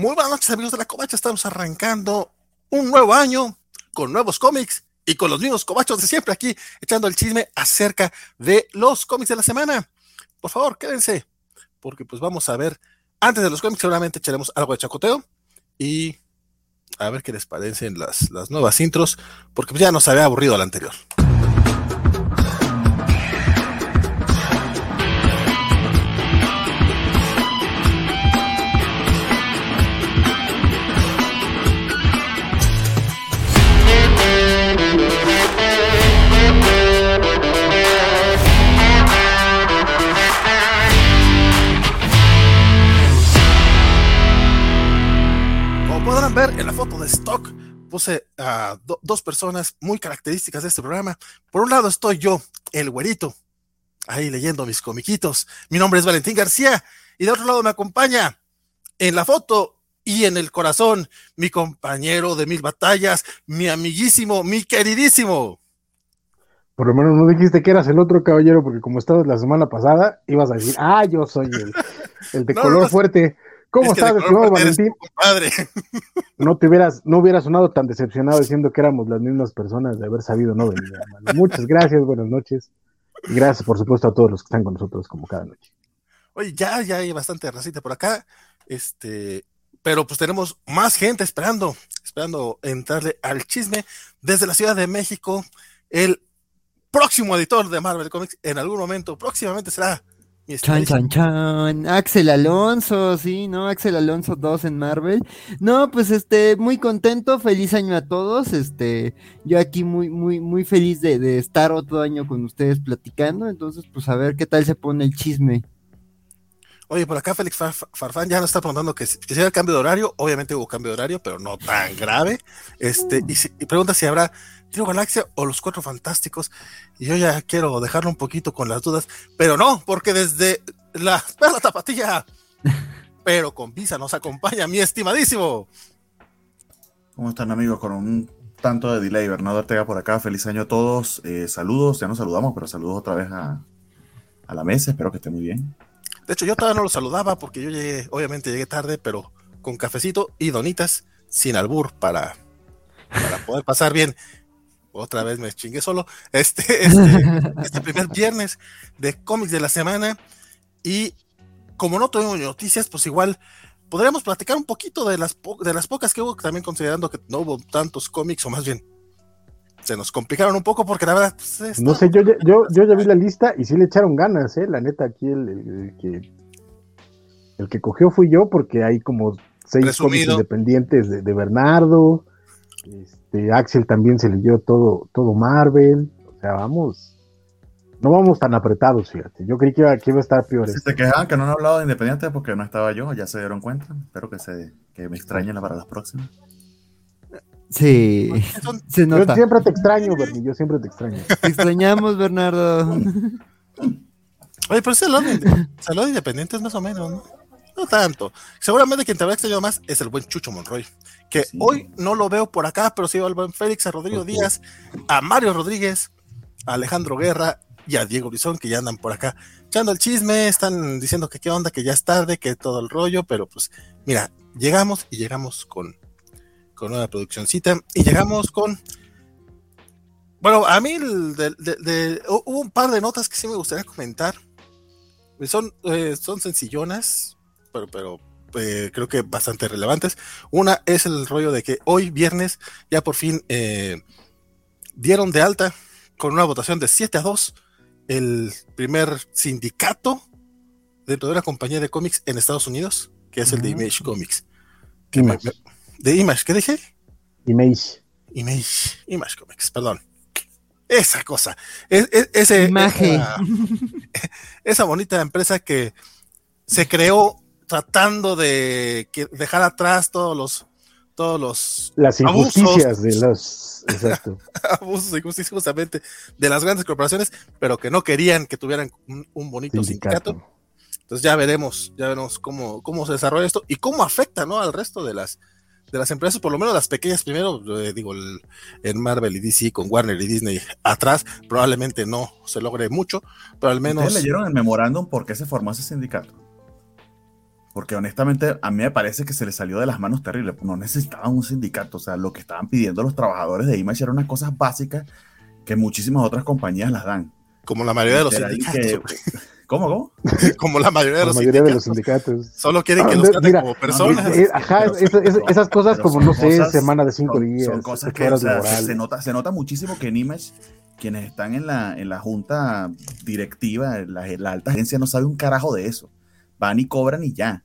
Muy buenas noches amigos de la Covacha, estamos arrancando un nuevo año con nuevos cómics y con los mismos cobachos de siempre aquí echando el chisme acerca de los cómics de la semana. Por favor, quédense, porque pues vamos a ver, antes de los cómics seguramente echaremos algo de chacoteo y a ver qué les parecen las, las nuevas intros, porque pues ya nos había aburrido la anterior. Ver en la foto de stock, puse a dos personas muy características de este programa. Por un lado estoy yo, el güerito, ahí leyendo mis comiquitos. Mi nombre es Valentín García y de otro lado me acompaña en la foto y en el corazón mi compañero de mil batallas, mi amiguísimo, mi queridísimo. Por lo menos no dijiste que eras el otro caballero, porque como estabas la semana pasada, ibas a decir, ah, yo soy el, el de color fuerte. ¿Cómo estás, estimado Valentín? Padre. No te hubieras, no hubieras sonado tan decepcionado diciendo que éramos las mismas personas de haber sabido no venir, hermano. Muchas gracias, buenas noches. Y gracias, por supuesto, a todos los que están con nosotros como cada noche. Oye, ya, ya hay bastante racita por acá. Este, pero pues tenemos más gente esperando, esperando entrarle al chisme desde la Ciudad de México. El próximo editor de Marvel Comics en algún momento, próximamente será Chan, chan, chan. Axel Alonso, sí, ¿no? Axel Alonso 2 en Marvel. No, pues este, muy contento, feliz año a todos. Este, yo aquí muy, muy, muy feliz de, estar otro año con ustedes platicando. Entonces, pues a ver qué tal se pone el chisme. Oye, por acá Félix Farfán ya nos está preguntando que, si el cambio de horario. Obviamente hubo cambio de horario, pero no tan grave. Este, y, y pregunta si habrá Tiro Galaxia o Los Cuatro Fantásticos. Y yo ya quiero dejarlo un poquito con las dudas, pero no, porque desde la perla tapatilla, pero con visa nos acompaña mi estimadísimo. ¿Cómo están amigos? Con un tanto de delay, Bernardo Ortega por acá, feliz año a todos, eh, saludos, ya nos saludamos, pero saludos otra vez a, a la mesa, espero que esté muy bien. De hecho, yo todavía no lo saludaba porque yo llegué, obviamente llegué tarde, pero con cafecito y donitas sin albur para, para poder pasar bien otra vez me chingué solo, este, este, este, primer viernes de cómics de la semana. Y como no tuvimos noticias, pues igual podríamos platicar un poquito de las, de las pocas que hubo, también considerando que no hubo tantos cómics, o más bien se nos complicaron un poco porque la verdad. Pues, no sé, yo, yo, yo ya vi la lista y sí le echaron ganas, ¿eh? La neta, aquí el, que. El que cogió fui yo porque hay como seis cómics independientes de, de Bernardo. Este, este, Axel también se leyó todo, todo Marvel. O sea, vamos. No vamos tan apretados, fíjate. Yo creí que iba, que iba a estar peor. Si se quejaban que no han hablado de Independiente porque no estaba yo, ya se dieron cuenta. Espero que, se, que me extrañen para las próximas. Sí, se nota. Yo siempre te extraño, Bernie, yo siempre te extraño. Te extrañamos, Bernardo. Oye, pero ese salón, de independientes más o menos, ¿no? No tanto. Seguramente quien te habrá extrañado más es el buen Chucho Monroy que hoy no lo veo por acá, pero sí veo al buen Félix, a Rodrigo Díaz, a Mario Rodríguez, a Alejandro Guerra y a Diego Brizón, que ya andan por acá echando el chisme, están diciendo que qué onda, que ya es tarde, que todo el rollo, pero pues mira, llegamos y llegamos con, con una produccióncita y llegamos con... Bueno, a mí hubo un par de notas que sí me gustaría comentar. Son, eh, son sencillonas, pero, pero eh, creo que bastante relevantes. Una es el rollo de que hoy, viernes, ya por fin eh, dieron de alta con una votación de 7 a 2 el primer sindicato dentro de una compañía de cómics en Estados Unidos, que es el de Image Comics. ¿De Image? ¿Qué dije? Image. Image, Image Comics, perdón. Esa cosa. ese, esa, esa bonita empresa que se creó tratando de dejar atrás todos los todos los las injusticias de los exacto. abusos injusticias justamente de las grandes corporaciones, pero que no querían que tuvieran un, bonito sindicato. Entonces ya veremos, ya veremos cómo, cómo se desarrolla esto y cómo afecta ¿no? al resto de las de las empresas, por lo menos las pequeñas primero, eh, digo, en Marvel y DC con Warner y Disney atrás, probablemente no se logre mucho, pero al menos... ¿Ustedes leyeron el memorándum por qué se formó ese sindicato? Porque honestamente a mí me parece que se le salió de las manos terrible. No necesitaban un sindicato. O sea, lo que estaban pidiendo los trabajadores de Image eran unas cosas básicas que muchísimas otras compañías las dan. Como la mayoría de los sindicatos. ¿Cómo, cómo? Como la mayoría de los, mayoría sindicatos. De los sindicatos. Solo quieren que ah, los traten como personas. Eh, ajá, esas cosas como, no sé, semana de cinco días. Son cosas que se, nota, se nota muchísimo que en Image, quienes están en la, en la junta directiva, la, la alta agencia, no sabe un carajo de eso. Van y cobran y ya.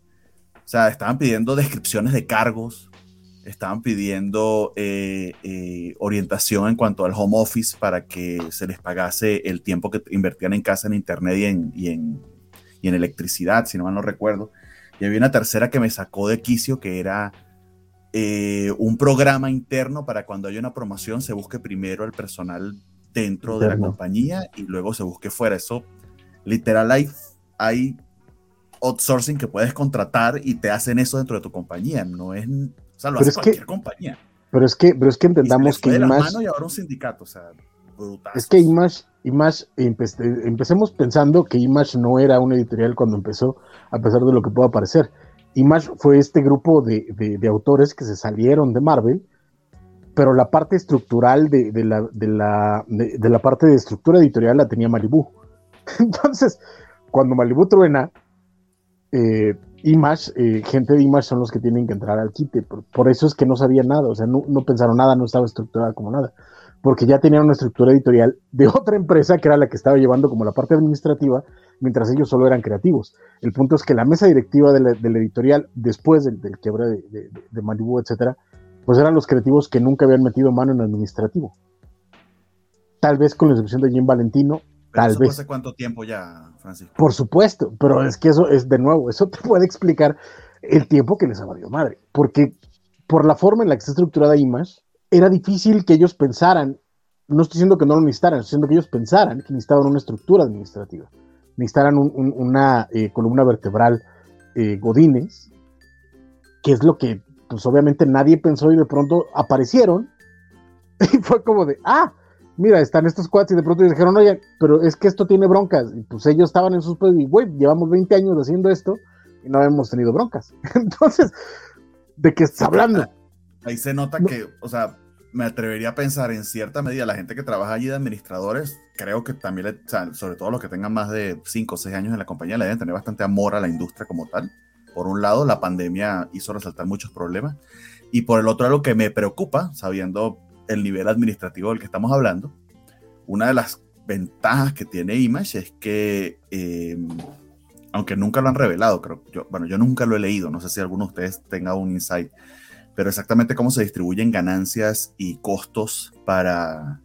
O sea, estaban pidiendo descripciones de cargos, estaban pidiendo eh, eh, orientación en cuanto al home office para que se les pagase el tiempo que invertían en casa, en internet y en, y en, y en electricidad, si no mal no recuerdo. Y había una tercera que me sacó de quicio, que era eh, un programa interno para cuando haya una promoción se busque primero el personal dentro de la compañía y luego se busque fuera. Eso, literal, hay, hay outsourcing que puedes contratar y te hacen eso dentro de tu compañía. No es sea, lo pero hace cualquier compañía. Pero es que, pero es que entendamos que Image. y ahora un sindicato, o sea, es que Image, Image empecemos pensando que Image no era una editorial cuando empezó, a pesar de lo que pueda parecer. Image fue este grupo de, de, autores que se salieron de Marvel, pero la parte estructural de, de la, la, de, la parte de estructura editorial la tenía Malibu. Entonces, cuando Malibu truena, eh, Image, eh, gente de Image son los que tienen que entrar al quite. Por, eso es que no sabía nada, o sea, no, pensaron nada, no estaba estructurada como nada. Porque ya tenían una estructura editorial de otra empresa que era la que estaba llevando como la parte administrativa, mientras ellos solo eran creativos. El punto es que la mesa directiva de la, editorial, después del, del quiebre de, de, Malibu, etcétera, pues eran los creativos que nunca habían metido mano en administrativo. Tal vez con la excepción de Jim Valentino, Tal vez. ¿Hace cuánto tiempo ya, Francisco? Por supuesto, pero es que eso es de nuevo, eso te puede explicar el tiempo que les ha valido madre. Porque por la forma en la que está estructurada Image, era difícil que ellos pensaran, no estoy diciendo que no lo necesitaran, estoy diciendo que ellos pensaran que necesitaban una estructura administrativa, necesitaran una eh, columna vertebral eh, Godines, que es lo que, pues obviamente nadie pensó y de pronto aparecieron y fue como de, ah, mira, están estos cuates y de pronto dijeron, oye, pero es que esto tiene broncas. Y pues ellos estaban en sus y, güey, llevamos 20 años haciendo esto y no hemos tenido broncas. Entonces, ¿de qué estás hablando? Ahí se nota que, o sea, me atrevería a pensar en cierta medida, la gente que trabaja allí de administradores, creo que también, sobre todo los que tengan más de 5 o 6 años en la compañía, le deben tener bastante amor a la industria como tal. Por un lado, la pandemia hizo resaltar muchos problemas. Y por el otro, algo que me preocupa, sabiendo el nivel administrativo del que estamos hablando, una de las ventajas que tiene Image es que, em, aunque nunca lo han revelado, creo, yo, bueno, yo nunca lo he leído, no sé si alguno de ustedes tenga un insight, pero exactamente cómo se distribuyen ganancias y costos para,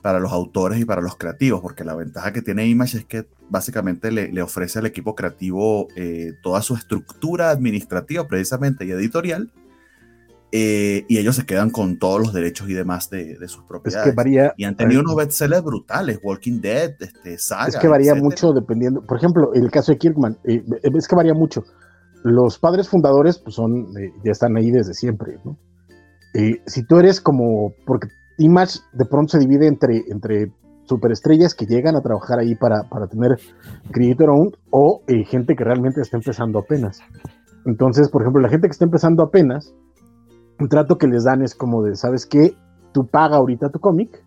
para los autores y para los creativos, porque la ventaja que tiene Image es que básicamente le, le ofrece al equipo creativo eh, toda su estructura administrativa precisamente y editorial, eh, y ellos se quedan con todos los derechos y demás de, sus propiedades. Es que varía, y han tenido unos bestsellers brutales, Walking Dead, este, Saga. Es que varía mucho dependiendo, por ejemplo, el caso de Kirkman, eh, es que varía mucho. Los padres fundadores pues son, eh, ya están ahí desde siempre, ¿no? si tú eres como, porque Image de pronto se divide entre, entre superestrellas que llegan a trabajar ahí para, para tener Creator Owned o gente que realmente está empezando apenas. Entonces, por ejemplo, la gente que está empezando apenas, un trato que les dan es como de, ¿sabes qué? Tú paga ahorita tu cómic,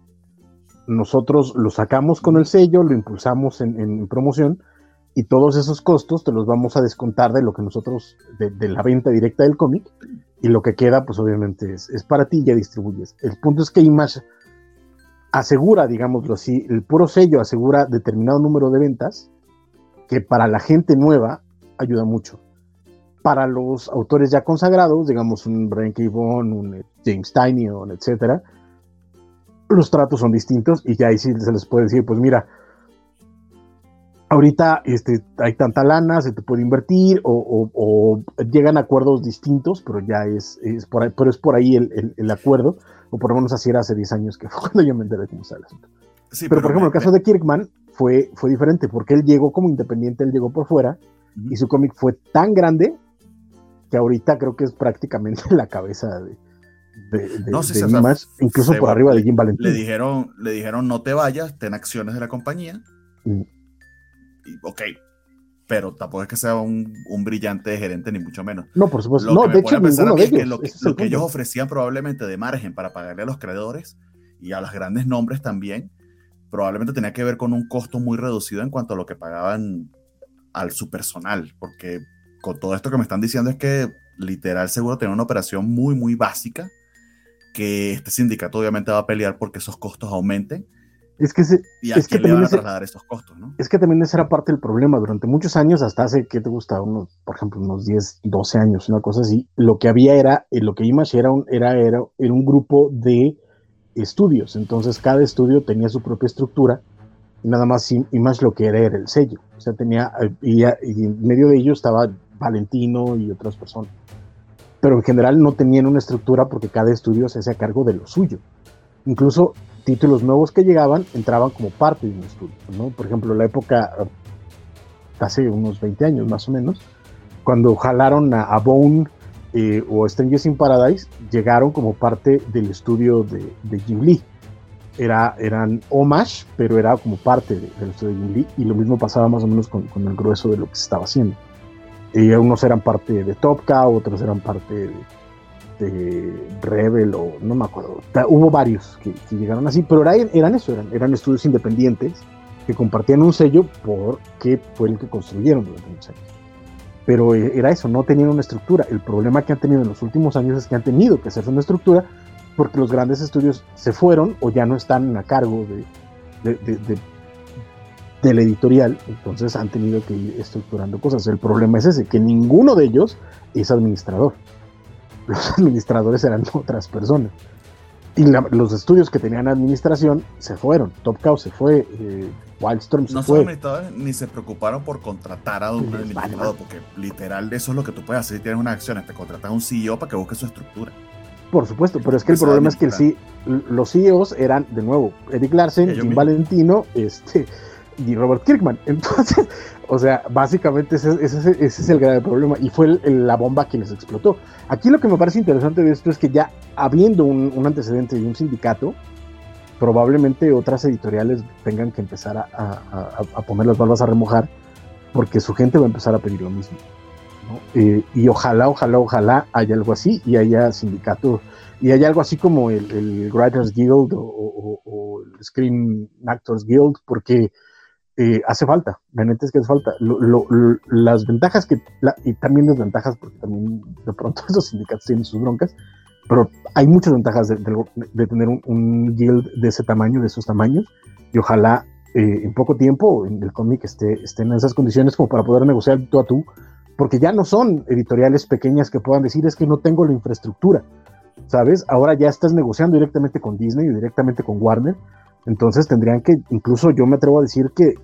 nosotros lo sacamos con el sello, lo impulsamos en, promoción y todos esos costos te los vamos a descontar de lo que nosotros, de, la venta directa del cómic y lo que queda pues obviamente es, es, para ti, ya distribuyes. El punto es que Image asegura, digámoslo así, el puro sello asegura determinado número de ventas que para la gente nueva ayuda mucho para los autores ya consagrados, digamos un Brian K. Vaughan, un eh, James Tynion, etcétera, los tratos son distintos y ya ahí sí se les puede decir, pues mira, ahorita este, hay tanta lana, se te puede invertir o, llegan a acuerdos distintos, pero ya es, por, ahí, pero es por ahí el, acuerdo, o por lo menos así era hace 10 años que fue cuando yo me enteré cómo está el asunto. pero, por ejemplo, el caso de Kirkman fue, fue diferente porque él llegó como independiente, él llegó por fuera y su cómic fue tan grande que ahorita creo que es prácticamente la cabeza de, de, incluso por arriba de Jim Valentín. Le dijeron, le dijeron no te vayas, ten acciones de la compañía. Mm. Y, ok, pero tampoco es que sea un, un, brillante gerente, ni mucho menos. No, por supuesto. no, de hecho, ninguno de ellos. Que lo, que, lo que ellos ofrecían probablemente de margen para pagarle a los creadores y a los grandes nombres también, probablemente tenía que ver con un costo muy reducido en cuanto a lo que pagaban al su personal, porque con todo esto que me están diciendo es que literal seguro tiene una operación muy, muy básica, que este sindicato obviamente va a pelear porque esos costos aumenten. Es que, y es que le van a trasladar esos costos, ¿no? Es que también ese era parte del problema. Durante muchos años, hasta hace, ¿qué te gusta? Unos, por ejemplo, unos 10, 12 años, una cosa así, lo que había era, eh, lo que Image era un, era, era, era un grupo de estudios. Entonces, cada estudio tenía su propia estructura y nada más Image lo que era era el sello. O sea, tenía, eh, y, y en medio de ello estaba Valentino y otras personas. Pero en general no tenían una estructura porque cada estudio se hacía cargo de lo suyo. Incluso títulos nuevos que llegaban entraban como parte de un estudio. Por ejemplo, la época, hace unos 20 años más o menos, cuando jalaron a, Bone eh, o Strangers in Paradise, llegaron como parte del estudio de, de Jim Lee. Era, eran homage, pero era como parte del estudio de Jim Lee, y lo mismo pasaba más o menos con, con el grueso de lo que se estaba haciendo. Y unos eran parte de Top otros eran parte de, Rebel, o no me acuerdo. Hubo varios que, llegaron así, pero eran eso, eran, estudios independientes que compartían un sello porque fue el que construyeron durante muchos años. Pero eh, era eso, no tenían una estructura. El problema que han tenido en los últimos años es que han tenido que hacerse una estructura porque los grandes estudios se fueron o ya no están a cargo de, de del editorial, entonces han tenido que ir estructurando cosas. El problema es ese, que ninguno de ellos es administrador. Los administradores eran otras personas. Y los estudios que tenían administración se fueron. Top Cow se fue, eh, Wildstorm se no fue. administradores ni se preocuparon por contratar a un administrador, porque literal eso es lo que tú puedes hacer si tienes una acción, te contratas a un CEO para que busque su estructura. Por supuesto, pero es que el problema es que el los CEOs eran, de nuevo, Eric Larsen, Jim Valentino, este, y Robert Kirkman. Entonces, o sea, básicamente ese, es el grave problema y fue la bomba que les explotó. Aquí lo que me parece interesante de esto es que ya habiendo un, antecedente y un sindicato, probablemente otras editoriales tengan que empezar a, poner las barbas a remojar porque su gente va a empezar a pedir lo mismo. Eh, y ojalá, ojalá, ojalá haya algo así y haya sindicato y haya algo así como el, Writers Guild o, o, el Screen Actors Guild, porque eh, hace falta, la neta es que hace falta. las ventajas que, y también desventajas, porque también de pronto esos sindicatos tienen sus broncas, pero hay muchas ventajas de, tener un, guild de ese tamaño, de esos tamaños, y ojalá eh, en poco tiempo en el cómic esté, estén en esas condiciones como para poder negociar tú a tú, porque ya no son editoriales pequeñas que puedan decir es que no tengo la infraestructura, ¿sabes? Ahora ya estás negociando directamente con Disney y directamente con Warner entonces tendrían que, incluso yo me atrevo a decir que,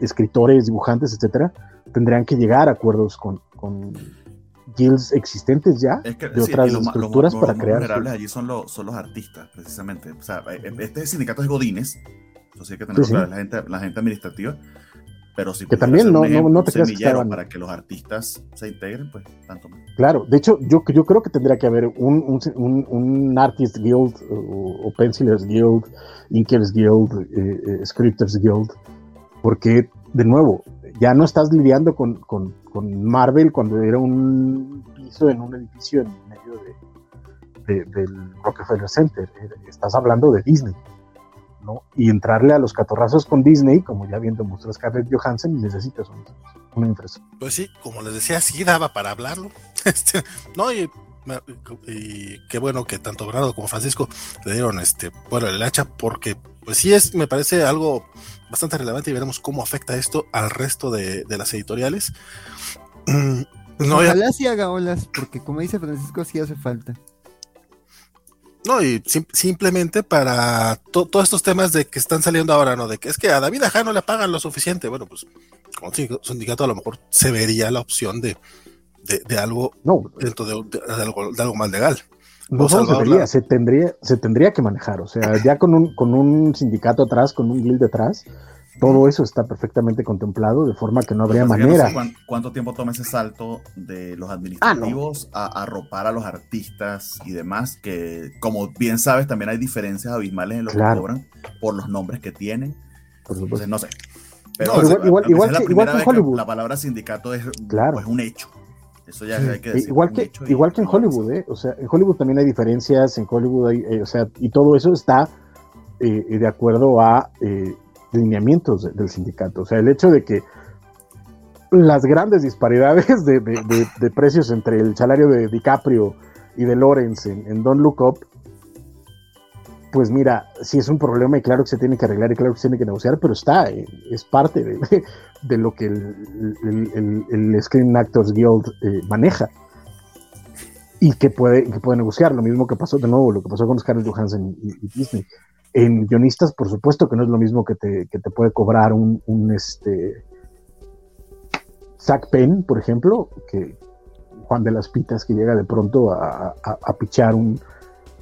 escritores, dibujantes, etcétera, tendrían que llegar a acuerdos con, guilds existentes ya de otras estructuras para crear. Los vulnerables allí son, los, son los artistas, precisamente. O sea, este sindicato es Godines, eso sí que tenemos La, gente, la gente administrativa, pero si que también no, no, no, te creas que para que los artistas se integren, pues tanto más. Claro, de hecho, yo, yo creo que tendría que haber un, un, un, Artist Guild o, Pencilers Guild, Inkers Guild, eh, eh, Scripters Guild, porque, de nuevo, ya no estás lidiando con, con, con, Marvel cuando era un piso en un edificio en medio de, del Rockefeller Center, estás hablando de Disney. Y entrarle a los catorrazos con Disney, como ya bien demostró Scarlett Johansson, necesitas una infraestructura. Pues sí, como les decía, sí daba para hablarlo. Este, no, y, qué bueno que tanto Bernardo como Francisco le dieron este bueno el hacha, porque pues sí es, me parece algo bastante relevante y veremos cómo afecta esto al resto de, las editoriales. No, Ojalá sí haga olas, porque como dice Francisco, sí hace falta. No, y simplemente para todos estos temas de que están saliendo ahora, ¿no? De que es que a David Ajá no le pagan lo suficiente. Bueno, pues como sindicato a lo mejor se vería la opción de, de, algo dentro de, algo, de, algo, más legal. No se debería, se tendría, se tendría que manejar. O sea, ya con un, con un sindicato atrás, con un guild detrás, todo eso está perfectamente contemplado de forma que no habría manera. cuánto, tiempo toma ese salto de los administrativos a arropar a los artistas y demás, que como bien sabes también hay diferencias abismales en lo que cobran por los nombres que tienen. Por supuesto. no sé. Pero, igual, igual, que, igual que en Hollywood. La palabra sindicato es, claro. es un hecho. Eso ya hay que decir. Igual que, igual que en Hollywood, ¿eh? O sea, en Hollywood también hay diferencias, en Hollywood hay, eh, o sea, y todo eso está eh, de acuerdo a eh, lineamientos del sindicato. O sea, el hecho de que las grandes disparidades de, precios entre el salario de DiCaprio y de Lawrence en, en Don't Look Up pues mira, sí es un problema y claro que se tiene que arreglar y claro que se tiene que negociar, pero está, eh, es parte de, lo que el, Screen Actors Guild eh, maneja y que puede, que puede negociar. Lo mismo que pasó de nuevo, lo que pasó con Scarlett Johansson y, Disney. En guionistas, por supuesto que no es lo mismo que te, puede cobrar un, este Zach Penn, por ejemplo, que Juan de las Pitas que llega de pronto a, pichar un,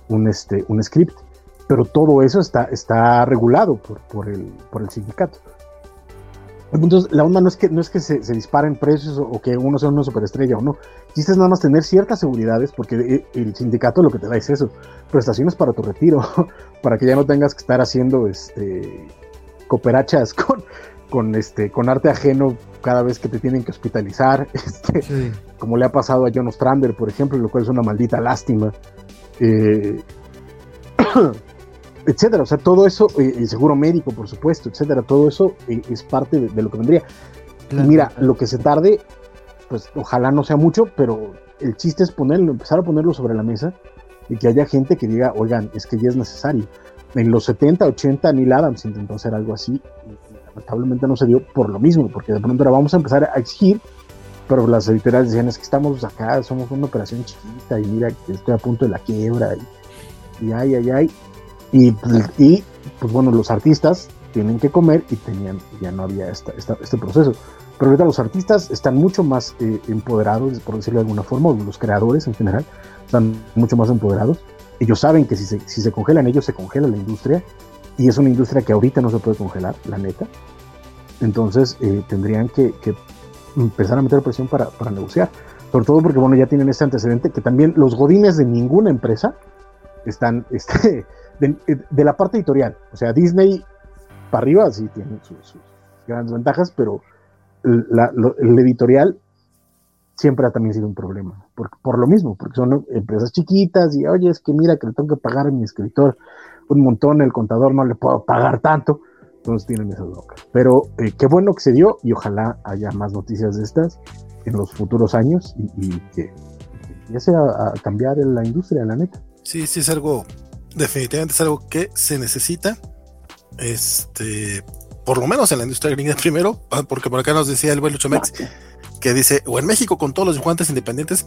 un, este, un script pero todo eso está, está regulado por, por, el, por el sindicato. Entonces, la onda no es que, no es que se, se disparen precios o, que uno sea una superestrella o no. Quisiste nada más tener ciertas seguridades porque e, el sindicato lo que te da es eso, prestaciones para tu retiro, para que ya no tengas que estar haciendo este, cooperachas con, con, este, con arte ajeno cada vez que te tienen que hospitalizar, este, como le ha pasado a John Ostrander, por ejemplo, lo cual es una maldita lástima. Eh, etcétera. O sea, todo eso, eh, el seguro médico, por supuesto, etcétera, todo eso eh, es parte de, lo que vendría. Y mira, lo que se tarde, pues ojalá no sea mucho, pero el chiste es ponerlo, empezar a ponerlo sobre la mesa y que haya gente que diga, oigan, es que ya es necesario. En los 70, 80, Neil Adams intentó hacer algo así y lamentablemente no se dio por lo mismo, porque de pronto ahora vamos a empezar a exigir, pero las editoriales decían, es que estamos acá, somos una operación chiquita y mira que estoy a punto de la quiebra y, y ay, ay, ay, y, pues bueno, los artistas tienen que comer y tenían, ya no había esta, este proceso. Pero ahorita los artistas están mucho más eh, empoderados, por decirlo de alguna forma, los creadores en general, están mucho más empoderados. Ellos saben que si se, si se congelan ellos, se congela la industria. Y es una industria que ahorita no se puede congelar, la neta. Entonces eh, tendrían que, que, empezar a meter presión para, para negociar. Sobre todo porque, bueno, ya tienen este antecedente que también los godines de ninguna empresa están, este, de, la parte editorial. O sea, Disney para arriba sí tiene sus, grandes ventajas, pero el editorial siempre ha también sido un problema. Por, por, lo mismo, porque son empresas chiquitas y, oye, es que mira que le tengo que pagar a mi escritor un montón, el contador no le puedo pagar tanto. Entonces tienen esas locas. Pero eh, qué bueno que se dio y ojalá haya más noticias de estas en los futuros años y, que, ya sea a cambiar la industria, la neta. Sí, sí, es algo definitivamente es algo que se necesita. Este, por lo menos en la industria gringa primero, ah, porque por acá nos decía el buen Luchomex que dice, o en México con todos los dibujantes independientes,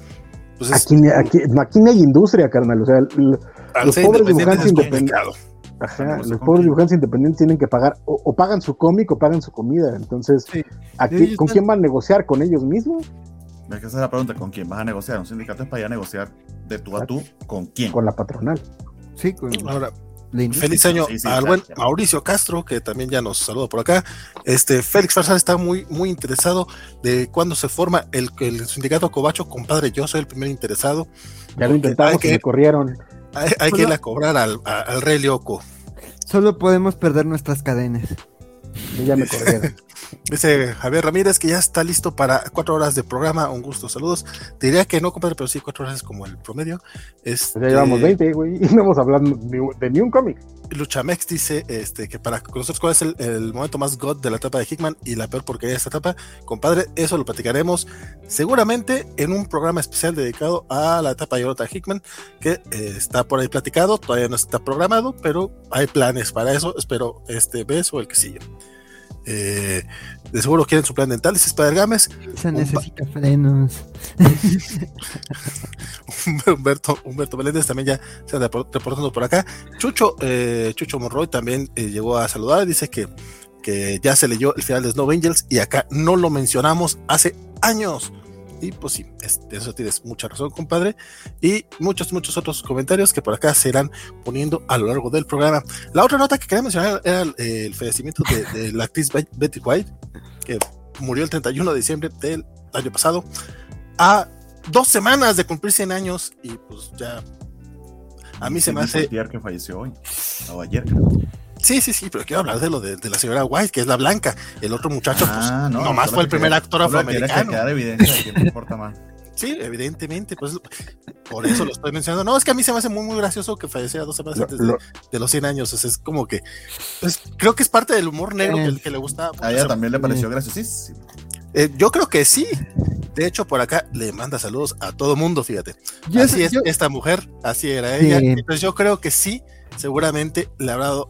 pues aquí, aquí, aquí, no hay industria, carnal. O sea, los pobres dibujantes independientes. los pobres dibujantes independientes tienen que pagar, o, pagan su cómic o pagan su comida. Entonces, aquí, ¿con quién van a negociar? ¿Con ellos mismos? Es que esa es la pregunta, ¿con quién vas a negociar? Un sindicato es para ir a negociar de tú a tú, ¿con quién? Con la patronal. Sí, Ahora, feliz año al buen Mauricio Castro, que también ya nos saluda por acá. Este Félix Farsal está muy, muy interesado de cuándo se forma el, el sindicato Cobacho, compadre. Yo soy el primer interesado. Ya lo intentamos, que, me corrieron. Hay, que ir a cobrar al, al Rey Lioco. Solo podemos perder nuestras cadenas. Ya me corrieron. Dice Javier Ramírez que ya está listo para cuatro horas de programa. Un gusto, saludos. Te diría que no, compadre, pero sí, cuatro horas es como el promedio. Este, ya llevamos 20, güey, y no hemos hablado de ni un cómic. Luchamex dice este, que para nosotros cuál es el, momento más god de la etapa de Hickman y la peor porque de esta etapa, compadre, eso lo platicaremos seguramente en un programa especial dedicado a la etapa de Yorota Hickman, que eh, está por ahí platicado, todavía no está programado, pero hay planes para eso. Espero este beso o el que sigue. Eh, de seguro quieren su plan dental, dice Spider Games. Se necesita frenos. Humberto, Humberto Meléndez también ya se anda reportando por acá. Chucho, eh, Chucho Monroy también eh, llegó a saludar, dice que, que ya se leyó el final de Snow Angels y acá no lo mencionamos hace años. Y pues sí, eso tienes mucha razón, compadre. Y muchos, muchos otros comentarios que por acá se irán poniendo a lo largo del programa. La otra nota que quería mencionar era el, fallecimiento de, la actriz Betty White, que murió el 31 de diciembre del año pasado, a dos semanas de cumplir 100 años. Y pues ya. A mí se me hace. Que falleció hoy. O ayer, Sí, sí, sí, pero quiero hablar de lo de, la señora White, que es la blanca. El otro muchacho, pues, ah, no, nomás fue el primer actor afroamericano. Sí, evidentemente, pues por eso lo estoy mencionando. No, es que a mí se me hace muy, muy gracioso que falleciera dos semanas antes de, los 100 años. es como que pues, creo que es parte del humor negro que, le gusta. A ella también le pareció graciosísimo. Eh, yo creo que sí. De hecho, por acá le manda saludos a todo mundo, fíjate. así es esta mujer, así era ella. Entonces yo creo que sí, seguramente le habrá dado,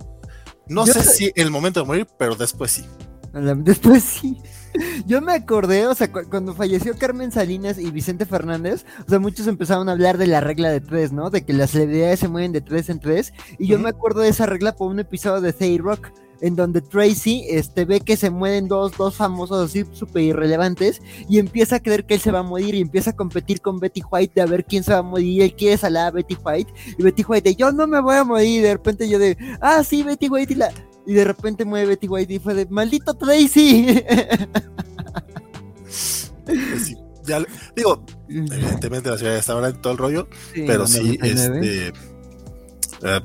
no sé si el momento de morir, pero después sí. Después sí. Yo me acordé, o sea, cuando falleció Carmen Salinas y Vicente Fernández, o sea, muchos empezaron a hablar de la regla de tres, ¿no? De que las celebridades se mueven de tres en tres. Y yo me acuerdo de esa regla por un episodio de Say Rock en donde Tracy este, ve que se mueren dos, dos famosos así súper irrelevantes y empieza a creer que él se va a morir y empieza a competir con Betty White de a ver quién se va a morir. Y él quiere salar a Betty White y Betty White de yo no me voy a morir. Y de repente yo de ah, sí, Betty White y la. Y de repente mueve Betty White y fue de maldito Tracy. Pues ya, digo, evidentemente la ciudad está ahora en todo el rollo, pero sí, este. Eh,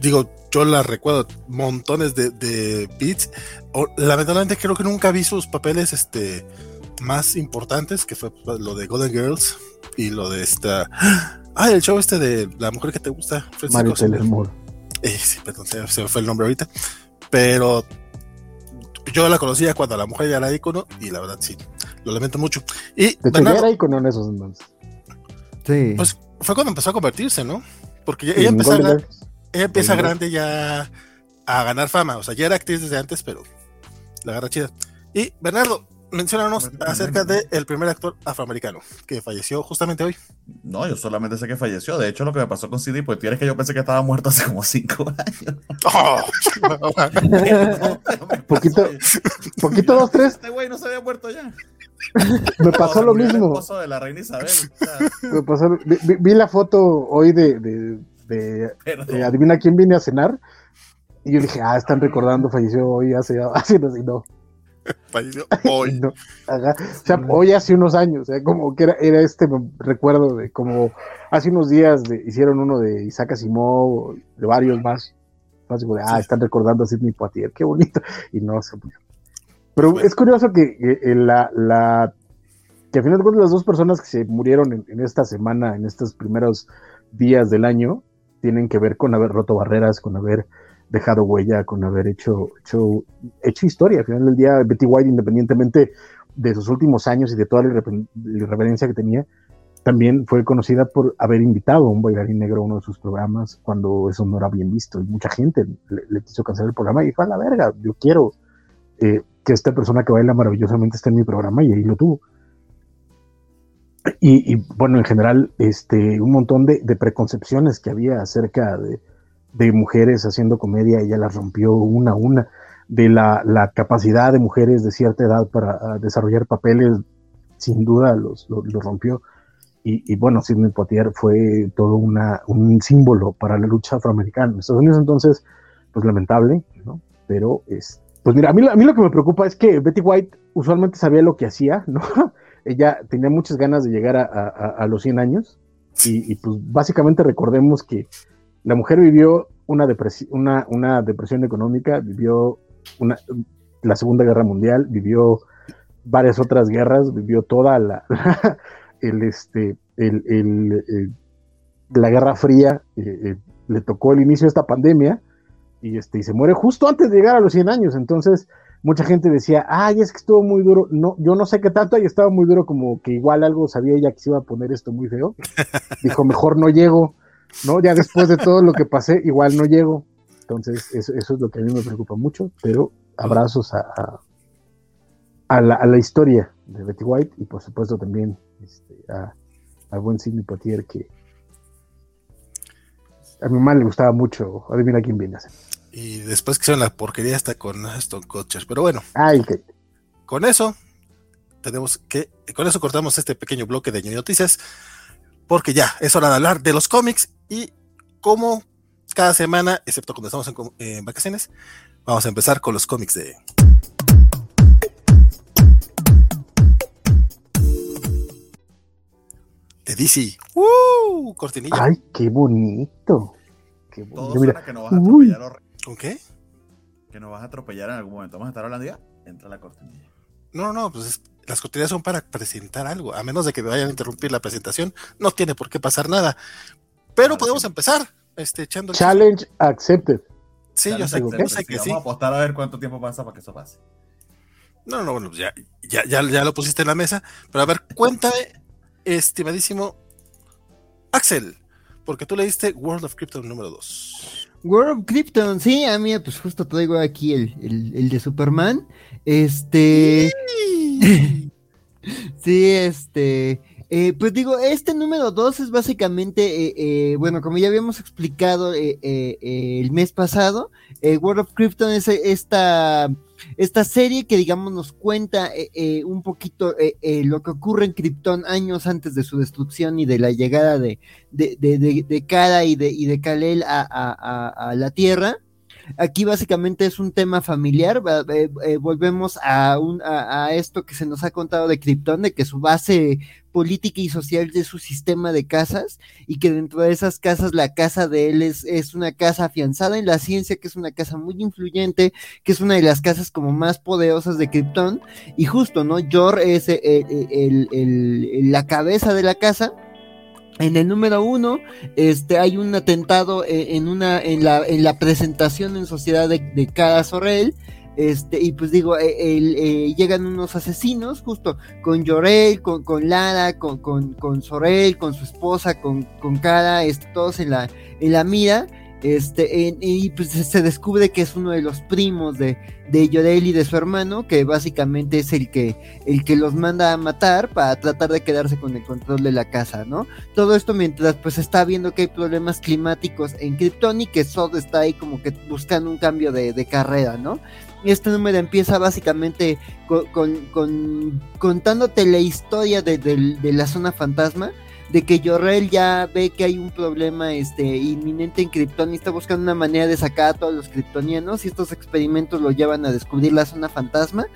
digo, yo la recuerdo montones de, de beats. lamentablemente creo que nunca vi sus papeles este, más importantes, que fue lo de Golden Girls y lo de esta... Ah, el show este de la mujer que te gusta. Mario Taylor Moore. Eh, sí, perdón, se, me fue el nombre ahorita. Pero yo la conocía cuando la mujer ya era ícono y la verdad sí, lo lamento mucho. Y de hecho, era ícono en esos entonces. Sí. Pues fue cuando empezó a convertirse, ¿no? Porque ella empezó a, ella empieza grande ya a ganar fama. O sea, ya era actriz desde antes, pero la agarra chida. Y Bernardo, mencionanos acerca del primer actor afroamericano que falleció justamente hoy. No, yo solamente sé que falleció. De hecho, lo que me pasó con CD, pues tienes que yo pensé que estaba muerto hace como cinco años. Oh, poquito, poquito dos, tres. Este güey no se había muerto ya. Me pasó lo mismo. de la reina Isabel. Me pasó, vi, la foto hoy de de, adivina quién viene a cenar. Y yo dije, ah, están recordando, falleció hoy hace, hace no, no. Falleció hoy. O sea, hoy hace unos años, como que era, era, este recuerdo de como hace unos días de, hicieron uno de Isaac Asimov, de varios más. más de, ah, están recordando a Sidney Poitier, qué bonito. Y no se Pero es curioso que, la, la que al final de cuentas las dos personas que se murieron en, en, esta semana, en estos primeros días del año, tienen que ver con haber roto barreras, con haber dejado huella, con haber hecho, hecho, hecho historia. Al final del día, Betty White, independientemente de sus últimos años y de toda la irreverencia que tenía, también fue conocida por haber invitado a un bailarín negro a uno de sus programas cuando eso no era bien visto. Y mucha gente le, quiso cancelar el programa y fue a la verga. Yo quiero eh, que esta persona que baila maravillosamente esté en mi programa y ahí lo tuvo. Y, bueno, en general, este, un montón de, preconcepciones que había acerca de, mujeres haciendo comedia, ella las rompió una a una, de la, capacidad de mujeres de cierta edad para ah, desarrollar papeles, sin duda los, rompió. Y, bueno, Sidney Poitier fue todo una, un símbolo para la lucha afroamericana. En Estados Unidos entonces, pues lamentable, ¿no? Pero, es, pues mira, a mí, a mí lo que me preocupa es que Betty White usualmente sabía lo que hacía, ¿no? ella tenía muchas ganas de llegar a, los 100 años y, pues básicamente recordemos que la mujer vivió una, depresión, una, depresión económica, vivió una, la Segunda Guerra Mundial, vivió varias otras guerras, vivió toda la, el, este, el, la Guerra Fría, eh, eh, le tocó el inicio de esta pandemia y, este, y se muere justo antes de llegar a los 100 años, entonces mucha gente decía, ay, es que estuvo muy duro. No, yo no sé qué tanto, y estaba muy duro, como que igual algo sabía ella que se iba a poner esto muy feo. Dijo, mejor no llego, ¿no? Ya después de todo lo que pasé, igual no llego. Entonces, eso, es lo que a mí me preocupa mucho, pero abrazos a, a, la, a la, historia de Betty White y por supuesto también este, a, al buen Sidney Poitier que a mi mamá le gustaba mucho. Adivina quién viene a ser. Y después que hicieron la porquería está con Stone Kutcher. Pero bueno. Ay, Con eso, tenemos que. Con eso cortamos este pequeño bloque de noticias. Porque ya es hora de hablar de los cómics y como cada semana, excepto cuando estamos en, vacaciones, vamos a empezar con los cómics de. De DC. ¡Uh! Cortinilla. ¡Ay, qué bonito! Qué bonito. Todo mira. que nos vas a atropellar ¿Con qué? Que nos vas a atropellar en algún momento. Vamos a estar hablando ya. Entra la cortinilla. No, no, pues las cortinillas son para presentar algo. A menos de que me vayan a interrumpir la presentación, no tiene por qué pasar nada. Pero podemos empezar este, echando. Challenge accepted. Sí, yo sé, que sí. Vamos a apostar a ver cuánto tiempo pasa para que eso pase. No, no, bueno, ya, ya, ya, ya lo pusiste en la mesa. Pero a ver, cuéntame, estimadísimo Axel, porque tú leíste World of Krypton número 2. World of Krypton, sí, a mí pues justo traigo aquí el, el, de Superman. Este... sí, este... Eh, pues digo, este número 2 es básicamente, eh, eh, bueno, como ya habíamos explicado el mes pasado, World of Krypton es esta esta serie que digamos nos cuenta eh, eh, un poquito eh, lo que ocurre en Krypton años antes de su destrucción y de la llegada de, de, de, de, Kara y de, y de Kalel a, a, a, la Tierra. Aquí básicamente es un tema familiar, volvemos a, un, a, esto que se nos ha contado de Krypton, de que su base política y social de su sistema de casas y que dentro de esas casas la casa de él es, una casa afianzada en la ciencia, que es una casa muy influyente, que es una de las casas como más poderosas de Krypton y justo, ¿no? Jor es eh, eh, la cabeza de la casa. En el número uno, este, hay un atentado eh, en, una, en, la, en la presentación en sociedad de, de Cara Sorrel, este, y pues digo, eh, eh, llegan unos asesinos, justo con Llorel, con, con Lara, con, con, con, Sorel, con su esposa, con, con Cara, este, todos en la, en la mira. Este, y pues se descubre que es uno de los primos de, de Llorel y de su hermano, que básicamente es el que, el que los manda a matar para tratar de quedarse con el control de la casa, ¿no? Todo esto mientras pues está viendo que hay problemas climáticos en Krypton y que Sod está ahí como que buscando un cambio de, de carrera, ¿no? este número empieza básicamente con, contándote la historia de, la zona fantasma, de que Jorrel ya ve que hay un problema este, inminente en Krypton y está buscando una manera de sacar a todos los kryptonianos y estos experimentos lo llevan a descubrir la zona fantasma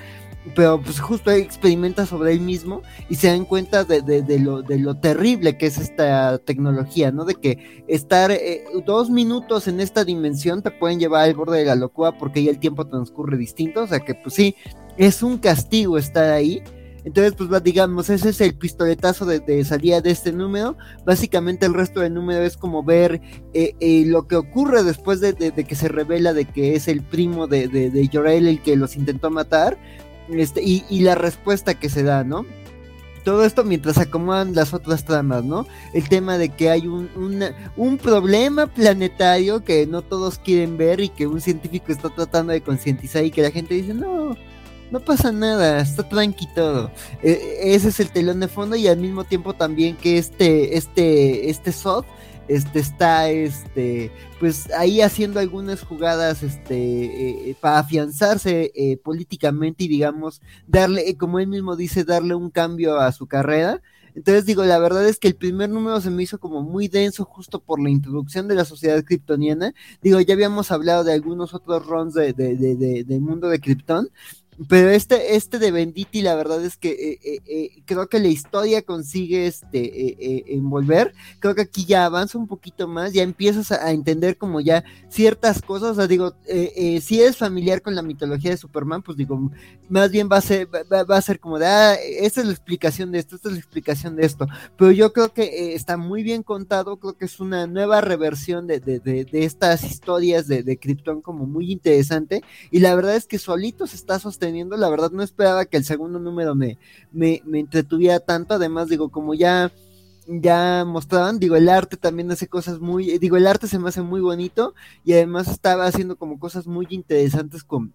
pero pues justo experimenta sobre él mismo y se dan cuenta de, de, lo, de lo terrible que es esta tecnología, ¿no? De que estar eh, dos minutos en esta dimensión te pueden llevar al borde de la locura porque ya el tiempo transcurre distinto, o sea que pues sí, es un castigo estar ahí. Entonces, pues digamos, ese es el pistoletazo de, salida de este número. Básicamente el resto del número es como ver eh, eh, lo que ocurre después de, que se revela de que es el primo de, de, el que los intentó matar este, y, la respuesta que se da, ¿no? Todo esto mientras acomodan las otras tramas, ¿no? El tema de que hay un, un problema planetario que no todos quieren ver y que un científico está tratando de concientizar y que la gente dice, no, no pasa nada, está tranqui. E, ese es el telón de fondo y al mismo tiempo también que este, este, este SOT este está este pues ahí haciendo algunas jugadas este eh, eh, para afianzarse eh, políticamente y digamos darle como él mismo dice darle un cambio a su carrera entonces digo la verdad es que el primer número se me hizo como muy denso justo por la introducción de la sociedad kryptoniana digo ya habíamos hablado de algunos otros runs de, de, de, del mundo de Krypton pero este, este de Benditi, la verdad es que eh, eh, eh, creo que la historia consigue este envolver. Creo que aquí ya avanza un poquito más, ya empiezas a, entender como ya ciertas cosas. O sea, digo, si eres familiar con la mitología de Superman, pues digo, más bien va a ser, va, a ser como de, ah, esta es la explicación de esto, esta es la explicación de esto. Pero yo creo que está muy bien contado, creo que es una nueva reversión de, de, de, de estas historias de, de Krypton como muy interesante. Y la verdad es que solito se está sosteniendo La verdad no esperaba que el segundo número me, me, me entretuviera tanto. Además, digo, como ya ya mostraban, digo, el arte también hace cosas muy, digo, el arte se me hace muy bonito y además estaba haciendo como cosas muy interesantes con,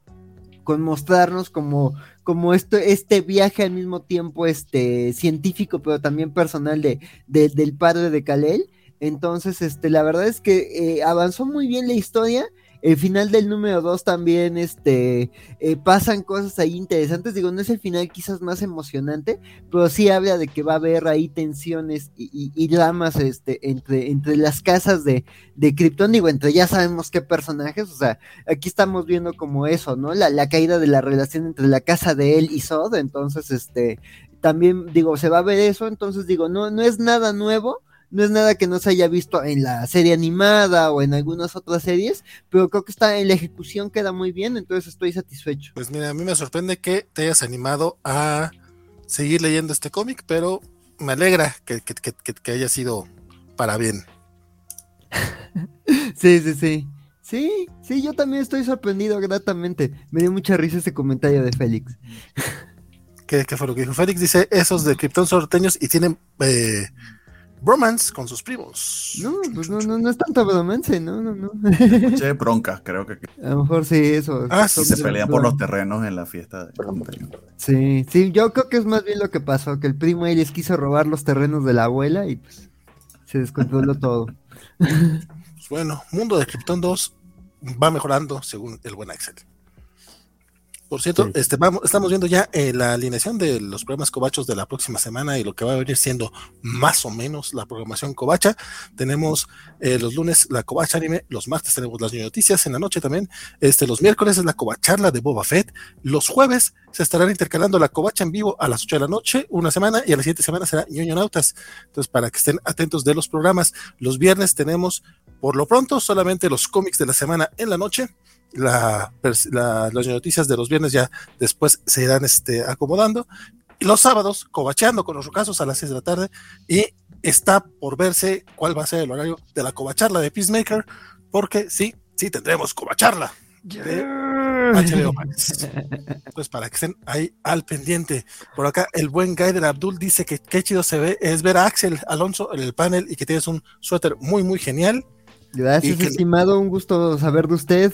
con mostrarnos como, como esto, este viaje al mismo tiempo este, científico, pero también personal de, del padre de Kalel. Entonces, este, la verdad es que eh, avanzó muy bien la historia el final del número 2 también este, eh, pasan cosas ahí interesantes. Digo, no es el final quizás más emocionante, pero sí habla de que va a haber ahí tensiones y, dramas este, entre, entre las casas de, de Krypton. Digo, entre ya sabemos qué personajes. O sea, aquí estamos viendo como eso, ¿no? La, la caída de la relación entre la casa de él y Sod. Entonces, este, también digo, se va a ver eso. Entonces, digo, no, no es nada nuevo no es nada que no se haya visto en la serie animada o en algunas otras series, pero creo que está en la ejecución queda muy bien, entonces estoy satisfecho. Pues mira, a mí me sorprende que te hayas animado a seguir leyendo este cómic, pero me alegra que, que haya sido para bien. sí, sí, sí. Sí, sí, yo también estoy sorprendido gratamente. Me dio mucha risa ese comentario de Félix. ¿Qué, fue lo que dijo Félix? Dice, esos de Krypton sorteños y tienen eh, bromance con sus primos. No, pues no, no, no es tanto bromance, no, no, no. Che, bronca, creo que. A lo mejor sí, eso. Ah, sí, se pelean por los terrenos en la fiesta. De... Sí, sí, yo creo que es más bien lo que pasó, que el primo ahí les quiso robar los terrenos de la abuela y pues se descontroló todo. Pues bueno, Mundo de Krypton 2 va mejorando según el buen Axel. Por cierto, este, vamos, estamos viendo ya eh, la alineación de los programas cobachos de la próxima semana y lo que va a venir siendo más o menos la programación covacha. Tenemos eh, los lunes la covacha anime, los martes tenemos las noticias, en la noche también, este, los miércoles es la covacharla de Boba Fett, los jueves se estarán intercalando la covacha en vivo a las 8 de la noche, una semana, y a la siguiente semana será ñoño nautas. Entonces, para que estén atentos de los programas, los viernes tenemos por lo pronto solamente los cómics de la semana en la noche la, las noticias de los viernes ya después se irán este, acomodando. Y los sábados, cobacheando con los casos a las 6 de la tarde. Y está por verse cuál va a ser el horario de la cobacharla de Peacemaker, porque sí, sí tendremos cobacharla HBO Max. Pues para que estén ahí al pendiente. Por acá, el buen Gaider Abdul dice que qué chido se ve es ver a Axel Alonso en el panel y que tienes un suéter muy, muy genial. Gracias, estimado. Un gusto saber de usted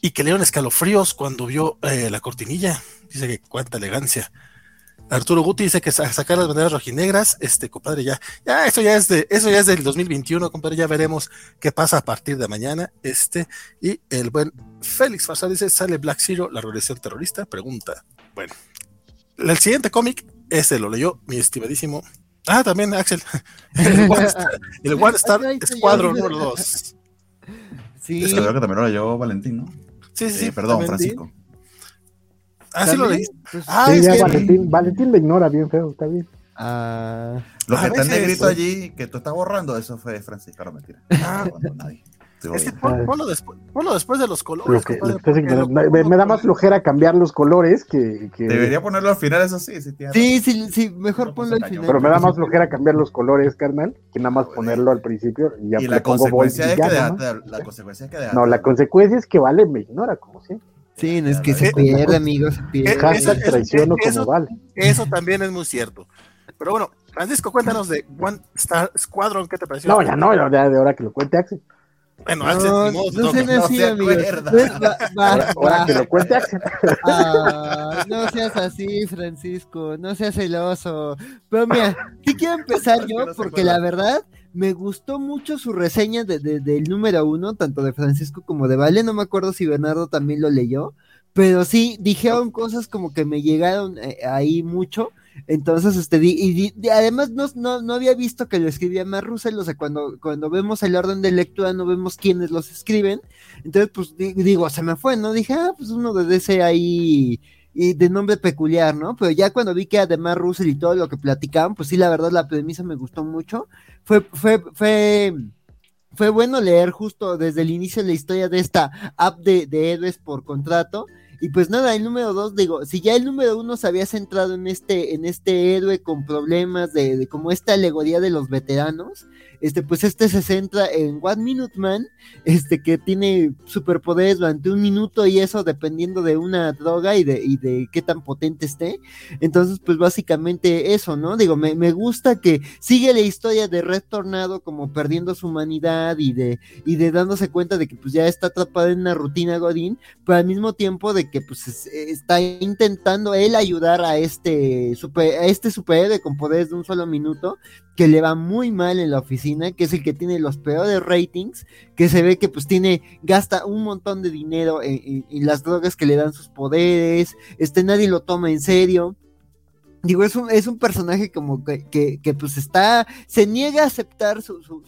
y que le dieron escalofríos cuando vio eh, la cortinilla. Dice que cuánta elegancia. Arturo Guti dice que sacar las banderas rojinegras, este compadre ya, ya eso ya es de, eso ya es del 2021, compadre, ya veremos qué pasa a partir de mañana. Este, y el buen Félix Farsal dice, sale Black Zero, la revolución terrorista, pregunta. Bueno, el siguiente cómic, este lo leyó mi estimadísimo. Ah, también Axel. El One Star, el One Star Squadron número 2. Sí. Es que que también lo leyó Valentín, ¿no? Sí, sí, Perdón, Francisco. Ah, sí lo leí. Pues, ah, sí, Valentín, Valentín me ignora bien feo, está bien. Ah, lo que está en negrito allí, que tú estás borrando, eso fue Francisco, no mentira. Ah, no, nadie. Es que ponlo, después, ponlo después de los colores. me, da más flojera cambiar los colores que, Debería ponerlo al final, eso sí. Sí, sí, sí, mejor ponlo al final. Pero me da más flojera cambiar los colores, carnal, que nada más ponerlo al principio. Y, ya y la, consecuencia es que la consecuencia es que No, la consecuencia es que Vale me ignora, como siempre. Sí, no es que se pierde, amigos, se pierde. traiciono como Vale. Eso también es muy cierto. Pero bueno, Francisco, cuéntanos de One Star Squadron, ¿qué te pareció? No, ya no, ya de ahora que lo cuente Axel. Bueno, Axel, no, no, no, así. Ahora que lo cuente Axel. Ah, no seas así, Francisco, no seas celoso. Pero mira, sí quiero empezar yo, porque la verdad me gustó mucho su reseña de, de, del número uno, tanto de Francisco como de Vale. No me acuerdo si Bernardo también lo leyó, pero sí dijeron cosas como que me llegaron eh, ahí mucho. Entonces, este, y, además no, no, había visto que lo escribía más Russell, o sea, cuando, cuando vemos el orden de lectura no vemos quiénes los escriben, entonces, pues digo, se me fue, ¿no? Dije, ah, pues uno de ese ahí y de nombre peculiar, ¿no? Pero ya cuando vi que además Russell y todo lo que platicaban, pues sí, la verdad la premisa me gustó mucho. Fue, fue, fue, fue bueno leer justo desde el inicio de la historia de esta app de, de por contrato y pues nada, el número dos, digo, si ya el número uno se había centrado en este, en este héroe con problemas de, de como esta alegoría de los veteranos, este, pues este se centra en One Minute Man, este, que tiene superpoderes durante un minuto y eso dependiendo de una droga y de, y de qué tan potente esté. Entonces, pues básicamente eso, ¿no? Digo, me, me gusta que sigue la historia de Red Tornado como perdiendo su humanidad y de, y de dándose cuenta de que pues ya está atrapado en una rutina Godín, pero al mismo tiempo de que pues está intentando él ayudar a este super, a este superhéroe con poderes de un solo minuto que le va muy mal en la oficina, que es el que tiene los peores ratings, que se ve que pues tiene, gasta un montón de dinero en, las drogas que le dan sus poderes, este nadie lo toma en serio. Digo, es un, es un personaje como que, que, pues está, se niega a aceptar su, su,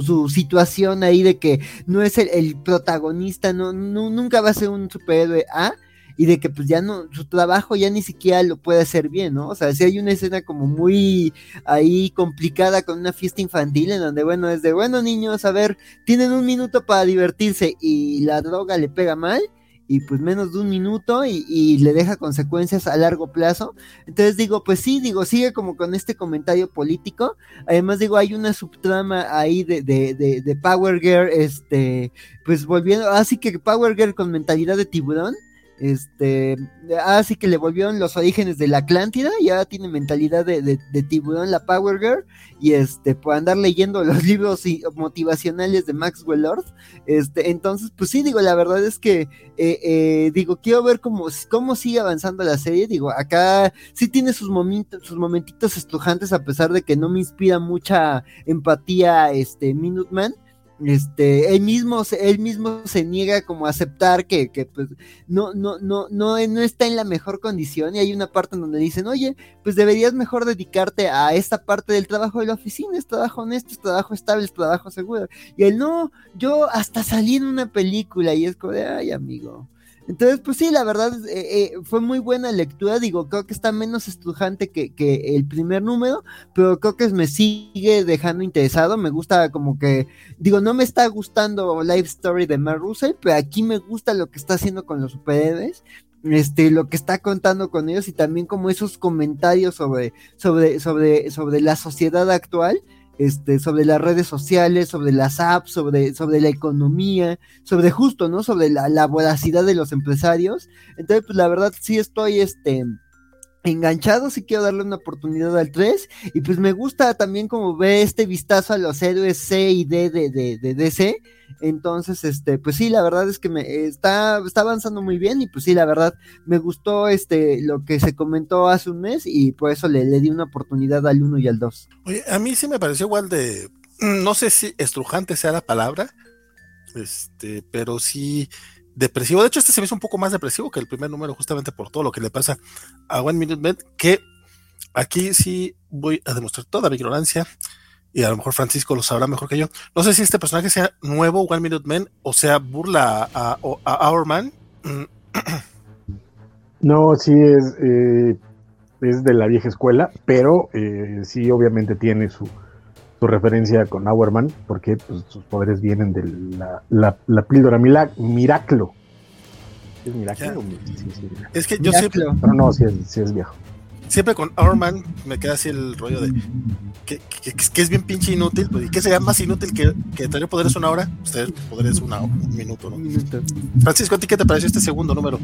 su, situación ahí de que no es el, protagonista, no, nunca va a ser un superhéroe A, y de que pues ya no, su trabajo ya ni siquiera lo puede hacer bien, ¿no? O sea, si hay una escena como muy ahí complicada con una fiesta infantil en donde, bueno, es de, bueno, niños, a ver, tienen un minuto para divertirse y la droga le pega mal y pues menos de un minuto y, le deja consecuencias a largo plazo. Entonces digo, pues sí, digo, sigue como con este comentario político. Además digo, hay una subtrama ahí de, de, de, de Power Girl, este, pues volviendo, así que Power Girl con mentalidad de tiburón este, así que le volvieron los orígenes de la Atlántida y ahora tiene mentalidad de, tiburón la Power Girl y este, por andar leyendo los libros motivacionales de Maxwell Lord. Este, entonces, pues sí, digo, la verdad es que, eh, eh, digo, quiero ver cómo, cómo sigue avanzando la serie. Digo, acá sí tiene sus momentos, sus momentitos estrujantes a pesar de que no me inspira mucha empatía, este, Minuteman este, él mismo, él mismo se niega como a aceptar que, que, pues no, no, no, no, no está en la mejor condición y hay una parte en donde dicen, oye, pues deberías mejor dedicarte a esta parte del trabajo de la oficina, es trabajo honesto, es trabajo estable, es trabajo seguro. Y él, no, yo hasta salí en una película y es como de, ay amigo, entonces, pues sí, la verdad eh, eh, fue muy buena lectura. Digo, creo que está menos estrujante que, que, el primer número, pero creo que me sigue dejando interesado. Me gusta como que, digo, no me está gustando Life Story de Mar Russell, pero aquí me gusta lo que está haciendo con los superhéroes este, lo que está contando con ellos y también como esos comentarios sobre, sobre, sobre, sobre la sociedad actual este, sobre las redes sociales, sobre las apps, sobre, sobre la economía, sobre justo, ¿no? Sobre la, voracidad de los empresarios. Entonces, pues la verdad sí estoy, este, enganchado, sí quiero darle una oportunidad al 3 y pues me gusta también como ve este vistazo a los héroes C y D de, de, de DC entonces, este, pues sí, la verdad es que me está, está avanzando muy bien y pues sí, la verdad me gustó este lo que se comentó hace un mes y por eso le, le di una oportunidad al 1 y al 2. Oye, a mí sí me pareció igual de, no sé si estrujante sea la palabra, este, pero sí depresivo. De hecho, este se me hizo un poco más depresivo que el primer número, justamente por todo lo que le pasa a One Minute Man, que aquí sí voy a demostrar toda mi ignorancia y a lo mejor Francisco lo sabrá mejor que yo. No sé si este personaje sea nuevo, One Minute Man, o sea, burla a, a, Our Man. No, sí es, eh, es de la vieja escuela, pero eh, sí obviamente tiene su, su referencia con Man, porque pues, sus poderes vienen de la, la, la píldora Miraclo. ¿Es Miraclo? Es que yo siempre... Pero no, sí es, sí es viejo siempre con Our me queda así el rollo de que, es bien pinche inútil, pues, y que sería más inútil que, que tener poderes una hora, ustedes poderes una, un minuto, ¿no? Francisco, ¿a ti qué te pareció este segundo número?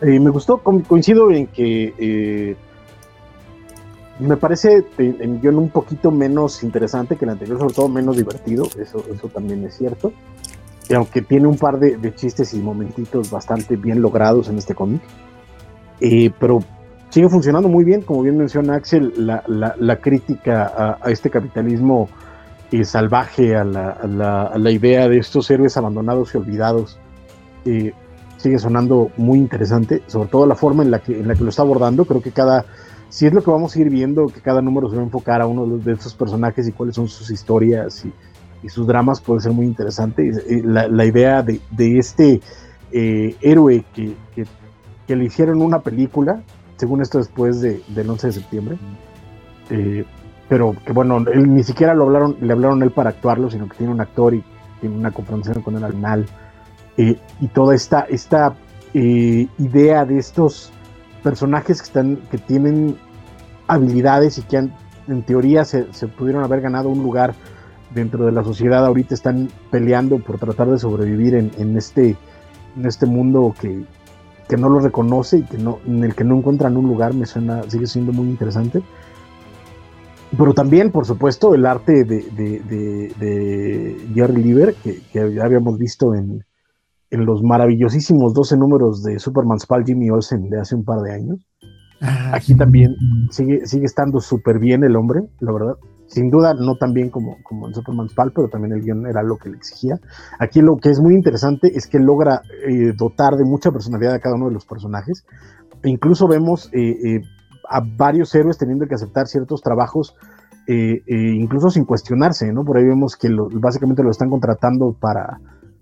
Eh, me gustó, coincido en que eh, me parece guion un poquito menos interesante que el anterior, sobre todo menos divertido, eso, eso también es cierto. Y aunque tiene un par de, chistes y momentitos bastante bien logrados en este cómic, eh, pero sigue funcionando muy bien, como bien menciona Axel, la, la, crítica a, este capitalismo eh, salvaje, a la, la, idea de estos héroes abandonados y olvidados, eh, sigue sonando muy interesante, sobre todo la forma en la, que, en la que lo está abordando, creo que cada, si es lo que vamos a ir viendo, que cada número se va a enfocar a uno de estos personajes y cuáles son sus historias y, sus dramas, puede ser muy interesante. La, idea de, este eh, héroe que, que, le hicieron una película, según esto después de, del 11 de septiembre. Eh, pero que bueno, él, ni siquiera lo hablaron, le hablaron él para actuarlo, sino que tiene un actor y tiene una confrontación con él al final. Eh, y toda esta, esta eh, idea de estos personajes que, están, que tienen habilidades y que han, en teoría se, pudieron haber ganado un lugar dentro de la sociedad, ahorita están peleando por tratar de sobrevivir en, en este, en este mundo que, que no lo reconoce y que no, en el que no encuentran un lugar, me suena, sigue siendo muy interesante. Pero también, por supuesto, el arte de, de, Jerry Lieber, que, ya habíamos visto en, en, los maravillosísimos 12 números de Superman Spal Jimmy Olsen de hace un par de años. Ah, Aquí también sigue, sigue estando súper bien el hombre, la verdad sin duda no tan bien como, como en Superman's Pal, pero también el guion era lo que le exigía. Aquí lo que es muy interesante es que logra eh, dotar de mucha personalidad a cada uno de los personajes. E incluso vemos eh, eh, a varios héroes teniendo que aceptar ciertos trabajos, incluso sin cuestionarse, ¿no? Por ahí vemos que básicamente lo están contratando para,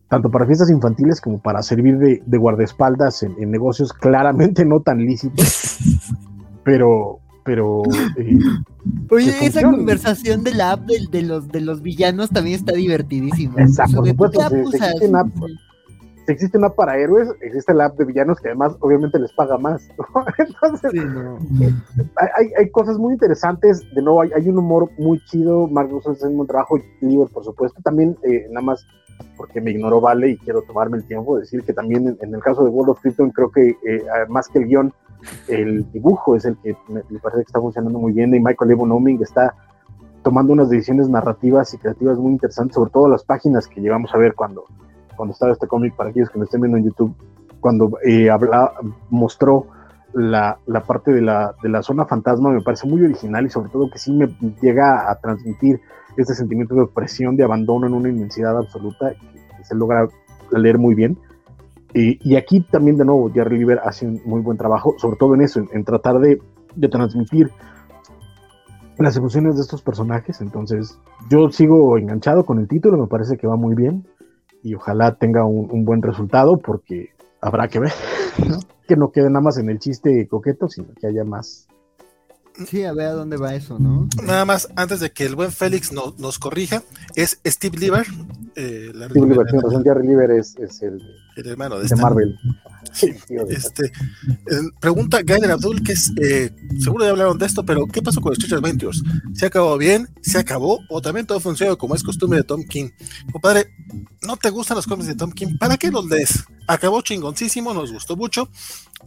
tanto para fiestas infantiles como para servir de, guardaespaldas en, negocios claramente no tan lícitos, pero, pero... Eh, Oye, esa conversación de la app de, los, de los villanos también está divertidísima. Exacto, por supuesto, existe una para héroes, existe la app de villanos que además obviamente les paga más. Entonces, hay, hay, cosas muy interesantes. De nuevo, hay, hay un humor muy chido. Mark Russell hace un buen trabajo. Liber, por supuesto. También, eh, nada más porque me ignoró Vale y quiero tomarme el tiempo de decir que también en, el caso de World of Krypton, creo que eh, más que el guion, el dibujo es el que me, parece que está funcionando muy bien. Y Michael Evan está tomando unas decisiones narrativas y creativas muy interesantes, sobre todo las páginas que llegamos a ver cuando cuando estaba este cómic, para aquellos que me estén viendo en YouTube, cuando eh, mostró la, la, parte de la, de la zona fantasma, me parece muy original y sobre todo que sí me llega a transmitir este sentimiento de opresión, de abandono en una inmensidad absoluta, que, se logra leer muy bien. y aquí también de nuevo Jerry Lieber hace un muy buen trabajo, sobre todo en eso, en, tratar de, de, transmitir las emociones de estos personajes. Entonces yo sigo enganchado con el título, me parece que va muy bien y ojalá tenga un, buen resultado porque habrá que ver, que no quede nada más en el chiste coqueto, sino que haya más. Sí, a ver a dónde va eso, ¿no? Nada más, antes de que el buen Félix nos corrija, es Steve Lieber. Eh, Steve Lieber, Jerry Lieber es, el, hermano de, este Marvel. este, eh, pregunta Gainer Abdul, que es, eh, seguro ya hablaron de esto, pero ¿qué pasó con Stretch Adventures? ¿Se acabó bien? ¿Se acabó? ¿O también todo funciona como es costumbre de Tom King? Compadre, ¿no te gustan los cómics de Tom King? ¿Para qué los lees? Acabó chingoncísimo, nos gustó mucho,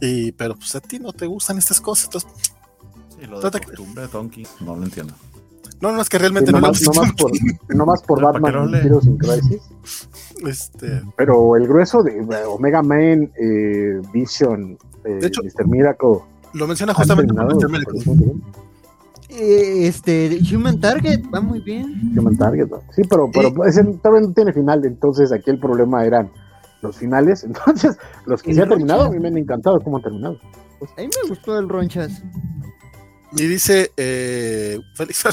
y, pero pues a ti no te gustan estas cosas, entonces... Lo de costumbre no lo entiendo. No, no, es que realmente no, más, no, más por, no más por Batman Heroes in Crisis. Este... Pero el grueso de Omega Man, eh, Vision, eh, de hecho, Mr. Miracle. Lo menciona justamente Mr. Miracle. Eh, este, Human Target va muy bien. Human Target, sí, pero, pero ese todavía no tiene final, entonces aquí el problema eran los finales. Entonces, los que se han terminado, a mí me han encantado cómo han terminado. A mí me gustó el Ronchas. Y dice eh, Félix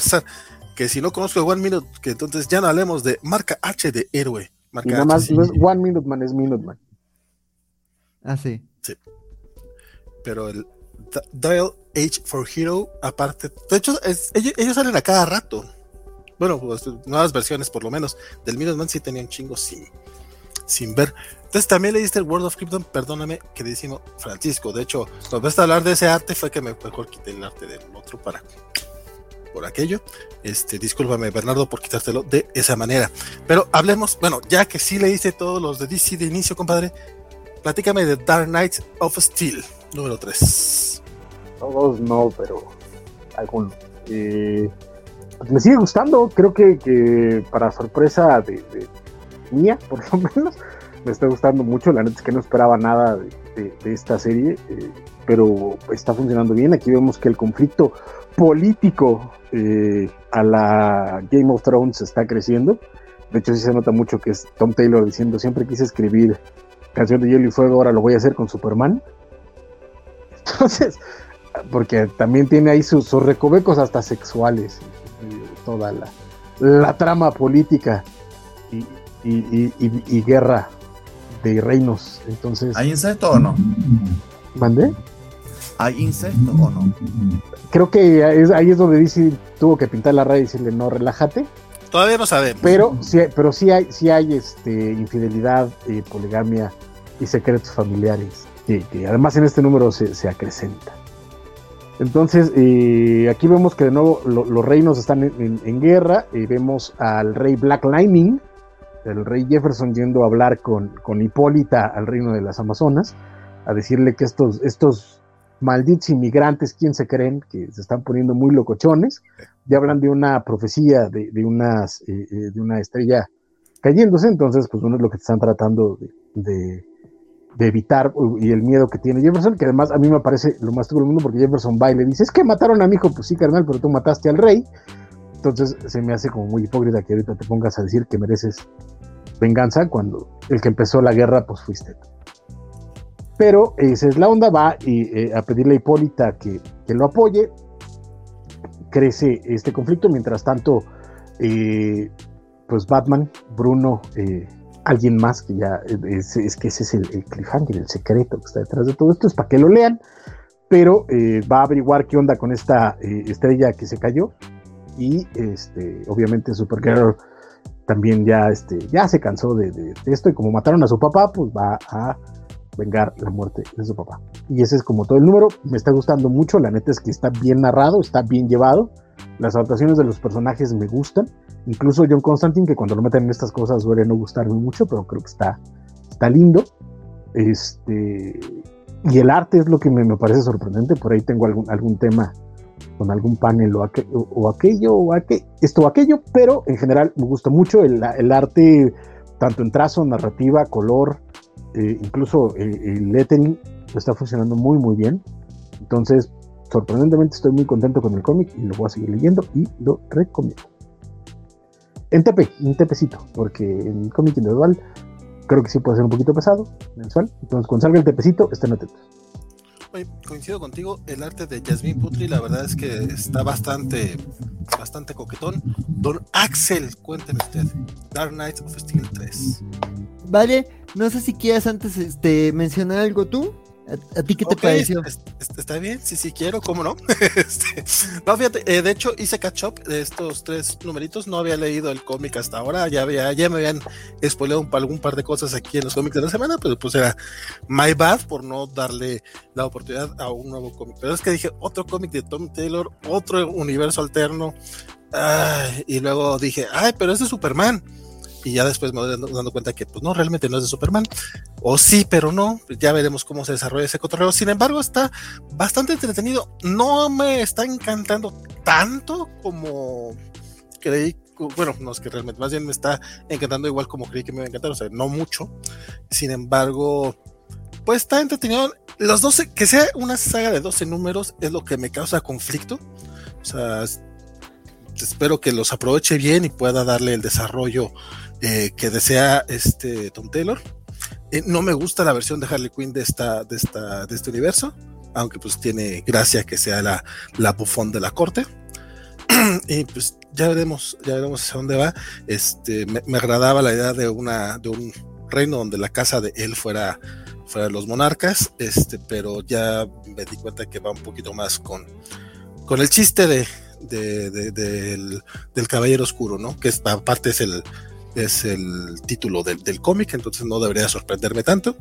que si no conozco One Minute, que entonces ya no hablemos de marca H de héroe. Marca y nada más, no es One Minute Man, es Minute Man. Ah, sí. Sí. Pero el Dial Age for Hero, aparte, de hecho, ellos, salen a cada rato. Bueno, pues, nuevas versiones por lo menos. Del Minute Man sí tenían chingos sin, sin ver. Entonces también le diste el World of Krypton, perdóname, que decimos Francisco. De hecho, cuando a hablar de ese arte fue que me mejor quité el arte del otro para por aquello. Este, discúlpame, Bernardo, por quitártelo de esa manera. Pero hablemos, bueno, ya que sí le hice todos los de DC de inicio, compadre, platícame de Dark Knight of Steel, número 3. Todos no, pero algunos. Eh, pues me sigue gustando, creo que, para sorpresa de, mía, por lo menos, me está gustando mucho. La neta es que no esperaba nada de, esta serie, eh, pero está funcionando bien. Aquí vemos que el conflicto político eh, a la Game of Thrones está creciendo. De hecho, sí se nota mucho que es Tom Taylor diciendo: Siempre quise escribir canción de hielo y fuego, ahora lo voy a hacer con Superman. Entonces, porque también tiene ahí sus, recovecos hasta sexuales, toda la, la trama política y, y, guerra de reinos. Entonces, ¿Hay incesto o no? ¿Mandé? ¿Hay incesto o no? Creo que ahí es donde dice tuvo que pintar la raya y decirle no, relájate. Todavía no sabemos. Pero sí, pero sí hay, sí hay este, infidelidad, eh, poligamia y secretos familiares, que, además en este número se, se acrecenta. Entonces, eh, aquí vemos que de nuevo los reinos están en, guerra. y vemos al rey Black Lightning, el rey Jefferson yendo a hablar con, con Hipólita al reino de las Amazonas, a decirle que estos, estos malditos inmigrantes, ¿quién se creen? Que se están poniendo muy locochones. Ya hablan de una profecía de, de unas, eh, eh, de una estrella cayéndose, entonces, pues uno es lo que están tratando de, de, evitar y el miedo que tiene Jefferson, que además a mí me parece lo más todo el mundo porque Jefferson va y le dice, es que mataron a mi hijo, pues sí, carnal, pero tú mataste al rey. Entonces se me hace como muy hipócrita que ahorita te pongas a decir que mereces venganza cuando el que empezó la guerra pues fuiste. Pero esa es la onda, va y, eh, a pedirle a Hipólita que, lo apoye. Crece este conflicto, mientras tanto, eh, pues Batman, Bruno, eh, alguien más que ya es, que ese es el, cliffhanger, el secreto que está detrás de todo esto, es para que lo lean, pero eh, va a averiguar qué onda con esta eh, estrella que se cayó y este, obviamente Supergirl también ya, este, ya se cansó de, esto y como mataron a su papá, pues va a vengar la muerte de su papá. Y ese es como todo el número, me está gustando mucho, la neta es que está bien narrado, está bien llevado, las adaptaciones de los personajes me gustan, incluso John Constantine, que cuando lo meten en estas cosas suele no gustarme mucho, pero creo que está, está lindo. Este, y el arte es lo que me, parece sorprendente, por ahí tengo algún, algún tema con algún panel o, aquello o esto o aquello, pero en general me gusta mucho el, arte, tanto en trazo, narrativa, color, eh, incluso el, lettering está funcionando muy muy bien. Entonces, sorprendentemente estoy muy contento con el cómic y lo voy a seguir leyendo y lo recomiendo. En TP, en TPcito, porque el cómic individual creo que sí puede ser un poquito pesado, mensual. Entonces, cuando salga el TPcito, estén atentos. Coincido contigo, el arte de Jasmine Putri, la verdad es que está bastante, bastante coquetón. Don Axel, cuéntenme usted, Dark Knights of Steel 3. Vale, no sé si quieres antes este, mencionar algo tú. ¿A, ti qué te pareció? Está bien, sí, sí quiero, ¿cómo no? Este, no, fíjate, eh, de hecho hice catch up de estos tres numeritos, no había leído el cómic hasta ahora, ya, había, ya me habían spoileado un, algún par de cosas aquí en los cómics de la semana, pero pues era my bad por no darle la oportunidad a un nuevo cómic. Pero es que dije, otro cómic de Tom Taylor, otro universo alterno, y luego dije, ay, pero es de Superman y ya después me voy dando, cuenta que pues no, realmente no es de Superman, o sí, pero no, ya veremos cómo se desarrolla ese cotorreo, sin embargo está bastante entretenido, no me está encantando tanto como creí, bueno, no es que realmente, más bien me está encantando igual como creí que me iba a encantar, o sea, no mucho, sin embargo, pues está entretenido, los 12, que sea una saga de 12 números es lo que me causa conflicto, o sea, espero que los aproveche bien y pueda darle el desarrollo eh, que desea este Tom Taylor. Eh, no me gusta la versión de Harley Quinn de esta, de esta, de este universo, aunque pues tiene gracia que sea la, la bufón de la corte. y pues ya veremos, ya veremos hacia dónde va. Este, me, agradaba la idea de una, de un reino donde la casa de él fuera, fuera los monarcas, este, pero ya me di cuenta que va un poquito más con, con el chiste de, del, del, caballero oscuro, ¿no? Que es, aparte es el, es el título del, cómic, entonces no debería sorprenderme tanto.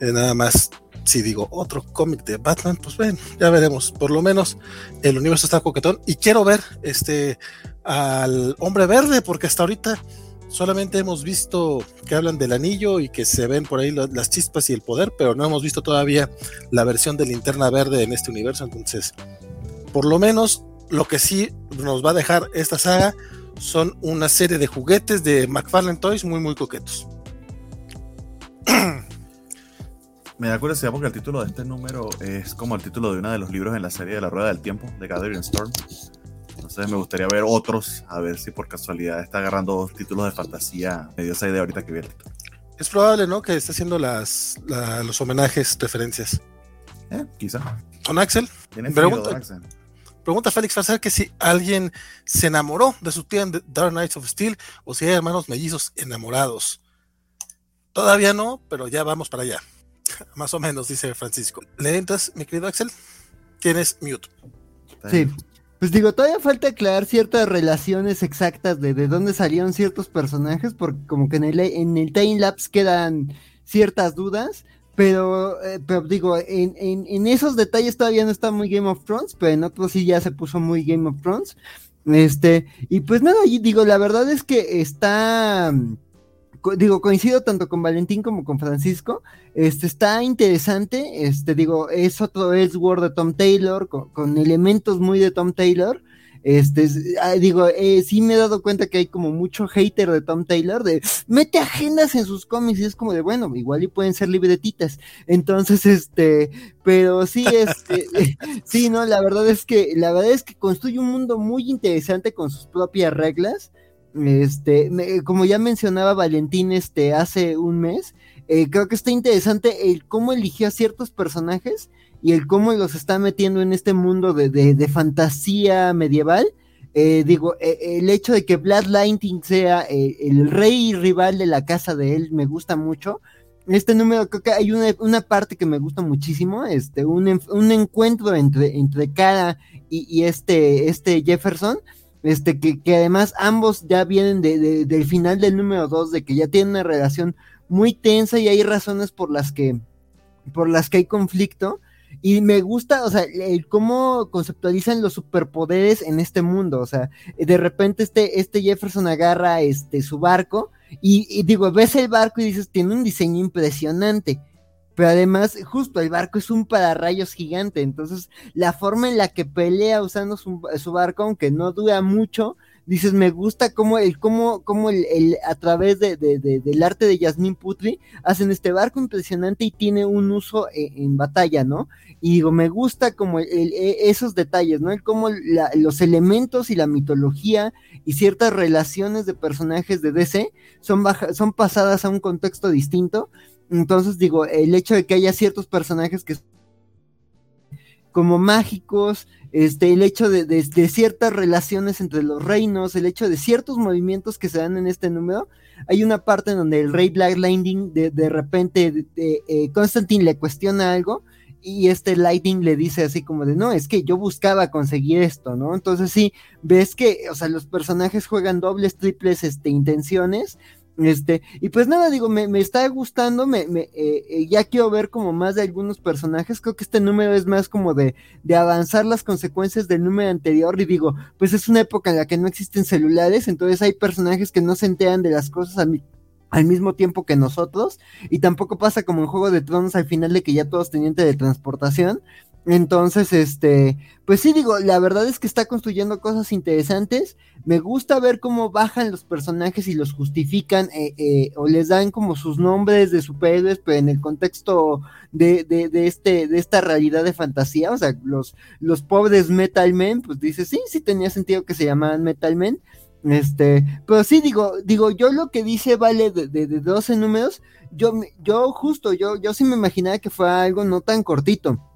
Eh, nada más, si digo otro cómic de Batman, pues bueno, ya veremos. Por lo menos el universo está coquetón y quiero ver este al hombre verde, porque hasta ahorita solamente hemos visto que hablan del anillo y que se ven por ahí las chispas y el poder, pero no hemos visto todavía la versión de linterna verde en este universo. Entonces, por lo menos lo que sí nos va a dejar esta saga son una serie de juguetes de McFarlane Toys muy, muy coquetos. Me da curiosidad porque el título de este número es como el título de uno de los libros en la serie de la Rueda del Tiempo de Gathering Storm. Entonces me gustaría ver otros, a ver si por casualidad está agarrando títulos de fantasía. Me dio esa idea ahorita que vi el título. Es probable, ¿no? Que esté haciendo las, los homenajes, referencias. Eh, quizá. ¿Con Axel? Pregunta, Axel? Pregunta Félix Farser que si alguien se enamoró de su tía en Dark Knights of Steel o si hay hermanos mellizos enamorados. Todavía no, pero ya vamos para allá. Más o menos, dice Francisco. ¿Le entras, mi querido Axel? Tienes mute. Sí. Pues digo, todavía falta aclarar ciertas relaciones exactas de, de dónde salieron ciertos personajes, porque como que en el, en el time lapse quedan ciertas dudas. Pero, eh, pero digo, en, en, esos detalles todavía no está muy Game of Thrones, pero en otros sí ya se puso muy Game of Thrones. Este, y pues nada, y digo, la verdad es que está, digo, coincido tanto con Valentín como con Francisco, este, está interesante, este, digo, es otro Word de Tom Taylor, con, con elementos muy de Tom Taylor, este, ah, digo, eh, sí me he dado cuenta que hay como mucho hater de Tom Taylor, de mete agendas en sus cómics y es como de, bueno, igual y pueden ser libretitas. Entonces, este, pero sí, este, sí, no, la verdad es que, la verdad es que construye un mundo muy interesante con sus propias reglas. Este, como ya mencionaba Valentín, este, hace un mes, eh, creo que está interesante el cómo eligió a ciertos personajes y el cómo los está metiendo en este mundo de, fantasía medieval. eh, digo, eh, el hecho de que Blood Lightning sea eh, el rey rival de la casa de él me gusta mucho. Este número, creo que hay una, parte que me gusta muchísimo, este, un, encuentro entre, entre Cara y, este, este Jefferson, este, que, que, además ambos ya vienen de, del final del número 2, de que ya tienen una relación muy tensa y hay razones por las que, por las que hay conflicto. Y me gusta, o sea, el cómo conceptualizan los superpoderes en este mundo. O sea, de repente este, este Jefferson agarra este, su barco y, digo, ves el barco y dices, tiene un diseño impresionante. Pero además, justo el barco es un pararrayos gigante. Entonces, la forma en la que pelea usando su, su barco, aunque no dura mucho, dices, me gusta cómo el, cómo, cómo el, el a través de, de, del arte de Yasmin Putri hacen este barco impresionante y tiene un uso e, en, batalla, ¿no? Y digo, me gusta como e, esos detalles, ¿no? El cómo los elementos y la mitología y ciertas relaciones de personajes de DC son, son pasadas a un contexto distinto. Entonces digo, el hecho de que haya ciertos personajes que como mágicos, este, el hecho de, ciertas relaciones entre los reinos, el hecho de ciertos movimientos que se dan en este número. Hay una parte en donde el rey Black Lightning de, de repente eh, Constantine le cuestiona algo y este Lightning le dice así como de, no, es que yo buscaba conseguir esto, ¿no? Entonces sí, ves que, o sea, los personajes juegan dobles, triples, este, intenciones este, y pues nada, digo, me, me está gustando, me, me eh, eh, ya quiero ver como más de algunos personajes, creo que este número es más como de, de avanzar las consecuencias del número anterior y digo, pues es una época en la que no existen celulares, entonces hay personajes que no se enteran de las cosas al, mismo tiempo que nosotros, y tampoco pasa como en Juego de Tronos al final de que ya todos tenían teletransportación, entonces, este, pues sí digo, la verdad es que está construyendo cosas interesantes. Me gusta ver cómo bajan los personajes y los justifican eh, eh, o les dan como sus nombres de superhéroes, pero en el contexto de, de, de, este, de esta realidad de fantasía. O sea, los, los pobres Metal Men, pues dice, sí, sí tenía sentido que se llamaban Metal Men. Este, pero sí digo, digo, yo lo que dice vale de, de, de 12 números, yo, yo justo, yo, yo sí me imaginaba que fue algo no tan cortito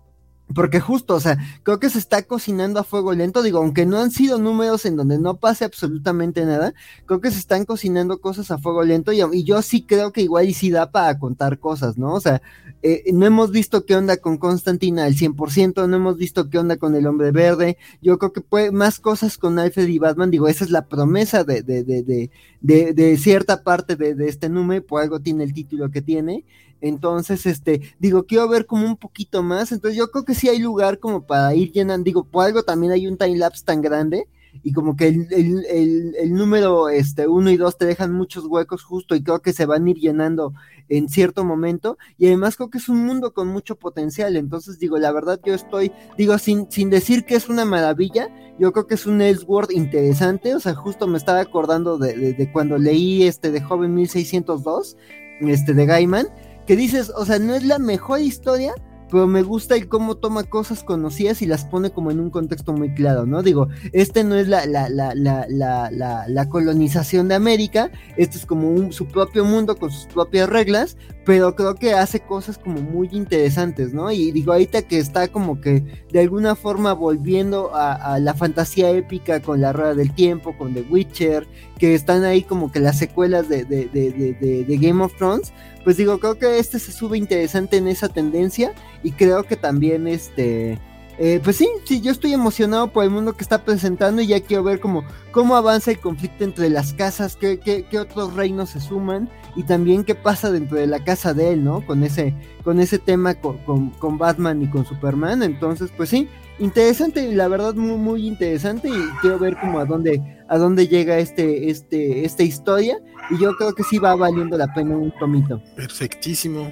porque justo, o sea, creo que se está cocinando a fuego lento, digo, aunque no han sido números en donde no pase absolutamente nada, creo que se están cocinando cosas a fuego lento y, yo sí creo que igual y sí da para contar cosas, ¿no? O sea, eh, no hemos visto qué onda con Constantina al 100%, no hemos visto qué onda con el hombre verde, yo creo que puede más cosas con Alfred y Batman, digo, esa es la promesa de, de, de, de, de cierta parte de, de este número, por algo tiene el título que tiene, entonces, este, digo, quiero ver como un poquito más. Entonces, yo creo que sí hay lugar como para ir llenando. Digo, por algo también hay un time lapse tan grande. Y como que el, el, el, número este, uno y dos te dejan muchos huecos justo y creo que se van a ir llenando en cierto momento. Y además creo que es un mundo con mucho potencial. Entonces digo, la verdad yo estoy, digo, sin, sin decir que es una maravilla, yo creo que es un Elseworld interesante. O sea, justo me estaba acordando de, de, de cuando leí este de Joven 1602, este de Gaiman que dices, o sea, no es la mejor historia, pero me gusta el cómo toma cosas conocidas y las pone como en un contexto muy claro, ¿no? Digo, este no es la, la, la, la, la colonización de América, este es como un, su propio mundo con sus propias reglas, pero creo que hace cosas como muy interesantes, ¿no? Y digo, ahorita que está como que de alguna forma volviendo a, la fantasía épica con la Rueda del Tiempo, con The Witcher, que están ahí como que las secuelas de, de, de, de Game of Thrones, pues digo, creo que este se sube interesante en esa tendencia y creo que también este... Eh, pues sí, sí, yo estoy emocionado por el mundo que está presentando y ya quiero ver cómo, cómo avanza el conflicto entre las casas, qué, qué, qué, otros reinos se suman y también qué pasa dentro de la casa de él, ¿no? Con ese, con ese tema con, con, con Batman y con Superman. Entonces, pues sí, interesante, la verdad muy, muy interesante y quiero ver cómo a dónde, a dónde llega este, este, esta historia y yo creo que sí va valiendo la pena un tomito. Perfectísimo.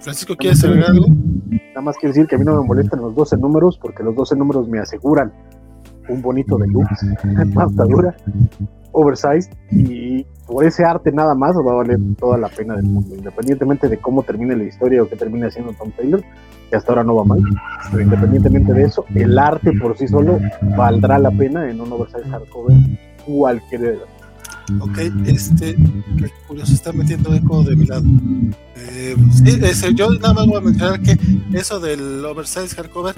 Francisco, ¿quieres saber algo? Nada más quiero decir que a mí no me molestan los 12 números porque los 12 números me aseguran un bonito deluxe, pasta dura, oversized y por ese arte nada más va a valer toda la pena del mundo, independientemente de cómo termine la historia o qué termine haciendo Tom Taylor, que hasta ahora no va mal, pero independientemente de eso, el arte por sí solo valdrá la pena en un oversize hardcover cualquier de Ok, este, curioso, está metiendo eco de mi lado. Eh, sí, ese, yo nada más voy a mencionar que eso del oversize hardcover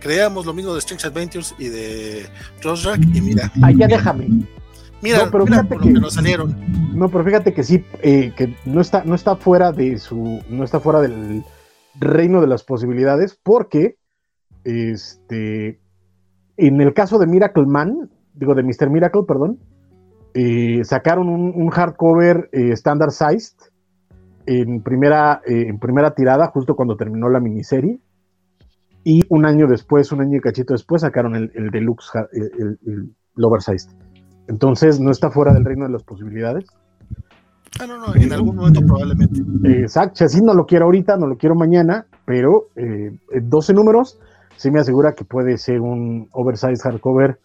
creíamos lo mismo de Strange Adventures y de Rack y mira. Ah, ya déjame. Mira, no, pero fíjate que, no salieron. No, pero fíjate que sí, eh, que no está, no está fuera de su, no está fuera del reino de las posibilidades, porque este, en el caso de Miracle Man, digo de Mr. Miracle, perdón, eh, sacaron un, hardcover eh, standard sized en primera, en primera tirada, justo cuando terminó la miniserie. Y un año después, un año y cachito después, sacaron el, el deluxe, el, el, el oversized. Entonces no está fuera del reino de las posibilidades. Ah, no, no, en algún momento probablemente. Exacto, así no lo quiero ahorita, no lo quiero mañana, pero eh, 12 números sí me asegura que puede ser un oversized hardcover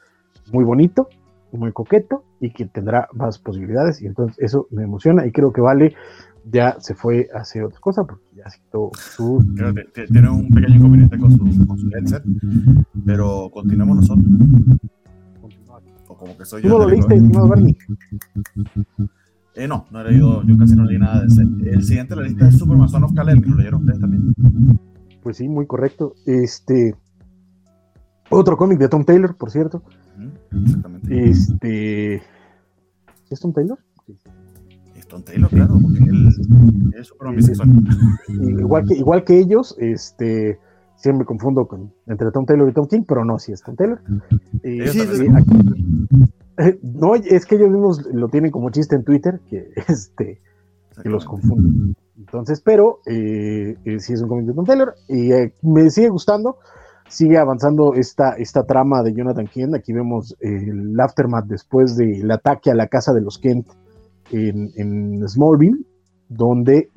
muy bonito, muy coqueto y que tendrá más posibilidades y entonces eso me emociona y creo que Vale ya se fue a hacer otra cosa porque ya se quitó su... tiene un pequeño inconveniente con su, con su headset, pero continuamos nosotros como que soy ¿Tú yo. no lo leíste, estimado Bernie? Eh, no, no he leído, yo casi no leí nada de ese. El siguiente de la lista es Superman Son of Kal-El, que lo leyeron ustedes también. Pues sí, muy correcto. Este. Otro cómic de Tom Taylor, por cierto. exactamente. Este. ¿Es Tom Taylor? Es Tom Taylor, claro, porque él es Superman bisexual. Igual que, igual que ellos, este siempre me confundo con, entre Tom Taylor y Tom King, pero no, sí es Tom Taylor. Eh, eh, no, es que ellos mismos lo tienen como chiste en Twitter, que, este, que los confunden. Entonces, pero eh, sí es un cómic de Tom Taylor y me sigue gustando. Sigue avanzando esta, esta trama de Jonathan Kent. Aquí vemos el aftermath después del ataque a la casa de los Kent en, en Smallville, donde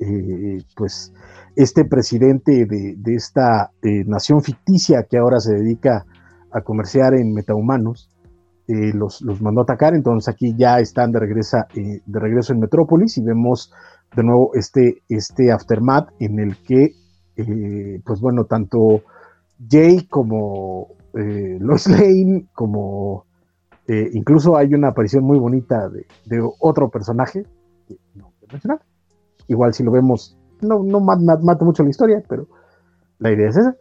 pues este presidente de, esta eh, nación ficticia que ahora se dedica a comerciar en metahumanos, eh, los, los, mandó atacar, entonces aquí ya están de, regresa, eh, de regreso en Metrópolis y vemos de nuevo este, este aftermath en el que, pues bueno, tanto Jay como Lois Lane, como incluso hay una aparición muy bonita de, otro personaje, que no mencionar. Igual si lo vemos no, no mata, mucho la historia, pero la idea es esa.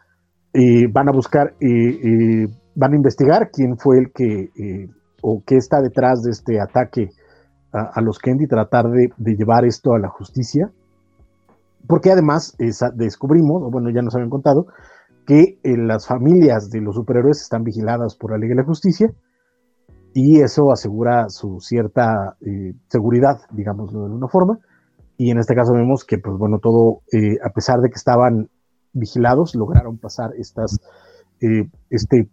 Van a buscar, van a investigar quién fue el que, eh, o qué está detrás de este ataque a, los Kendi, tratar de, llevar esto a la justicia. Porque además descubrimos, o bueno, ya nos habían contado, que eh, las familias de los superhéroes están vigiladas por la Liga de la Justicia y eso asegura su cierta eh, seguridad, digámoslo de alguna forma. Y en este caso vemos que, pues bueno, todo, a pesar de que estaban vigilados, lograron pasar estas, este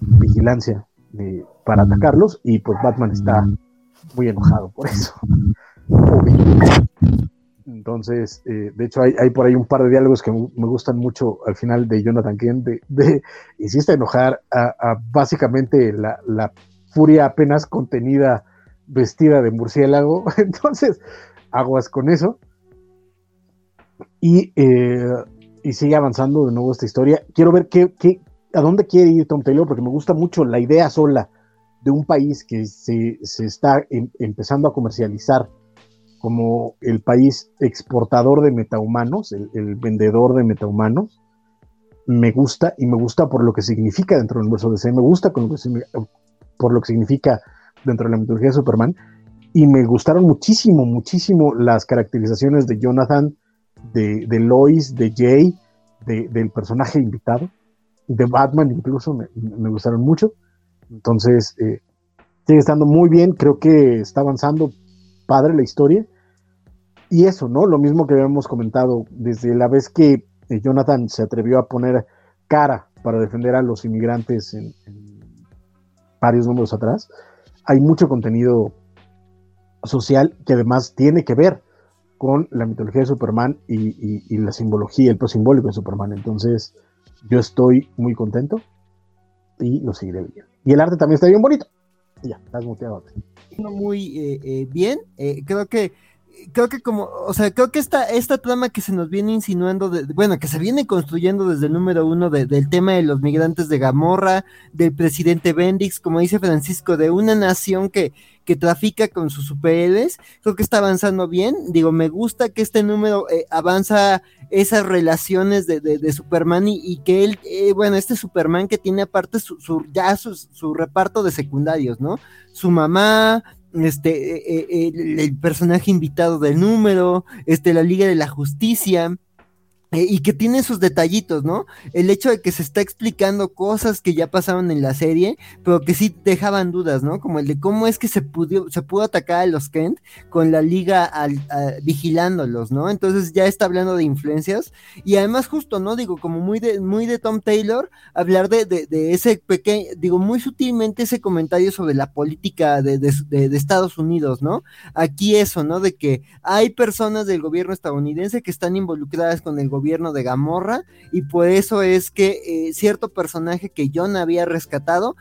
vigilancia para atacarlos y pues Batman está muy enojado por eso. Entonces, eh, de hecho, hay, por ahí un par de diálogos que me gustan mucho al final de Jonathan Kent, de, de hiciste enojar a, básicamente la, la, furia apenas contenida vestida de murciélago. Entonces, aguas con eso. Y, eh, y, sigue avanzando de nuevo esta historia. Quiero ver qué, qué, a dónde quiere ir Tom Taylor, porque me gusta mucho la idea sola de un país que se, se está em, empezando a comercializar como el país exportador de metahumanos, el, vendedor de metahumanos. Me gusta y me gusta por lo que significa dentro del universo DC, me gusta por lo que significa dentro de la mitología de Superman. Y me gustaron muchísimo, muchísimo las caracterizaciones de Jonathan, de, de Lois, de Jay, del personaje invitado, de Batman incluso, me, gustaron mucho. Entonces, eh, sigue estando muy bien, creo que está avanzando padre la historia. Y eso, ¿no? Lo mismo que habíamos comentado desde la vez que eh, Jonathan se atrevió a poner cara para defender a los inmigrantes en varios números atrás. Hay mucho contenido social que además tiene que ver con la mitología de Superman y, la simbología, el simbólico de Superman. Entonces, yo estoy muy contento y lo seguiré viendo. Y el arte también está bien bonito. ya, estás muteado. Muy eh, eh, bien, eh, creo que creo que como, o sea, creo que esta, esta trama que se nos viene insinuando, de, bueno, que se viene construyendo desde el número uno del tema de los migrantes de Gamorra, del presidente Bendix, como dice Francisco, de una nación que, que trafica con sus superhéroes, creo que está avanzando bien. Digo, me gusta que este número eh, avanza esas relaciones de, de, Superman y, que él, eh, bueno, este Superman que tiene aparte su, su ya su, su reparto de secundarios, ¿no? Su mamá, este, eh, eh, el, personaje invitado del número, este, la Liga de la Justicia, y que tiene sus detallitos, ¿no? El hecho de que se está explicando cosas que ya pasaron en la serie, pero que sí dejaban dudas, ¿no? Como el de cómo es que se pudo, se pudo atacar a los Kent con la liga vigilándolos, ¿no? Entonces ya está hablando de influencias y además justo, ¿no? Digo, como muy de, muy de Tom Taylor, hablar de, de, ese pequeño, digo, muy sutilmente ese comentario sobre la política de, de Estados Unidos, ¿no? Aquí eso, ¿no? De que hay personas del gobierno estadounidense que están involucradas con el gobierno gobierno de Gamorra y por eso es que eh, cierto personaje que John había rescatado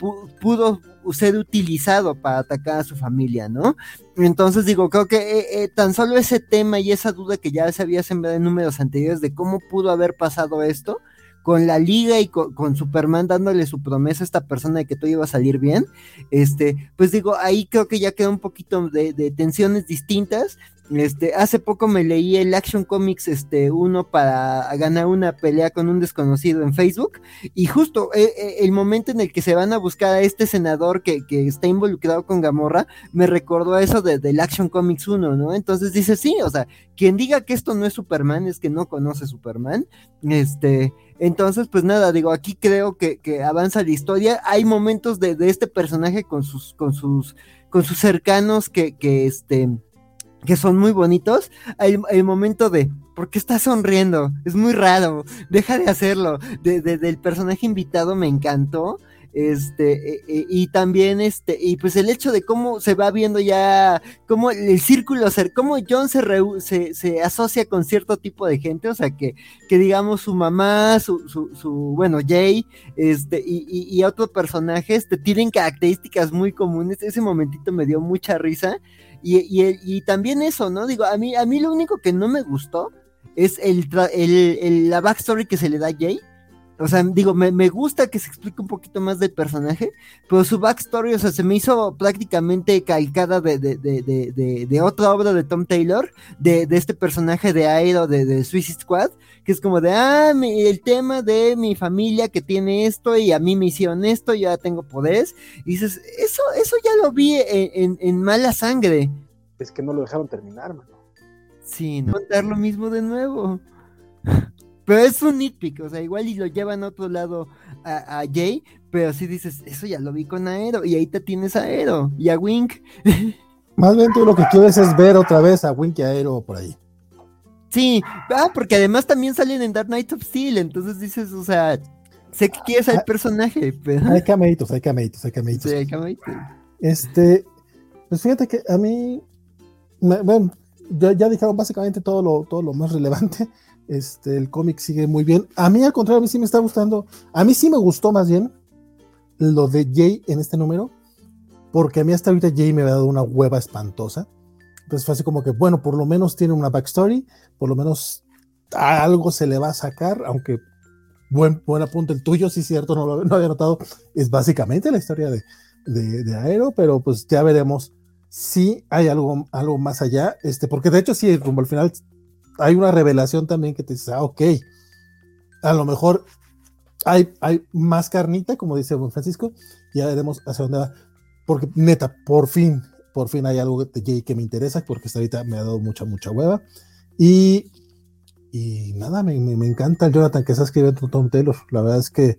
pudo ser utilizado para atacar a su familia, ¿no? Entonces digo, creo que eh, eh, tan solo ese tema y esa duda que ya se había sembrado en números anteriores de cómo pudo haber pasado esto, con la liga y con, Superman dándole su promesa a esta persona de que todo iba a salir bien, este, pues digo, ahí creo que ya queda un poquito de, de tensiones distintas este, hace poco me leí el Action Comics este, uno para ganar una pelea con un desconocido en Facebook. Y justo eh, eh, el momento en el que se van a buscar a este senador que, que está involucrado con Gamorra, me recordó a eso de, del Action Comics 1, ¿no? Entonces dice, sí, o sea, quien diga que esto no es Superman es que no conoce Superman. Este, entonces, pues nada, digo, aquí creo que, que avanza la historia. Hay momentos de, de, este personaje con sus, con sus, con sus cercanos que, que este que son muy bonitos, el, el momento de, ¿por qué estás sonriendo? Es muy raro, deja de hacerlo. De, del personaje invitado me encantó. Este, e, e, y también este, y pues el hecho de cómo se va viendo ya, cómo el círculo, cómo John se, se, se, asocia con cierto tipo de gente, o sea, que, que digamos su mamá, su, su, bueno, Jay, este, y, y, otros personajes te tienen características muy comunes, ese momentito me dio mucha risa, y, y, también eso, ¿no? Digo, a mí, a mí lo único que no me gustó es el, el, la backstory que se le da a Jay. O sea, digo, me, me, gusta que se explique un poquito más del personaje, pero su backstory, o sea, se me hizo prácticamente calcada de, de, de, de otra obra de Tom Taylor, de, este personaje de Aero de, Suicide Squad, que es como de, ah, el tema de mi familia que tiene esto y a mí me hicieron esto, yo ya tengo poderes. Y dices, eso, eso ya lo vi en, en, Mala Sangre. Es que no lo dejaron terminar, mano. Sí, no. Contar lo mismo de nuevo. Pero es un nitpick, o sea, igual y lo llevan a otro lado a, Jay, pero si dices, eso ya lo vi con Aero, y ahí te tienes a Aero y a Wink. Más bien tú lo que quieres es ver otra vez a Wink y a Aero por ahí. Sí, ah, porque además también salen en Dark Knight of Steel, entonces dices, o sea, sé que quieres al ah, personaje, pero... Hay cameitos, hay cameitos, hay cameitos. Sí, hay cameitos. Este, pues fíjate que a mí, bueno, ya, ya dijeron básicamente todo lo, todo lo más relevante. Este, el cómic sigue muy bien. A mí, al contrario, a mí sí me está gustando. A mí sí me gustó más bien lo de Jay en este número, porque a mí hasta ahorita Jay me había dado una hueva espantosa. Entonces fue así como que, bueno, por lo menos tiene una backstory, por lo menos algo se le va a sacar, aunque buen, buen apunte el tuyo, sí cierto, no lo no había notado, es básicamente la historia de, de, de, Aero, pero pues ya veremos si hay algo, algo más allá, este, porque de hecho sí, como al final hay una revelación también que te dice, ah, ok, a lo mejor hay, hay más carnita, como dice Juan Francisco, ya veremos hacia dónde va. Porque neta, por fin, por fin hay algo de Jay que me interesa, porque hasta ahorita me ha dado mucha, mucha hueva. Y, y nada, me, encanta el Jonathan que está escribiendo Tom Taylor. La verdad es que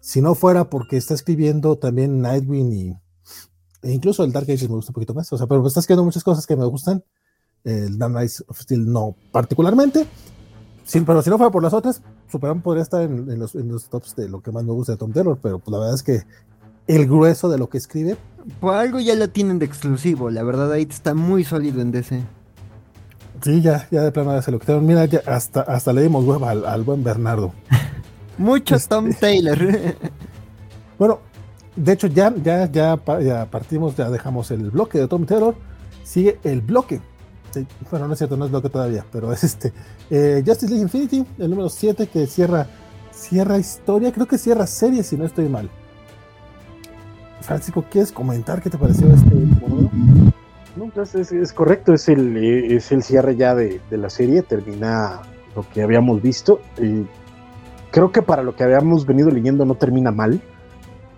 si no fuera porque está escribiendo también Nightwing y e incluso el Dark Ages me gusta un poquito más, o sea, pero está escribiendo muchas cosas que me gustan el Dark Knight of Steel no particularmente, pero si no fuera por las otras, Superman podría estar en, los, tops de lo que más me gusta de Tom Taylor, pero pues la verdad es que el grueso de lo que escribe. Por algo ya lo tienen de exclusivo, la verdad ahí está muy sólido en DC. Sí, ya, ya de plano ya se lo quitaron. Mira, hasta, hasta le dimos hueva al, buen Bernardo. Mucho este, Tom Taylor. bueno, de hecho ya, ya, ya, ya partimos, ya dejamos el bloque de Tom Taylor. Sigue el bloque este, bueno, no es cierto, no es bloque todavía, pero es este, eh, Justice League Infinity, el número 7 que cierra, cierra historia, creo que cierra serie si no estoy mal. Francisco, ¿quieres comentar qué te pareció este número? No, pues es, correcto, es el, es el cierre ya de, la serie, termina lo que habíamos visto. y creo que para lo que habíamos venido leyendo no termina mal,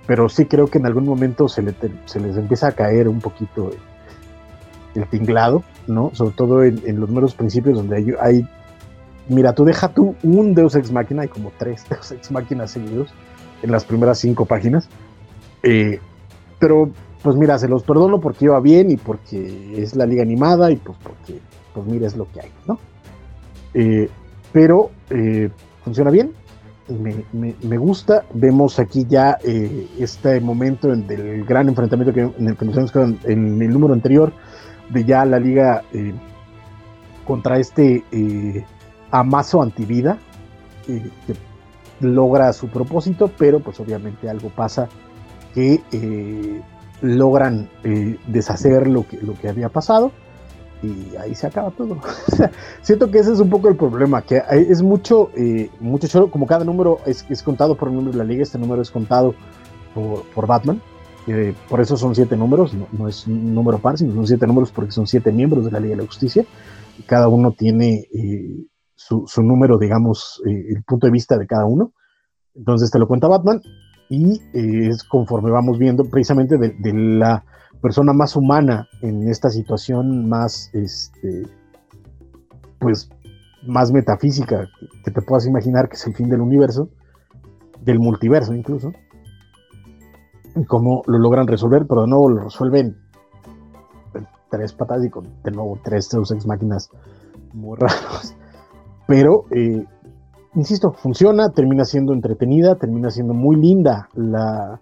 pero sí creo que en algún momento se, se les empieza a caer un poquito el, tinglado, ¿no? Sobre todo en, los números principios donde hay, mira, tú deja tú un Deus Ex Máquina, hay como tres Deus Ex Máquinas seguidos en las primeras cinco páginas. Eh, pero pues mira, se los perdono porque iba bien y porque es la liga animada y pues porque, pues mira, es lo que hay, ¿no? Eh, pero eh, funciona bien, me, gusta. Vemos aquí ya eh, este momento en, del gran enfrentamiento que, en el que nos hemos en, el número anterior, de ya la liga contra este amazo antivida, que logra su propósito, pero pues obviamente algo pasa que logran eh, deshacer lo que, lo que había pasado y ahí se acaba todo. Siento que ese es un poco el problema, que es mucho, eh, mucho como cada número es, es, contado por el número de la liga, este número es contado por, por Batman, eh, por eso son siete números, no, es un número par, sino son siete números porque son siete miembros de la Liga de la Justicia, y cada uno tiene su, su, número, digamos, el punto de vista de cada uno. Entonces te lo cuenta Batman y eh, es conforme vamos viendo precisamente de, la persona más humana en esta situación más, este, pues, más metafísica que te puedas imaginar que es el fin del universo, del multiverso incluso, cómo lo logran resolver, pero de nuevo lo resuelven tres patas y con de nuevo tres Deus Ex máquinas muy raros, pero eh, insisto, funciona, termina siendo entretenida, termina siendo muy linda la,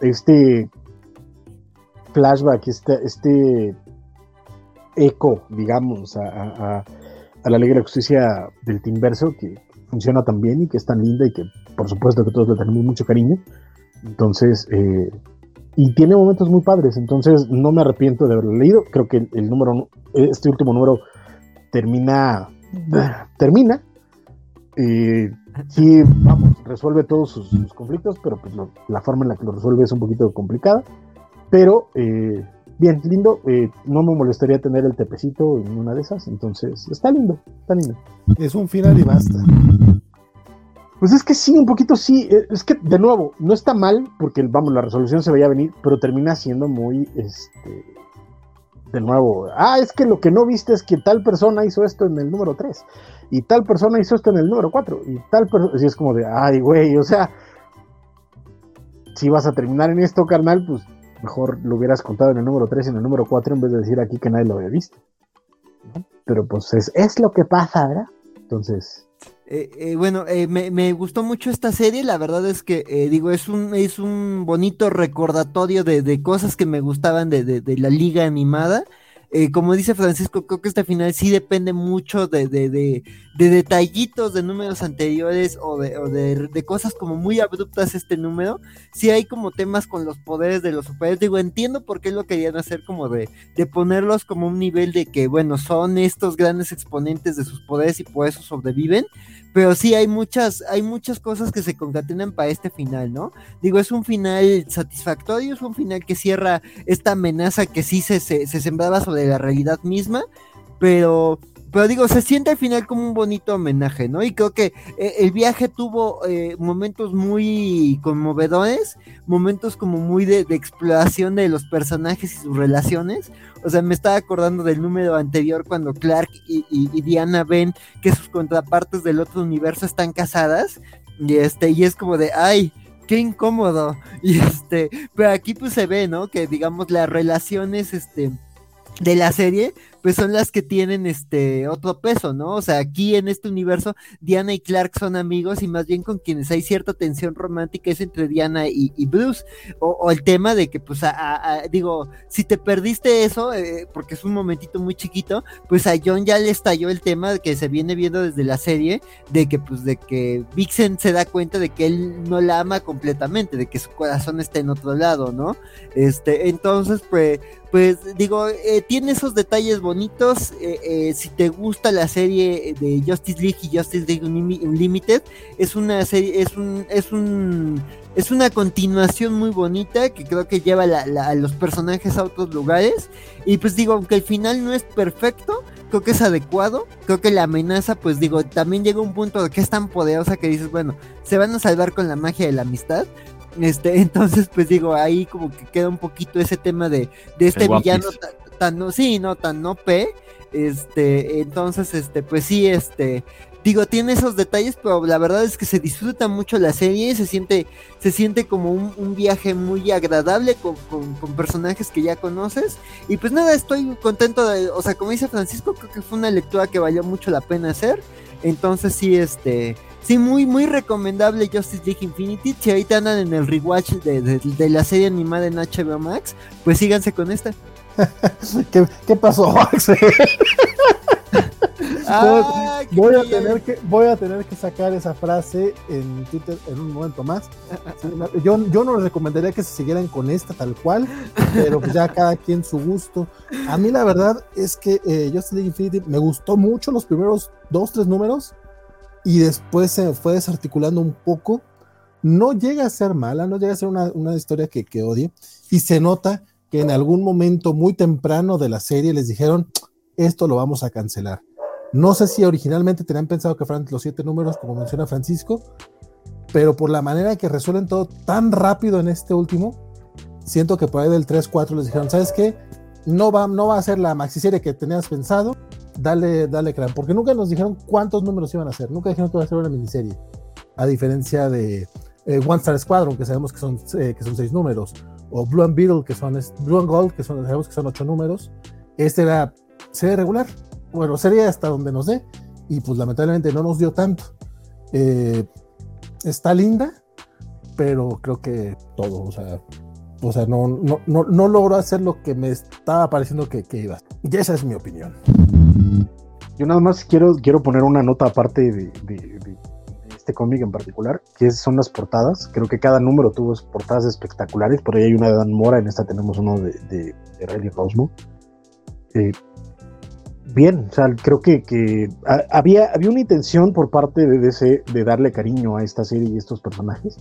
este flashback, este, este eco, digamos, a, la Liga de Justicia del Timverso, que funciona tan bien y que es tan linda y que por supuesto que todos le tenemos mucho cariño. Entonces, eh, y tiene momentos muy padres, entonces no me arrepiento de haberlo leído. Creo que el, el número, este último número termina, termina eh, sí, vamos, resuelve todos sus, conflictos, pero pues la forma en la que lo resuelve es un poquito complicada. Pero eh, bien, lindo. Eh, no me molestaría tener el tepecito en una de esas, entonces está lindo, está lindo. Es un final y basta. Pues es que sí, un poquito sí. Eh, es que, de nuevo, no está mal, porque vamos, la resolución se veía venir, pero termina siendo muy, este, de nuevo, ah, es que lo que no viste es que tal persona hizo esto en el número 3 y tal persona hizo esto en el número 4 y tal persona, si es como de, ay, güey, o sea, si vas a terminar en esto, carnal, pues mejor lo hubieras contado en el número 3 y en el número 4 en vez de decir aquí que nadie lo había visto. Pero pues es, es lo que pasa, ¿verdad? Entonces, eh, eh, bueno, eh, me, gustó mucho esta serie, la verdad es que, digo, es un, es un bonito recordatorio de, cosas que me gustaban de, de, la liga animada. como dice Francisco, creo que este final sí depende mucho de, de, detallitos de números anteriores o, de, de, cosas como muy abruptas este número. Sí hay como temas con los poderes de los superhéroes. Digo, entiendo por qué lo querían hacer como de, de ponerlos como un nivel de que, bueno, son estos grandes exponentes de sus poderes y por eso sobreviven pero sí hay muchas, hay muchas cosas que se concatenan para este final, ¿no? Digo, es un final satisfactorio, es un final que cierra esta amenaza que sí se, se, se sembraba sobre la realidad misma, pero pero digo, se siente al final como un bonito homenaje, ¿no? Y creo que eh, el viaje tuvo eh, momentos muy conmovedores, momentos como muy de, exploración de los personajes y sus relaciones. O sea, me estaba acordando del número anterior cuando Clark y, Diana ven que sus contrapartes del otro universo están casadas. Y este, y es como de, ay, qué incómodo. Y este, pero aquí pues se ve, ¿no? Que digamos las relaciones, este de la serie, pues son las que tienen este otro peso, ¿no? O sea, aquí en este universo, Diana y Clark son amigos y más bien con quienes hay cierta tensión romántica es entre Diana y, Bruce. O, el tema de que, pues, digo, si te perdiste eso, eh, porque es un momentito muy chiquito, pues a John ya le estalló el tema que se viene viendo desde la serie, de que, pues, de que Vixen se da cuenta de que él no la ama completamente, de que su corazón está en otro lado, ¿no? Este, entonces, pues, pues digo, eh, tiene esos detalles bonitos. Eh, eh, si te gusta la serie de Justice League y Justice League Unlimited, es una serie, es un, es un, es una continuación muy bonita que creo que lleva a los personajes a otros lugares. Y pues digo, aunque el final no es perfecto, creo que es adecuado. Creo que la amenaza, pues digo, también llega un punto de que es tan poderosa que dices, bueno, se van a salvar con la magia de la amistad. Este, entonces, pues digo, ahí como que queda un poquito ese tema de, de este villano tan, no, sí, no, tan no P. Este, entonces, este, pues sí, este, digo, tiene esos detalles, pero la verdad es que se disfruta mucho la serie, se siente, se siente como un, viaje muy agradable con, con, personajes que ya conoces. Y pues nada, estoy contento de, o sea, como dice Francisco, creo que fue una lectura que valió mucho la pena hacer. Entonces sí, este, Sí, muy, muy recomendable Justice League Infinity. Si ahorita andan en el rewatch de, la serie animada en HBO Max, pues síganse con esta. ¿Qué, pasó, Max? Ah, voy, a tener que, voy a tener que sacar esa frase en Twitter en un momento más. Yo, yo no les recomendaría que se siguieran con esta tal cual, pero pues ya cada quien su gusto. A mí la verdad es que eh, Justice League Infinity me gustó mucho los primeros dos, tres números y después se fue desarticulando un poco. No llega a ser mala, no llega a ser una, historia que, que odie, y se nota que en algún momento muy temprano de la serie les dijeron, esto lo vamos a cancelar. No sé si originalmente tenían pensado que fueran los siete números, como menciona Francisco, pero por la manera que resuelven todo tan rápido en este último, siento que por ahí del 3-4 les dijeron, ¿sabes qué? No va, no va a ser la maxi serie que tenías pensado, dale, dale crán, porque nunca nos dijeron cuántos números iban a hacer, nunca dijeron que iba a ser una miniserie, a diferencia de eh, One Star Squadron, que sabemos que son, eh, que son seis números, o Blue and Beetle, que son Blue and Gold, que sabemos que son ocho números. Este era serie regular, bueno, serie hasta donde nos dé, y pues lamentablemente no nos dio tanto. Eh, está linda, pero creo que todo, o sea, o sea, no, no, no, no logró hacer lo que me estaba pareciendo que, que iba. Y esa es mi opinión. Yo nada más quiero, quiero poner una nota aparte de, este cómic en particular, que son las portadas. Creo que cada número tuvo portadas espectaculares. Por ahí hay una de Dan Mora, en esta tenemos uno de, de, Riley Rosmo. Eh, bien, o sea, creo que, había, había una intención por parte de DC de darle cariño a esta serie y estos personajes.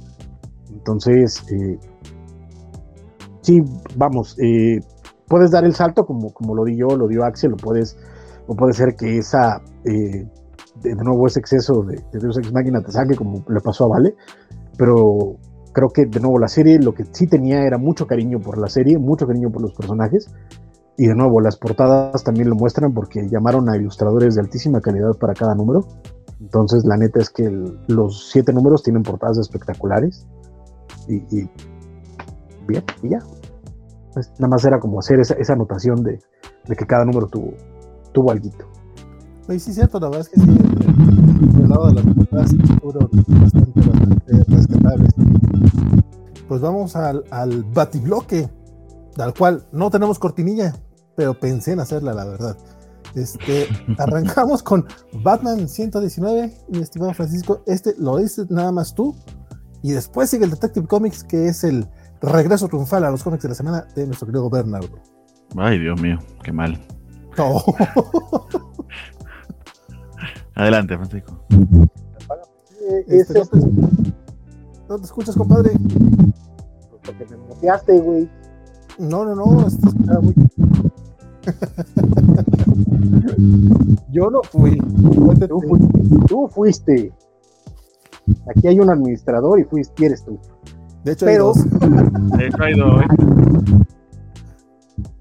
Entonces, eh, sí, vamos, eh, puedes dar el salto como, como lo di yo, lo dio Axel, lo puedes o puede ser que esa, eh, de, nuevo, ese exceso de, de Deus Ex Máquina te saque como le pasó a Vale, pero creo que de nuevo la serie lo que sí tenía era mucho cariño por la serie, mucho cariño por los personajes, y de nuevo las portadas también lo muestran porque llamaron a ilustradores de altísima calidad para cada número, entonces la neta es que los siete números tienen portadas espectaculares, y, bien, y ya. Pues, nada más era como hacer esa, esa anotación de, de que cada número tuvo, tuvo algo. Sí, sí, cierto, la verdad es que sí, el, lado de las portadas bastante, bastante rescatables. Pues vamos al, al batibloque, al cual no tenemos cortinilla, pero pensé en hacerla, la verdad. Este, arrancamos con Batman 119, mi estimado Francisco. Este lo dices nada más tú. Y después sigue el Detective Comics, que es el regreso triunfal a los cómics de la semana de nuestro querido Bernardo. Ay, Dios mío, qué mal. Adelante, Francisco. Este, no, te, escuchas, compadre? Porque me muteaste, güey. No, no, no, estás muy... Yo no fui. Tú fuiste. Tú fuiste. Aquí hay un administrador y fuiste, eres tú. De hecho, hay dos. De hecho, hay dos.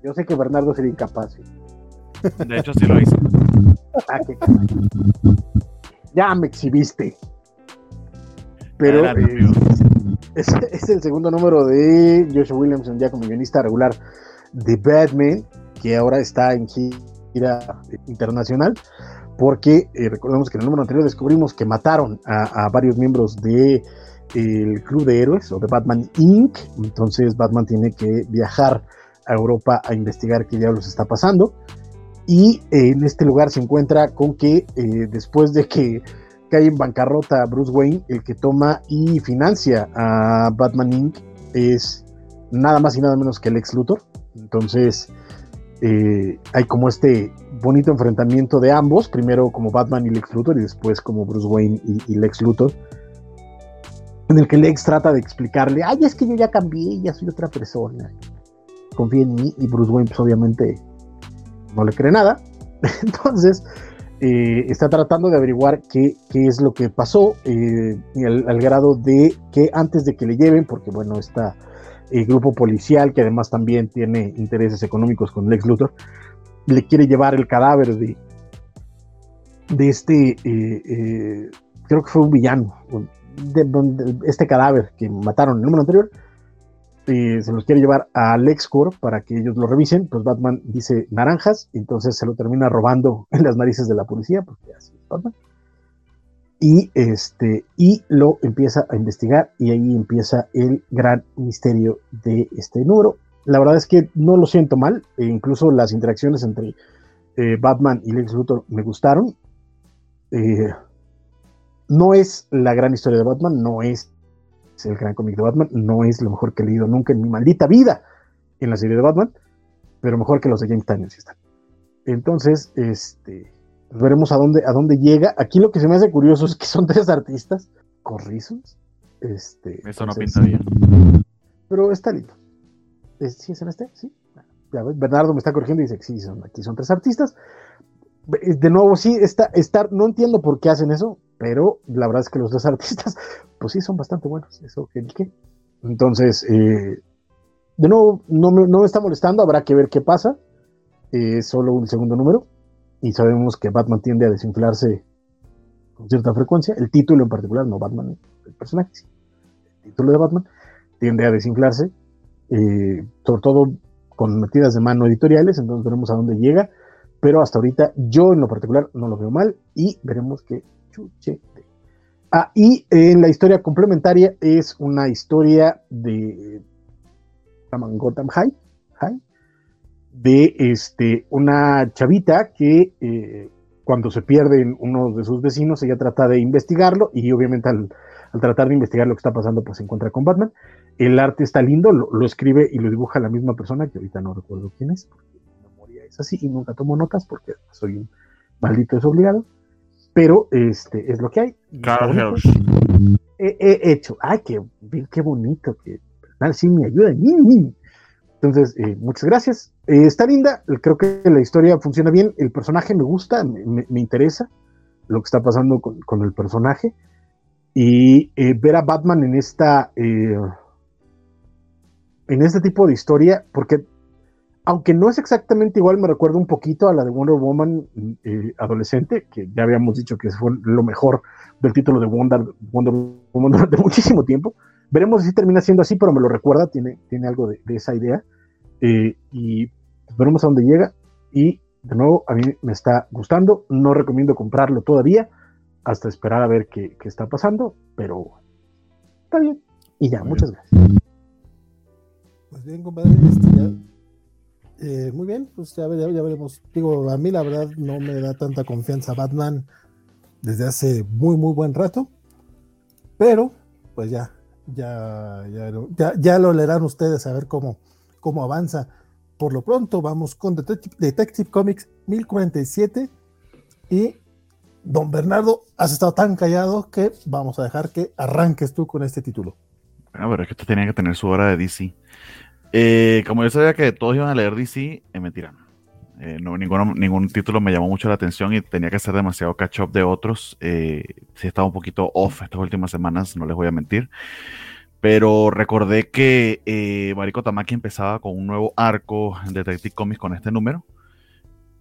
Yo sé que Bernardo sería incapaz. De hecho, sí lo hice. Ah, ya me exhibiste. Pero eh, es, el segundo número de Joshua Williamson, ya como guionista regular de Batman, que ahora está en gira internacional, porque eh, recordemos que en el número anterior descubrimos que mataron a, varios miembros de el club de héroes o de Batman Inc. Entonces Batman tiene que viajar a Europa a investigar qué diablos está pasando y eh, en este lugar se encuentra con que eh, después de que cae en bancarrota Bruce Wayne, el que toma y financia a Batman Inc. es nada más y nada menos que el ex Luthor. Entonces, eh, hay como este bonito enfrentamiento de ambos, primero como Batman y Lex Luthor y después como Bruce Wayne y, Lex Luthor, en el que Lex trata de explicarle, ay, es que yo ya cambié, ya soy otra persona, confía en mí y Bruce Wayne pues obviamente no le cree nada, entonces eh, está tratando de averiguar qué, es lo que pasó, eh, al, grado de que antes de que le lleven, porque bueno, está el grupo policial, que además también tiene intereses económicos con Lex Luthor, le quiere llevar el cadáver de, de este, eh, eh, creo que fue un villano, de, este cadáver que mataron en el número anterior, eh, se los quiere llevar a LexCorp para que ellos lo revisen, pues Batman dice naranjas, entonces se lo termina robando en las narices de la policía, porque así es Batman y este y lo empieza a investigar y ahí empieza el gran misterio de este número. La verdad es que no lo siento mal, e incluso las interacciones entre eh, Batman y Lex Luthor me gustaron. Eh, no es la gran historia de Batman, no es el gran cómic de Batman, no es lo mejor que he leído nunca en mi maldita vida en la serie de Batman, pero mejor que los de James Tynion sí están. Entonces, este, veremos a dónde, a dónde llega. Aquí lo que se me hace curioso es que son tres artistas corrizos. Este, Eso no pinta bien. Pero está lindo. ¿Sí es en este? Sí. Bernardo me está corrigiendo y dice sí, son, aquí son tres artistas. De nuevo, sí, está, estar, no entiendo por qué hacen eso, pero la verdad es que los tres artistas, pues sí, son bastante buenos. Eso que qué. Entonces, eh, de nuevo, no me, no me, está molestando, habrá que ver qué pasa. Es solo un segundo número y sabemos que Batman tiende a desinflarse con cierta frecuencia. El título en particular, no Batman, el personaje, el título de Batman tiende a desinflarse, eh, sobre todo con metidas de mano editoriales, entonces veremos a dónde llega, pero hasta ahorita yo en lo particular no lo veo mal y veremos qué chuche. Ah, y en la historia complementaria es una historia de Gotham High, High de este, una chavita que eh, cuando se pierde uno de sus vecinos, ella trata de investigarlo y obviamente al, tratar de investigar lo que está pasando, pues se encuentra con Batman. El arte está lindo, lo, escribe y lo dibuja la misma persona, que ahorita no recuerdo quién es, porque es así y nunca tomo notas porque soy un maldito desobligado. Pero este es lo que hay. Carl he, hecho. Ay, qué, qué bonito, que sí me ayuda. Entonces, eh, muchas gracias. Eh, está linda, creo que la historia funciona bien, el personaje me gusta, me, interesa lo que está pasando con, el personaje. Y eh, ver a Batman en esta. en este tipo de historia, porque aunque no es exactamente igual, me recuerda un poquito a la de Wonder Woman adolescente, que ya habíamos dicho que fue lo mejor del título de Wonder, Wonder Woman durante muchísimo tiempo. Veremos si termina siendo así, pero me lo recuerda, tiene, tiene algo de, esa idea. Eh, y veremos a dónde llega. Y de nuevo, a mí me está gustando. No recomiendo comprarlo todavía, hasta esperar a ver qué, está pasando, pero está bien. Y ya, muchas gracias. Pues bien, compadre, este, eh, muy bien, pues ya, ya, veremos. Digo, a mí la verdad no me da tanta confianza Batman desde hace muy, muy buen rato. Pero, pues ya, ya, ya, ya, lo leerán ustedes a ver cómo, cómo avanza. Por lo pronto, vamos con Detective, Comics 1047. Y don Bernardo, has estado tan callado que vamos a dejar que arranques tú con este título. Bueno, pero es que esto tenía que tener su hora de DC. Eh, como yo sabía que todos iban a leer DC, es mentira. Eh, no, ningún título me llamó mucho la atención y tenía que ser demasiado catch up de otros. Eh, sí estaba un poquito off estas últimas semanas, no les voy a mentir. Pero recordé que eh, Mariko Tamaki empezaba con un nuevo arco en Detective Comics con este número.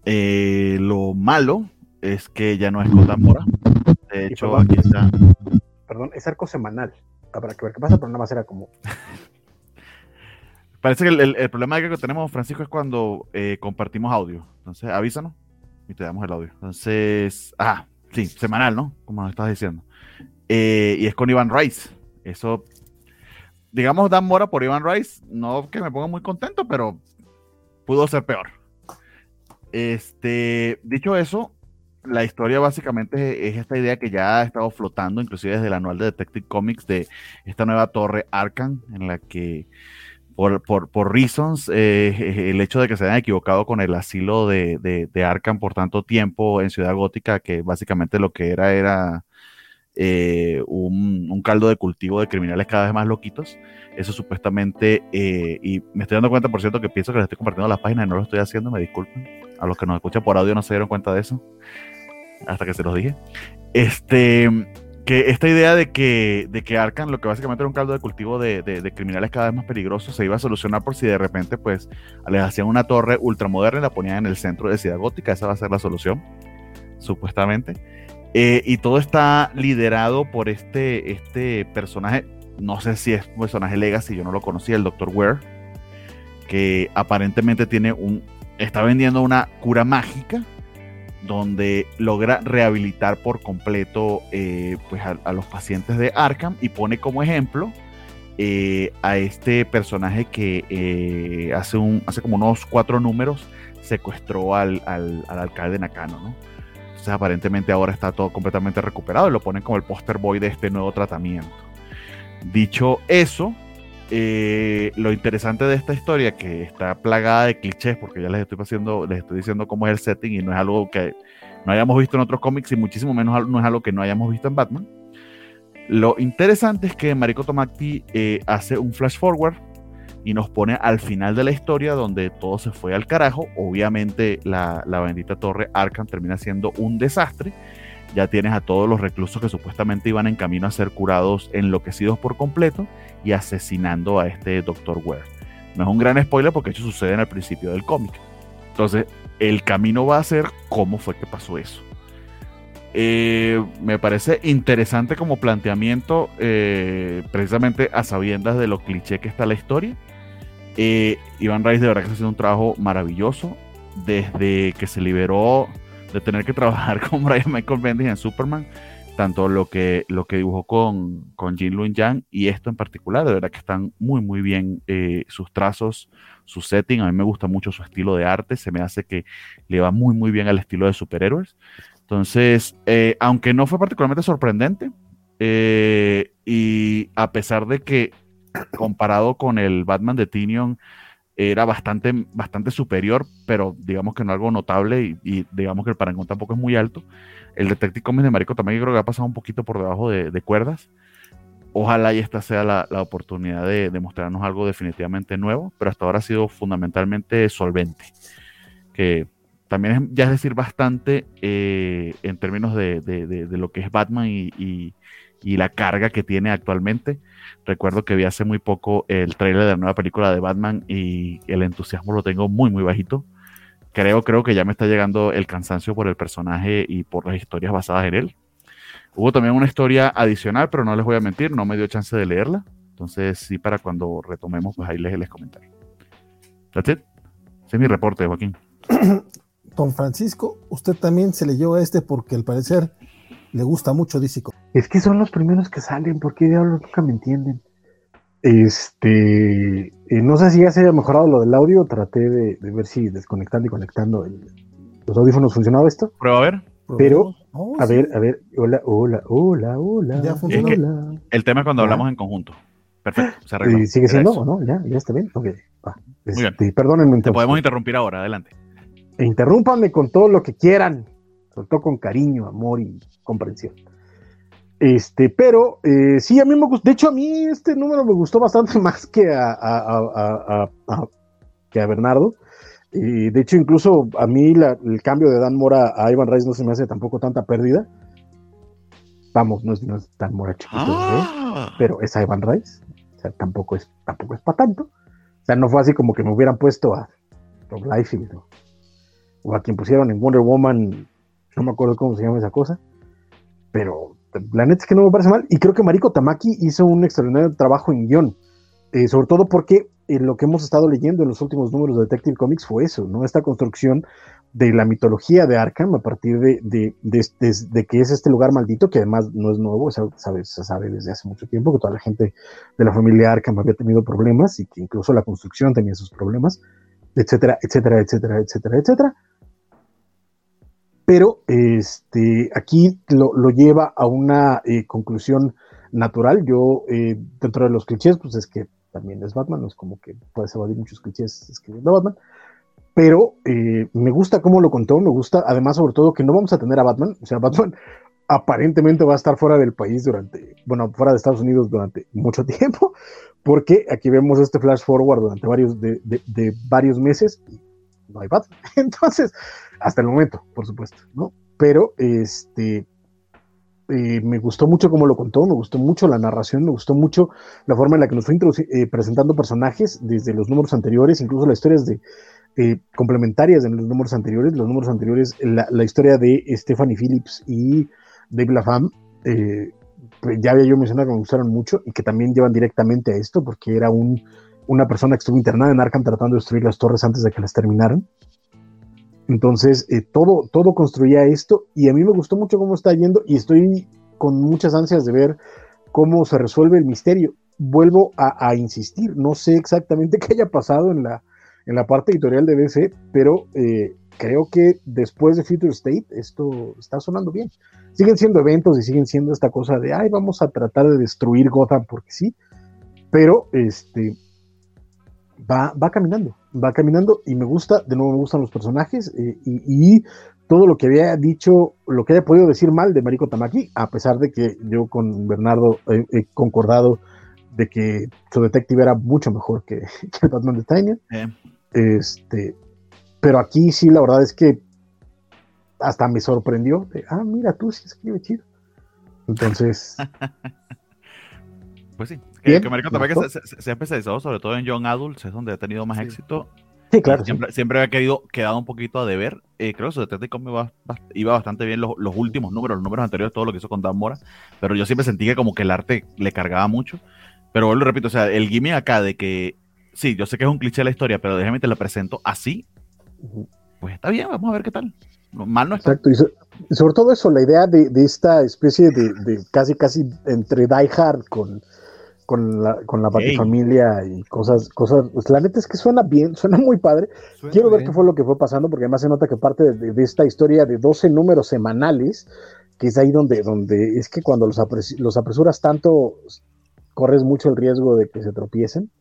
Eh, lo malo es que ya no es Gotham Mora. De hecho, aquí está. Perdón, es arco semanal. Habrá que ver qué pasa, pero nada más era como Parece que el, problema que tenemos, Francisco, es cuando eh, compartimos audio. Entonces, avísanos y te damos el audio. Entonces, ah, sí, semanal, ¿no? Como nos estabas diciendo. Eh, y es con Iván Rice. Eso, digamos, Dan Mora por Iván Rice. No que me ponga muy contento, pero pudo ser peor. Este, dicho eso, la historia básicamente es esta idea que ya ha estado flotando, inclusive desde el anual de Detective Comics, de esta nueva torre Arkham, en la que por, por, por reasons, eh, el hecho de que se hayan equivocado con el asilo de, de, Arkham por tanto tiempo en Ciudad Gótica, que básicamente lo que era era eh, un, caldo de cultivo de criminales cada vez más loquitos. Eso supuestamente, eh, y me estoy dando cuenta, por cierto, que pienso que les estoy compartiendo las páginas y no lo estoy haciendo, me disculpen. A los que nos escuchan por audio no se dieron cuenta de eso, hasta que se los dije. Este, que esta idea de que, de que Arkham, lo que básicamente era un caldo de cultivo de, de, criminales cada vez más peligrosos, se iba a solucionar por si de repente pues les hacían una torre ultramoderna y la ponían en el centro de Ciudad Gótica, esa va a ser la solución, supuestamente. Eh, y todo está liderado por este, este personaje, no sé si es personaje legacy, yo no lo conocía, el Dr. Ware, que aparentemente tiene un, está vendiendo una cura mágica donde logra rehabilitar por completo eh, pues a, los pacientes de Arkham y pone como ejemplo eh, a este personaje que eh, hace, un, hace como unos cuatro números secuestró al, al, alcalde Nakano, ¿no? Entonces aparentemente ahora está todo completamente recuperado y lo ponen como el poster boy de este nuevo tratamiento. Dicho eso, eh, lo interesante de esta historia, que está plagada de clichés, porque ya les estoy, haciendo, les estoy diciendo cómo es el setting y no es algo que no hayamos visto en otros cómics y muchísimo menos no es algo que no hayamos visto en Batman. Lo interesante es que Mariko Tomaki eh, hace un flash forward y nos pone al final de la historia donde todo se fue al carajo. Obviamente la, la bendita torre Arkham termina siendo un desastre ya tienes a todos los reclusos que supuestamente iban en camino a ser curados enloquecidos por completo y asesinando a este Dr. Ware. No es un gran spoiler porque eso sucede en el principio del cómic. Entonces, el camino va a ser cómo fue que pasó eso. Eh, me parece interesante como planteamiento, eh, precisamente a sabiendas de lo cliché que está la historia. Eh, Iván Rice de verdad que está haciendo un trabajo maravilloso. Desde que se liberó de tener que trabajar con Brian Michael Bendis en Superman, tanto lo que, lo que dibujó con, con Jin Luen Yang y esto en particular, de verdad que están muy, muy bien eh, sus trazos, su setting. A mí me gusta mucho su estilo de arte, se me hace que le va muy, muy bien al estilo de superhéroes. Entonces, eh, aunque no fue particularmente sorprendente, eh, y a pesar de que comparado con el Batman de Tinion, era bastante, bastante superior, pero digamos que no algo notable y, digamos que el parangón tampoco es muy alto. El Detective Comics de Marico también creo que ha pasado un poquito por debajo de, cuerdas. Ojalá y esta sea la, oportunidad de, mostrarnos algo definitivamente nuevo, pero hasta ahora ha sido fundamentalmente solvente. Que también es, ya es decir bastante eh, en términos de, lo que es Batman y, y la carga que tiene actualmente. Recuerdo que vi hace muy poco el trailer de la nueva película de Batman y el entusiasmo lo tengo muy, muy bajito. Creo, creo que ya me está llegando el cansancio por el personaje y por las historias basadas en él. Hubo también una historia adicional, pero no les voy a mentir, no me dio chance de leerla. Entonces, sí, para cuando retomemos, pues ahí les, les comentaré. That's it. Ese es mi reporte, Joaquín. Don Francisco, usted también se leyó este porque al parecer le gusta mucho DC Es que son los primeros que salen, ¿por qué diablos nunca me entienden? Este, eh, no sé si ya se haya mejorado lo del audio, traté de, ver si desconectando y conectando los audífonos funcionaba esto. Prueba a ver. Pero, oh, a ver, a ver, hola, hola, hola, hola. Ya funcionó. El tema es cuando hablamos en conjunto. Perfecto, se ¿Sigue siendo no? ¿Ya, ¿Ya está bien? Ok, va. Este, perdónenme. Te podemos interrumpir ahora, adelante. E interrúmpanme con todo lo que quieran, sobre todo con cariño, amor y comprensión. Este, pero eh, sí, a mí me gustó. De hecho, a mí este número me gustó bastante más que a, que a Bernardo. Y de hecho, incluso a mí el cambio de Dan Mora a Ivan Rice no se me hace tampoco tanta pérdida. Vamos, no es, no es Dan Mora chiquito, ah. pero es Ivan Rice. O sea, tampoco es, tampoco es para tanto. O sea, no fue así como que me hubieran puesto a Rob Liefeld o a quien pusieron en Wonder Woman, no me acuerdo cómo se llama esa cosa pero la neta es que no me parece mal. Y creo que Mariko Tamaki hizo un extraordinario trabajo en guion, eh, sobre todo porque eh, lo que hemos estado leyendo en los últimos números de Detective Comics fue eso, ¿no? Esta construcción de la mitología de Arkham a partir de, de, que es este lugar maldito, que además no es nuevo, se sabe, se sabe desde hace mucho tiempo que toda la gente de la familia Arkham había tenido problemas y que incluso la construcción tenía sus problemas, etcétera, etcétera, etcétera, etcétera, etcétera pero este, aquí lo, lleva a una eh, conclusión natural. Yo, eh, dentro de los clichés, pues es que también es Batman, no es como que puedes evadir muchos clichés escribiendo Batman, pero eh, me gusta cómo lo contó, me gusta además sobre todo que no vamos a tener a Batman, o sea, Batman aparentemente va a estar fuera del país durante, bueno, fuera de Estados Unidos durante mucho tiempo, porque aquí vemos este flash forward durante varios, de, varios meses y no hay Batman. Entonces, hasta el momento, por supuesto, ¿no? Pero, este, eh, me gustó mucho cómo lo contó, me gustó mucho la narración, me gustó mucho la forma en la que nos fue eh, presentando personajes desde los números anteriores, incluso las historias de, eh, complementarias en los números anteriores. Los números anteriores, la, historia de Stephanie Phillips y Dave LaFam, pues ya había yo mencionado que me gustaron mucho y que también llevan directamente a esto, porque era un, una persona que estuvo internada en Arkham tratando de destruir las torres antes de que las terminaran. Entonces, eh, todo, todo construía esto y a mí me gustó mucho cómo está yendo y estoy con muchas ansias de ver cómo se resuelve el misterio. Vuelvo a, insistir, no sé exactamente qué haya pasado en la, en la parte editorial de DC, pero eh, creo que después de Future State esto está sonando bien siguen siendo eventos y siguen siendo esta cosa de, ay, vamos a tratar de destruir Gotham porque sí, pero este va, va caminando, va caminando y me gusta, de nuevo me gustan los personajes eh, y, todo lo que había dicho, lo que haya podido decir mal de Mariko Tamaki, a pesar de que yo con Bernardo he concordado de que su detective era mucho mejor que, el Batman de Tanya. Este, pero aquí sí, la verdad es que hasta me sorprendió. ah, mira, tú sí escribe chido. Entonces. pues sí. Que, que se, se, ha especializado sobre todo en Young Adults, es donde ha tenido más éxito. Sí, claro. Siempre, siempre había querido, quedado un poquito a deber. Eh, creo que su Detective iba, iba bastante bien los, los, últimos números, los números anteriores, todo lo que hizo con Dan Mora. Pero yo siempre sentí que como que el arte le cargaba mucho. Pero vuelvo repito, o sea, el gimmick acá de que, sí, yo sé que es un cliché de la historia, pero déjame te lo presento así. Pues está bien, vamos a ver qué tal. Mal no Exacto, y, sobre todo eso, la idea de, esta especie de, casi, casi entre Die Hard con, con la, con la familia y cosas, cosas, pues la neta es que suena bien, suena muy padre. Quiero ver qué fue lo que fue pasando, porque además se nota que parte de, esta historia de 12 números semanales, que es ahí donde, donde es que cuando los, los apresuras tanto, corres mucho el riesgo de que se tropiecen.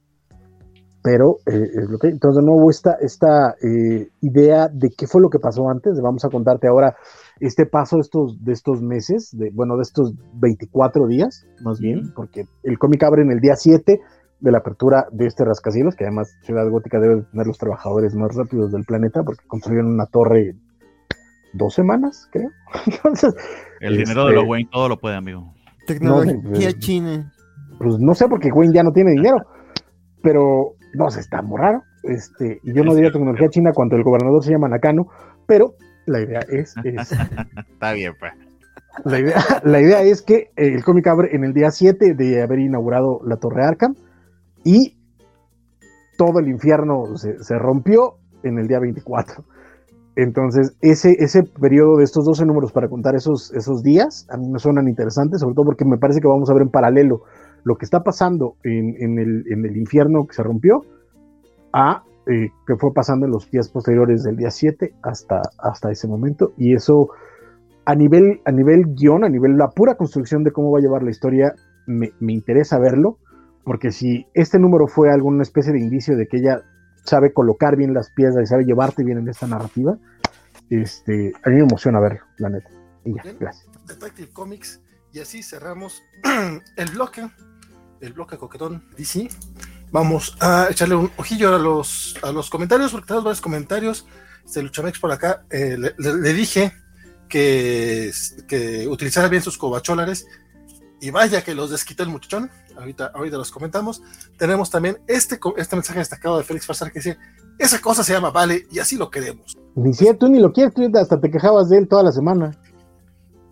Pero eh, entonces de nuevo esta, esta eh, idea de qué fue lo que pasó antes, vamos a contarte ahora este paso de estos, de estos meses, de, bueno, de estos 24 días, más bien, porque el cómic abre en el día 7 de la apertura de este rascacielos, que además Ciudad Gótica debe tener los trabajadores más rápidos del planeta, porque construyeron una torre dos semanas, creo. Entonces, el dinero de los este, Wayne todo lo puede, amigo. Tecnología pues, china. Pues no sé, porque Wayne ya no tiene dinero, pero no sé, está muy raro. Este, y yo no diría tecnología china cuando el gobernador se llama Nakano, pero la idea es. está bien, pues. La idea, la idea es que el cómic abre en el día 7 de haber inaugurado la Torre Arkham y todo el infierno se, se rompió en el día 24. Entonces, ese, ese periodo de estos 12 números para contar esos, esos días, a mí me suenan interesantes, sobre todo porque me parece que vamos a ver en paralelo lo que está pasando en, el, infierno que se rompió a eh, que fue pasando en los días posteriores del día 7 hasta, hasta ese momento. Y eso a nivel, a nivel guion, a nivel la pura construcción de cómo va a llevar la historia, me, interesa verlo, porque si este número fue alguna especie de indicio de que ella sabe colocar bien las piezas y sabe llevarte bien en esta narrativa, este, a mí me emociona verlo, la neta. Y ya, gracias. Detective Comics, y así cerramos el bloque el bloque coquetón DC. Vamos a echarle un ojillo a los, a los comentarios, porque tenemos varios comentarios. Este Luchamex por acá eh, le, dije que, que utilizara bien sus cobacholares y vaya que los desquitó el muchachón. Ahorita, ahorita los comentamos. Tenemos también este, este mensaje destacado de Félix Farsar que dice: Esa cosa se llama Vale y así lo queremos. Ni tú ni lo quieres, hasta te quejabas de él toda la semana.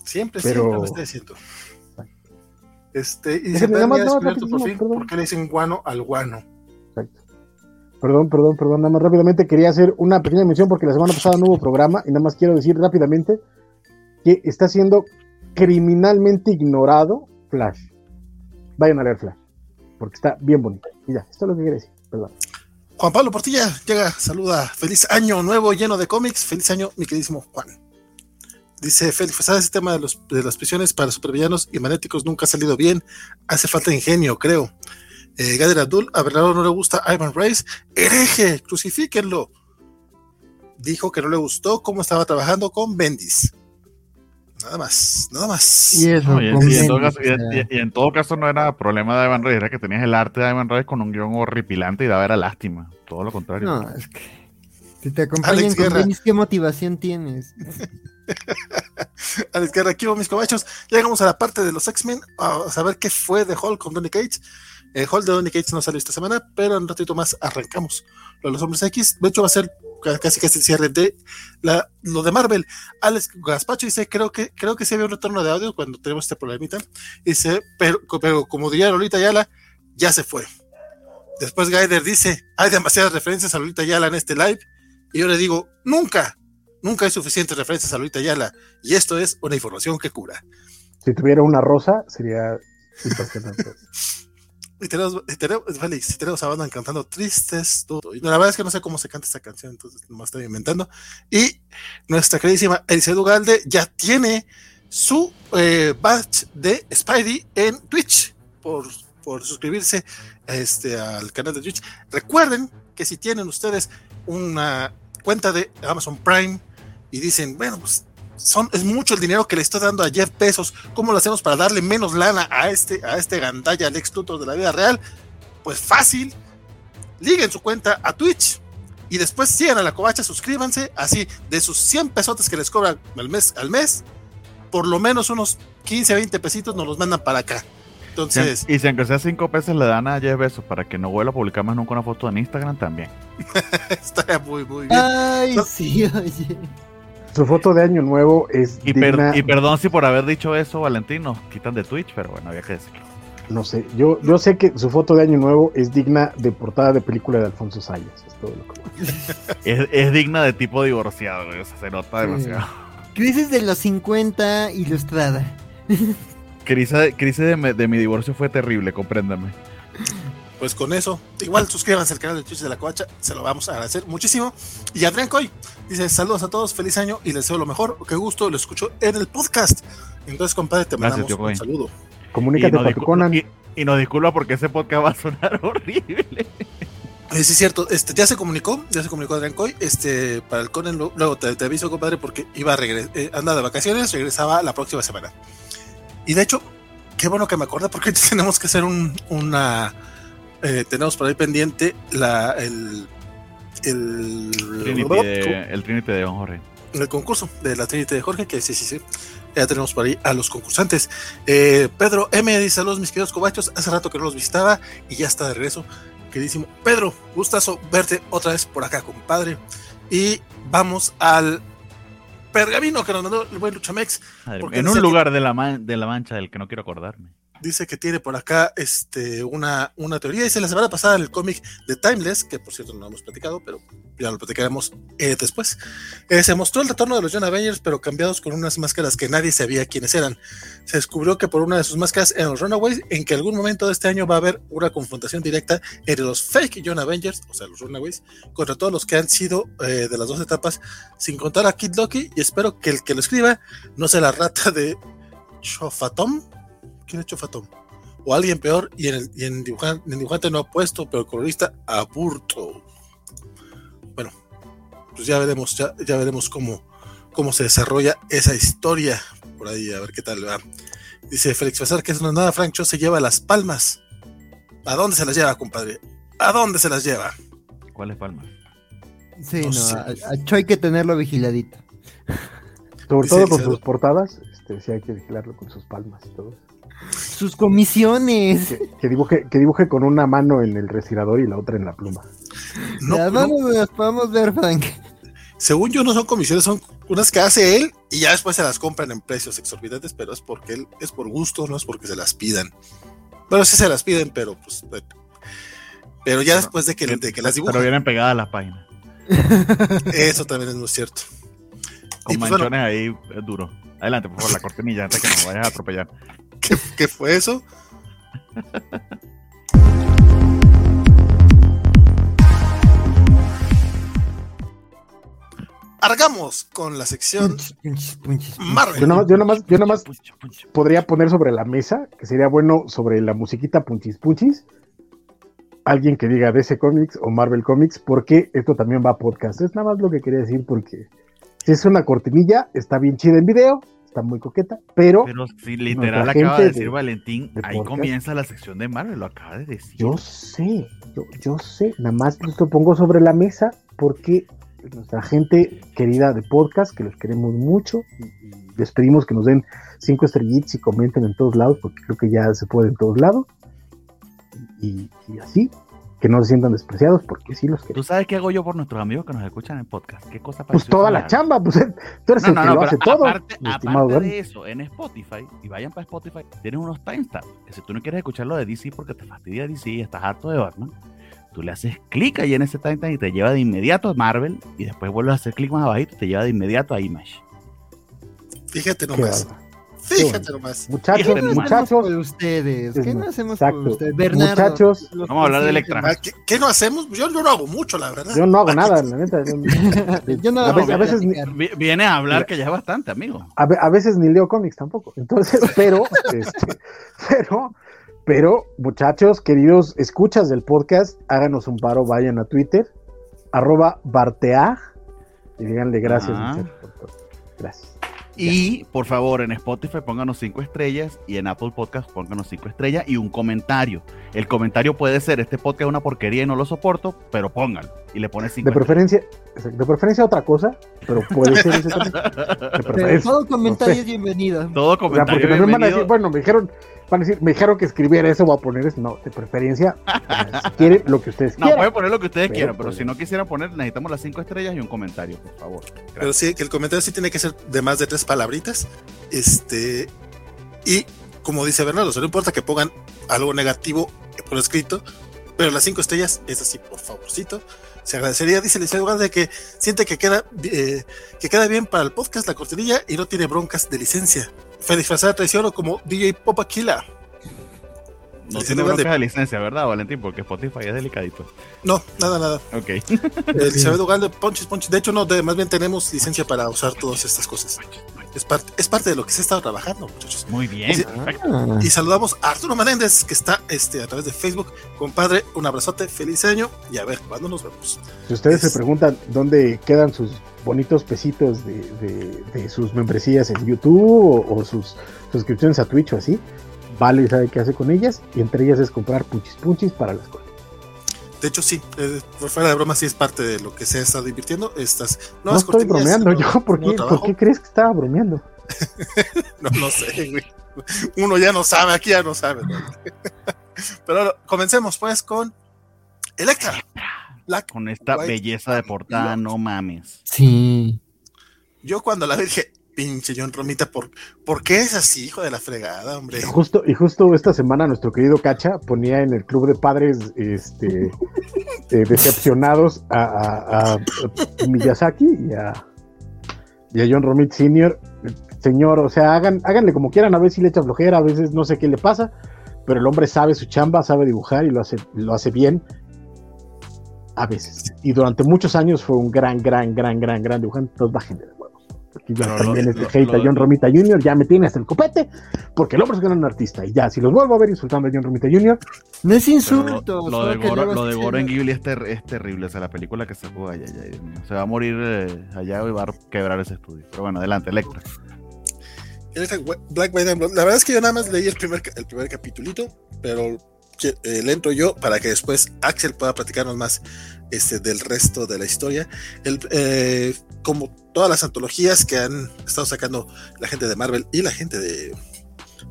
Siempre, siempre lo estoy diciendo. Este, y dice, ¿por qué le dicen guano al guano? Exacto. Perdón, perdón, perdón, nada más rápidamente quería hacer una pequeña mención porque la semana pasada no hubo programa y nada más quiero decir rápidamente que está siendo criminalmente ignorado Flash. Vayan a leer Flash, porque está bien bonito. Y ya, esto es lo que quería decir, perdón. Juan Pablo Portilla llega, saluda, feliz año nuevo lleno de cómics, feliz año mi queridísimo Juan. Dice Félix, ¿sabes ese tema de, los, de las prisiones para supervillanos y magnéticos nunca ha salido bien? Hace falta ingenio, creo. Eh, Gader Abdul, a Bernardo no le gusta Ivan Rice. Hereje, crucifíquenlo. Dijo que no le gustó cómo estaba trabajando con Bendis. Nada más, nada más. Y, en todo caso, no era problema de Ivan Rice, era que tenías el arte de Ivan Rice con un guion horripilante y daba era lástima. Todo lo contrario. No, es que si te acompañan con Bendis, ¿qué motivación tienes? Alex Guerra, aquí mis cobachos. Llegamos a la parte de los X-Men a saber qué fue de Hulk con Donny Cage. El Hulk de Donny Cage no salió esta semana, pero en un ratito más arrancamos. Lo de los hombres X, de hecho, va a ser casi casi el cierre de la, lo de Marvel. Alex Gaspacho dice, creo que, creo que sí había un retorno de audio cuando tenemos este problemita. Dice, pero, pero como diría Lolita Yala, ya se fue. Después Gaider dice, hay demasiadas referencias a Lolita Yala en este live. Y yo le digo, nunca, nunca hay suficientes referencias a Lolita Yala. Y esto es una información que cura. Si tuviera una rosa, sería Y tenemos, y tenemos, a banda cantando tristes, todo. Y la verdad es que no sé cómo se canta esta canción, entonces no estoy inventando. Y nuestra queridísima Eliseo Dugalde ya tiene su eh, batch de Spidey en Twitch por, por suscribirse este, al canal de Twitch. Recuerden que si tienen ustedes una cuenta de Amazon Prime y dicen, bueno, pues son, es mucho el dinero que le estoy dando a Jeff Bezos. ¿Cómo lo hacemos para darle menos lana a este, a este gandalla Lex Luthor de la vida real? Pues fácil. Liguen su cuenta a Twitch y después sigan a la covacha, suscríbanse. Así, de sus 100 pesotes que les cobran al mes, al mes, por lo menos unos 15, 20 pesitos nos los mandan para acá. Entonces, y si aunque sea 5 pesos le dan a Jeff Bezos para que no vuelva a publicar más nunca una foto en Instagram también. Está muy, muy bien. Ay, sí, oye. Su foto de año nuevo es. Y, digna... y perdón si por haber dicho eso, Valentín, nos quitan de Twitch, pero bueno, había que decirlo. No sé, yo, yo sé que su foto de año nuevo es digna de portada de película de Alfonso Sayas. Es todo lo que es, es, digna de tipo divorciado, o sea, se nota demasiado. Crisis de los 50 ilustrada. Crisis, crisis de, de mi divorcio fue terrible, compréndame pues con eso, igual suscríbanse al canal de Twitch de la Coacha, se lo vamos a agradecer muchísimo. Y Adrián Coy dice: Saludos a todos, feliz año y les deseo lo mejor. Qué gusto, lo escucho en el podcast. Entonces, compadre, te mandamos un saludo. Comunícate y con Conan. Y, nos disculpa porque ese podcast va a sonar horrible. Sí, es cierto, este, ya se comunicó, ya se comunicó Adrián Coy, este, para el Conan, luego te, aviso, compadre, porque iba a regresar, eh, anda de vacaciones, regresaba la próxima semana. Y de hecho, qué bueno que me acuerda, porque tenemos que hacer un, una, eh, tenemos por ahí pendiente la, el, el, Trinity de, el Trinity de Jorge. El concurso de la Trinity de Jorge, que sí, sí, sí. Ya tenemos por ahí a los concursantes. Eh, Pedro M dice: Saludos, mis queridos cobachos. Hace rato que no los visitaba y ya está de regreso. Queridísimo Pedro, gustazo verte otra vez por acá, compadre. Y vamos al pergamino que nos mandó el buen Luchamex. En un lugar de, la de la mancha del que no quiero acordarme dice que tiene por acá este, una, una teoría. Dice la semana pasada el cómic de Timeless, que por cierto no hemos platicado, pero ya lo platicaremos eh, después. Eh, se mostró el retorno de los John Avengers, pero cambiados con unas máscaras que nadie sabía quiénes eran. Se descubrió que por una de sus máscaras eran los Runaways, en que algún momento de este año va a haber una confrontación directa entre los fake John Avengers, o sea, los Runaways, contra todos los que han sido eh, de las dos etapas, sin contar a Kid Loki. Y espero que el que lo escriba no sea la rata de Chofatom ¿Quién ha hecho Fatón? O alguien peor, y en, el, dibujante, no ha puesto, pero el colorista aburto. Bueno, pues ya veremos, ya, veremos cómo, cómo se desarrolla esa historia. Por ahí, a ver qué tal va. Dice Félix Pesar que es no nada, Frank se lleva las palmas. ¿A dónde se las lleva, compadre? ¿A dónde se las lleva? ¿Cuáles palmas? Sí, no, a, Cho hay que tenerlo vigiladito. Sobre todo con sus portadas, este, sí hay que vigilarlo con sus palmas y todo. Sus comisiones. Que, dibuje, que dibuje con una mano en el respirador y la otra en la pluma. No, vamos, podemos ver, Frank. Según yo, no son comisiones, son unas que hace él y ya después se las compran en precios exorbitantes, pero es porque él es por gusto, no es porque se las pidan. Bueno, sí se las piden, pero pues. Pero ya después de que, las dibujan. Pero vienen pegadas a la página. Eso también es muy cierto. Con pues, manchones ahí es duro. Adelante, por favor, la cortinilla antes que nos vayas a atropellar. ¿Qué, fue eso? Argamos con la sección Marvel. Yo nomás, yo nomás, podría poner sobre la mesa, que sería bueno sobre la musiquita punchis punchis, alguien que diga DC Comics o Marvel Comics, porque esto también va a podcast. Es nada más lo que quería decir, porque si es una cortinilla, está bien chida en video, está muy coqueta, pero. Pero si literal acaba de decir Valentín, ahí comienza la sección de Marvel, lo acaba de decir. Yo sé, yo, sé, nada más lo pongo sobre la mesa porque nuestra gente querida de podcast, que los queremos mucho, y les pedimos que nos den cinco estrellitas y comenten en todos lados, porque creo que ya se puede en todos lados. y así, que no se sientan despreciados, porque sí los que. ¿Tú sabes qué hago yo por nuestros amigos que nos escuchan en podcast? ¿Qué cosa Pues toda la chamba, pues tú eres el que lo hace todo. Aparte, aparte de eso, en Spotify, y vayan para Spotify, tienes unos timestamps, que si tú no quieres escucharlo de DC porque te fastidia DC y estás harto de Batman, tú le haces clic ahí en ese timestamp y te lleva de inmediato a Marvel, y después vuelves a hacer clic más abajito y te lleva de inmediato a Image. Fíjate nomás. Fíjate nomás. Muchachos, muchachos. ustedes? ¿Qué no hacemos por ustedes? Bernardo, muchachos. Vamos a hablar de Electra. Ah, ¿Qué, no hacemos? Yo, no hago mucho, la verdad. Yo no hago nada, la neta. Yo no, a, veces, viene a hablar que ya es bastante, amigo. A, veces ni leo cómics tampoco. Entonces, pero, este, pero, pero, muchachos, queridos escuchas del podcast, háganos un paro, vayan a Twitter, arroba Bartea, y díganle gracias, muchachos. Gracias. Y por favor, en Spotify pónganos cinco estrellas y en Apple Podcast pónganos cinco estrellas y un comentario. El comentario puede ser: Este podcast es una porquería y no lo soporto, pero pónganlo y le pones cinco De preferencia, de preferencia otra cosa, pero puede ser ese de Todo comentario es bienvenido. Todo comentario. bienvenido. bueno, me dijeron van a decir, me dijeron que escribiera eso, voy a poner eso. No, de preferencia, si quieren lo que ustedes quieran. No, pueden poner lo que ustedes quieran, pero pues, si no quisieran poner, necesitamos las cinco estrellas y un comentario, por favor. Pero sí, que el comentario sí tiene que ser de más de tres palabritas. Este, y como dice Bernardo, no importa que pongan algo negativo por escrito, pero las cinco estrellas es así, por favorcito. Se agradecería, dice el licenciado de que siente que queda, eh, que queda bien para el podcast la cortinilla y no tiene broncas de licencia. Fue disfrazada de traición o como DJ Pop Aquila. No tiene broncas de... licencia, ¿verdad, Valentín? Porque Spotify es delicadito. No, nada, nada. Ok. Elizabeth Ugalde, Ponches, Ponches. De hecho, no, más bien tenemos licencia para usar todas estas cosas. Es parte, es parte de lo que se ha estado trabajando, muchachos. Muy bien. Y, saludamos a Arturo Menéndez, que está este, a través de Facebook. Compadre, un abrazote, feliz año y a ver cuándo nos vemos. Si ustedes se preguntan dónde quedan sus bonitos pesitos de, sus membresías en YouTube o, sus suscripciones a Twitch o así, Vale sabe qué hace con ellas y entre ellas es comprar punchis punchis para las cosas. De hecho, sí, eh, por fuera de broma, sí es parte de lo que se ha estado divirtiendo. Estas no estoy bromeando yo, ¿por qué, ¿por qué crees que estaba bromeando? no, no sé, güey. Uno ya no sabe, aquí ya no sabe. Pero comencemos pues con Electra. Con esta belleza de portada, no mames. Sí. Yo cuando la dije, pinche John Romita, ¿por, ¿por qué es así, hijo de la fregada, hombre? Justo, y justo esta semana nuestro querido Cacha ponía en el club de padres este, eh, decepcionados a, Miyazaki y a, John Romita Sr. Señor, o sea, hagan, háganle como quieran, a ver si le echa flojera, a veces no sé qué le pasa, pero el hombre sabe su chamba, sabe dibujar y lo hace, lo hace bien a veces. Y durante muchos años fue un gran, gran, gran, gran, gran dibujante. Entonces bajen de huevos. Aquí ya también es de hate a John Romita Jr., ya me tiene hasta el copete, porque el hombre es gran artista. Y ya, si los vuelvo a ver insultando a John Romita Jr., no es insulto. Lo, de Goro, lo de en Ghibli es, es, terrible. O sea, la película que se juega allá, se va a morir eh, allá y va a quebrar ese estudio. Pero bueno, adelante, Electra. Black White La verdad es que yo nada más leí el primer, el primer capitulito, pero eh, le entro yo para que después Axel pueda platicarnos más este, del resto de la historia. El, eh, como todas las antologías que han estado sacando la gente de Marvel y la gente de,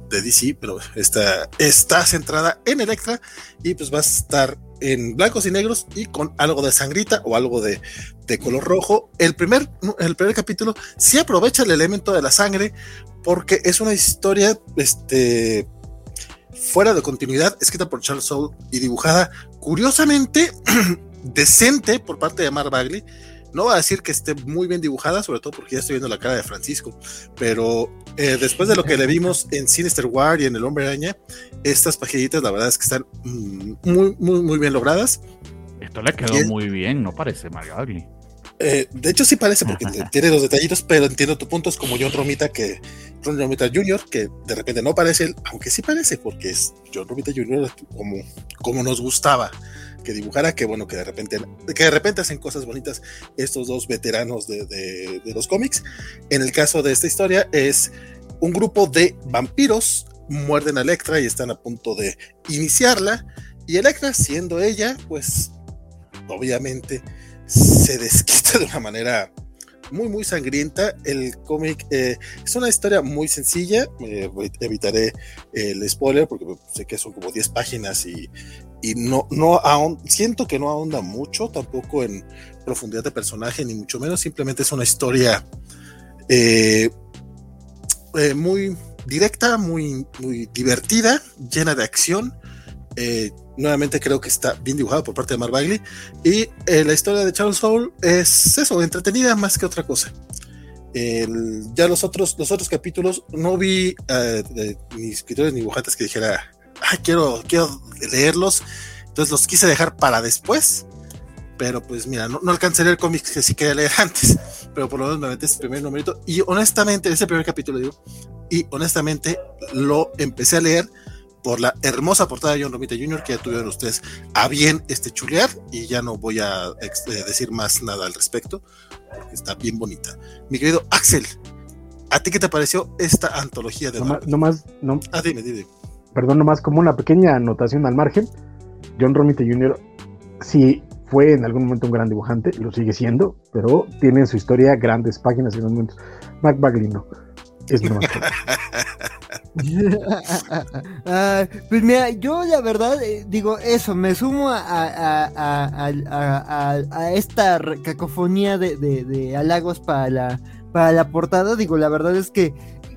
de DC, pero está, está centrada en Electra y pues va a estar en blancos y negros y con algo de sangrita o algo de, de color rojo. El primer, el primer capítulo sí aprovecha el elemento de la sangre porque es una historia este, fuera de continuidad, escrita por Charles Soule y dibujada curiosamente decente por parte de Mark Bagley. No va a decir que esté muy bien dibujada, sobre todo porque ya estoy viendo la cara de Francisco, pero eh, después de lo que le vimos en Sinister War y en El Hombre Araña, estas paginitas la verdad es que están mm, muy, muy, muy bien logradas. Esto le quedó muy bien, no parece Mark Bagley. Eh, de hecho, sí parece, porque tiene los detallitos, pero entiendo tu punto. Es como John Romita, que John Romita Jr., que de repente no parece, aunque sí parece, porque es John Romita Jr. como, como nos gustaba que dibujara, que bueno, que de repente, que de repente hacen cosas bonitas estos dos veteranos de, de los cómics. En el caso de esta historia, es un grupo de vampiros muerden a Electra y están a punto de iniciarla. Y Electra, siendo ella, pues obviamente se desquita de una manera muy, muy sangrienta. El cómic eh, es una historia muy sencilla. evitaré el spoiler porque sé que son como 10 páginas y, y no, no siento que no ahonda mucho tampoco en profundidad de personaje, ni mucho menos. Simplemente es una historia eh, eh, muy directa, muy, muy divertida, llena de acción. Eh, nuevamente creo que está bien dibujado por parte de Mark Bagley. Y eh, la historia de Charles Soule es eso, entretenida más que otra cosa. ya los otros, los otros capítulos no vi ni escritores ni dibujantes que dijera, quiero, quiero leerlos. Entonces los quise dejar para después. Pero pues mira, no, no alcanzaré el cómic que sí quería leer antes. Pero por lo menos me metí ese primer numerito. Y honestamente, ese primer capítulo, digo, y honestamente lo empecé a leer por la hermosa portada de John Romita Jr. que ya tuvieron ustedes a bien este chulear y ya no voy a eh, decir más nada al respecto porque está bien bonita. Mi querido Axel, ¿a ti qué te pareció esta antología de no más, no, ah, dime, dime. Perdón, nomás como una pequeña anotación al margen. John Romita Jr. sí fue en algún momento un gran dibujante, lo sigue siendo, pero tiene en su historia grandes páginas en momentos. Mac Bagley no. Es pues mira, yo la verdad eh, digo eso, me sumo a, a, esta cacofonía de, de, halagos para la, para la portada. Digo, la verdad es que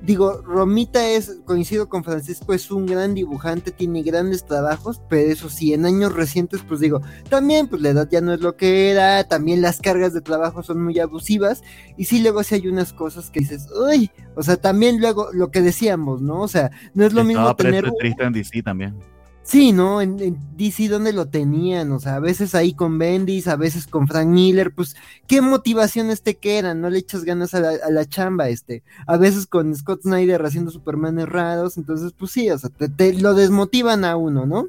digo, Romita es, coincido con Francisco, es un gran dibujante, tiene grandes trabajos, pero eso sí, en años recientes, pues digo, también, pues la edad ya no es lo que era, también las cargas de trabajo son muy abusivas, y sí, luego sí hay unas cosas que dices, uy, o sea, también luego lo que decíamos, ¿no? O sea, no es lo mismo tener... triste en DC también. Sí, ¿no? En, DC, ¿dónde lo tenían? O sea, a veces ahí con Bendis, a veces con Frank Miller, pues, ¿qué motivaciones te quedan? No le echas ganas a la, chamba, este. A veces con Scott Snyder haciendo Superman errados, entonces, pues sí, o sea, te, lo desmotivan a uno, ¿no?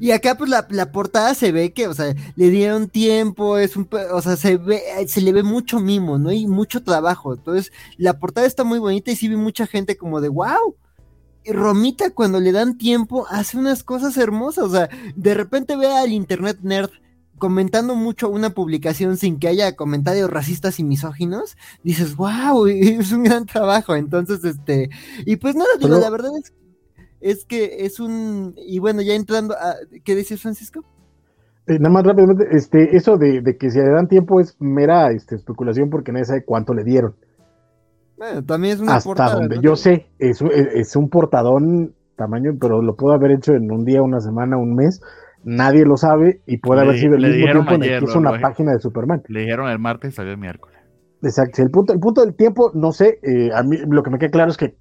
Y acá, pues, la, la, portada se ve que, o sea, le dieron tiempo, es un, o sea, se ve, se le ve mucho mimo, ¿no? Y mucho trabajo. Entonces, la portada está muy bonita y sí vi mucha gente como de, wow, Romita cuando le dan tiempo hace unas cosas hermosas, o sea, de repente ve al internet nerd comentando mucho una publicación sin que haya comentarios racistas y misóginos, dices, wow, es un gran trabajo. Entonces, este, y pues nada, digo, la verdad es, es que es un, y bueno, ya entrando a, ¿qué dices, Francisco? Eh, nada más rápidamente, este, eso de, de, que si le dan tiempo es mera este, especulación porque nadie sabe cuánto le dieron también es una Hasta donde yo sé, es, es, un portadón tamaño, pero lo puedo haber hecho en un día, una semana, un mes. Nadie lo sabe y puede haber sido el mismo tiempo en el que hizo una página de Superman. Le dijeron el martes y salió el miércoles. Exacto. El punto, el punto del tiempo, no sé. Eh, a mí lo que me queda claro es que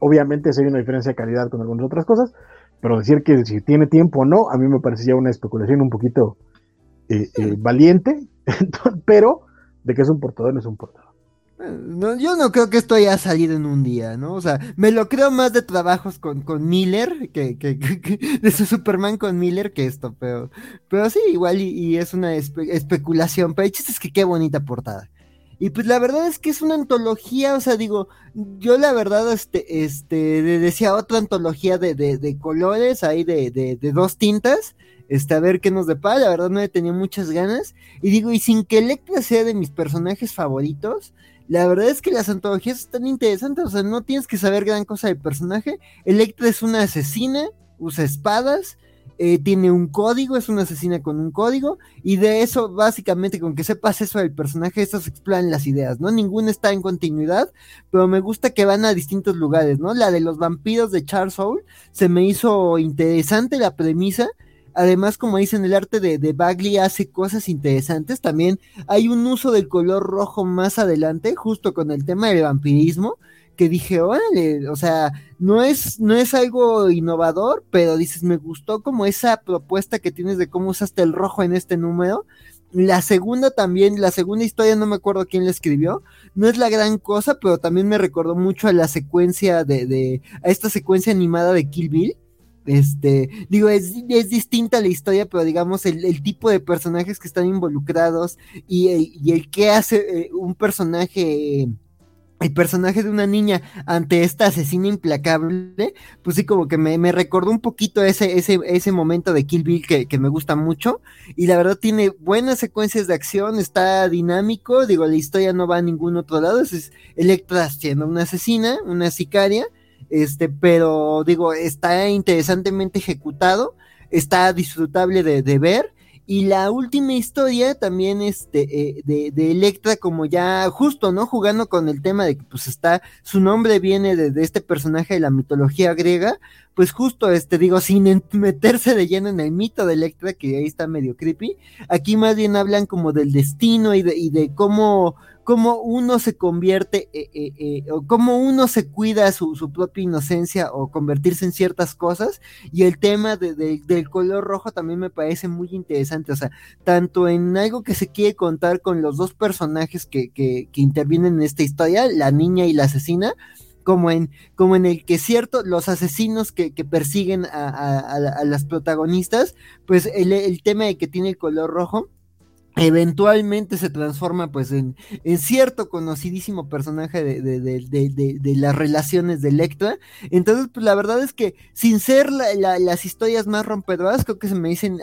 obviamente se hay una diferencia de calidad con algunas otras cosas, pero decir que si tiene tiempo o no, a mí me parecía una especulación un poquito eh, eh, valiente, pero de que es un portador, no es un portador. No, yo no creo que esto haya salido en un día, ¿no? O sea, me lo creo más de trabajos con, con Miller, que, que, de su Superman con Miller que esto, pero, pero sí, igual y, es una especulación, pero el chiste es que qué bonita portada. Y pues la verdad es que es una antología, o sea, digo, yo la verdad, este, este, decía otra antología de, de, de colores, ahí de, de, de dos tintas, este, a ver qué nos depara, la verdad no he tenido muchas ganas, y digo, y sin que Electra sea de mis personajes favoritos, la verdad es que las antologías están interesantes, o sea, no tienes que saber gran cosa del personaje. Electra es una asesina, usa espadas, eh, tiene un código, es una asesina con un código, y de eso, básicamente, con que sepas eso del personaje, eso se exploran las ideas, ¿no? Ninguna está en continuidad, pero me gusta que van a distintos lugares, ¿no? La de los vampiros de Charles Soule se me hizo interesante la premisa, Además, como dicen, el arte de, de, Bagley hace cosas interesantes. También hay un uso del color rojo más adelante, justo con el tema del vampirismo, que dije, órale, o sea, no es, no es algo innovador, pero dices, me gustó como esa propuesta que tienes de cómo usaste el rojo en este número. La segunda también, la segunda historia no me acuerdo quién la escribió, no es la gran cosa, pero también me recordó mucho a la secuencia de, de a esta secuencia animada de Kill Bill. Este, digo, es, es distinta la historia, pero digamos, el, el, tipo de personajes que están involucrados y, y el que hace eh, un personaje el personaje de una niña ante esta asesina implacable, pues sí, como que me, me recordó un poquito ese, ese, ese momento de Kill Bill que, que, me gusta mucho. Y la verdad tiene buenas secuencias de acción, está dinámico, digo, la historia no va a ningún otro lado, es Electra siendo una asesina, una sicaria, este, pero digo, está interesantemente ejecutado, está disfrutable de, ver y la última historia también este, eh, de, de, Electra, como ya justo, ¿no? Jugando con el tema de que pues está, su nombre viene de, de, este personaje de la mitología griega, pues justo, este, digo, sin meterse de lleno en el mito de Electra, que ahí está medio creepy, aquí más bien hablan como del destino y de, y de cómo cómo uno se convierte, eh, eh, eh, o cómo uno se cuida su, su, propia inocencia o convertirse en ciertas cosas. Y el tema de, de, del color rojo también me parece muy interesante. O sea, tanto en algo que se quiere contar con los dos personajes que, intervienen en esta historia, la niña y la asesina, como en, como en el que cierto, los asesinos que, persiguen a, las protagonistas, pues el tema de que tiene el color rojo eventualmente se transforma pues en, en cierto conocidísimo personaje de, de, de, de, las relaciones de Electra. Entonces, pues la verdad es que sin ser la, la, las historias más rompedoras, creo que se me dicen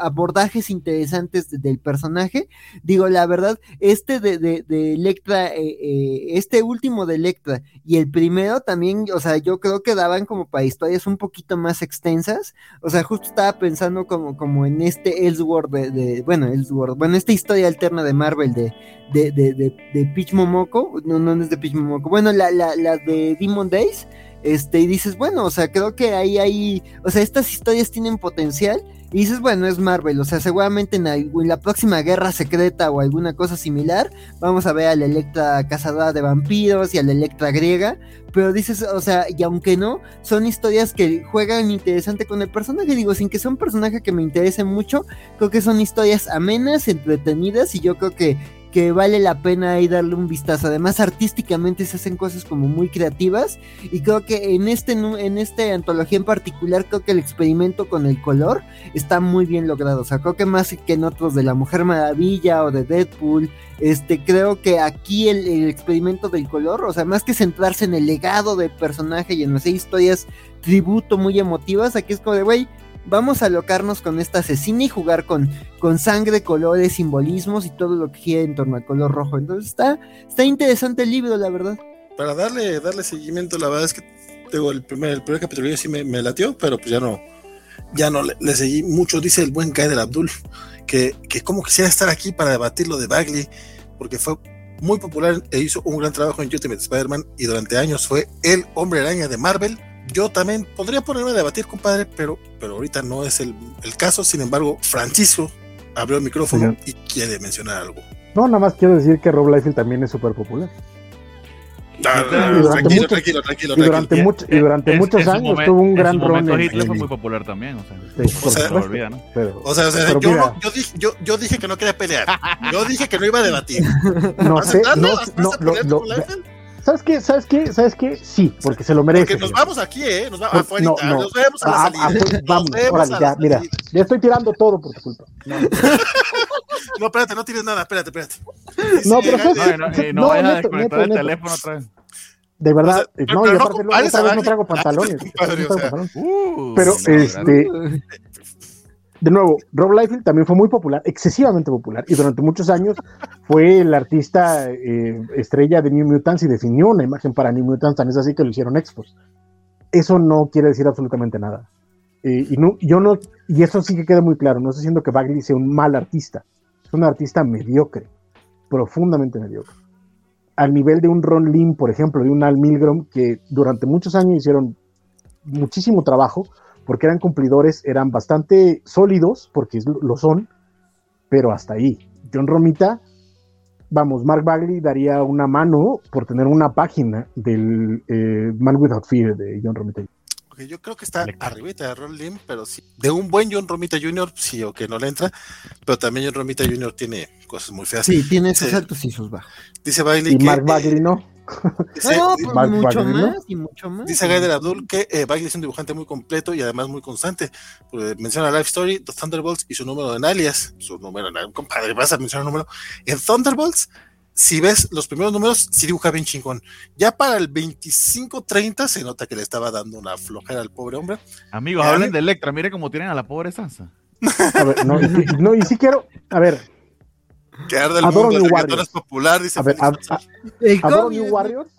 abordajes interesantes del personaje. Digo, la verdad, este de, Electra, eh, eh, este último de Electra y el primero también, o sea, yo creo que daban como para historias un poquito más extensas. O sea, justo estaba pensando como, como en este Ellsworth de, bueno, Ellsworth bueno, esta historia alterna de Marvel de, de, de, de, de Peach Momoko, no, no es de Peach Momoko, bueno, la, la, la de Demon Days, este, y dices, bueno, o sea, creo que ahí hay, o sea, estas historias tienen potencial, y dices, bueno, es Marvel, o sea, seguramente en, en, la próxima guerra secreta o alguna cosa similar, vamos a ver a la Electra cazadora de vampiros y a la Electra griega, pero dices, o sea, y aunque no, son historias que juegan interesante con el personaje, digo, sin que sea un personaje que me interese mucho, creo que son historias amenas, entretenidas, y yo creo que que vale la pena ahí darle un vistazo. Además, artísticamente se hacen cosas como muy creativas y creo que en este en esta antología en particular creo que el experimento con el color está muy bien logrado. O sea, creo que más que en otros de la Mujer Maravilla o de Deadpool, este creo que aquí el, experimento del color, o sea, más que centrarse en el legado del personaje y en las historias tributo muy emotivas, aquí es como de güey vamos a alocarnos con esta asesina y jugar con, con sangre, colores, simbolismos y todo lo que gira en torno al color rojo. Entonces está, está interesante el libro, la verdad. Para darle, darle seguimiento, la verdad es que tengo el primer, el primer capítulo sí me, me latió, pero pues ya no, ya no le, le, seguí mucho. Dice el buen Kader Abdul que, que como quisiera estar aquí para debatir lo de Bagley, porque fue muy popular e hizo un gran trabajo en Ultimate Spider-Man y durante años fue el hombre araña de Marvel yo también podría ponerme a debatir, compadre, pero, pero ahorita no es el, el caso. Sin embargo, Francisco abrió el micrófono sí. y quiere mencionar algo. No, nada más quiero decir que Rob Liefeld también es súper popular. Ah, tranquilo, muchos, tranquilo, tranquilo, Y durante, tranquilo. mucho, y durante Es- muchos años momento- tuvo un gran momento en- Hitler fue muy popular también, o sea, Sí, O sea, se olvida, ¿no? pero- O sea, o sea, Pero yo, yo, dije, yo, yo dije que no quería pelear. Yo dije que no iba a debatir. no ¿Vas a sé, no, ¿Vas no, lo- lo-? ¿Sabes qué? ¿Sabes qué? ¿Sabes qué? Sí, porque se lo merece. Porque nos vamos aquí, ¿eh? Nos vamos Pues, afuera. no, no. Nos vemos a la Ah, salida. ah, pues, Nos vamos, vemos órale, a ya, la mira, salida. ya estoy tirando todo por tu culpa. No, No, espérate, no tienes nada. Espérate, espérate. No, pero ¿sabes? No, no, eh, no No, vayas a desconectar el teléfono otra vez. de verdad, O sea, eh, pero- no, pero y no aparte luego compares otra a vez no traigo Ah, pantalones. compadre, otra vez no o sea. traigo pantalones. Uh, Pero, no, este, de nuevo, Rob Liefeld también fue muy popular, excesivamente popular, y durante muchos años fue el artista eh, estrella de New Mutants y definió una imagen para New Mutants, tan es así que lo hicieron expos. Eso no quiere decir absolutamente nada. Eh, y no, yo no, y eso sí que queda muy claro, no estoy diciendo que Bagley sea un mal artista, es un artista mediocre, profundamente mediocre. Al nivel de un Ron Lim, por ejemplo, de un Al Milgrom, que durante muchos años hicieron muchísimo trabajo, porque eran cumplidores, eran bastante sólidos, porque lo son, pero hasta ahí. John Romita, vamos, Mark Bagley daría una mano por tener una página del eh, Man Without Fear de John Romita. Ok, porque yo creo que está arribita de Ron Lim, pero sí, de un buen John Romita Jr., sí o que no le entra, pero también John Romita Jr. tiene cosas muy feas. Sí, tiene sus altos y sus bajos. Dice Bailey y Mark Bagley no. Dice, no, pues mucho más y mucho más. Dice Gaider Abdul que eh, Bagley es un dibujante muy completo y además muy constante. Pues, menciona Life Story, The Thunderbolts y su número en alias. Su número, compadre, vas a mencionar un número. En Thunderbolts si ves los primeros números, sí dibuja bien chingón. Ya para el 25-30 se nota que le estaba dando una flojera al pobre hombre. Amigos, hablen de Electra, mire cómo tienen a la pobre Sansa. A ver, no, y, no, y sí quiero, a ver. Que arde el adoro mundo, New Warriors. es popular, dice. A ver, a, a, adoro New Warriors.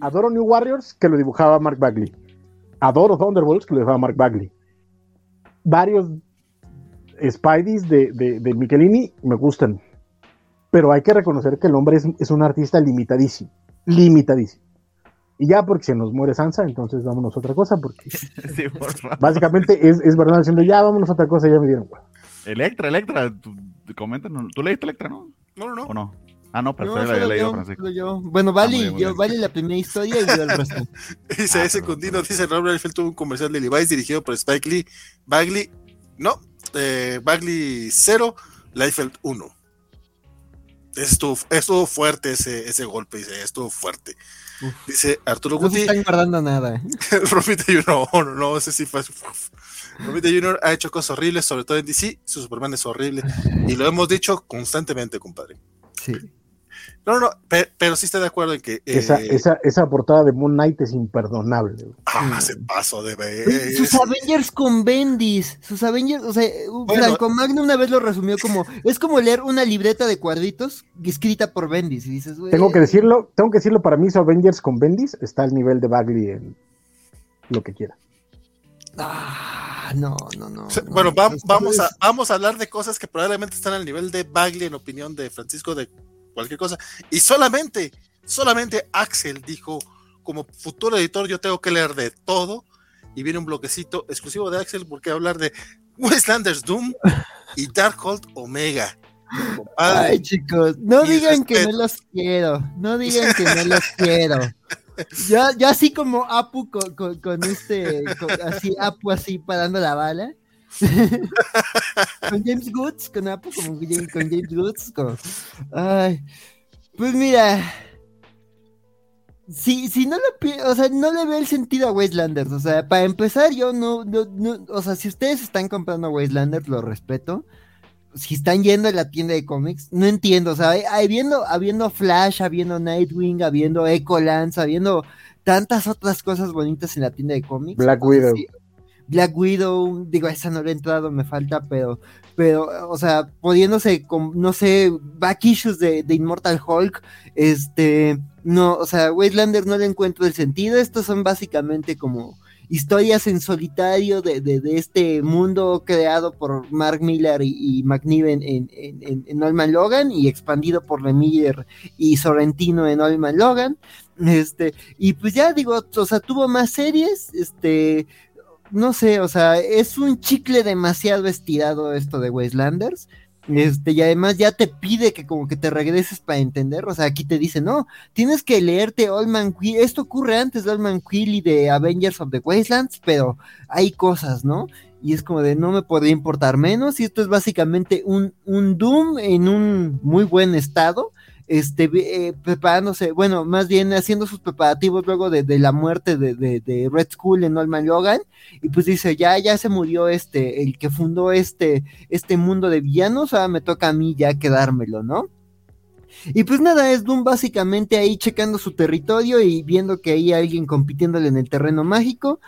Adoro New Warriors, que lo dibujaba Mark Bagley. Adoro Thunderbolts, que lo dibujaba Mark Bagley. Varios Spideys de, de, de Michelini me gustan pero hay que reconocer que el hombre es, un artista limitadísimo, limitadísimo. Y ya porque se nos muere Sansa, entonces vámonos a otra cosa, porque básicamente es, es verdad diciendo ya vámonos a otra cosa, ya me dieron Electra, Electra, tú, ¿tú leíste Electra, no? No, no, no. ¿O no? Ah, no, pero no, la leído Francisco. Yo. Bueno, vale, ah, yo, vale la primera historia y yo el resto. dice, ah, ese condino, dice Robert Liefeld tuvo un comercial de Levi's dirigido por Spike Lee. Bagley, no, eh, Bagley 0, Liefeld 1 estuvo, estuvo fuerte ese, ese golpe, dice, estuvo fuerte. Dice Arturo Guti. No están guardando nada. Romita Jr. No, no, no, ese sí fue. Romita Jr. ha hecho cosas horribles, sobre todo en DC. Su Superman es horrible. Y lo hemos dicho constantemente, compadre. Sí. No, no, pero, sí estoy de acuerdo en que. esa, eh, esa, esa, portada de Moon Knight es imperdonable. Ah, se pasó de ver. Sus Avengers con Bendis. Sus Avengers, o sea, Franco Magno una vez lo resumió como. Es como leer una libreta de cuadritos escrita por Bendis. Y dices, Tengo que decirlo, tengo que decirlo, para mí, su Avengers con Bendis está al nivel de Bagley en lo que quiera. Ah, no, no, no. bueno, vamos, a, vamos a hablar de cosas que probablemente están al nivel de Bagley, en opinión de Francisco de cualquier cosa. Y solamente, solamente Axel dijo, como futuro editor yo tengo que leer de todo. Y viene un bloquecito exclusivo de Axel porque hablar de Westlanders Doom y Darkhold Omega. Ay, chicos, no digan que no los quiero, no digan que no los quiero. Ya, ya así como Apu con, este, así Apu así parando la bala. con James Goods, con Apple, como con James Goods. Ay, pues mira, si, si no le o sea, no le veo el sentido a Wastelanders. O sea, para empezar, yo no, no, o sea, si ustedes están comprando Wastelanders, lo respeto. Si están yendo a la tienda de cómics, no entiendo. O sea, habiendo, habiendo Flash, habiendo Nightwing, habiendo Echo Lance, habiendo tantas otras cosas bonitas en la tienda de cómics. Black Widow. Black Widow, digo, esa no le he entrado, me falta, pero, pero, o sea, pudiéndose con, no sé, back issues de, de Immortal Hulk, este, no, o sea, Wastelander no le encuentro el sentido, estos son básicamente como historias en solitario de, de, de este mundo creado por Mark Miller y, y McNiven en, en, en, Allman Logan y expandido por Lemire y Sorrentino en Allman Logan. Este, y pues ya digo, o sea, tuvo más series, este, no sé, o sea, es un chicle demasiado estirado esto de Wastelanders. Este, y además ya te pide que como que te regreses para entender, o sea, aquí te dice, no, tienes que leerte Old Man Quill, esto ocurre antes de Old Man Quill y de Avengers of the Wastelands, pero hay cosas, ¿no? Y es como de no me podría importar menos, y esto es básicamente un, un Doom en un muy buen estado, este, eh, preparándose, bueno, más bien haciendo sus preparativos luego de, la muerte de, Red Skull en Norman Logan, y pues dice, ya, ya se murió este, el que fundó este, este mundo de villanos, ahora me toca a mí ya quedármelo, ¿no? Y pues nada, es Doom básicamente ahí checando su territorio y viendo que hay alguien compitiéndole en el terreno mágico.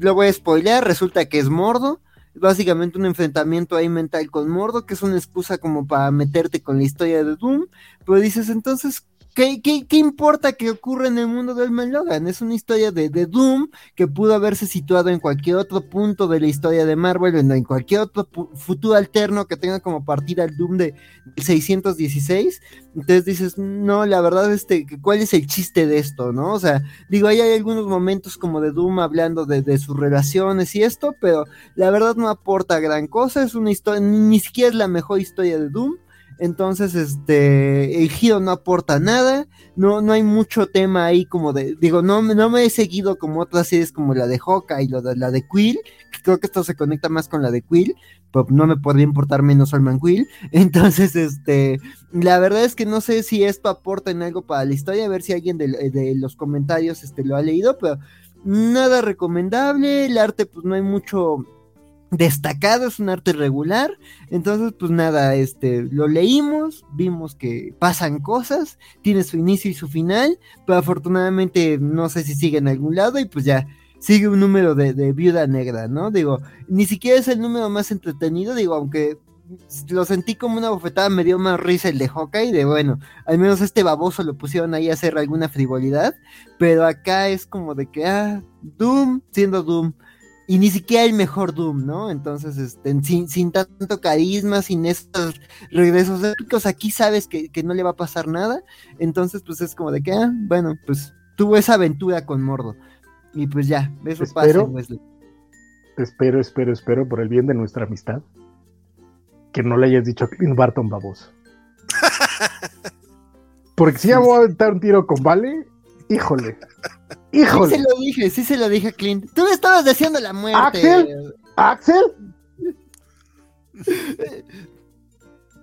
Lo voy a spoilear, resulta que es Mordo básicamente un enfrentamiento ahí mental con Mordo, que es una excusa como para meterte con la historia de Doom, pero dices entonces, ¿Qué, qué, importa que ocurra en el mundo del Man Logan? Es una historia de, de, Doom que pudo haberse situado en cualquier otro punto de la historia de Marvel, en, en cualquier otro futuro alterno que tenga como partida el Doom de 616. Entonces dices, no, la verdad, este, ¿cuál es el chiste de esto? ¿No? O sea, digo, ahí hay algunos momentos como de Doom hablando de, de sus relaciones y esto, pero la verdad no aporta gran cosa. Es una historia, ni siquiera es la mejor historia de Doom Entonces, este, el giro no aporta nada, no, no hay mucho tema ahí como de, digo, no, no me he seguido como otras series como la de Hawkeye y lo de, la de Quill, creo que esto se conecta más con la de Quill, pero no me podría importar menos Solman Quill. Entonces, este, la verdad es que no sé si esto aporta en algo para la historia, a ver si alguien de, de los comentarios este, lo ha leído, pero nada recomendable, el arte pues no hay mucho destacado, es un arte regular. Entonces, pues nada, este, lo leímos, vimos que pasan cosas, tiene su inicio y su final, pero afortunadamente no sé si sigue en algún lado y pues ya sigue un número de, viuda negra, ¿no? Digo, ni siquiera es el número más entretenido, digo, aunque lo sentí como una bofetada, me dio más risa el de Hawkeye, de bueno, al menos este baboso lo pusieron ahí a hacer alguna frivolidad, pero acá es como de que, ah, Doom siendo Doom, y ni siquiera el mejor Doom, ¿no? Entonces, este, sin, sin tanto carisma, sin esos regresos épicos, aquí sabes que, no le va a pasar nada. Entonces, pues es como de que, ah, bueno, pues tuvo esa aventura con Mordo. Y pues ya, eso espero, pasa, Espero, espero, espero, por el bien de nuestra amistad, que no le hayas dicho a Clint Barton baboso. Porque si ya voy a aventar un tiro con Vale, híjole. Híjole. Sí se lo dije, sí se lo dije a Clint. Tú me estabas deseando la muerte. ¿Axel? ¿Axel?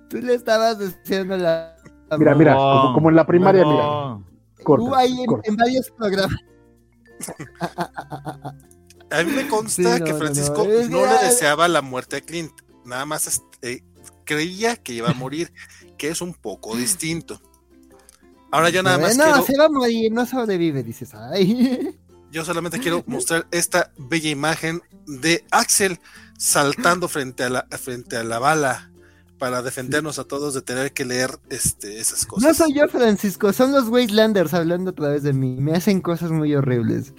Tú le estabas deseando la Mira, mira, como, en la primaria, mira. Corta, ahí en, varios programas. A mí me consta que Francisco no, le deseaba la muerte a Clint. Nada más este, creía que iba a morir, que es un poco distinto. Ahora yo nada más. No, se va a morir, no sobrevive, dices. Ay. Yo solamente quiero mostrar esta bella imagen de Axel saltando frente a la, frente a la bala para defendernos a todos de tener que leer este, esas cosas. No soy yo, Francisco, son los Wastelanders hablando a través de mí. Me hacen cosas muy horribles.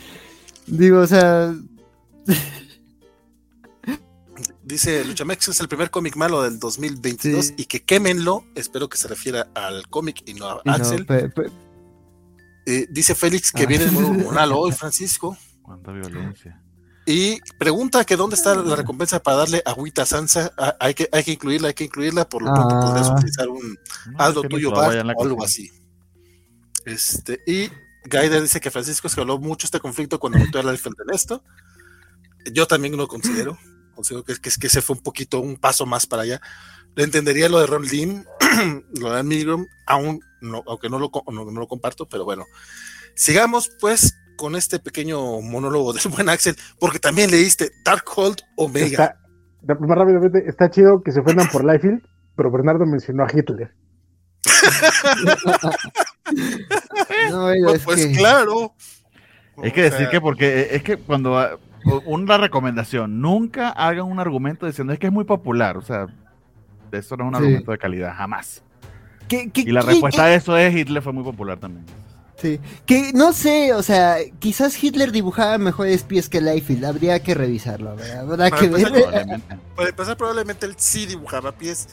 Digo, o sea. Dice Luchamex es el primer cómic malo del 2022 y que quémenlo. Espero que se refiera al cómic y no a Axel. Eh, dice Félix que ah. viene viene moral hoy, Francisco. Cuánta violencia. Y pregunta que dónde está la recompensa para darle agüita a Sansa. Ah, hay, que, hay que incluirla, hay que incluirla. Por lo pronto podrías ah. utilizar un algo tuyo o algo así. Este, y Gaida dice que Francisco escaló mucho este conflicto cuando metió a la defensa en esto. Yo también lo considero. Considero que, que, que se fue un poquito, un paso más para allá. Le entendería lo de Ron Lim, lo de Milgram, aún no, aunque no lo, no, lo comparto, pero bueno. Sigamos pues con este pequeño monólogo del buen Axel, porque también leíste Darkhold Omega. Está, más rápidamente, está chido que se ofendan por Liefeld, pero Bernardo mencionó a Hitler. pues, pues claro. Hay que decir que porque es que cuando una recomendación, nunca hagan un argumento diciendo es que es muy popular, o sea, eso no es un argumento de calidad, jamás. y la respuesta a eso es Hitler fue muy popular también. Sí, que no sé, o sea, quizás Hitler dibujaba mejores pies que Liefeld, habría que revisarlo, ¿verdad? que Probablemente, para empezar, probablemente él sí dibujaba pies.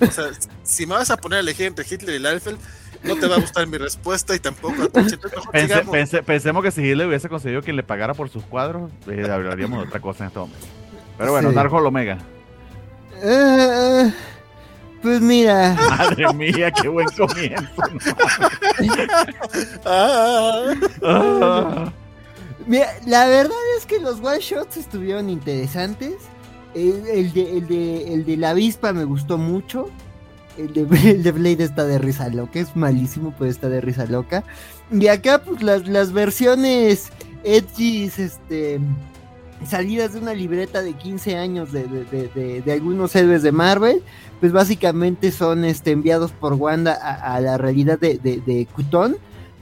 O sea, si me vas a poner a elegir entre Hitler y Liefeld, no te va a gustar mi respuesta y tampoco. pensemos que si Hitler hubiese conseguido que le pagara por sus cuadros, eh, hablaríamos de otra cosa en este momento. Pero bueno, sí. Omega. Eh, pues mira. Madre mía, qué buen comienzo. Mira, la verdad es que los one shots estuvieron interesantes. El, de, el, de, el de la avispa me gustó mucho. El de, de, Blade está de risa loca, es malísimo, pero está de risa loca. Y acá, pues las, las versiones edgys, este, salidas de una libreta de 15 años de, de, de, algunos héroes de Marvel, pues básicamente son este, enviados por Wanda a, la realidad de, Cutón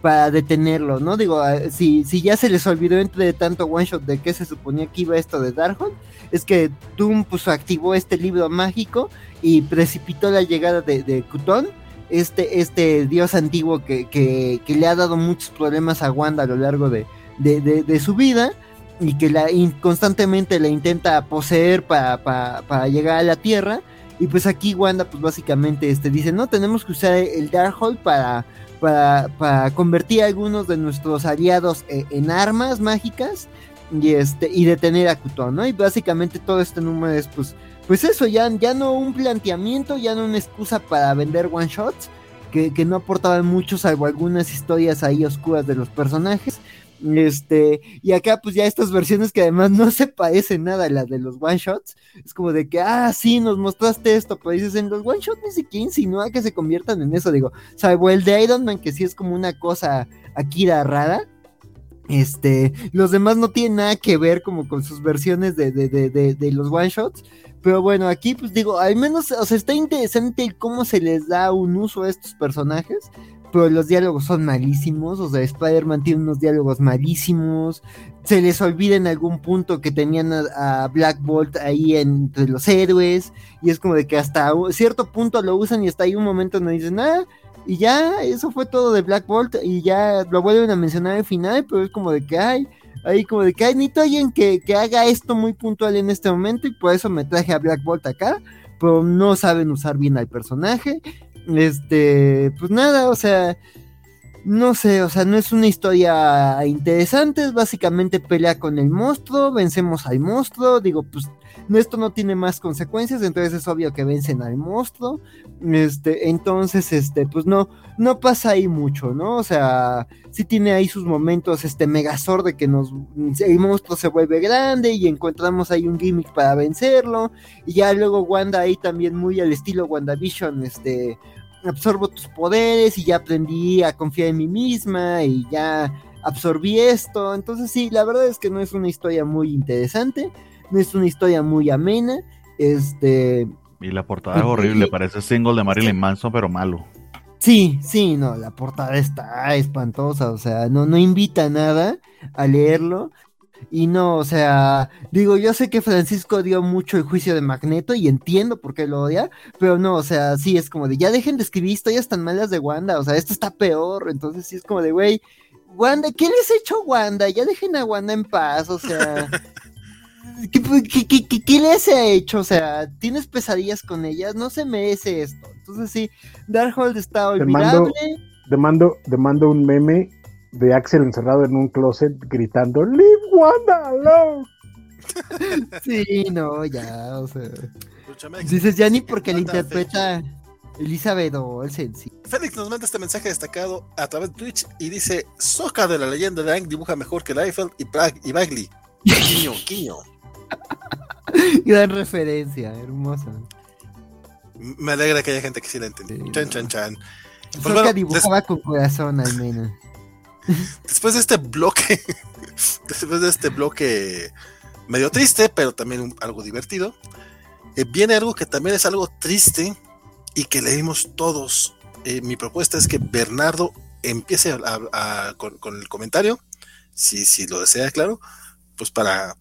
para detenerlo, ¿no? Digo, si, si ya se les olvidó entre tanto one shot de qué se suponía que iba esto de Darkhold, es que Doom pues activó este libro mágico y precipitó la llegada de, de Cutón, este, este dios antiguo que, que, le ha dado muchos problemas a Wanda a lo largo de, de su vida y que la, constantemente la intenta poseer para, para, llegar a la Tierra. Y pues aquí Wanda pues básicamente este, dice, no, tenemos que usar el Darkhold para, para, convertir a algunos de nuestros aliados eh, en armas mágicas y este y detener a Kuton, ¿no? Y básicamente todo este número es pues pues eso, ya, ya no un planteamiento, ya no una excusa para vender one shots, que, que no aportaban mucho, salvo algunas historias ahí oscuras de los personajes. Este, y acá pues ya estas versiones que además no se parecen nada a las de los one shots, es como de que, ah, sí, nos mostraste esto, pero dices, en los one shots ni siquiera insinúa que se conviertan en eso, digo, salvo el de Iron Man, que sí es como una cosa Akira rara, este, los demás no tienen nada que ver como con sus versiones de, de, de, de los one shots, pero bueno, aquí pues digo, al menos, o sea, está interesante cómo se les da un uso a estos personajes, pero los diálogos son malísimos, o sea, Spider-Man tiene unos diálogos malísimos, se les olvida en algún punto que tenían a, Black Bolt ahí entre los héroes, y es como de que hasta cierto punto lo usan y hasta ahí un momento no dicen nada, y ya, eso fue todo de Black Bolt, y ya lo vuelven a mencionar al final, pero es como de que, hay ahí como de que hay necesito alguien que, que, haga esto muy puntual en este momento y por eso me traje a Black Bolt acá, pero no saben usar bien al personaje. Este, pues nada, o sea, no sé, o sea, no es una historia interesante, es básicamente pelea con el monstruo, vencemos al monstruo, digo, pues esto no tiene más consecuencias, entonces es obvio que vencen al monstruo, este, entonces, este, pues no, no pasa ahí mucho, ¿no? O sea, sí tiene ahí sus momentos, este, megazord de que nos, el monstruo se vuelve grande y encontramos ahí un gimmick para vencerlo, y ya luego Wanda ahí también muy al estilo WandaVision, este, absorbo tus poderes y ya aprendí a confiar en mí misma y ya absorbí esto. Entonces sí, la verdad es que no es una historia muy interesante, no es una historia muy amena. Este... Y la portada es horrible, parece single de Marilyn Manson, pero malo. Sí, sí, no, la portada está espantosa, o sea, no, no invita a nada a leerlo. Y no, o sea, digo, yo sé que Francisco dio mucho el juicio de Magneto y entiendo por qué lo odia, pero no, o sea, sí es como de ya dejen de escribir historias tan malas de Wanda, o sea, esto está peor, entonces sí es como de, güey, Wanda, ¿qué les ha hecho Wanda? Ya dejen a Wanda en paz, o sea, ¿qué, qué, les ha hecho? O sea, ¿tienes pesadillas con ellas? No se merece esto. Entonces sí, Darkhold está olvidable. Demando, demando un meme de Axel encerrado en un closet gritando Leave Wanda alone. sí, no, ya, o sea. Dices ya ni porque le interpreta Elizabeth Olsen, sí. Félix nos manda este mensaje destacado a través de Twitch y dice: Soca de la leyenda de Ang dibuja mejor que Eiffel y, y Bagley. Quiño, quiño. Gran referencia, hermosa. Me alegra que haya gente que sí la entiende. Chan, chan, chan. Pues dibujaba con corazón al menos. Después de este bloque, después de este bloque medio triste, pero también algo divertido, eh, viene algo que también es algo triste y que leímos todos. Eh, mi propuesta es que Bernardo empiece con, el comentario, si, si lo desea, claro, pues para,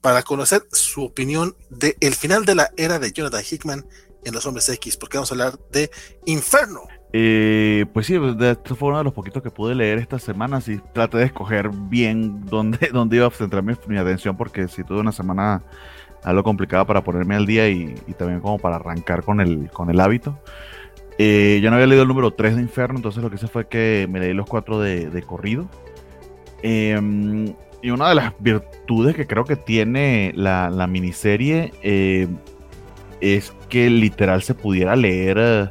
para conocer su opinión del el final de la era de Jonathan Hickman en Los Hombres X, porque vamos a hablar de Inferno. Eh, pues sí, pues, esto fue uno de los poquitos que pude leer esta semana. y traté de escoger bien dónde, dónde iba a centrar mi, atención, porque si tuve una semana algo complicada para ponerme al día y, también como para arrancar con el, con el hábito. Eh, yo no había leído el número 3 de Inferno, entonces lo que hice fue que me leí los 4 de, corrido. Em, y una de las virtudes que creo que tiene la, la miniserie eh, es que literal se pudiera leer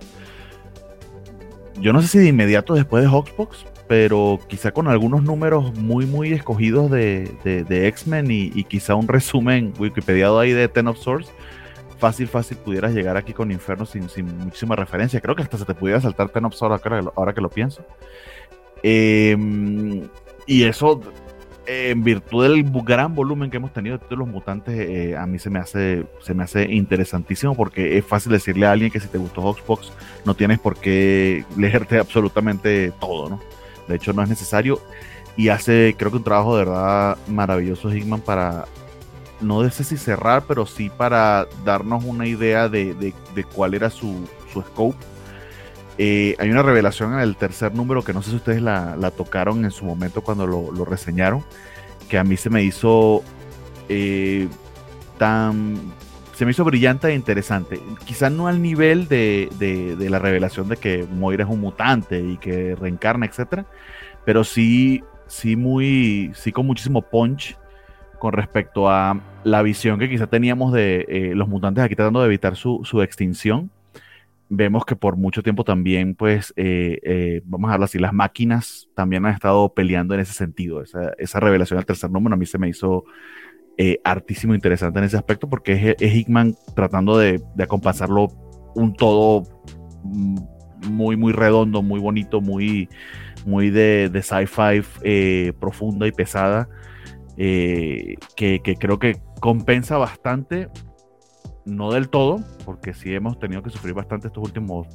yo no sé si de inmediato después de Hawksbox, pero quizá con algunos números muy, muy escogidos de, de, X-Men y, quizá un resumen wikipediado ahí de Ten of Swords, fácil, fácil pudieras llegar aquí con Inferno sin, sin muchísima referencia. Creo que hasta se te pudiera saltar Ten of Swords ahora, que lo pienso. Em, y eso en virtud del gran volumen que hemos tenido de títulos mutantes, eh, a mí se me hace se me hace interesantísimo porque es fácil decirle a alguien que si te gustó Xbox no tienes por qué leerte absolutamente todo, ¿no? De hecho no es necesario y hace creo que un trabajo de verdad maravilloso Hickman para no sé si cerrar, pero sí para darnos una idea de, cuál era su, su scope. Eh, hay una revelación en el tercer número que no sé si ustedes la, tocaron en su momento cuando lo, reseñaron, que a mí se me hizo eh, tan... Se me hizo brillante e interesante. Quizás no al nivel de, de, la revelación de que Moira es un mutante y que reencarna, etcétera, pero sí, sí muy, sí con muchísimo punch con respecto a la visión que quizá teníamos de eh, los mutantes aquí tratando de evitar su, extinción. Vemos que por mucho tiempo también, pues, eh, eh, vamos a hablar así, las máquinas también han estado peleando en ese sentido. Esa, revelación del tercer número a mí se me hizo hartísimo interesante en ese aspecto porque es, Hickman tratando de, de acompasarlo un todo mm, muy, muy redondo, muy bonito, muy, muy de, de sci-fi profunda y pesada eh, que, creo que compensa bastante, no del todo, porque sí hemos tenido que sufrir bastante estos últimos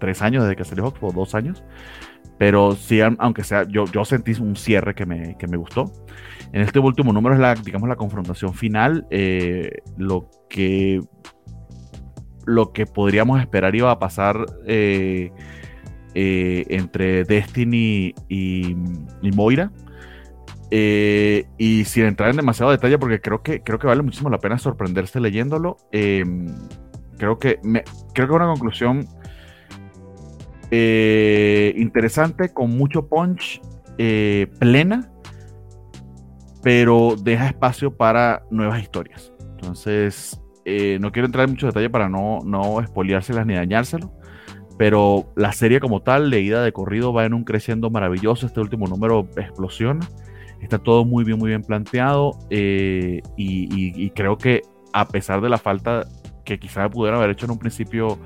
tres años desde que salió Oxford, dos años, pero sí, aunque sea, yo, yo sentí un cierre que me, que me gustó. En este último número es la, digamos, la confrontación final, eh, lo que lo que podríamos esperar iba a pasar eh, entre Destiny y, y Moira eh, y sin entrar en demasiado detalle, porque creo que, creo que vale muchísimo la pena sorprenderse leyéndolo. Em, creo, que me, creo que una conclusión eh, interesante, con mucho punch, eh, plena, pero deja espacio para nuevas historias. Entonces, no quiero entrar en mucho detalle para no, no espoliárselas ni dañárselo pero la serie como tal, leída de corrido, va en un creciendo maravilloso. Este último número explosiona. Está todo muy bien, muy bien planteado eh, y, creo que a pesar de la falta que quizás pudieran haber hecho en un principio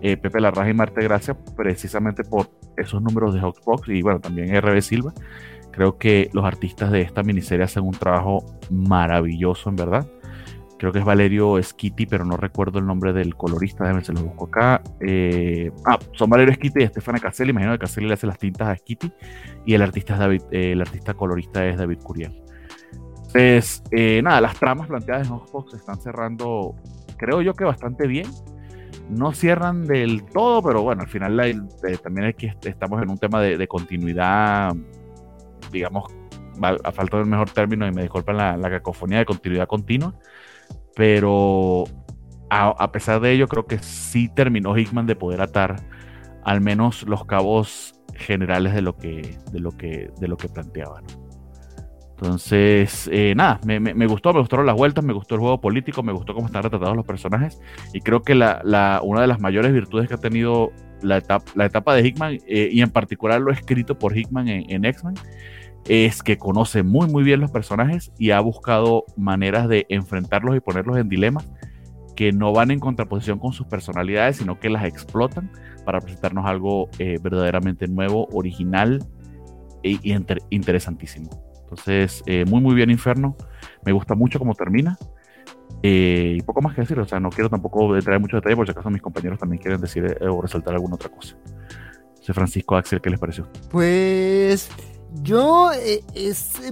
eh, Pepe Larraja y Marte Gracia, precisamente por esos números de Hawksbox y bueno, también RB Silva, creo que los artistas de esta miniserie hacen un trabajo maravilloso en verdad creo que es Valerio Skitty, pero no recuerdo el nombre del colorista, déjenme se lo busco acá. Eh, ah, son Valerio Skitty y Estefana Caselli, imagino que Caselli le hace las tintas a Skitty y el artista, eh, el artista colorista es David Curiel. Entonces, eh, nada, las tramas planteadas en Xbox están cerrando, creo yo que bastante bien. No cierran del todo, pero bueno, al final también es que estamos en un tema de, continuidad, digamos, a falta del mejor término, y me disculpan la, la cacofonía de continuidad continua pero a, pesar de ello, creo que sí terminó Hickman de poder atar al menos los cabos generales de lo que, de lo que, de lo que planteaba. Entonces, eh, nada, me, gustó, me gustaron las vueltas, me gustó el juego político, me gustó cómo están retratados los personajes y creo que la, una de las mayores virtudes que ha tenido la etapa, la etapa de Hickman eh, y en particular lo escrito por Hickman en, en X-Men es que conoce muy muy bien los personajes y ha buscado maneras de enfrentarlos y ponerlos en dilemas que no van en contraposición con sus personalidades, sino que las explotan para presentarnos algo eh, verdaderamente nuevo, original e, interesantísimo. Entonces, eh, muy muy bien Inferno, me gusta mucho cómo termina. Eh, y poco más que decir, o sea, no quiero tampoco traer mucho detalle, por si acaso mis compañeros también quieren decir o resaltar alguna otra cosa. Soy Francisco Axel, ¿qué les pareció? Pues yo, eh,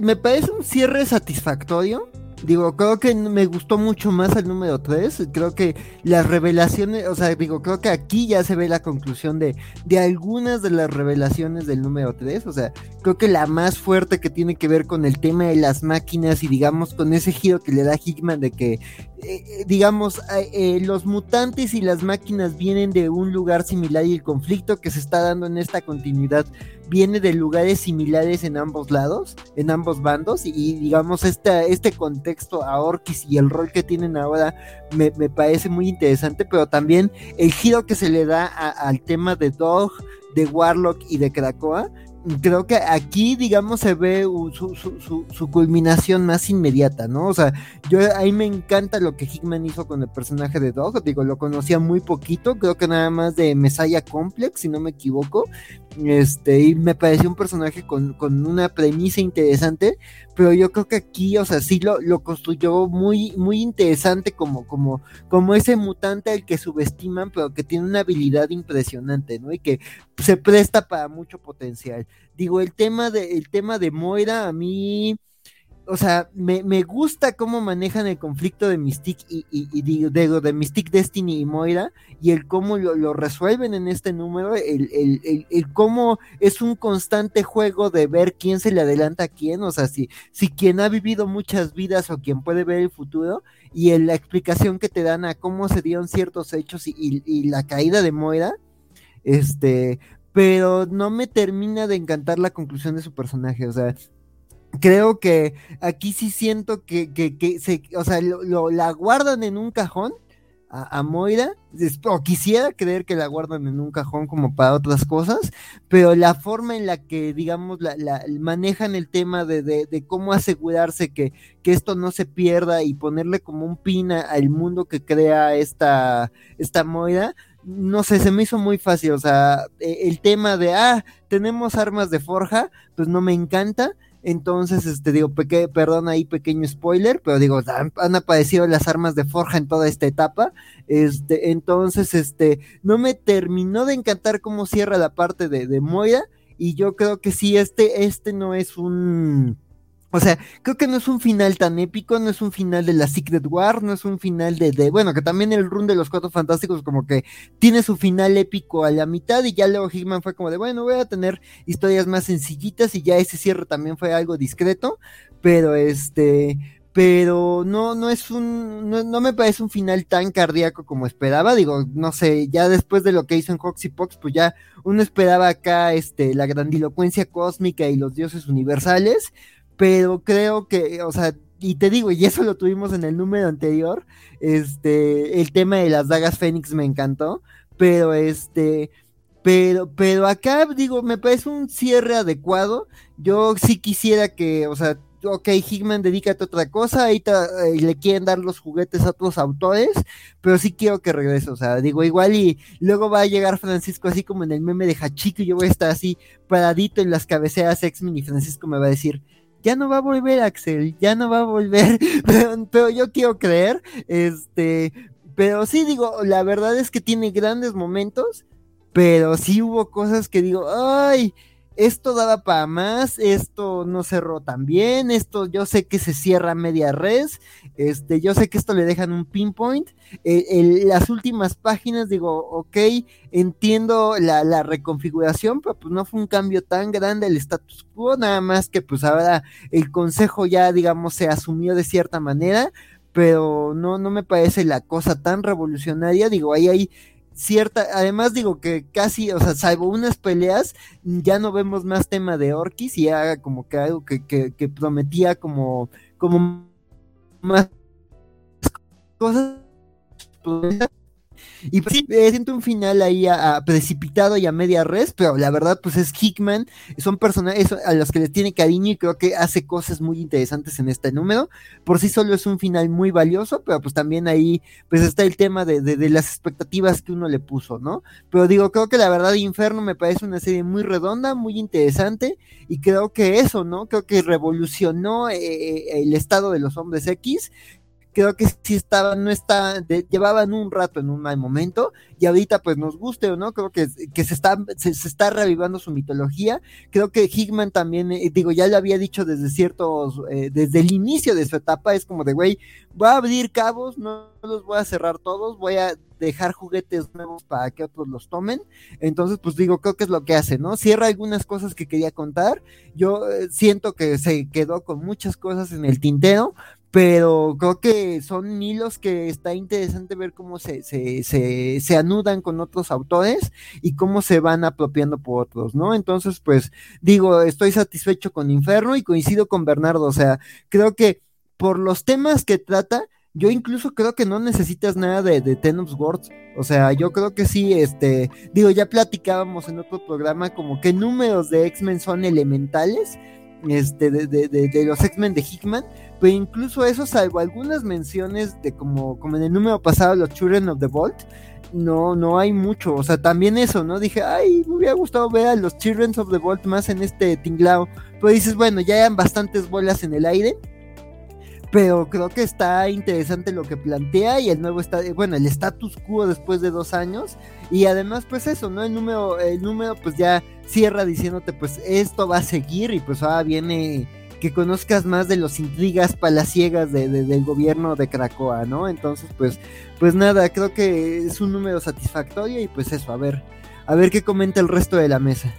me parece un cierre satisfactorio. Digo, creo que me gustó mucho más el número 3. Creo que las revelaciones, o sea, digo, creo que aquí ya se ve la conclusión de, de algunas de las revelaciones del número 3. O sea, creo que la más fuerte que tiene que ver con el tema de las máquinas y digamos con ese giro que le da Hickman de que, eh, digamos, eh, los mutantes y las máquinas vienen de un lugar similar y el conflicto que se está dando en esta continuidad viene de lugares similares en ambos lados, en ambos bandos, y, digamos, este, este contexto a Orkis y el rol que tienen ahora me, parece muy interesante, pero también el giro que se le da al tema de Dog, de Warlock y de Krakoa, creo que aquí, digamos, se ve su, su, su, culminación más inmediata, ¿no? O sea, yo ahí me encanta lo que Hickman hizo con el personaje de Dog, digo, lo conocía muy poquito, creo que nada más de Messiah Complex, si no me equivoco, este, y me pareció un personaje con, con una premisa interesante, pero yo creo que aquí, o sea, sí lo, lo construyó muy, muy interesante como, como, como ese mutante al que subestiman, pero que tiene una habilidad impresionante, ¿no? Y que se presta para mucho potencial. Digo, el tema de, el tema de Moira, a mí o sea, me, gusta cómo manejan el conflicto de Mystique y, y, de, de, Mystique Destiny y Moira y el cómo lo, resuelven en este número, el, el, el, cómo es un constante juego de ver quién se le adelanta a quién, o sea, si, si quien ha vivido muchas vidas o quien puede ver el futuro y la explicación que te dan a cómo se dieron ciertos hechos y, y la caída de Moira, este, pero no me termina de encantar la conclusión de su personaje, o sea, creo que aquí sí siento que, que, que se, o sea, lo, la guardan en un cajón a, Moira, o quisiera creer que la guardan en un cajón como para otras cosas, pero la forma en la que, digamos, la, la manejan el tema de, de, cómo asegurarse que, que, esto no se pierda y ponerle como un pin al mundo que crea esta, esta Moira, no sé, se me hizo muy fácil, o sea, e, el tema de, ah, tenemos armas de forja, pues no me encanta, entonces, este, digo, perdón ahí pequeño spoiler, pero digo, han, aparecido las armas de forja en toda esta etapa. Este, entonces, este, no me terminó de encantar cómo cierra la parte de, de. Y yo creo que sí, este, este no es un o sea, creo que no es un final tan épico, no es un final de la Secret War, no es un final de, de, bueno, que también el run de los Cuatro Fantásticos como que tiene su final épico a la mitad y ya luego Hickman fue como de, bueno, voy a tener historias más sencillitas y ya ese cierre también fue algo discreto, pero este, pero no, no es un, no, no, me parece un final tan cardíaco como esperaba, digo, no sé, ya después de lo que hizo en Hoxie Pox, pues ya uno esperaba acá, este, la grandilocuencia cósmica y los dioses universales, pero creo que, o sea, y te digo, y eso lo tuvimos en el número anterior, este, el tema de las dagas Fénix me encantó, pero este, pero, pero acá digo, me parece un cierre adecuado, yo sí quisiera que, o sea, ok, Hickman, dedícate a otra cosa, ahí eh, le quieren dar los juguetes a otros autores, pero sí quiero que regrese, o sea, digo, igual y luego va a llegar Francisco así como en el meme de Hachiko y yo voy a estar así paradito en las cabeceras X-Men y Francisco me va a decir, ya no va a volver Axel, ya no va a volver, pero, yo quiero creer, este, pero sí digo, la verdad es que tiene grandes momentos, pero sí hubo cosas que digo, ay, esto daba para más, esto no cerró tan bien, esto yo sé que se cierra media res, este, yo sé que esto le dejan un pinpoint, eh, las últimas páginas digo, ok, entiendo la, la, reconfiguración, pero pues no fue un cambio tan grande el status quo, nada más que pues ahora el consejo ya digamos se asumió de cierta manera, pero no, no me parece la cosa tan revolucionaria, digo, ahí hay cierta, además digo que casi, o sea, salvo unas peleas, ya no vemos más tema de Orkis y ya como que algo que, que, que prometía como, como más cosas y pues, sí, siento un final ahí a, precipitado y a media res, pero la verdad, pues es Hickman, son personajes a los que les tiene cariño y creo que hace cosas muy interesantes en este número. Por sí solo es un final muy valioso, pero pues también ahí, pues está el tema de, de, las expectativas que uno le puso, ¿no? Pero digo, creo que la verdad, Inferno me parece una serie muy redonda, muy interesante, y creo que eso, ¿no? Creo que revolucionó eh, eh, el estado de los hombres X creo que sí estaban, no está, llevaban un rato en un mal momento y ahorita pues nos guste o no, creo que, que se, está, se, está revivando su mitología, creo que Hickman también, eh, digo, ya lo había dicho desde ciertos, eh, desde el inicio de su etapa, es como de, güey, voy a abrir cabos, no los voy a cerrar todos, voy a dejar juguetes nuevos para que otros los tomen. Entonces, pues digo, creo que es lo que hace, ¿no? Cierra algunas cosas que quería contar. Yo eh, siento que se quedó con muchas cosas en el tintero, pero creo que son hilos que está interesante ver cómo se, se, se, se, anudan con otros autores y cómo se van apropiando por otros, ¿no? Entonces, pues digo, estoy satisfecho con Inferno y coincido con Bernardo, o sea, creo que por los temas que trata, yo incluso creo que no necesitas nada de, de Ten Words. O sea, yo creo que sí, este, digo, ya platicábamos en otro programa como que números de X-Men son elementales, este, de, de, de los X-Men de Hickman, pero incluso eso, salvo algunas menciones de como, como en el número pasado, los Children of the Vault, no, no hay mucho. O sea, también eso, ¿no? Dije, ay, me hubiera gustado ver a los Children of the Vault más en este tinglao. Pero dices, bueno, ya hayan bastantes bolas en el aire. Pero creo que está interesante lo que plantea y el nuevo está, bueno, el status quo después de dos años. Y además, pues eso, ¿no? El número, el número, pues ya cierra diciéndote, pues esto va a seguir y pues ahora viene que conozcas más de los intrigas palaciegas de, del gobierno de Cracoa, ¿no? Entonces, pues, pues nada, creo que es un número satisfactorio y pues eso, a ver, a ver qué comenta el resto de la mesa.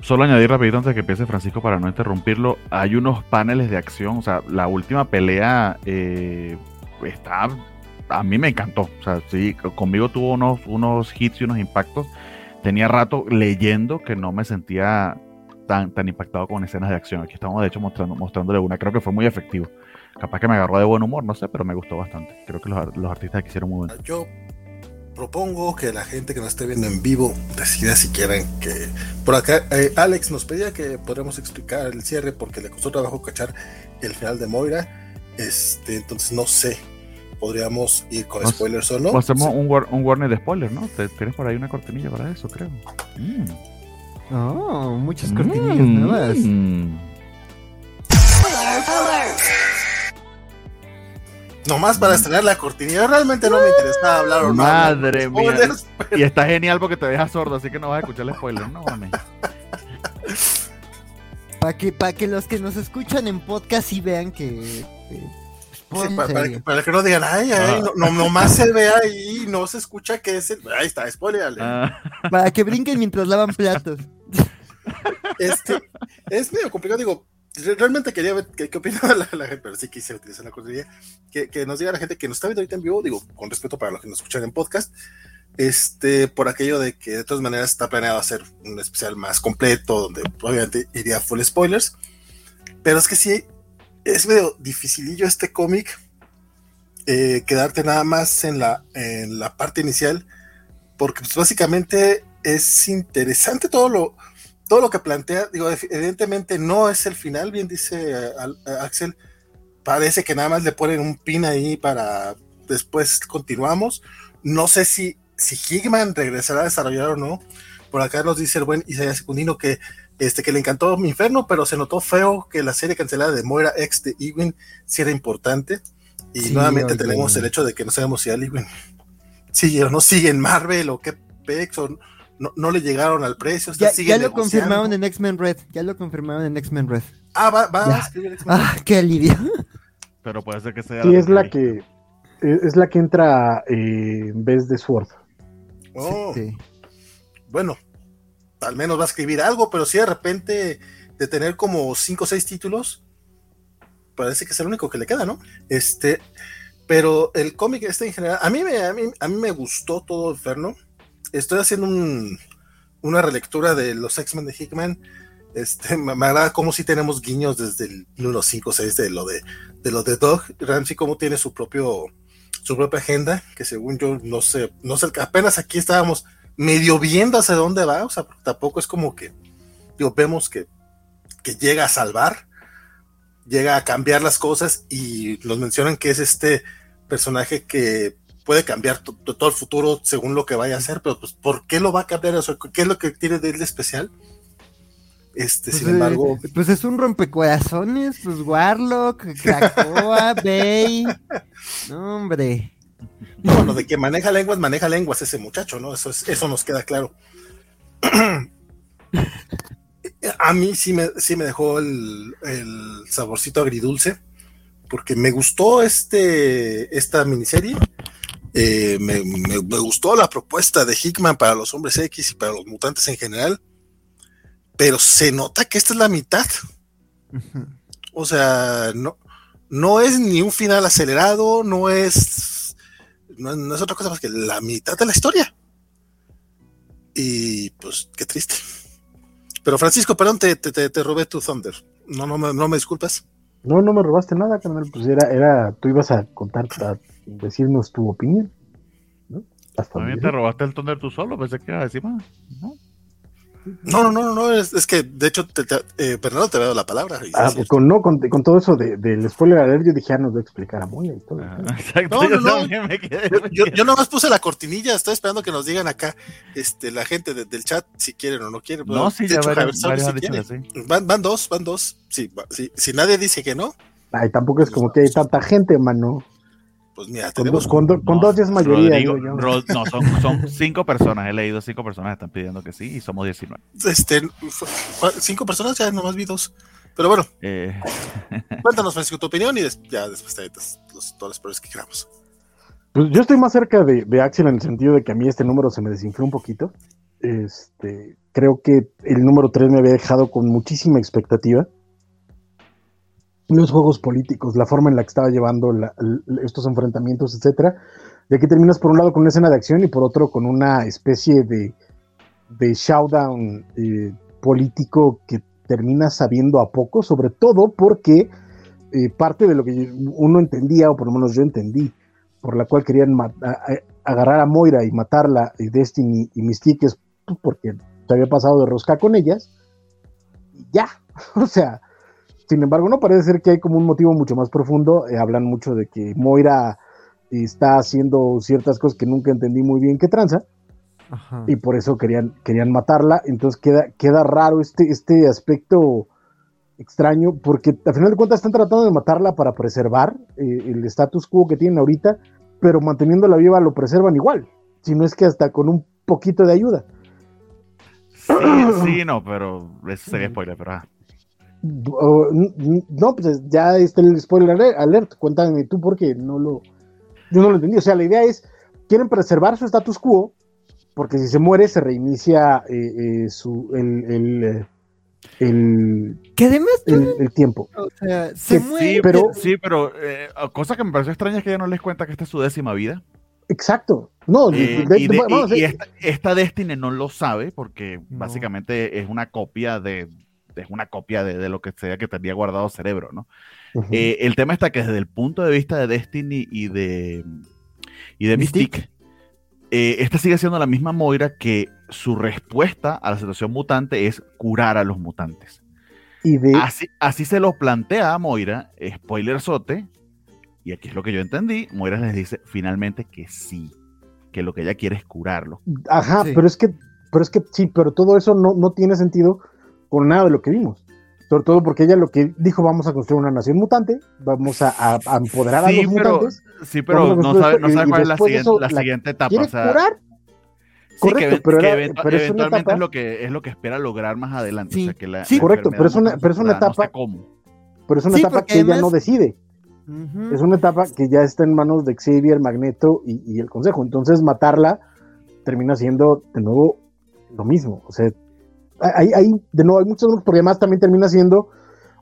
Solo añadir rapidito antes de que empiece Francisco para no interrumpirlo, hay unos paneles de acción, o sea, la última pelea eh, está, a mí me encantó, o sea, sí, conmigo tuvo unos, unos hits y unos impactos, tenía rato leyendo que no me sentía tan, tan impactado con escenas de acción. Aquí estamos de hecho mostrando, mostrándole una, creo que fue muy efectivo. Capaz que me agarró de buen humor, no sé, pero me gustó bastante. Creo que los, los artistas hicieron muy bien. Yo propongo que la gente que nos esté viendo en vivo decida si quieren que... Por acá, eh, Alex nos pedía que podamos explicar el cierre porque le costó trabajo cachar el final de Moira. Este, entonces no sé, podríamos ir con spoilers o no. hacemos un, un, warning de spoilers, ¿no? Tienes por ahí una cortinilla para eso, creo. Mm. Oh, muchas cortinillas mm. nuevas. Nomás para estrenar la cortinilla. Realmente no me interesaba hablar o Madre mía. Y está genial porque te deja sordo, así que no vas a escuchar el spoiler, no mames. Para que, para que los que nos escuchan en podcast sí vean que. Para, que, no digan, ay, ay, ah. no, nomás se ve ahí, no se escucha que es el. Ahí está, spoiler. Ah. Para que brinquen mientras lavan platos. Este, es medio complicado, digo, realmente quería ver qué, opinaba la, gente, pero sí quise utilizar la cortinilla, que, que, nos diga la gente que nos está viendo ahorita en vivo, digo, con respeto para los que nos escuchan en podcast, este, por aquello de que de todas maneras está planeado hacer un especial más completo, donde obviamente iría full spoilers, pero es que sí, es medio dificilillo este cómic, eh, quedarte nada más en la, en la parte inicial, porque pues, básicamente es interesante todo lo, todo lo que plantea, digo, evidentemente no es el final, bien dice eh, eh, Axel, parece que nada más le ponen un pin ahí para después continuamos. No sé si, si regresará a desarrollar o no. Por acá nos dice el buen Isaías Secundino que, este, que le encantó mi inferno, pero se notó feo que la serie cancelada de Moira ex de Ewing sí era importante. Y nuevamente tenemos el hecho de que no sabemos si Ewing sigue o no sigue en Marvel o qué pex o no, le llegaron al precio. Ya, ya lo confirmaron en X-Men Red. Ya lo confirmaron en X-Men Red. Ah, va, va a escribir X-Men Ah, qué alivio. Pero puede ser que sea. Sí, es la que, es la que entra eh, en vez de Sword. Oh. Sí. Bueno, al menos va a escribir algo, pero si de repente de tener como 5 o 6 títulos, parece que es el único que le queda, ¿no? Este, pero el cómic este en general, a mí me, a mí, a mí me gustó todo Inferno estoy haciendo una relectura de los X-Men de Hickman. Este, me, agrada cómo si tenemos guiños desde el 1, 5, 6 de lo de, de lo de Dog. Ramsey como tiene su propio su propia agenda, que según yo no sé, no sé, apenas aquí estábamos medio viendo hacia dónde va, o sea, tampoco es como que, digo, vemos que, que llega a salvar, llega a cambiar las cosas y nos mencionan que es este personaje que puede cambiar todo el futuro según lo que vaya a hacer, pero pues, ¿por qué lo va a cambiar? O ¿qué es lo que tiene de él de especial? Este, pues, sin embargo. Eh, pues es un rompecorazones, pues Warlock, Krakoa, Bay. No, hombre. Bueno, de que maneja lenguas, maneja lenguas ese muchacho, ¿no? Eso, eso nos queda claro. A mí sí me, sí me dejó el, el saborcito agridulce, porque me gustó este, esta miniserie eh, me, gustó la propuesta de Hickman para los hombres X y para los mutantes en general, pero se nota que esta es la mitad. O sea, no, no es ni un final acelerado, no es, no, es otra cosa más que la mitad de la historia. Y pues, qué triste. Pero Francisco, perdón, te, te, robé tu Thunder. No, no, no me disculpas. No, no me robaste nada, carnal. Pues era, era, tú ibas a contar, decirnos tu opinión. ¿no? También te robaste el Thunder tú solo, pensé que era decir más. ¿no? No, no, no, no, es, es que de hecho, te, te, eh, Bernardo te ha dado la palabra. Ah, pues con, no, con, con, todo eso de, del spoiler alert, yo dije, ah, nos voy a explicar a Moya y todo. Ah, exacto, no, no, yo, me quedé, yo, yo, nomás puse la cortinilla, estoy esperando que nos digan acá este, la gente del chat si quieren o no quieren. No, sí, ya varios, si van, van dos, van dos. Sí, sí, si nadie dice que no. Ay, tampoco es como que hay tanta gente, mano. Pues mira, con, dos, con, dos es mayoría. no, son, son, cinco personas. He leído cinco personas están pidiendo que sí y somos 19. Este, cinco personas, ya nomás vi dos. Pero bueno, eh. cuéntanos, Francisco, tu opinión y ya después te los, todas las pruebas que queramos. Pues yo estoy más cerca de, de, Axel en el sentido de que a mí este número se me desinfló un poquito. Este, creo que el número 3 me había dejado con muchísima expectativa los juegos políticos, la forma en la que estaba llevando estos enfrentamientos, etcétera. De aquí terminas por un lado con una escena de acción y por otro con una especie de, showdown eh, político que termina sabiendo a poco, sobre todo porque eh, parte de lo que uno entendía, o por lo menos yo entendí, por la cual querían agarrar a Moira y matarla, y Destiny y Mystique, es porque se había pasado de rosca con ellas, ya, o sea, sin embargo, no parece ser que hay como un motivo mucho más profundo, eh, hablan mucho de que Moira está haciendo ciertas cosas que nunca entendí muy bien que tranza, y por eso querían, querían matarla, entonces queda, queda raro este, este aspecto extraño, porque al final de cuentas están tratando de matarla para preservar eh, el status quo que tienen ahorita, pero manteniéndola viva lo preservan igual, si no es que hasta con un poquito de ayuda. Sí, sí, no, pero eso sería spoiler, pero... Ah. No, pues ya está el spoiler alert, cuéntame tú porque no lo... Yo no lo entendí, o sea, la idea es, quieren preservar su status quo, porque si se muere se reinicia eh, eh, su, el, el, ¿Qué además el, tiempo. O sea, se muere. Sí, pero, sí, pero eh, cosa que me pareció extraña es que ya no les cuenta que esta es su décima vida. Exacto. No, y, esta, Destiny no lo sabe porque básicamente es una copia de es una copia de, lo que sea que tenía guardado cerebro, ¿no? el tema está que desde el punto de vista de Destiny y de y de Mystique eh, esta sigue siendo la misma Moira que su respuesta a la situación mutante es curar a los mutantes. Y así, así se lo plantea a Moira, spoiler sote, y aquí es lo que yo entendí, Moira les dice finalmente que sí, que lo que ella quiere es curarlo. Ajá, pero es que, pero es que sí, pero todo eso no, no tiene sentido con nada de lo que vimos sobre todo porque ella lo que dijo, vamos a construir una nación mutante, vamos a, empoderar a los mutantes. Sí, pero no sabe, no sabe cuál es la siguiente, la siguiente etapa. ¿quiere curar? Correcto, pero, eventualmente es, lo que es lo que espera lograr más adelante. Sí, correcto, pero es una, pero es una etapa. Pero es una etapa que ella no decide. Es una etapa que ya está en manos de Xavier, Magneto y, y, el Consejo. Entonces matarla termina siendo de nuevo lo mismo. O sea, hay, de nuevo, hay muchos grupos, porque además también termina siendo,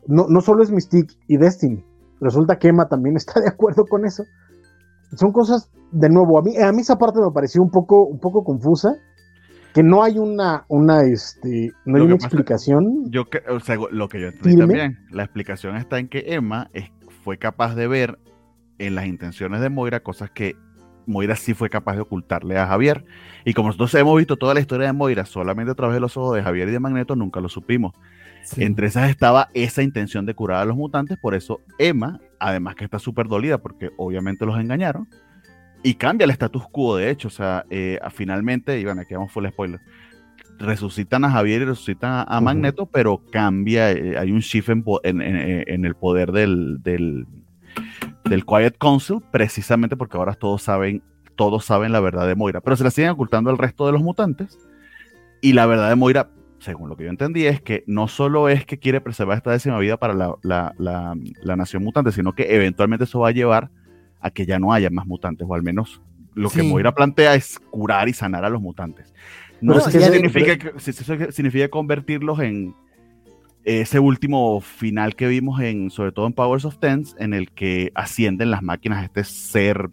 no, no solo es Mystique y Destiny, resulta que Emma también está de acuerdo con eso. Son cosas, de nuevo, a mí, a mí esa parte me pareció un poco, un poco confusa, que no hay una, una, este, no hay una explicación. Yo, o sea, lo que yo entendí también, la explicación está en que Emma es, fue capaz de ver en las intenciones de Moira cosas que Moira sí fue capaz de ocultarle a Javier. Y como nosotros hemos visto toda la historia de Moira solamente a través de los ojos de Javier y de Magneto, nunca lo supimos. Entre esas estaba esa intención de curar a los mutantes, por eso Emma, además que está súper dolida porque obviamente los engañaron, y cambia el status quo, de hecho, o sea, eh, finalmente, y bueno, aquí vamos full spoiler, resucitan a Javier y resucitan a, Magneto, pero cambia, eh, hay un shift en, en, el poder del, del, del Quiet Council, precisamente porque ahora todos saben, todos saben la verdad de Moira, pero se la siguen ocultando al resto de los mutantes. Y la verdad de Moira, según lo que yo entendí, es que no solo es que quiere preservar esta décima vida para la, nación mutante, sino que eventualmente eso va a llevar a que ya no haya más mutantes, o al menos lo que Moira plantea es curar y sanar a los mutantes. No, sé si significa, si eso significa convertirlos en, ese último final que vimos en, sobre todo en Powers of Tens, en el que ascienden las máquinas, este ser.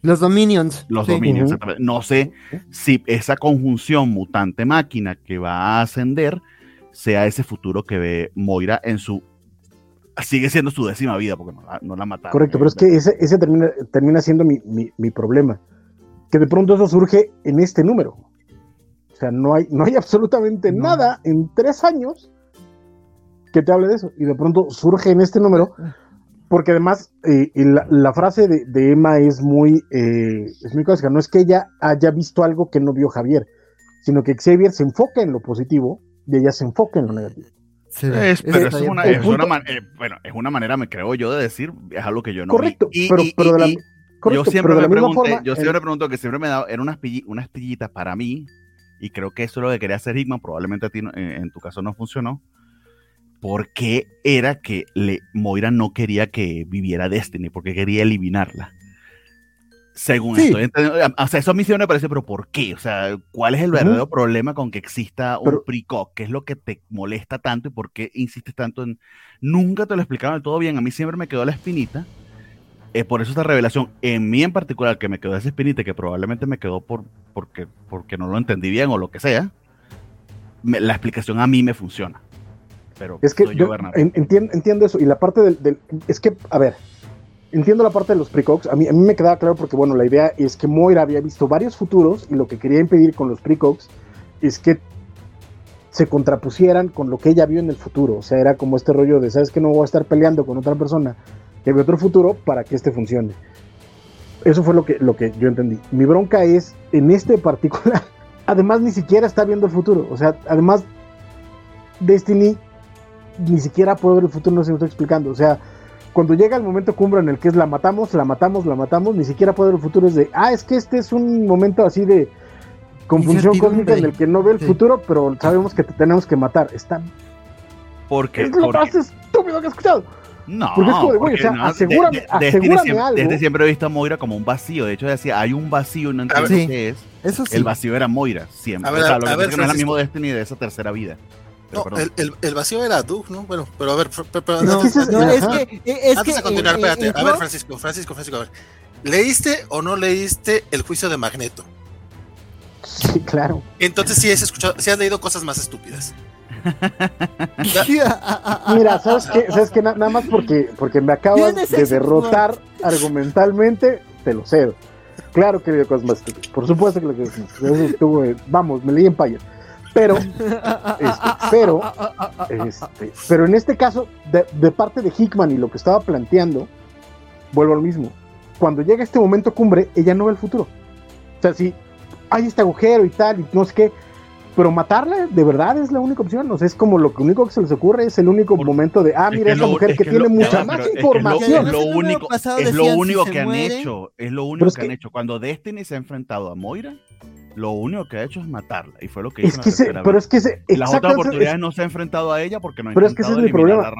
Los Dominions. Los Dominions, No sé si esa conjunción mutante-máquina que va a ascender sea ese futuro que ve Moira en su. Sigue siendo su décima vida, porque no la, no la mataron. Correcto, pero es que ese, ese termina, termina siendo mi, mi, mi problema. Que de pronto eso surge en este número. O sea, no hay, no hay absolutamente nada en tres años que te hable de eso. Y de pronto surge en este número, porque además eh, la, frase de, Emma es muy, eh, es muy clásica. No es que ella haya visto algo que no vio Javier, sino que Xavier se enfoca en lo positivo y ella se enfoca en lo negativo. es, pero es una, es una eh, bueno, es una manera, me creo yo, de decir, es algo que yo no Correcto, pero, pero de la, yo siempre me pregunté, yo siempre pregunto que siempre me da, eran unas, unas pillitas para mí, y creo que eso es lo que quería hacer Hickman, probablemente a ti en tu caso no funcionó, por qué era que le, Moira no quería que viviera Destiny, porque quería eliminarla. Según esto, o sea, eso a mí sí me parece, pero ¿por qué? O sea, ¿cuál es el verdadero problema con que exista un precoc? ¿Qué es lo que te molesta tanto y por qué insistes tanto en... Nunca te lo explicaron del todo bien, a mí siempre me quedó la espinita. Eh, por eso esta revelación, en mí en particular, que me quedó esa espinita, que probablemente me quedó por, porque, porque no lo entendí bien o lo que sea, la explicación a mí me funciona pero es que entiendo, entiendo, eso. Y la parte del, Es que, a ver, entiendo la parte de los precox. A mí, a mí me quedaba claro porque, bueno, la idea es que Moira había visto varios futuros y lo que quería impedir con los precox es que se contrapusieran con lo que ella vio en el futuro. O sea, era como este rollo de, ¿sabes que No voy a estar peleando con otra persona que ve otro futuro para que este funcione. Eso fue lo que, lo que yo entendí. Mi bronca es, en este particular, además ni siquiera está viendo el futuro. O sea, además, Destiny ni siquiera puede ver el futuro, no se me estoy explicando. O sea, cuando llega el momento cumbre en el que es la matamos, la matamos, la matamos, ni siquiera puede ver el futuro. Es de, ah, es que este es un momento así de confusión cósmica en el que no ve el futuro, pero sabemos que te tenemos que matar. Está. Porque, es lo más estúpido que he escuchado. No, porque es como o sea, asegúrame, asegúrame siempre, algo. Desde siempre he visto a Moira como un vacío. De hecho, decía, hay un vacío, no entiendo qué es. Eso sí. El vacío era Moira, siempre. A ver, o sea, lo que ver, es que no es el mismo Destiny de esa tercera vida. No, el, el, el, vacío era Doug, ¿no? Bueno, pero a ver, pero, pero, no, antes, no, es que, es antes que, de continuar, eh, espérate. Eh, a ver, Francisco, Francisco, Francisco, a ver. ¿Leíste o no leíste el juicio de Magneto? Sí, claro. Entonces sí has escuchado, sí has leído cosas más estúpidas. Mira, ¿sabes qué? ¿Sabes qué? Nada más porque, porque me acaban de derrotar argumentalmente, te lo cedo. Claro que leí cosas más estúpidas. Por supuesto que lo que estuvo, vamos, me leí en payas. Pero, este, pero, este, pero en este caso, de, de parte de Hickman y lo que estaba planteando, vuelvo al mismo. Cuando llega este momento cumbre, ella no ve el futuro. O sea, si hay este agujero y tal, y no sé qué. Pero matarla, de verdad, es la única opción. O sea, es como lo único que se les ocurre, es el único momento de, ah, mira, esa mujer que, tiene mucha más información. Es lo, único, es lo único que han hecho. Es lo único que, han hecho. Cuando Destiny se ha enfrentado a Moira, lo único que ha hecho es matarla. Y fue lo que hizo. Es que pero es que se, las otras oportunidades no se ha enfrentado a ella porque no ha pero es que ese es mi problema.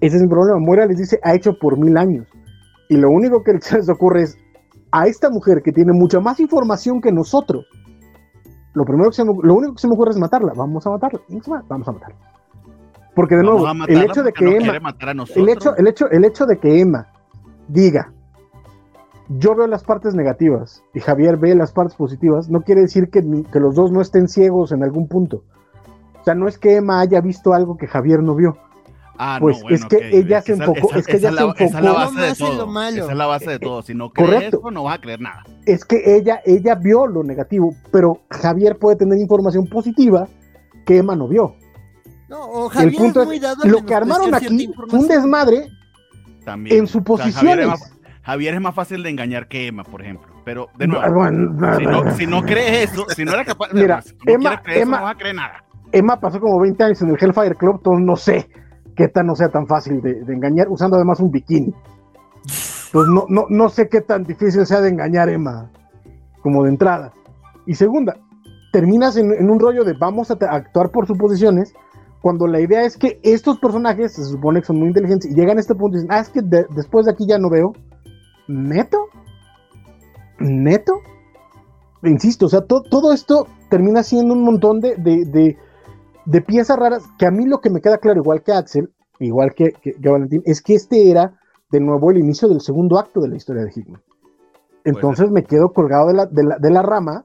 Ese es mi problema. Moira les dice, ha hecho por mil años. Y lo único que se les ocurre es, a esta mujer que tiene mucha más información que nosotros, lo primero que se me, lo único que se me ocurre es matarla. Vamos a matarla. Vamos a matarla. Porque de nuevo, el hecho de que Emma, el hecho, el hecho, el hecho de que Emma diga, yo veo las partes negativas y Javier ve las partes positivas, no quiere decir que, que los dos no estén ciegos en algún punto. O sea, no es que Emma haya visto algo que Javier no vio. Ah, pues no, bueno, es que okay. ella se enfocó, esa, es que ella esa se enfocó. Esa es la base de todo. lo malo. Esa es la base de todo. Si no crees Correcto. eso, no vas a creer nada. Es que ella, ella vio lo negativo, pero Javier puede tener información positiva que Emma no vio. No, o Javier El punto es muy es, dado a lo que armaron aquí fue un desmadre También. en su O sea, Javier, es más, fácil de engañar que Emma, por ejemplo. Pero, de nuevo, Bueno, si, no, si no crees eso, si no eres capaz Mira, si no Emma- creer Emma- no vas a creer nada. Emma pasó como 20 años en el Hellfire Club, entonces no sé qué tan no sea tan fácil de, de engañar, usando además un bikini. Pues no, no, no sé qué tan difícil sea de engañar Emma, como de entrada. Y segunda, terminas en, en un rollo de vamos a, actuar por suposiciones, cuando la idea es que estos personajes se supone que son muy inteligentes y llegan a este punto y dicen, ah, es que de- después de aquí ya no veo. ¿Neto? ¿Neto? Insisto, o sea, to- todo esto termina siendo un montón de, de- de- de piezas raras que a mí lo que me queda claro, igual que Axel, igual que, que- que Valentín, es que este era de nuevo el inicio del segundo acto de la historia de Hickman. Entonces me quedo colgado de la, de la, de la rama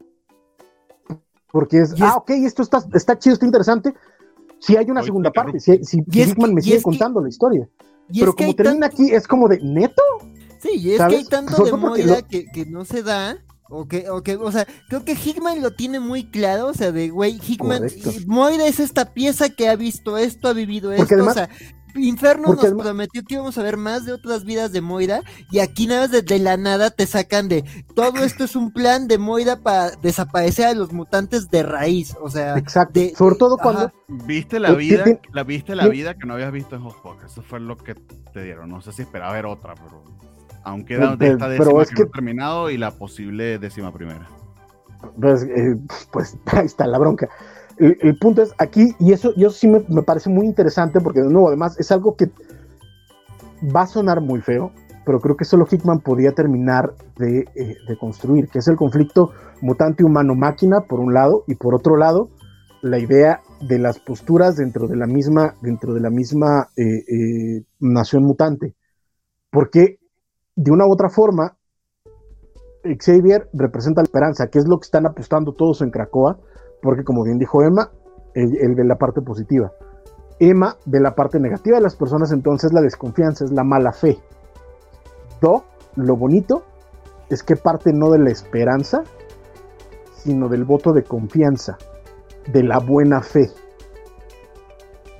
porque es, ah, ok, esto está, está chido, está interesante. Si hay una segunda parte, si, si Hickman me sigue que- contando la historia. Pero como termina tanto- aquí, es como de neto. Sí, y es ¿sabes? que hay tanto de lo- que, que no se da. O que, o que, o sea, creo que Hickman lo tiene muy claro, o sea, de güey, Hickman, Moira es esta pieza que ha visto esto, ha vivido Porque esto, además- o sea, Inferno porque nos además- prometió que íbamos a ver más de otras vidas de Moira, y aquí nada más de, de la nada te sacan de, todo esto es un plan de Moira para desaparecer a los mutantes de raíz, o sea, Exacto. de- Sobre todo ajá. cuando. Viste la Eh, vida, la viste la vida que no habías visto en Hotbox. Eso fue lo que te dieron. No sé si esperaba ver otra, pero aún queda Pero- de esta pero décima es que que- ha terminado y la posible décima primera. Pues, eh, pues ahí está la bronca. El, el punto es aquí, y eso, y eso sí me, me parece muy interesante, porque de nuevo, además, es algo que va a sonar muy feo, pero creo que solo Hickman podía terminar de, eh, de construir, que es el conflicto mutante humano-máquina, por un lado, y por otro lado, la idea de las posturas dentro de la misma, dentro de la misma eh, eh, nación mutante. Porque de una u otra forma, Xavier representa la esperanza, que es lo que están apostando todos en Cracoa, porque como bien dijo Emma, él, él ve la parte positiva. Emma ve la parte negativa de las personas, entonces la desconfianza es la mala fe. Do, lo bonito es que parte no de la esperanza, sino del voto de confianza, de la buena fe.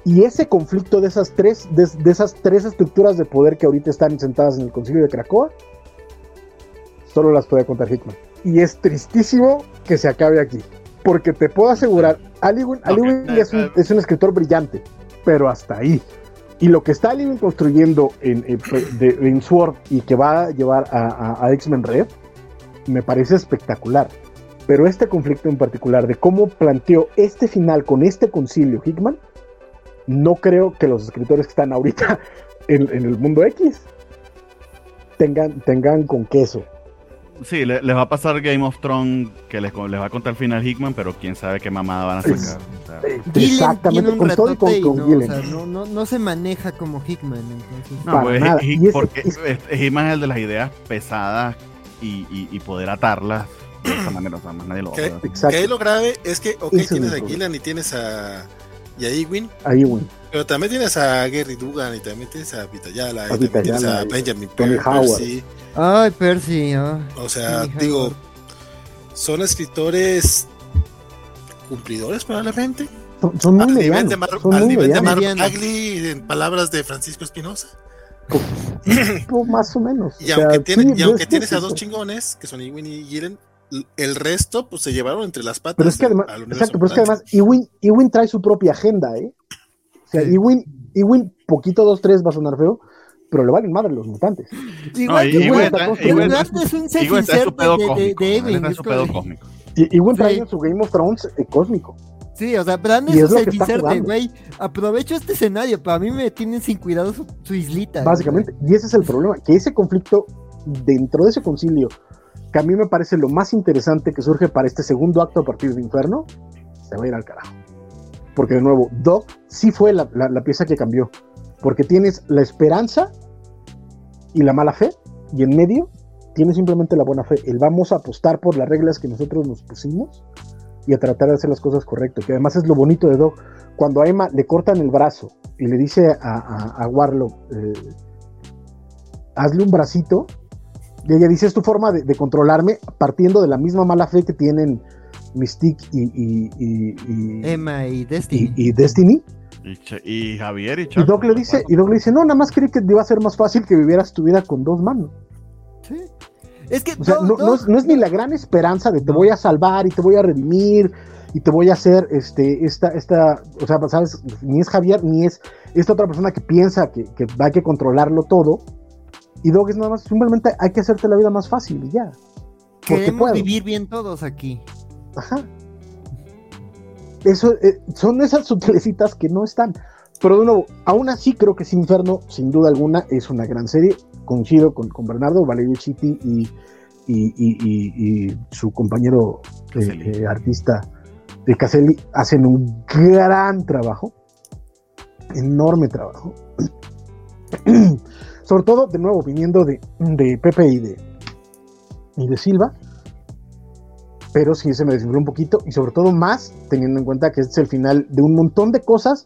Y ese conflicto de esas tres, de, esas tres estructuras de poder que ahorita están sentadas en el concilio de Cracoa, solo las puede contar Hickman. Y es tristísimo que se acabe aquí. Porque te puedo asegurar, Aliwin, es, un, es, un, escritor brillante, pero hasta ahí. Y lo que está Aliwin construyendo en, en, Sword y que va a llevar a, a X-Men Red, me parece espectacular. Pero este conflicto en particular, de cómo planteó este final con este concilio Hickman, no creo que los escritores que están ahorita en, el mundo X tengan, tengan con queso. Sí, les va a pasar Game of Thrones, que les, les, va a contar el final Hickman, pero quién sabe qué mamada van a sacar. exactamente, con todo y con, no, no, se maneja como Hickman. Entonces. No, pues, porque Hickman es el de las ideas pesadas y, poder atarlas de esa manera. O sea, más nadie lo va a Que ahí lo grave es que, ok, tienes a Gillian y tienes a y a Ewin. A Ewin. Pero también tienes a Gary Dugan y también tienes a Vitayala y también tienes a Benjamin Percy. Ay, Percy. O sea, digo, son escritores cumplidores probablemente. Son, muy medianos, al nivel de Mark Agli en palabras de Francisco Espinosa. Más o menos. Y aunque, tiene, y aunque tienes a dos chingones, que son Ewin y Giren, el resto pues se llevaron entre las patas. Pero es que además, exacto, pero es que además Ewin, trae su propia agenda, ¿eh? O sea, Ewin, Ewin, poquito, dos, tres va a sonar feo, pero le valen madre los mutantes. Igual, es un cósmico. Y Ewin trae su Game of Thrones eh, cósmico. Sí, o sea, Bran es, un güey. Aprovecho este escenario, para mí me tienen sin cuidado su, su islita. Básicamente, y ese es el problema, que ese conflicto dentro de ese concilio a mí me parece lo más interesante que surge para este segundo acto a partir de Inferno, se va a ir al carajo. Porque de nuevo, Doc sí fue la, pieza que cambió. Porque tienes la esperanza y la mala fe, y en medio tienes simplemente la buena fe. El vamos a apostar por las reglas que nosotros nos pusimos y a tratar de hacer las cosas correctas. Que además es lo bonito de Doc. Cuando a Emma le cortan el brazo y le dice a, Warlock, eh, hazle un bracito, y ella dice, es tu forma de, controlarme partiendo de la misma mala fe que tienen Mystique y, Emma y Destiny. Y, Destiny. Y, Javier y Y Doc, le dice, y Doc le dice, no, nada más creí que iba a ser más fácil que vivieras tu vida con dos manos. Sí. Es que no, es, ni la gran esperanza de te voy a salvar y te voy a redimir y te voy a hacer este, esta, esta, o sea, sabes, ni es Javier, ni es esta otra persona que piensa que, que va a que controlarlo todo, y Dog es nada más, simplemente hay que hacerte la vida más fácil y ya. Queremos vivir bien todos aquí. Ajá. Eso, eh, son esas sutilecitas que no están. Pero de nuevo, aún así creo que Inferno, sin duda alguna, es una gran serie. Coincido con, con Bernardo, Valerio Chiti y, y, su compañero eh, eh, artista de Caselli hacen un gran trabajo. Enorme trabajo. Sobre todo, de nuevo, viniendo de, Pepe y de, y de Silva. Pero sí se me desinfló un poquito. Y sobre todo más teniendo en cuenta que este es el final de un montón de cosas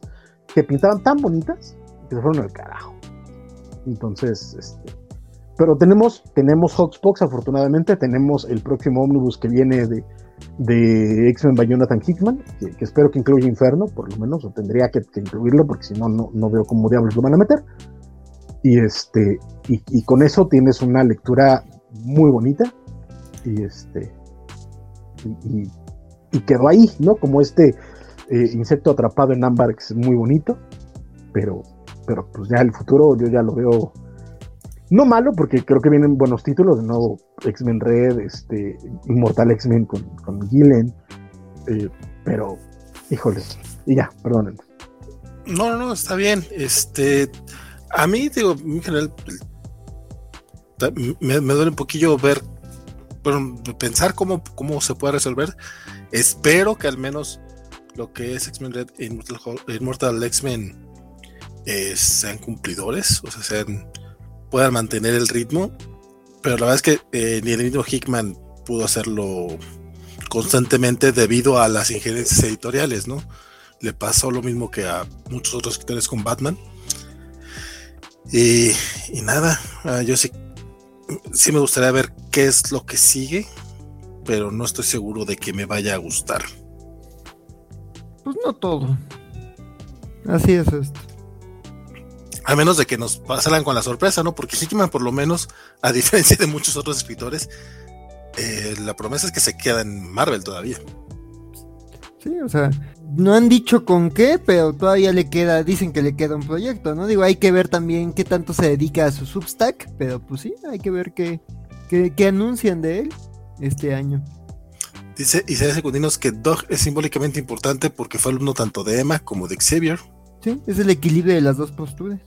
que pintaban tan bonitas que se fueron al carajo. Entonces, este, pero tenemos, tenemos Hawksbox, afortunadamente, tenemos el próximo ómnibus que viene de, de X-Men by Jonathan Hickman, que, espero que incluya Inferno, por lo menos, o tendría que, incluirlo, porque si no, no veo cómo diablos lo van a meter. Y este, y, con eso tienes una lectura muy bonita. Y este. Y, quedó ahí, ¿no? Como este eh, insecto atrapado en ámbar, que es muy bonito. Pero, pero pues ya el futuro yo ya lo veo. No malo, porque creo que vienen buenos títulos. De nuevo, X-Men Red, este, Inmortal X-Men con, con Gillen. Eh, pero, híjole. Y ya, perdonen. No, no, no, está bien. Este a mí, digo, en general, me, duele un poquillo ver, pensar cómo, cómo se puede resolver. Espero que al menos lo que es X-Men Red e Immortal, X-Men eh, sean cumplidores, o sea, sean, puedan mantener el ritmo. Pero la verdad es que eh, ni el mismo Hickman pudo hacerlo constantemente debido a las injerencias editoriales, ¿no? le pasó lo mismo que a muchos otros escritores con Batman. Y, nada, ah, yo sí, sí me gustaría ver qué es lo que sigue, pero no estoy seguro de que me vaya a gustar. Pues no todo. Así es esto. A menos de que nos pasaran con la sorpresa, ¿no? Porque Hickman, por lo menos, a diferencia de muchos otros escritores, eh, la promesa es que se queda en Marvel todavía. Sí, o sea, no han dicho con qué, pero todavía le queda, dicen que le queda un proyecto, ¿no? Digo, hay que ver también qué tanto se dedica a su Substack, pero pues sí, hay que ver qué, qué, anuncian de él este año. Dice Isaiah Secundinos que Doug es simbólicamente importante porque fue alumno tanto de Emma como de Xavier. Sí, es el equilibrio de las dos posturas.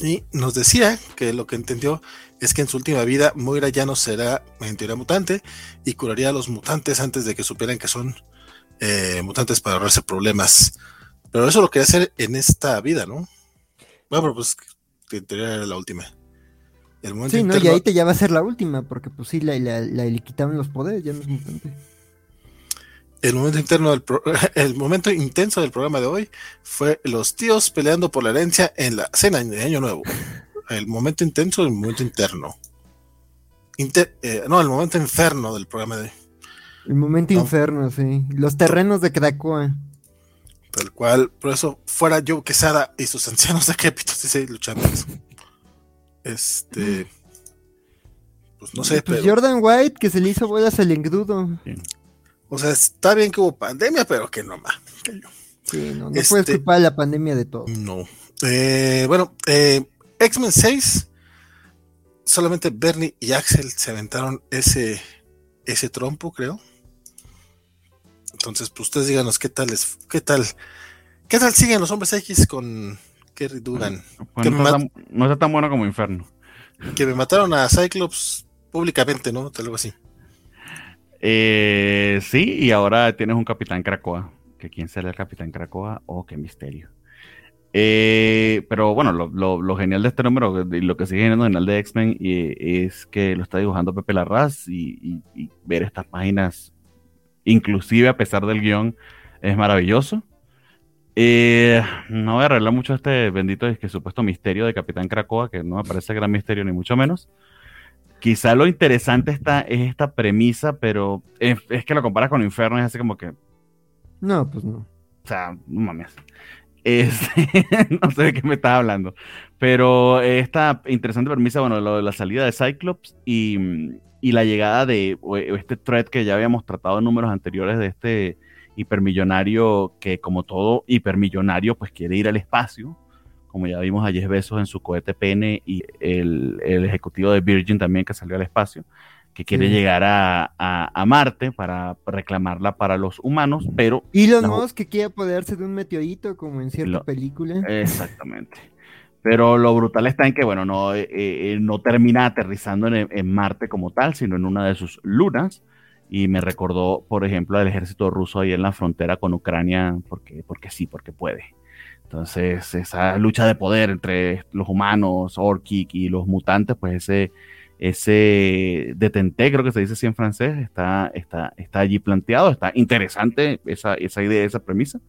Y nos decía que lo que entendió es que en su última vida Moira ya no será en teoría mutante y curaría a los mutantes antes de que supieran que son eh, mutantes para ahorrarse problemas. Pero eso lo quería hacer en esta vida, ¿no? Bueno, pero pues era la última. El sí, no, y ahí te ya va a ser la última, porque pues sí, la, le quitaron los poderes, ya no es mutante. El momento interno del el momento intenso del programa de hoy fue los tíos peleando por la herencia en la cena de Año Nuevo. El momento intenso, el momento interno. Eh, no, el momento inferno del programa de hoy. El momento inferno, sí. Los terrenos de Krakoa. Tal cual, por eso fuera Joe Quesada y sus ancianos decrépitos, dice luchando. Este. Pues no sé, pues pero. Jordan White, que se le hizo bolas al engrudo. O sea, está bien que hubo pandemia, pero que no más. Sí, no, no puedes este, culpar la pandemia de todo. No. Eh, bueno, eh, X-Men 6, solamente Bernie y Axel se aventaron ese, ese trompo, creo. Entonces, pues ustedes díganos qué tal es, qué tal, qué tal siguen los hombres X con Kerry Dugan. Pues no, está tan, bueno como Inferno. Que me mataron a Cyclops públicamente, ¿no? Algo así. Eh, sí, y ahora tienes un Capitán Krakoa. Que quién será el Capitán Krakoa o qué misterio. Eh, pero bueno, lo, genial de este número y lo que sigue en el de X-Men es que lo está dibujando Pepe Larraz y, y, ver estas páginas, inclusive a pesar del guion, es maravilloso. Eh, no voy a arreglar mucho este bendito es que supuesto misterio de Capitán Krakoa, que no me parece gran misterio ni mucho menos. Quizá lo interesante está, es esta premisa, pero es, que lo comparas con Inferno y es así como que. No, pues no. O sea, no mames. Este, no sé de qué me estaba hablando. Pero esta interesante premisa, bueno, lo de la salida de Cyclops y, y la llegada de este thread que ya habíamos tratado en números anteriores de este hipermillonario que, como todo hipermillonario, pues quiere ir al espacio como ya vimos a Jeff Bezos en su cohete pene y el, ejecutivo de Virgin también que salió al espacio, que quiere llegar a, Marte para reclamarla para los humanos, pero... Y los nuevos que quiere apoderarse de un meteorito, como en cierta película. Exactamente. Pero lo brutal está en que, bueno, no, eh, eh, no termina aterrizando en, en, Marte como tal, sino en una de sus lunas. Y me recordó, por ejemplo, al ejército ruso ahí en la frontera con Ucrania, porque, porque sí, porque puede. Entonces, esa lucha de poder entre los humanos, Orkik y los mutantes, pues ese, ese detente, creo que se dice así en francés, está, está, está allí planteado, está interesante esa, esa idea, esa premisa.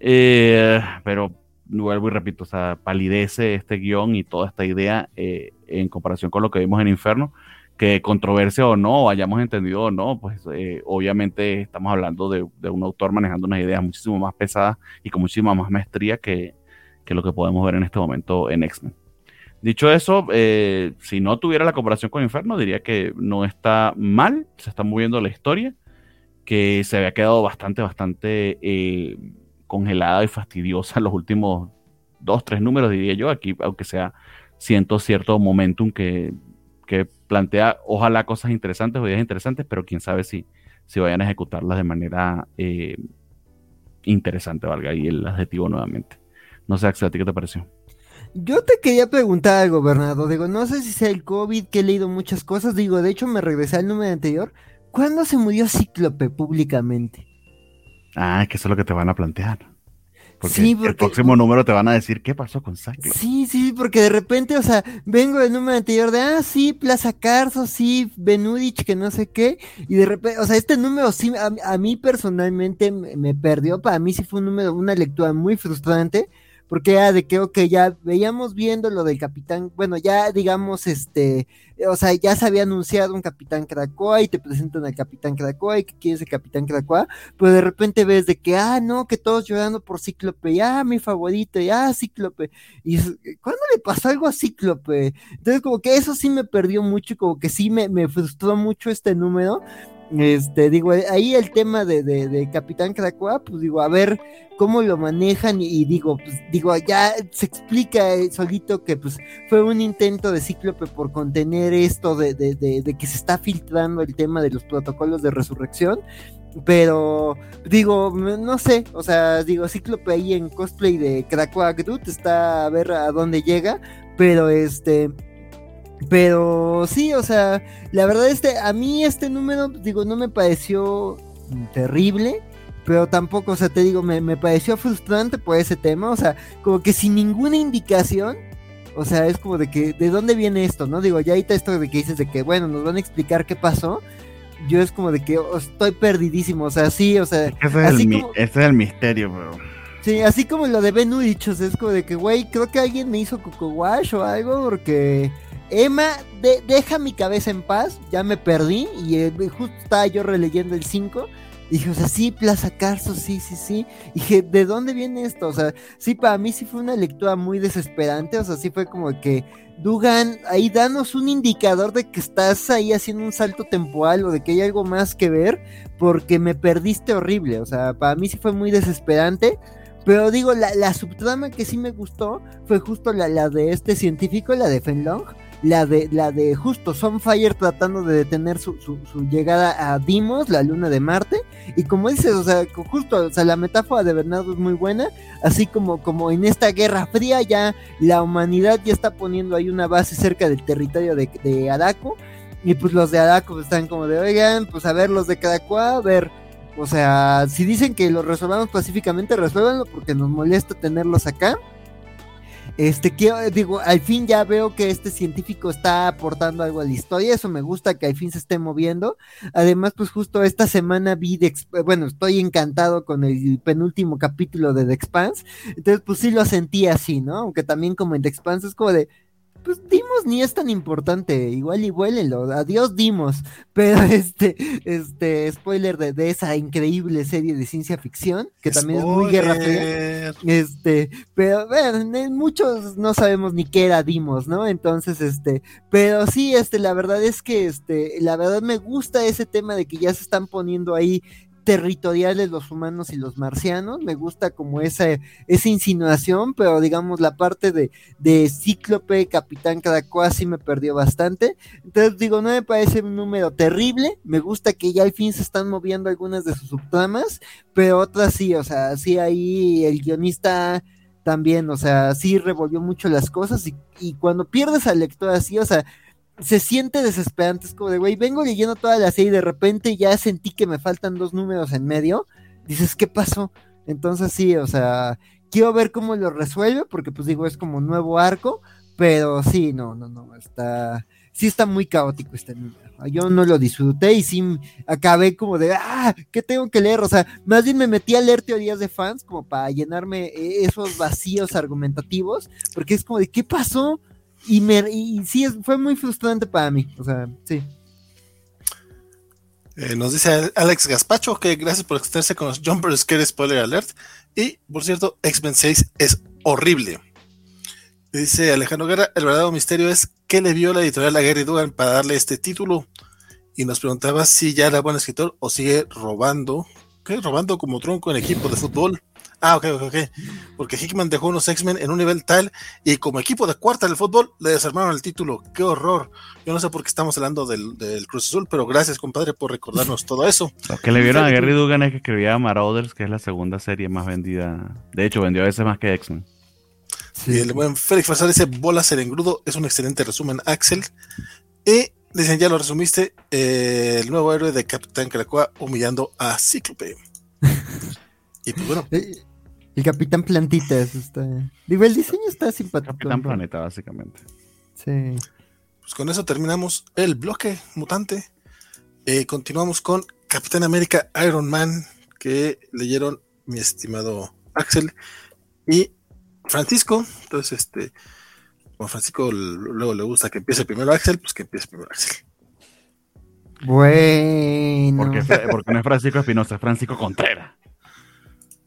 Eh, pero vuelvo y repito, o sea, palidece este guion y toda esta idea eh, en comparación con lo que vimos en Inferno, que controversia o no, hayamos entendido o no, pues eh, obviamente estamos hablando de, un autor manejando unas ideas muchísimo más pesadas y con muchísima más maestría que, lo que podemos ver en este momento en X-Men. Dicho eso, eh, si no tuviera la comparación con Inferno, diría que no está mal, se está moviendo la historia, que se había quedado bastante, bastante eh, congelada y fastidiosa los últimos dos, tres números, diría yo, aquí, aunque sea siento cierto momentum que que plantea, ojalá, cosas interesantes o ideas interesantes, pero quién sabe si, si vayan a ejecutarlas de manera eh, interesante, valga ahí el adjetivo nuevamente. No sé, Axel, ¿a ti qué te pareció? Yo te quería preguntar algo, Bernardo. Digo, no sé si sea el COVID, que he leído muchas cosas. Digo, de hecho, me regresé al número anterior. ¿Cuándo se murió Cíclope públicamente? Ah, que eso es lo que te van a plantear. Porque, sí, porque el próximo número te van a decir qué pasó con Cyclops. Sí, sí, porque de repente, o sea, vengo del número anterior de, ah, sí, Plaza Carso, sí, Benudich, que no sé qué, y de repente, o sea, este número sí, a, mí personalmente me, me, perdió, para mí sí fue un número, una lectura muy frustrante, porque era de que, ya veíamos viendo lo del capitán, bueno, ya digamos, este, o sea, ya se había anunciado un capitán Krakoa y te presentan al capitán Krakoa y que quieres el capitán Krakoa, pero de repente ves de que, ah, no, que todos llorando por Cíclope, ya, ah, mi favorito, ya, ah, Cíclope, y ¿cuándo le pasó algo a Cíclope? Entonces, como que eso sí me perdió mucho y como que sí me, me frustró mucho este número, este, digo, ahí el tema de, de, Capitán Krakoa, pues digo, a ver cómo lo manejan y, digo, pues digo, ya se explica solito que pues fue un intento de Cíclope por contener esto de, de, que se está filtrando el tema de los protocolos de resurrección, pero digo, no sé, o sea, digo, Cíclope ahí en cosplay de Krakoa Groot está a ver a dónde llega, pero este pero sí, o sea, la verdad este, a mí este número, digo, no me pareció terrible, pero tampoco, o sea, te digo, me, me pareció frustrante por ese tema, o sea, como que sin ninguna indicación, o sea, es como de que, ¿de dónde viene esto, no? Digo, ya ahorita esto de que dices de que, bueno, nos van a explicar qué pasó, yo es como de que oh, estoy perdidísimo, o sea, sí, o sea... Ese es, el, es el misterio, bro. Sí, así como lo de Ben Urich, o sea, es como de que, güey, creo que alguien me hizo Coco Wash o algo, porque Emma, deja mi cabeza en paz, ya me perdí y eh, justo estaba yo releyendo el 5. Dije, o sea, sí, Plaza Carso, sí, sí, sí. dije, ¿de dónde viene esto? O sea, sí, para mí sí fue una lectura muy desesperante. O sea, sí fue como que, Dugan, ahí danos un indicador de que estás ahí haciendo un salto temporal o de que hay algo más que ver, porque me perdiste horrible. O sea, para mí sí fue muy desesperante. Pero digo, la, la subtrama que sí me gustó fue justo la, la de este científico, la de Fenlong la de, la de justo Sunfire tratando de detener su, su, llegada a Dimos, la luna de Marte, y como dices, o sea, justo, o sea, la metáfora de Bernardo es muy buena, así como, como en esta guerra fría ya la humanidad ya está poniendo ahí una base cerca del territorio de, de Araco, y pues los de Araco están como de, oigan, pues a ver, los de Caracuá, a ver, o sea, si dicen que los resolvamos pacíficamente, resuélvanlo porque nos molesta tenerlos acá. Este, quiero, digo, al fin ya veo que este científico está aportando algo a la historia, eso me gusta que al fin se esté moviendo. Además, pues justo esta semana vi, de, bueno, estoy encantado con el penúltimo capítulo de The Expanse, entonces pues sí lo sentí así, ¿no? Aunque también como en The Expanse es como de, pues Dimos ni es tan importante, igual y huélelo, adiós Dimos, pero este, este, spoiler de, esa increíble serie de ciencia ficción, que también es muy guerra fría, este, pero bueno, muchos no sabemos ni qué era Dimos, ¿no? Entonces, este, pero sí, este, la verdad es que, este, la verdad me gusta ese tema de que ya se están poniendo ahí territoriales los humanos y los marcianos. Me gusta como esa, esa insinuación, pero digamos la parte de, de Cíclope, Capitán Krakoa sí me perdió bastante. Entonces digo, no me parece un número terrible. Me gusta que ya al fin se están moviendo algunas de sus subtramas, pero otras sí, o sea, sí ahí el guionista también, o sea, sí revolvió mucho las cosas y, y cuando pierdes al lector así, o sea, se siente desesperante. Es como de, güey, vengo leyendo toda la serie y de repente ya sentí que me faltan dos números en medio. Dices, ¿qué pasó? Entonces sí, o sea, quiero ver cómo lo resuelve, porque pues digo, es como nuevo arco, pero sí, no, no, no, está, sí está muy caótico este número. Yo no lo disfruté y sí acabé como de, ah, ¿qué tengo que leer? O sea, más bien me metí a leer teorías de fans como para llenarme eh, esos vacíos argumentativos, porque es como de, ¿qué pasó? Y, me, y sí, fue muy frustrante para mí. O sea, sí. Eh, nos dice Alex Gaspacho que gracias por extenderse con los Jumper Scare Spoiler Alert. Y por cierto, X-Men 6 es horrible. Dice Alejandro Guerra: el verdadero misterio es qué le vio la editorial a Gary Dugan para darle este título. Y nos preguntaba si ya era buen escritor o sigue robando. ¿Qué? Robando como tronco en equipo de fútbol. Ah, ok, ok, ok. Porque Hickman dejó unos X-Men en un nivel tal y como equipo de cuarta del fútbol le desarmaron el título. ¡Qué horror! Yo no sé por qué estamos hablando del, Cruz Azul, pero gracias, compadre, por recordarnos todo eso. Lo que le vieron a Gary Dugan es que escribía Marauders, que es la segunda serie más vendida. De hecho, vendió a veces más que X-Men. Sí. Y el buen Félix Fasar dice: Bola ser engrudo. Es un excelente resumen, Axel. Y dicen: Ya lo resumiste. Eh, el nuevo héroe de Capitán Krakoa humillando a Cíclope. y pues bueno. El Capitán Plantitas está. Digo, el diseño está simpático. Capitán Planeta, básicamente. Sí. Pues con eso terminamos el bloque mutante. Eh, continuamos con Capitán América Iron Man, que leyeron mi estimado Axel y Francisco. Entonces, este, como Francisco luego le gusta que empiece primero Axel, pues que empiece primero Axel. Bueno. Porque, porque no es Francisco Espinosa, es Francisco Contreras.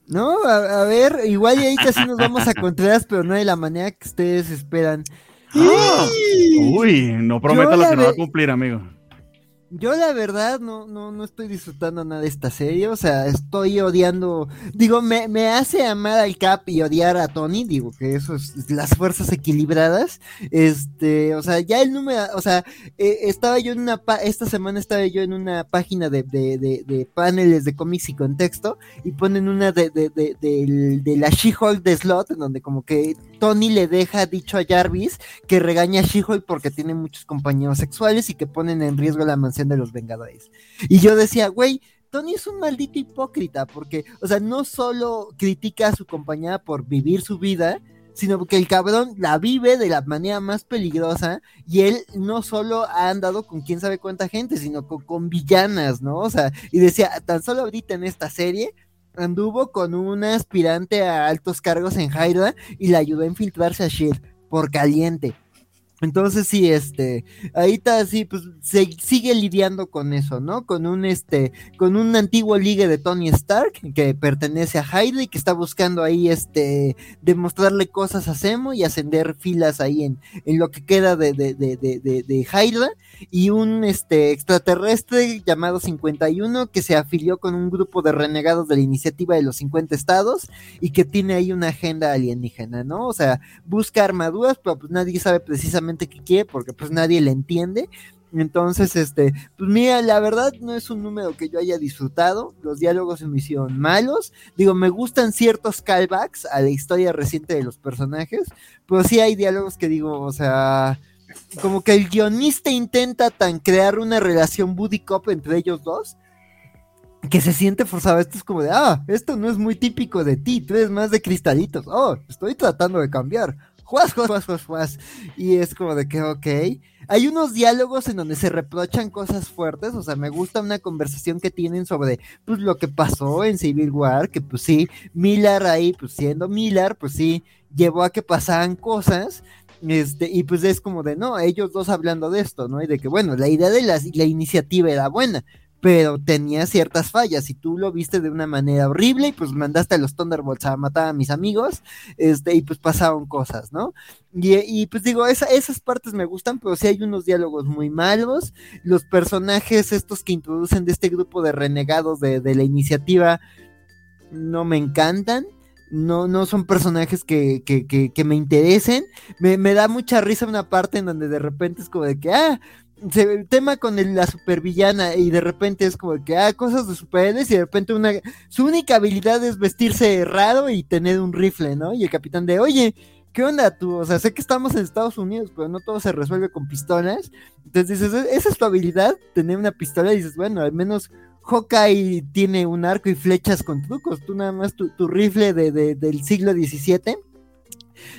No, a, ver, igual y ahí casi nos vamos a Contreras, pero no de la manera que ustedes esperan. Ah, uy, no prometo lo que no va a cumplir, amigo. Yo la verdad no, no, no estoy disfrutando nada de esta serie, o sea, estoy odiando, digo, me, me hace amar al Cap y odiar a Tony, digo que eso es las fuerzas equilibradas, este, o sea, ya el número, o sea, eh, estaba yo en una, esta semana estaba yo en una página de, de, de, paneles de cómics y contexto y ponen una de, de, de, la She-Hulk de Slot, en donde como que Tony le deja dicho a Jarvis que regaña a She-Hulk porque tiene muchos compañeros sexuales y que ponen en riesgo la mansión de los Vengadores. Y yo decía, güey, Tony es un maldito hipócrita porque, o sea, no solo critica a su compañera por vivir su vida, sino que el cabrón la vive de la manera más peligrosa y él no solo ha andado con quién sabe cuánta gente, sino con, villanas, ¿no? O sea, y decía, tan solo ahorita en esta serie anduvo con una aspirante a altos cargos en Hydra y le ayudó a infiltrarse a Shield por caliente. Entonces sí, este, ahí está sí, pues se sigue lidiando con eso, ¿no? Con un este, con un antiguo ligue de Tony Stark que pertenece a Hydra y que está buscando ahí este demostrarle cosas a Zemo y ascender filas ahí en, en lo que queda de, de, de, de, de Hydra y un este extraterrestre llamado 51 que se afilió con un grupo de renegados de la iniciativa de los 50 estados y que tiene ahí una agenda alienígena, ¿no? O sea, busca armaduras, pero pues nadie sabe precisamente que quiere porque pues nadie le entiende. Entonces, este, pues mira, la verdad no es un número que yo haya disfrutado. Los diálogos se me hicieron malos. Digo, me gustan ciertos callbacks a la historia reciente de los personajes, pero sí hay diálogos que digo, o sea, como que el guionista intenta tan crear una relación buddy cop entre ellos dos que se siente forzado. Esto es como de, ah, esto no es muy típico de ti, tú eres más de cristalitos. Oh, estoy tratando de cambiar juas, juas, juas, juas, Y es como de que, ok. Hay unos diálogos en donde se reprochan cosas fuertes, o sea, me gusta una conversación que tienen sobre, pues, lo que pasó en Civil War, que pues sí, Miller ahí, pues siendo Miller, pues sí, llevó a que pasaran cosas, este, y pues es como de, no, ellos dos hablando de esto, ¿no? Y de que, bueno, la idea de la, la iniciativa era buena, pero tenía ciertas fallas y tú lo viste de una manera horrible y pues mandaste a los Thunderbolts a matar a mis amigos este y pues pasaron cosas, ¿no? Y, pues digo, esas partes me gustan, pero sí hay unos diálogos muy malos, los personajes estos que introducen de este grupo de renegados de, la iniciativa no me encantan. No, no son personajes que, que, que, me interesen. Me, me da mucha risa una parte en donde de repente es como de que, ah, se, tema con la supervillana y de repente es como que, ah, cosas de superhéroes y de repente una, su única habilidad es vestirse raro y tener un rifle, ¿no? Y el capitán de, oye, ¿qué onda tú? O sea, sé que estamos en Estados Unidos, pero no todo se resuelve con pistolas. Entonces dices, esa es tu habilidad, tener una pistola y dices, bueno, al menos Hawkeye tiene un arco y flechas con trucos, tú nada más tu, rifle de, del siglo XVII.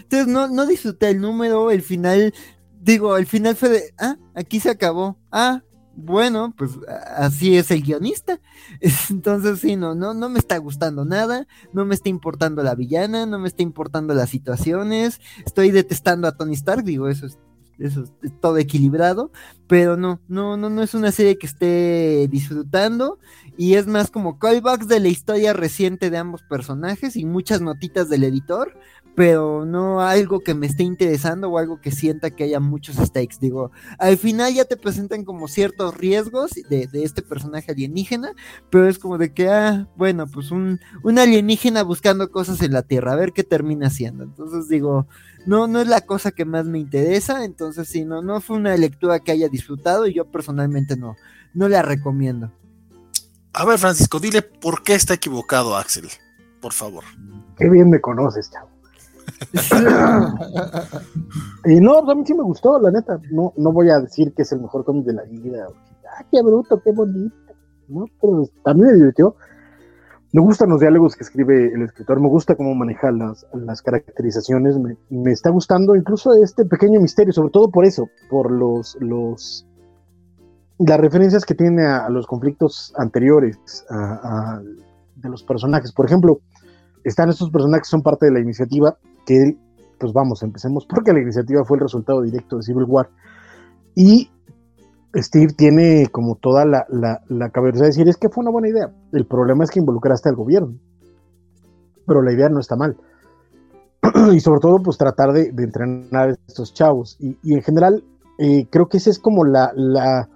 Entonces no, no disfruté el número, el final digo, el final fue de, ah, aquí se acabó. Ah, bueno, pues así es el guionista. Entonces, sí, no, no, no me está gustando nada, no me está importando la villana, no me está importando las situaciones, estoy detestando a Tony Stark, digo, eso es, eso es todo equilibrado, pero no, no, no, no es una serie que esté disfrutando y es más como callbacks de la historia reciente de ambos personajes y muchas notitas del editor pero no algo que me esté interesando o algo que sienta que haya muchos stakes. Digo, al final ya te presentan como ciertos riesgos de, este personaje alienígena, pero es como de que, ah, bueno, pues un, un, alienígena buscando cosas en la Tierra, a ver qué termina haciendo. Entonces digo, no, no es la cosa que más me interesa, entonces sí, no, no fue una lectura que haya disfrutado y yo personalmente no, no la recomiendo. A ver, Francisco, dile por qué está equivocado Axel, por favor. Qué bien me conoces, chavo. y no, a mí sí me gustó, la neta. No, no voy a decir que es el mejor cómic de la vida. Ah, qué bruto, qué bonito. No, pero también me divirtió. Me gustan los diálogos que escribe el escritor, me gusta cómo maneja las, las caracterizaciones, me, está gustando incluso este pequeño misterio, sobre todo por eso, por los, los las referencias que tiene a, los conflictos anteriores de los personajes. Por ejemplo, están estos personajes que son parte de la iniciativa, que, pues vamos, empecemos porque la iniciativa fue el resultado directo de Civil War. Y Steve tiene como toda la, la, cabeza de decir, es que fue una buena idea. El problema es que involucraste al gobierno. Pero la idea no está mal. y sobre todo, pues tratar de, entrenar a estos chavos. Y, en general, eh, creo que ese es como la, la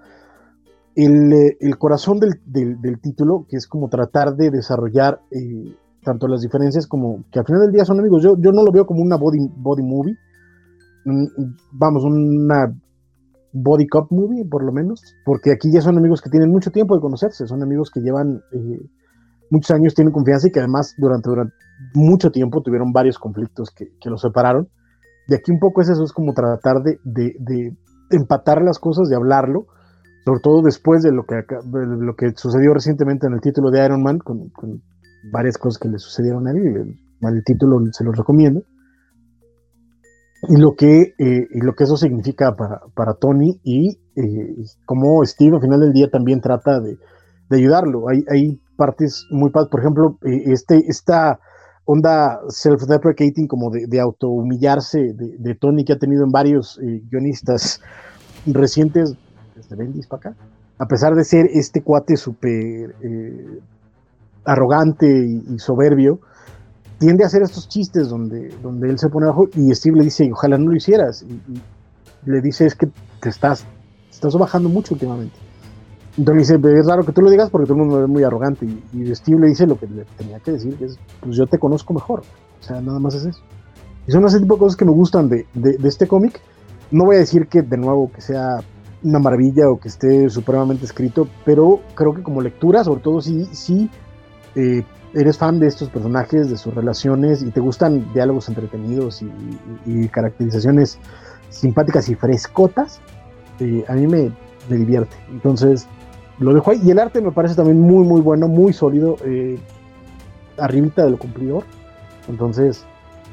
el, el, corazón del, del, título, que es como tratar de desarrollar eh, tanto las diferencias como que al final del día son amigos. Yo, yo no lo veo como una body, body movie. Mm, vamos, una body cop movie, por lo menos, porque aquí ya son amigos que tienen mucho tiempo de conocerse, son amigos que llevan eh, muchos años, tienen confianza y que además durante, durante mucho tiempo tuvieron varios conflictos que, que, los separaron. Y aquí un poco es eso, es como tratar de, de, de empatar las cosas, de hablarlo, sobre todo después de lo que, lo que sucedió recientemente en el título de Iron Man, con, con varias cosas que le sucedieron a él, el, el título se los recomiendo y lo que, eh, y lo que eso significa para, para Tony y eh, cómo Steve al final del día también trata de, de ayudarlo. Hay, hay, partes muy padres, por ejemplo, eh, este, esta onda self-deprecating como de, de auto-humillarse de, de, Tony que ha tenido en varios eh, guionistas recientes, desde Bendis para acá, a pesar de ser este cuate súper arrogante y, y soberbio, tiende a hacer estos chistes donde, donde él se pone abajo y Steve le dice, ojalá no lo hicieras. Y, le dice, es que te estás, estás bajando mucho últimamente. Entonces le dice, es raro que tú lo digas porque todo el mundo ve muy arrogante. Y, Steve le dice lo que le tenía que decir, que es, pues yo te conozco mejor. O sea, nada más es eso. Y son ese tipo de cosas que me gustan de, de, de este cómic. No voy a decir que de nuevo que sea una maravilla o que esté supremamente escrito, pero creo que como lectura, sobre todo sí, sí eh, eres fan de estos personajes, de sus relaciones y te gustan diálogos entretenidos y, caracterizaciones simpáticas y frescotas, eh, a mí me, divierte. Entonces, lo dejo ahí. Y el arte me parece también muy, muy bueno, muy sólido, eh, arribita de lo cumplidor. Entonces,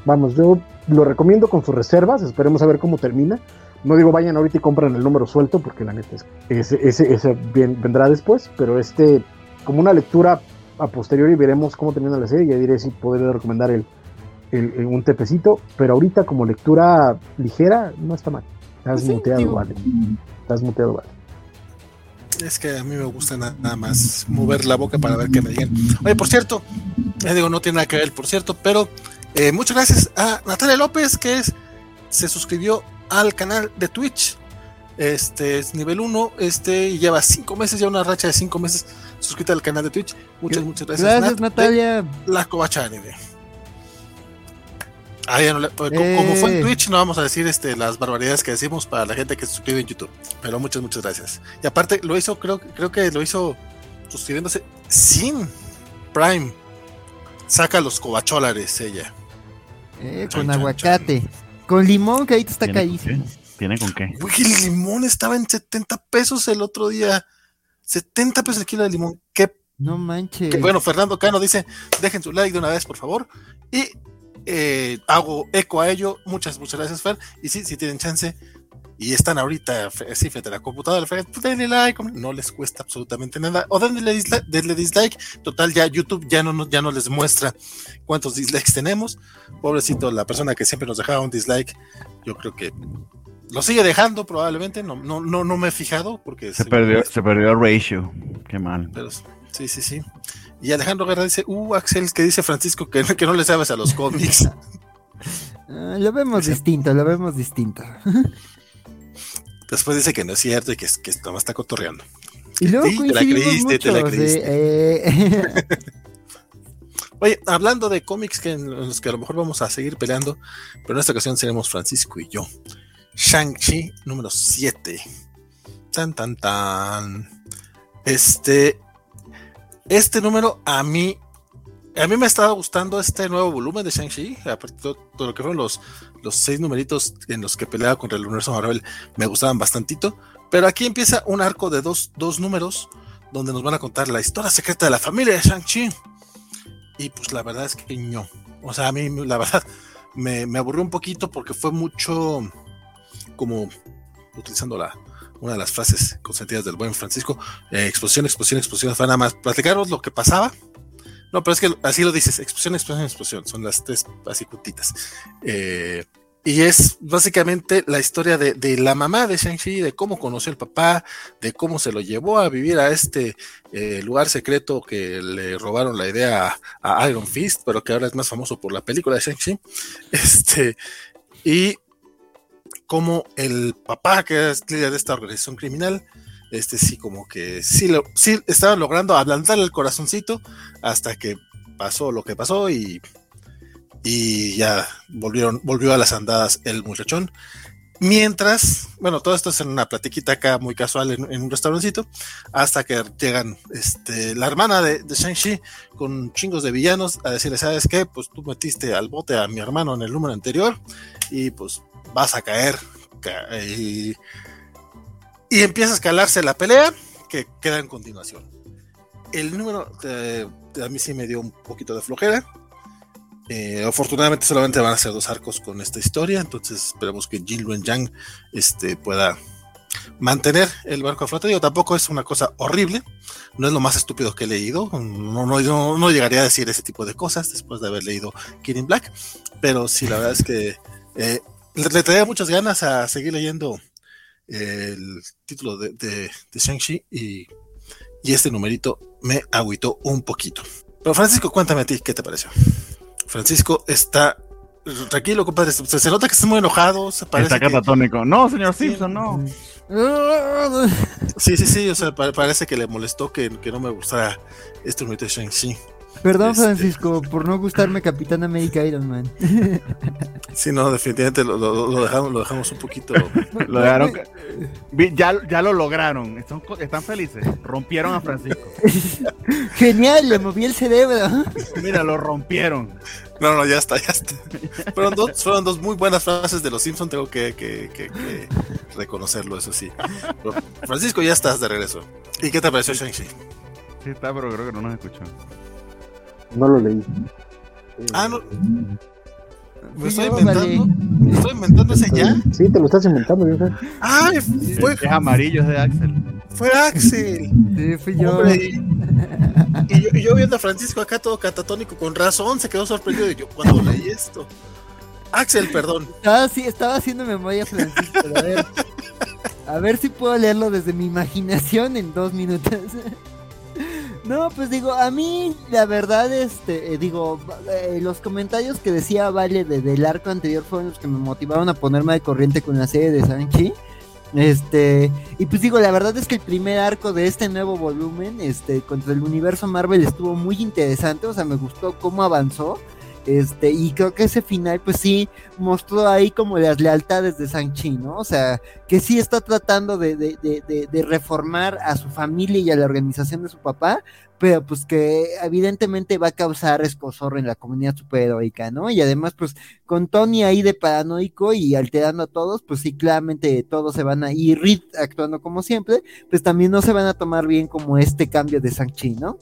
vamos, yo lo recomiendo con sus reservas, esperemos a ver cómo termina. No digo vayan ahorita y compren el número suelto, porque la neta es ese bien, vendrá después, pero este, como una lectura a posteriori veremos cómo termina la serie y diré si podré recomendar el, un tepecito, pero ahorita como lectura ligera no está mal. Estás muteado, vale. Estás muteado, vale. Es que a mí me gusta nada más mover la boca para ver qué me digan. Oye, por cierto, les digo, no tiene nada que ver, por cierto, pero eh, muchas gracias a Natalia López, que es, se suscribió al canal de Twitch. Este es nivel 1, este y lleva 5 meses, ya una racha de 5 meses suscríbete al canal de Twitch. Muchas, muchas gracias. Gracias, Natalia. La covacha anime. Ah, ya no como, fue en eh. Twitch, no vamos a decir este, las barbaridades que decimos para la gente que se suscribe en YouTube. Pero muchas, muchas gracias. Y aparte, lo hizo, creo, creo que lo hizo suscribiéndose sin Prime. Saca los covacholares ella. Eh, con aguacate. Con limón, que ahorita está caído. ¿Tiene con qué? Uy, el limón estaba en 70 pesos el otro día. 70 pesos el kilo de limón. Qué no manches. bueno, Fernando Cano dice, dejen su like de una vez, por favor. Y eh, hago eco a ello. Muchas, muchas gracias, Fer. Y sí, si tienen chance y están ahorita sí, frente a la computadora, pues denle like, no les cuesta absolutamente nada. O denle dislike, denle dislike. Total, ya YouTube ya no, ya no les muestra cuántos dislikes tenemos. Pobrecito, la persona que siempre nos dejaba un dislike, yo creo que lo sigue dejando probablemente, no, no, no, no me he fijado porque se, perdió, se perdió el ratio, qué mal. Pero, sí, sí, sí. Y Alejandro Guerra dice, uh, Axel, que dice Francisco que, que no le sabes a los cómics. Ah, lo vemos distinto, lo vemos distinto. Después dice que no es cierto y que, que está cotorreando. Y luego sí, te la creíste, te la creíste. Eh. Oye, hablando de cómics que en los que a lo mejor vamos a seguir peleando, pero en esta ocasión seremos Francisco y yo. Shang-Chi número 7. Tan, tan, tan. Este, este número a mí, a mí me estaba gustando este nuevo volumen de Shang-Chi. Aparte de lo que fueron los, los seis numeritos en los que peleaba contra el universo Marvel, me gustaban bastantito. Pero aquí empieza un arco de dos, dos números donde nos van a contar la historia secreta de la familia de Shang-Chi. y pues la verdad es que no. O sea, a mí la verdad me, me aburrió un poquito porque fue mucho como utilizando la, una de las frases consentidas del buen Francisco, eh, exposición, exposición, exposición, fue nada más platicaros lo que pasaba. No, pero es que así lo dices, exposición, exposición, exposición, son las tres así juntitas. Eh, y es básicamente la historia de, de la mamá de Shang-Chi, de cómo conoció al papá, de cómo se lo llevó a vivir a este eh, lugar secreto que le robaron la idea a, a, Iron Fist, pero que ahora es más famoso por la película de Shang-Chi. Este, y como el papá, que es líder de esta organización criminal, este sí, como que sí, lo, sí estaba logrando ablandar el corazoncito hasta que pasó lo que pasó y, y ya volvieron, volvió a las andadas el muchachón. Mientras, bueno, todo esto es en una platiquita acá muy casual en, un restaurancito, hasta que llegan este, la hermana de, de Shang-Chi con chingos de villanos a decirle, ¿sabes qué? Pues tú metiste al bote a mi hermano en el número anterior y pues vas a caer. Y, y empieza a escalarse la pelea que queda en continuación. El número eh, a mí sí me dio un poquito de flojera. Eh, afortunadamente solamente van a ser dos arcos con esta historia, entonces esperemos que Jin Luen Yang este, pueda mantener el barco a flote. Digo, tampoco es una cosa horrible, no es lo más estúpido que he leído, no, no, no, llegaría a decir ese tipo de cosas después de haber leído Kirin Black, pero sí, la verdad es que eh, le, le traía muchas ganas a seguir leyendo el título de, de, de Shang-Chi y, y, este numerito me agüitó un poquito. Pero Francisco, cuéntame a ti, ¿qué te pareció? Francisco está tranquilo, compadre. Se, se nota que está muy enojado. Se parece está catatónico. Que... No, señor Simpson, no. Sí, sí, sí. O sea, parece que le molestó que, que no me gustara este numerito de Shang-Chi. Perdón, este... Francisco, por no gustarme Capitán América Iron Man. Sí, no, definitivamente lo, lo, lo, dejamos, lo dejamos un poquito. lo dejaron. Ya, ya lo lograron. Están, están felices. Rompieron a Francisco. Genial, le moví el cerebro. Mira, lo rompieron. No, no, ya está, ya está. Fueron dos, fueron dos muy buenas frases de los Simpsons, tengo que, que, que, que reconocerlo, eso sí. Pero, Francisco, ya estás de regreso. ¿Y qué te pareció Shang-Chi? Sí, está, pero creo que no nos escuchó. No lo leí. Ah, no. ¿Me estoy inventando? ¿Me estoy inventando ese ya? Sí, te lo estás inventando, yo sé. ¡Ay! Fue... Es amarillo, es de Axel. Fue Axel. Sí, fui yo. Hombre, y, yo. y, yo. viendo a Francisco acá todo catatónico, con razón, se quedó sorprendido. Y yo, cuando leí esto. Axel, perdón. Ah, sí, estaba haciendo memoria, Francisco. A ver, a ver si puedo leerlo desde mi imaginación en dos minutos. No, pues digo, a mí la verdad, este, eh, digo, eh, los comentarios que decía Vale de, del arco anterior fueron los que me motivaron a ponerme de corriente con la serie de Sanchi. Este, y pues digo, la verdad es que el primer arco de este nuevo volumen, este, contra el universo Marvel estuvo muy interesante, o sea, me gustó cómo avanzó. Este, y creo que ese final, pues sí, mostró ahí como las lealtades de Sanchi, ¿no? O sea, que sí está tratando de, de, de, de, reformar a su familia y a la organización de su papá, pero pues que evidentemente va a causar escosor en la comunidad superheroica, ¿no? Y además, pues, con Tony ahí de paranoico y alterando a todos, pues sí, claramente todos se van a ir, Reed actuando como siempre, pues también no se van a tomar bien como este cambio de Sanchi, ¿no?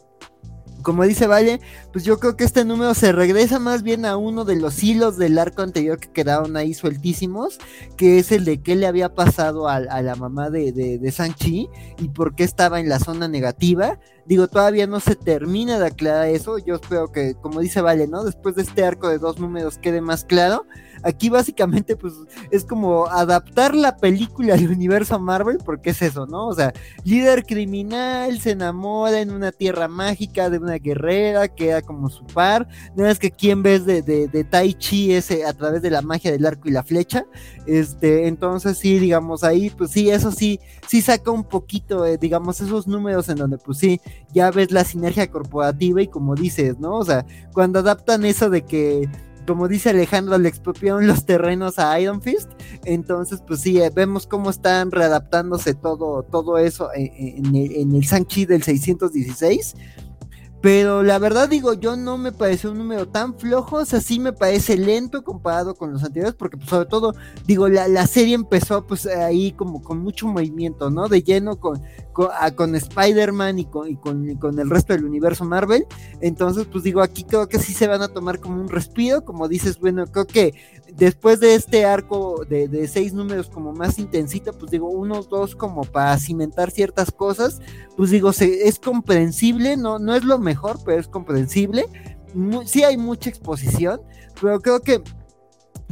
Como dice Valle, pues yo creo que este número se regresa más bien a uno de los hilos del arco anterior que quedaron ahí sueltísimos, que es el de qué le había pasado a, a la mamá de, de, de Sanchi y por qué estaba en la zona negativa. Digo, todavía no se termina de aclarar eso. Yo espero que, como dice Vale, ¿no? Después de este arco de dos números quede más claro. Aquí básicamente, pues, es como adaptar la película al universo Marvel, porque es eso, ¿no? O sea, líder criminal se enamora en una tierra mágica de una guerrera, queda como su par. Nada es que aquí en vez de, de, Tai Chi es a través de la magia del arco y la flecha. Este, entonces sí, digamos, ahí, pues sí, eso sí, sí saca un poquito, eh, digamos, esos números en donde, pues sí, ya ves la sinergia corporativa y como dices, ¿no? O sea, cuando adaptan eso de que, como dice Alejandro, le expropiaron los terrenos a Iron Fist, entonces pues sí, eh, vemos cómo están readaptándose todo, todo eso en, en, el, en el Sanchi del 616. Pero la verdad digo, yo no me parece un número tan flojo, o sea, sí me parece lento comparado con los anteriores, porque pues, sobre todo, digo, la, la serie empezó pues ahí como con mucho movimiento, ¿no? De lleno con, con, Spider-Man y, con, y con, el resto del universo Marvel. Entonces, pues digo, aquí creo que sí se van a tomar como un respiro, como dices, bueno, creo que después de este arco de, de seis números como más intensito, pues digo, unos dos como para cimentar ciertas cosas, pues digo, es comprensible, no, no es lo mejor, pero es comprensible. sí hay mucha exposición, pero creo que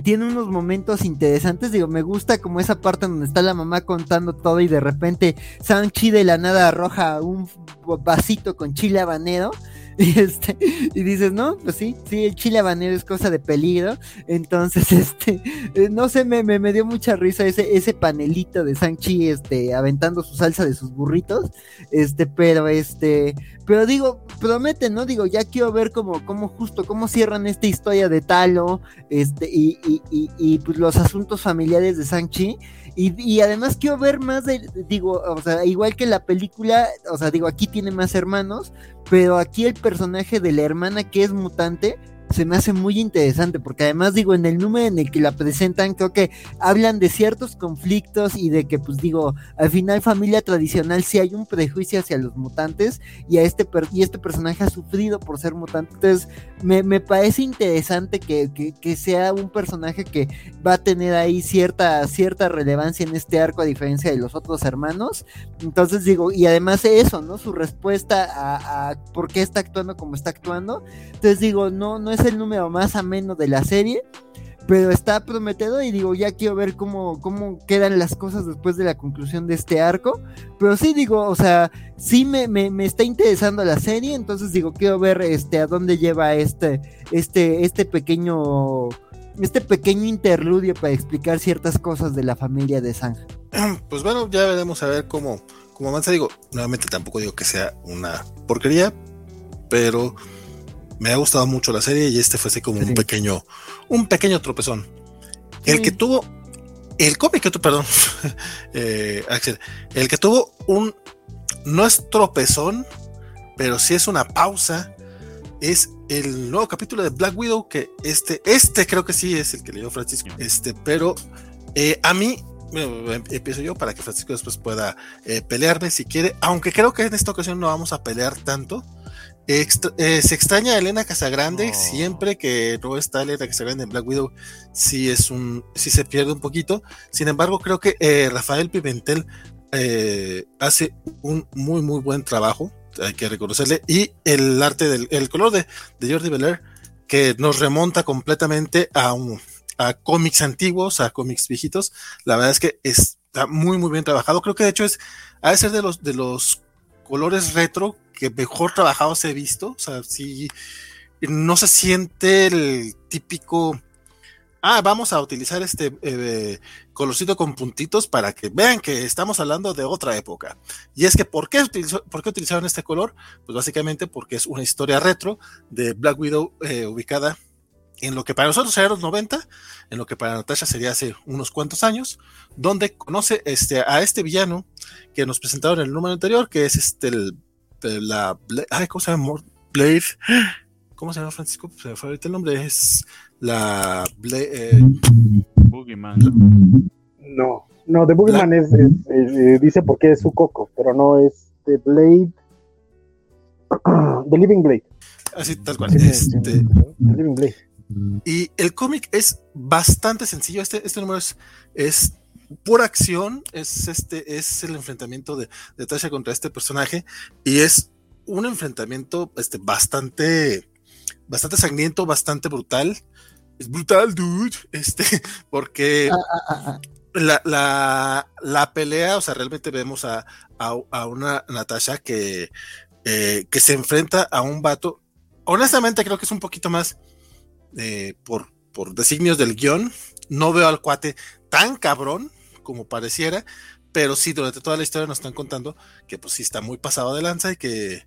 tiene unos momentos interesantes. Digo, me gusta como esa parte donde está la mamá contando todo y de repente Sanchi de la nada arroja un vasito con chile habanero. Y, este, y dices, no, pues sí, sí, el chile habanero es cosa de peligro. Entonces, este, eh, no sé, me, me, me, dio mucha risa ese, ese panelito de Sanchi, este, aventando su salsa de sus burritos. Este, pero este, pero digo, promete, ¿no? Digo, ya quiero ver cómo, cómo justo, cómo cierran esta historia de Talo, este, y, y, y, y pues los asuntos familiares de Sanchi. Y, y, además quiero ver más de, digo, o sea, igual que la película, o sea, digo, aquí tiene más hermanos, pero aquí el personaje de la hermana que es mutante, se me hace muy interesante, porque además digo, en el número en el que la presentan, creo que hablan de ciertos conflictos y de que, pues digo, al final familia tradicional sí hay un prejuicio hacia los mutantes y, a este, y este personaje ha sufrido por ser mutante. Entonces, me, me parece interesante que, que, que, sea un personaje que va a tener ahí cierta, cierta relevancia en este arco, a diferencia de los otros hermanos. Entonces, digo, y además eso, ¿no? Su respuesta a, a por qué está actuando como está actuando. Entonces, digo, no, no es el número más ameno de la serie, pero está prometedor y digo, ya quiero ver cómo, cómo quedan las cosas después de la conclusión de este arco. Pero sí digo, o sea, sí me, me, me, está interesando la serie, entonces digo, quiero ver este a dónde lleva este, este, este pequeño. Este pequeño interludio para explicar ciertas cosas de la familia de Sang. Pues bueno, ya veremos a ver cómo, cómo avanza. Digo, nuevamente tampoco digo que sea una porquería, pero me ha gustado mucho la serie y este fue así como sí. un pequeño, un pequeño tropezón. Sí. El que tuvo, el cómic que tuvo, perdón, eh, Axel, el que tuvo un, no es tropezón, pero sí es una pausa, es el nuevo capítulo de Black Widow, que este, este creo que sí es el que leyó Francisco, este, pero eh, a mí bueno, empiezo yo para que Francisco después pueda eh, pelearme si quiere, aunque creo que en esta ocasión no vamos a pelear tanto. Extra, eh, se extraña a Elena Casagrande, oh. siempre que no está Elena Casagrande en Black Widow, sí es un, sí se pierde un poquito. Sin embargo, creo que eh, Rafael Pimentel eh, hace un muy muy buen trabajo, hay que reconocerle, y el arte del el color de, de Jordi Belair, que nos remonta completamente a un, a cómics antiguos, a cómics viejitos. La verdad es que está muy muy bien trabajado. Creo que de hecho es, ha de ser de los de los colores retro que mejor trabajados he visto. O sea, si no se siente el típico. Ah, vamos a utilizar este eh, colorcito con puntitos para que vean que estamos hablando de otra época. Y es que, ¿por qué, ¿por qué utilizaron este color? Pues básicamente porque es una historia retro de Black Widow eh, ubicada en lo que para nosotros era los 90, en lo que para Natasha sería hace unos cuantos años, donde conoce este, a este villano que nos presentaron en el número anterior, que es este el, la ay, ¿cómo se llama? Blade. ¿Cómo se llama Francisco? Se me fue ahorita el nombre, es la Blade, eh, Boogeyman. No, no, de Boogeyman es, es, es, dice porque es su coco, pero no es de Blade. The Living Blade. Así, tal cual. Sí, este, The Living Blade. Y el cómic es bastante sencillo. Este, este número es, es pura acción. Es, este, es el enfrentamiento de, de Tasha contra este personaje. Y es un enfrentamiento este, bastante, bastante sangriento, bastante brutal. Es brutal, dude. Este, porque la, la, la pelea, o sea, realmente vemos a, a, a una Natasha que, eh, que se enfrenta a un vato. Honestamente, creo que es un poquito más eh, por, por designios del guion, no veo al cuate tan cabrón como pareciera, pero sí, durante toda la historia nos están contando que pues sí está muy pasado de lanza y que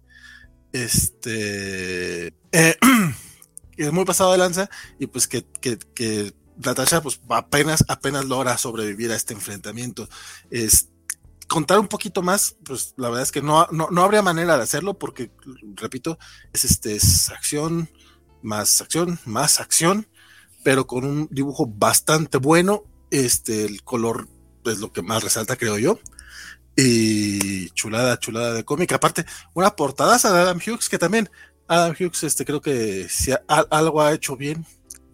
este eh, es muy pasado de lanza y pues que, que, que Natasha pues apenas, apenas logra sobrevivir a este enfrentamiento. Es, contar un poquito más, pues la verdad es que no, no, habría manera de hacerlo porque, repito, es este es acción, más acción, más acción, pero con un dibujo bastante bueno. Este, el color es lo que más resalta, creo yo. Y chulada, chulada de cómic. Aparte, una portadaza de Adam Hughes, que también Adam Hughes, este, creo que si algo ha hecho bien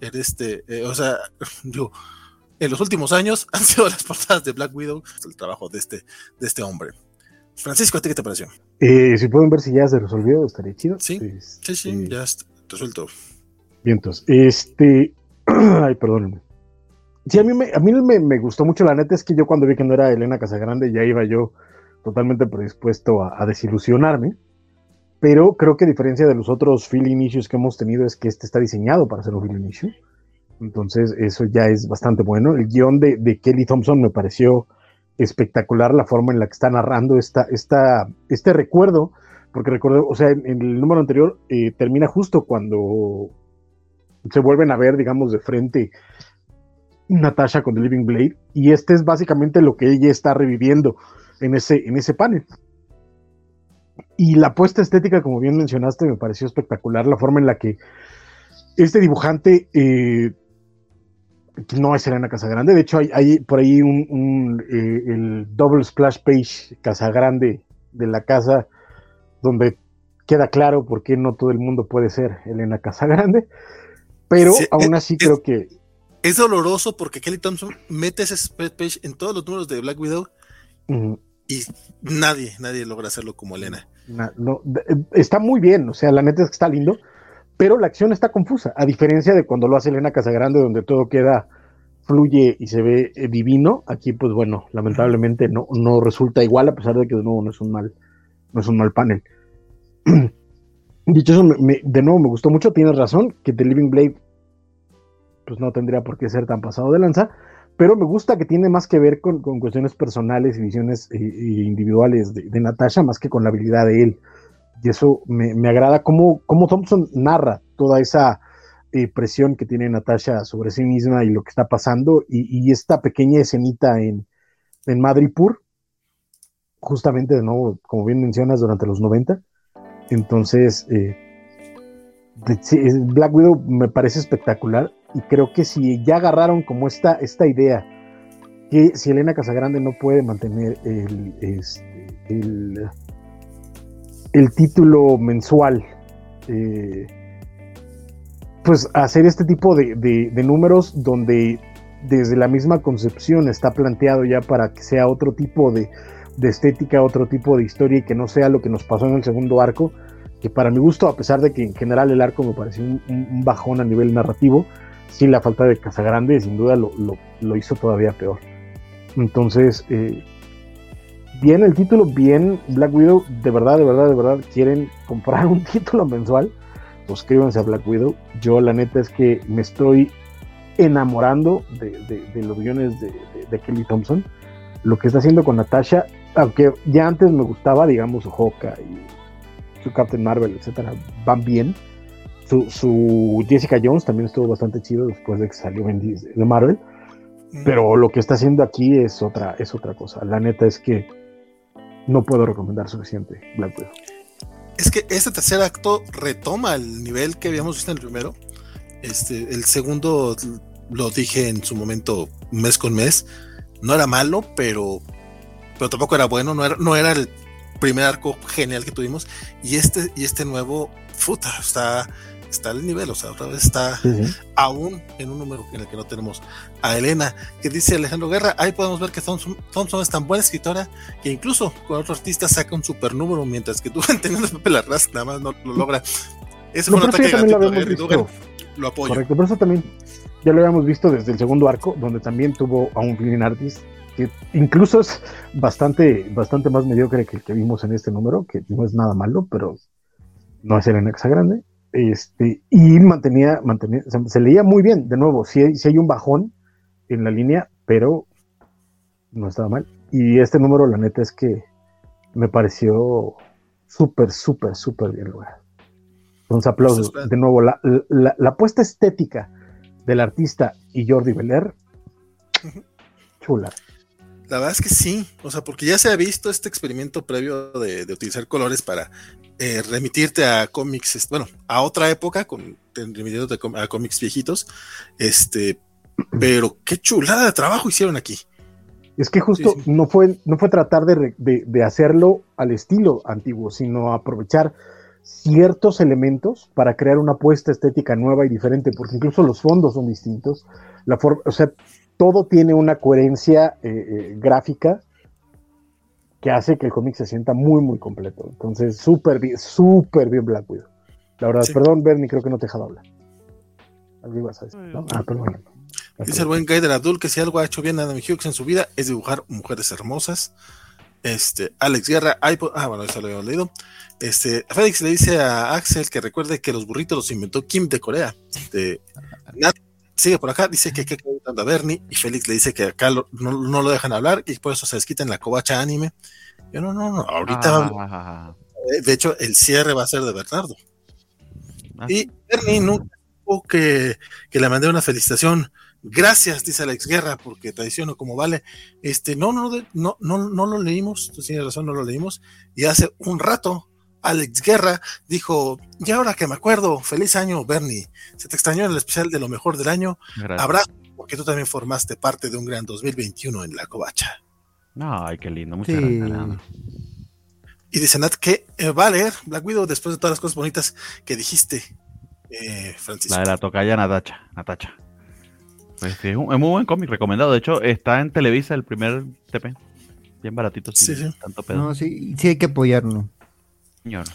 en este, eh, o sea, digo, en los últimos años han sido las portadas de Black Widow, el trabajo de este, de este hombre. Francisco, ¿a ti qué te pareció? Eh, si pueden ver si ya se resolvió, estaría chido. Sí, sí, sí, eh, ya está resuelto. Vientos. Este, ay, perdónenme. Sí, a mí, me, a mí me, me, gustó mucho, la neta es que yo cuando vi que no era Elena Casagrande ya iba yo totalmente predispuesto a, desilusionarme, pero creo que a diferencia de los otros fill initios que hemos tenido es que este está diseñado para ser un fill inicio, entonces eso ya es bastante bueno. El guion de, de Kelly Thompson me pareció espectacular la forma en la que está narrando esta, esta, este recuerdo, porque recuerdo, o sea, en, el número anterior eh, termina justo cuando se vuelven a ver, digamos, de frente Natasha con The Living Blade, y este es básicamente lo que ella está reviviendo en ese, en ese panel. Y la puesta estética, como bien mencionaste, me pareció espectacular, la forma en la que este dibujante, eh, no es Elena Casagrande, de hecho hay, por ahí un, eh, el double splash page Casagrande de la casa, donde queda claro por qué no todo el mundo puede ser Elena Casagrande, pero aún así creo que es doloroso porque Kelly Thompson mete ese spread page en todos los números de Black Widow y nadie, nadie logra hacerlo como Elena. no, eh, está muy bien, o sea, la neta es que está lindo, pero la acción está confusa, a diferencia de cuando lo hace Elena Casagrande, donde todo queda, fluye y se ve eh, divino. Aquí, pues bueno, lamentablemente no, no resulta igual, a pesar de que de nuevo no es un mal, no es un mal panel. Dicho eso, de nuevo me gustó mucho, tienes razón, que The Living Blade pues no tendría por qué ser tan pasado de lanza, pero me gusta que tiene más que ver con, cuestiones personales y visiones individuales de, Natasha, más que con la habilidad de él. Y eso me, agrada cómo, cómo, Thompson narra toda esa eh, presión que tiene Natasha sobre sí misma y lo que está pasando, y, esta pequeña escenita en, en Madripur, justamente de nuevo, como bien mencionas, durante los 90. Entonces, eh, Black Widow me parece espectacular y creo que si ya agarraron como esta, esta idea, que si Elena Casagrande no puede mantener el, este, el, título mensual, eh, pues hacer este tipo de, números donde desde la misma concepción está planteado ya para que sea otro tipo de, estética, otro tipo de historia y que no sea lo que nos pasó en el segundo arco, que para mi gusto, a pesar de que en general el arco me pareció un bajón a nivel narrativo, sí, la falta de Casagrande sin duda lo, lo, hizo todavía peor. Entonces, eh, bien el título, bien Black Widow, de verdad, de verdad, de verdad, quieren comprar un título mensual, suscríbanse a Black Widow. Yo la neta es que me estoy enamorando de, los guiones de, Kelly Thompson. Lo que está haciendo con Natasha, aunque ya antes me gustaba, digamos, su Hawkeye su Captain Marvel, etcétera, van bien su, Jessica Jones también estuvo bastante chido después de que salió de Marvel. Pero lo que está haciendo aquí es otra, es otra cosa. La neta es que no puedo recomendar suficiente Black Widow. Es que este tercer acto retoma el nivel que habíamos visto en el primero. Este, el segundo, lo dije en su momento mes con mes, no era malo, pero, pero tampoco era bueno, no era, no era el primer arco genial que tuvimos. Y este, y este nuevo, puta, está, está al nivel, o sea, otra vez está aún en un número en el que no tenemos a Elena, que dice Alejandro Guerra, ahí podemos ver que Thompson, es tan buena escritora que incluso con otro artista saca un super número, mientras que tú teniendo Pepe Larraz nada más no lo logra. Ese fue un ataque lo, lo apoyo. Correcto, pero eso también ya lo habíamos visto desde el segundo arco, donde también tuvo a un feeling artist que incluso es bastante, bastante más mediocre que el que vimos en este número, que no es nada malo, pero no es el Exa grande. Este, y mantenía, mantenía se, leía muy bien, de nuevo, si hay, si hay un bajón en la línea, pero no estaba mal. Y este número, la neta es que me pareció súper, súper, súper bien logrado. Entonces, aplausos. De nuevo, la, la, apuesta estética del artista y Jordi Beler, chula. La verdad es que sí, o sea, porque ya se ha visto este experimento previo de, utilizar colores para eh, remitirte a cómics, bueno, a otra época, con, remitiéndote a cómics viejitos, este, pero qué chulada de trabajo hicieron aquí. Es que justo no fue no fue tratar de, de, hacerlo al estilo antiguo, sino aprovechar ciertos elementos para crear una apuesta estética nueva y diferente, porque incluso los fondos son distintos, la forma, o sea, todo tiene una coherencia eh, eh, gráfica que hace que el cómic se sienta muy, muy completo. Entonces, súper bien, súper bien Black Widow. La verdad, perdón, Bernie, creo que no te he dejado hablar. Algo ibas a decir, ¿no? Ah, perdón. Dice el buen Guy Abdul que si algo ha hecho bien Adam Hughes en su vida es dibujar mujeres hermosas. Este, Alex Guerra, ah, bueno, eso lo había leído. Este, Félix le dice a Axel que recuerde que los burritos los inventó Kim de Corea. De, Nat sigue por acá, dice que que a Bernie y Félix le dice que acá no, lo dejan hablar y por eso se desquita en la covacha anime. Yo no, no, no, ahorita. Ah, de hecho, el cierre va a ser de Bernardo. Ah, y Bernie nunca que, que le mandé una felicitación Gracias, dice Alex Guerra, porque traiciono como vale. Este, no, no, no, no, no lo leímos, tú tienes razón, no lo leímos. Y hace un rato, Alex Guerra dijo, y ahora que me acuerdo, feliz año, Bernie. Se te extrañó en el especial de lo mejor del año. Abrazo, porque tú también formaste parte de un gran 2021 en la covacha. Ay, qué lindo, muchas gracias. Y dice Nat que eh, va a leer Black Widow después de todas las cosas bonitas que dijiste, eh, Francisco. La de la tocaya Natacha, Natacha. Pues es, un, muy buen cómic, recomendado. De hecho, está en Televisa el primer TP. Bien baratito. Sí, sí. Tanto No, sí, sí hay que apoyarlo. Señor.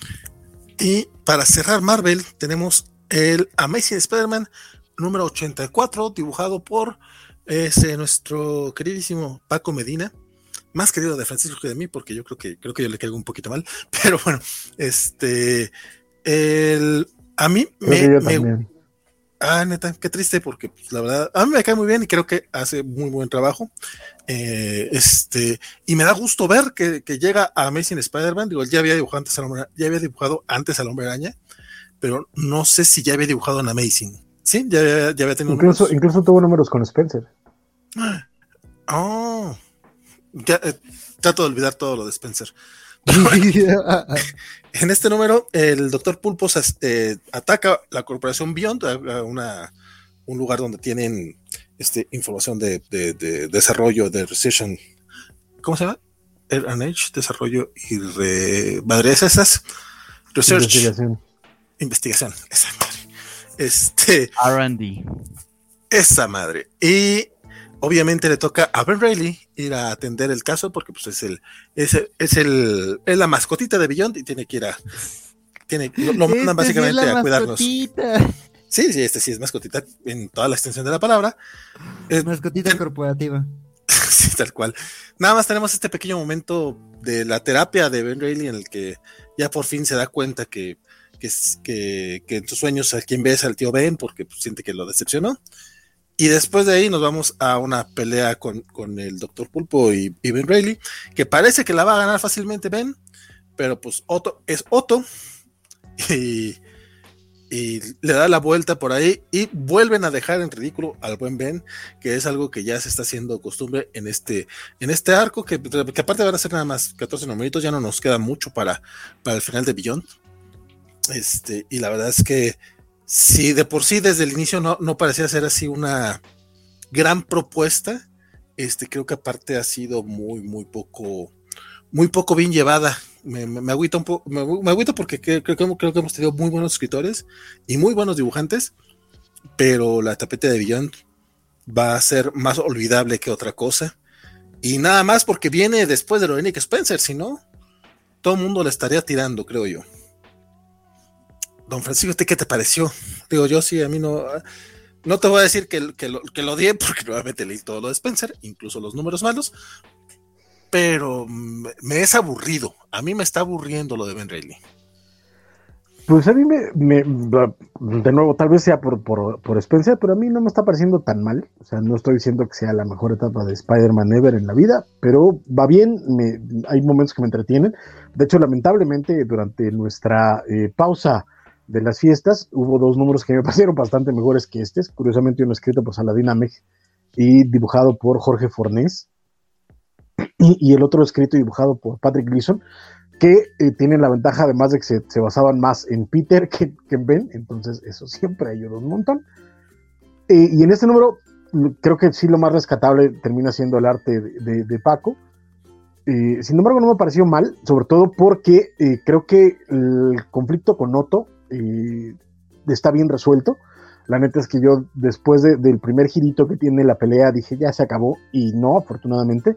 Y para cerrar Marvel, tenemos el Amazing Spider-Man número 84, dibujado por ese, nuestro queridísimo Paco Medina. Más querido de Francisco que de mí, porque yo creo que creo que yo le caigo un poquito mal. Pero bueno, este el, a mí me, Ah, neta, qué triste, porque pues, la verdad, a mí me cae muy bien y creo que hace muy buen trabajo. Eh, este, y me da gusto ver que, llega a Amazing Spider-Man. Digo, ya había dibujado antes al hombre, ya había dibujado antes al hombre araña, pero no sé si ya había dibujado en Amazing. Sí, ya, había tenido incluso, incluso tuvo números con Spencer. Oh, ya, eh, trato de olvidar todo lo de Spencer. en este número, el doctor Pulpos este, ataca la corporación Beyond, a una, un lugar donde tienen este, información de, desarrollo, de recession. ¿Cómo se llama? RNH, desarrollo y re, madres esas. Research. Investigación. Investigación, esa madre. Este. RD. Esa madre. Y obviamente le toca a Ben Reilly ir a atender el caso porque pues es el es, es el es la mascotita de Beyond y tiene que ir a tiene lo, mandan este básicamente a cuidarnos. Sí, sí, este sí es mascotita en toda la extensión de la palabra. Es, mascotita corporativa. sí, tal cual. Nada más tenemos este pequeño momento de la terapia de Ben Reilly en el que ya por fin se da cuenta que que, que, que en sus sueños a quien ves al tío Ben porque pues, siente que lo decepcionó y después de ahí nos vamos a una pelea con, el Dr. Pulpo y, Ben Reilly, que parece que la va a ganar fácilmente Ben, pero pues Otto es Otto y, le da la vuelta por ahí y vuelven a dejar en ridículo al buen Ben, que es algo que ya se está haciendo costumbre en este, en este arco, que, que aparte van a ser nada más 14 numeritos, ya no nos queda mucho para, para el final de Beyond. Este, y la verdad es que Sí, de por sí desde el inicio no, parecía ser así una gran propuesta. Este, creo que aparte ha sido muy, muy poco, muy poco bien llevada. Me, me, agüita un poco, me, agüita porque creo, que hemos tenido muy buenos escritores y muy buenos dibujantes, pero la tapete de Beyond va a ser más olvidable que otra cosa. Y nada más porque viene después de lo de Nick Spencer, si no, todo el mundo le estaría tirando, creo yo. Don Francisco, ¿qué te pareció? Digo, yo sí, a mí no. No te voy a decir que, lo, que porque nuevamente leí todo lo de Spencer, incluso los números malos, pero me, es aburrido. A mí me está aburriendo lo de Ben Reilly. Pues a mí me, de nuevo, tal vez sea por, por, Spencer, pero a mí no me está pareciendo tan mal. O sea, no estoy diciendo que sea la mejor etapa de Spider-Man ever en la vida, pero va bien, hay momentos que me entretienen. De hecho, lamentablemente, durante nuestra eh, pausa de las fiestas, hubo dos números que me parecieron bastante mejores que este. Curiosamente, uno escrito por Saladin Ameg y dibujado por Jorge Fornés. y, el otro escrito y dibujado por Patrick Gleason, que eh, tienen la ventaja además de que se, basaban más en Peter que, en Ben, entonces eso siempre ayudó un montón. Eh, y en este número creo que sí lo más rescatable termina siendo el arte de, Paco. Eh, sin embargo, no me pareció mal, sobre todo porque creo que el conflicto con Otto está bien resuelto. La neta es que yo después del primer girito que tiene la pelea dije ya se acabó y no, afortunadamente.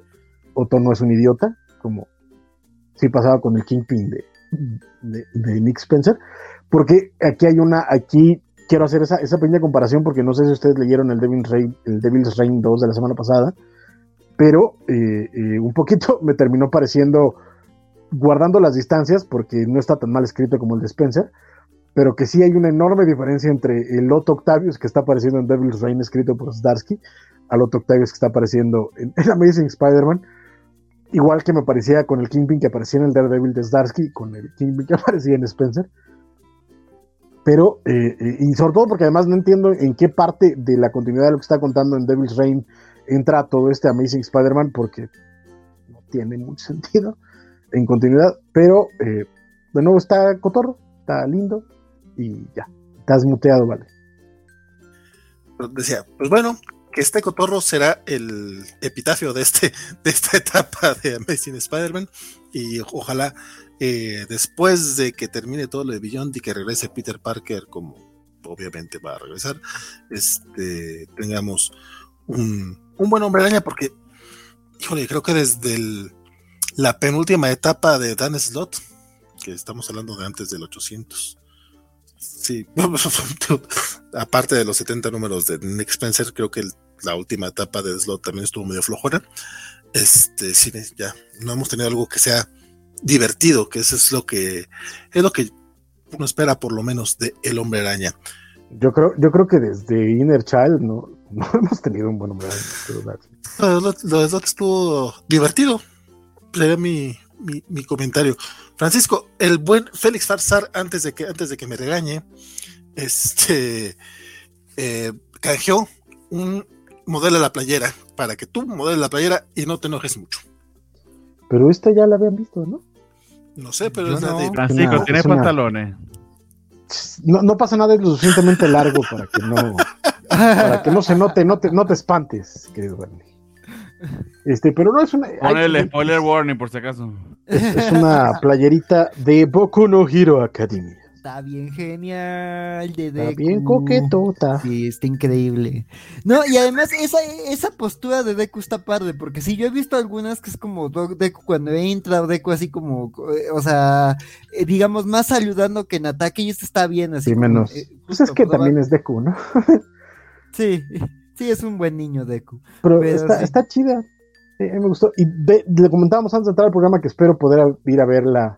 Otto no es un idiota, como sí pasaba con el Kingpin de, de, Nick Spencer, porque aquí hay una, aquí quiero hacer esa, esa pequeña comparación porque no sé si ustedes leyeron el Devil's Reign, el Devil's Reign 2 de la semana pasada, pero eh, eh, un poquito me terminó pareciendo, guardando las distancias, porque no está tan mal escrito como el de Spencer, pero que sí hay una enorme diferencia entre el Otto Octavius que está apareciendo en Devil's Reign escrito por Zdarsky al Otto Octavius que está apareciendo en, Amazing Spider-Man. Igual que me parecía con el Kingpin que aparecía en el Daredevil de Zdarsky, con el Kingpin que aparecía en Spencer. Pero, eh, eh, y sobre todo porque además no entiendo en qué parte de la continuidad de lo que está contando en Devil's Reign entra todo este Amazing Spider-Man, porque no tiene mucho sentido en continuidad. Pero, eh, de nuevo, está cotorro, está lindo, y ya, estás muteado, vale. Decía, pues bueno, que este cotorro será el epitafio de, este, de esta etapa de Amazing Spider-Man y ojalá eh, después de que termine todo lo de Beyond y que regrese Peter Parker como obviamente va a regresar, este, tengamos un, un buen hombre araña porque, híjole, creo que desde la penúltima etapa de Dan Slot, que estamos hablando de antes del 800, Sí, aparte de los 70 números de Nick Spencer, creo que la última etapa de Slot también estuvo medio flojona. Este, sí, ya no hemos tenido algo que sea divertido, que eso es lo que es lo que uno espera por lo menos de El Hombre Araña. Yo creo, yo creo que desde Inner Child no, no hemos tenido un buen hombre araña. Lo, de Slot estuvo divertido. Sería mi, mi, comentario. Francisco, el buen Félix Farsar, antes de que, antes de que me regañe, este eh, canjeó un modelo de la playera para que tú modeles la playera y no te enojes mucho. Pero esta ya la habían visto, ¿no? No sé, pero es la de. Francisco, ¿tienes pantalones? No, no, pasa nada, es lo suficientemente largo para que no, para que no se note, no te, no te espantes, querido Bernie. Este, pero no es una. Ponle spoiler warning por si acaso. Es, una playerita de Boku no Hero Academy. Está bien genial, de Está bien coquetota. Sí, está increíble. No, y además esa, esa postura de Deku está padre, porque si yo he visto algunas que es como Deku cuando entra, o Deku así como, eh, o sea, eh, digamos, más saludando que en ataque, y esto está bien así. Sí, menos. Eh, pues es que también es Deku, ¿no? sí. Sí, es un buen niño Deku. Pero, está, está chida. me gustó. Y le comentábamos antes de entrar al programa que espero poder ir a ver la,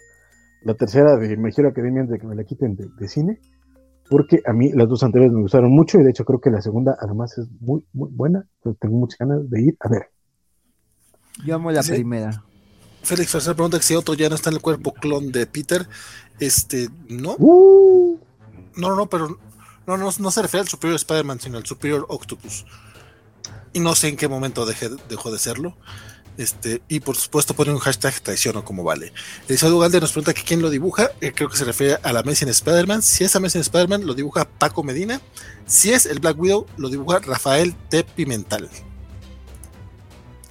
tercera de Mejor Academia de que me la quiten de, cine. Porque a mí las dos anteriores me gustaron mucho y de hecho creo que la segunda además es muy, muy buena. tengo muchas ganas de ir a ver. Yo amo la primera. Félix Farcer pregunta que si otro ya no está en el cuerpo clon de Peter. Este, no. Uh. No, no, pero no, no, no se refiere al Superior Spider-Man, sino al Superior Octopus. Y no sé en qué momento dejó de serlo. Este, y por supuesto pone un hashtag traición o como vale. Eliseo Galde nos pregunta quién lo dibuja. Eh, creo que se refiere a la Amazing Spider-Man. Si es Amazing Spider-Man, lo dibuja Paco Medina. Si es el Black Widow, lo dibuja Rafael T. Pimental.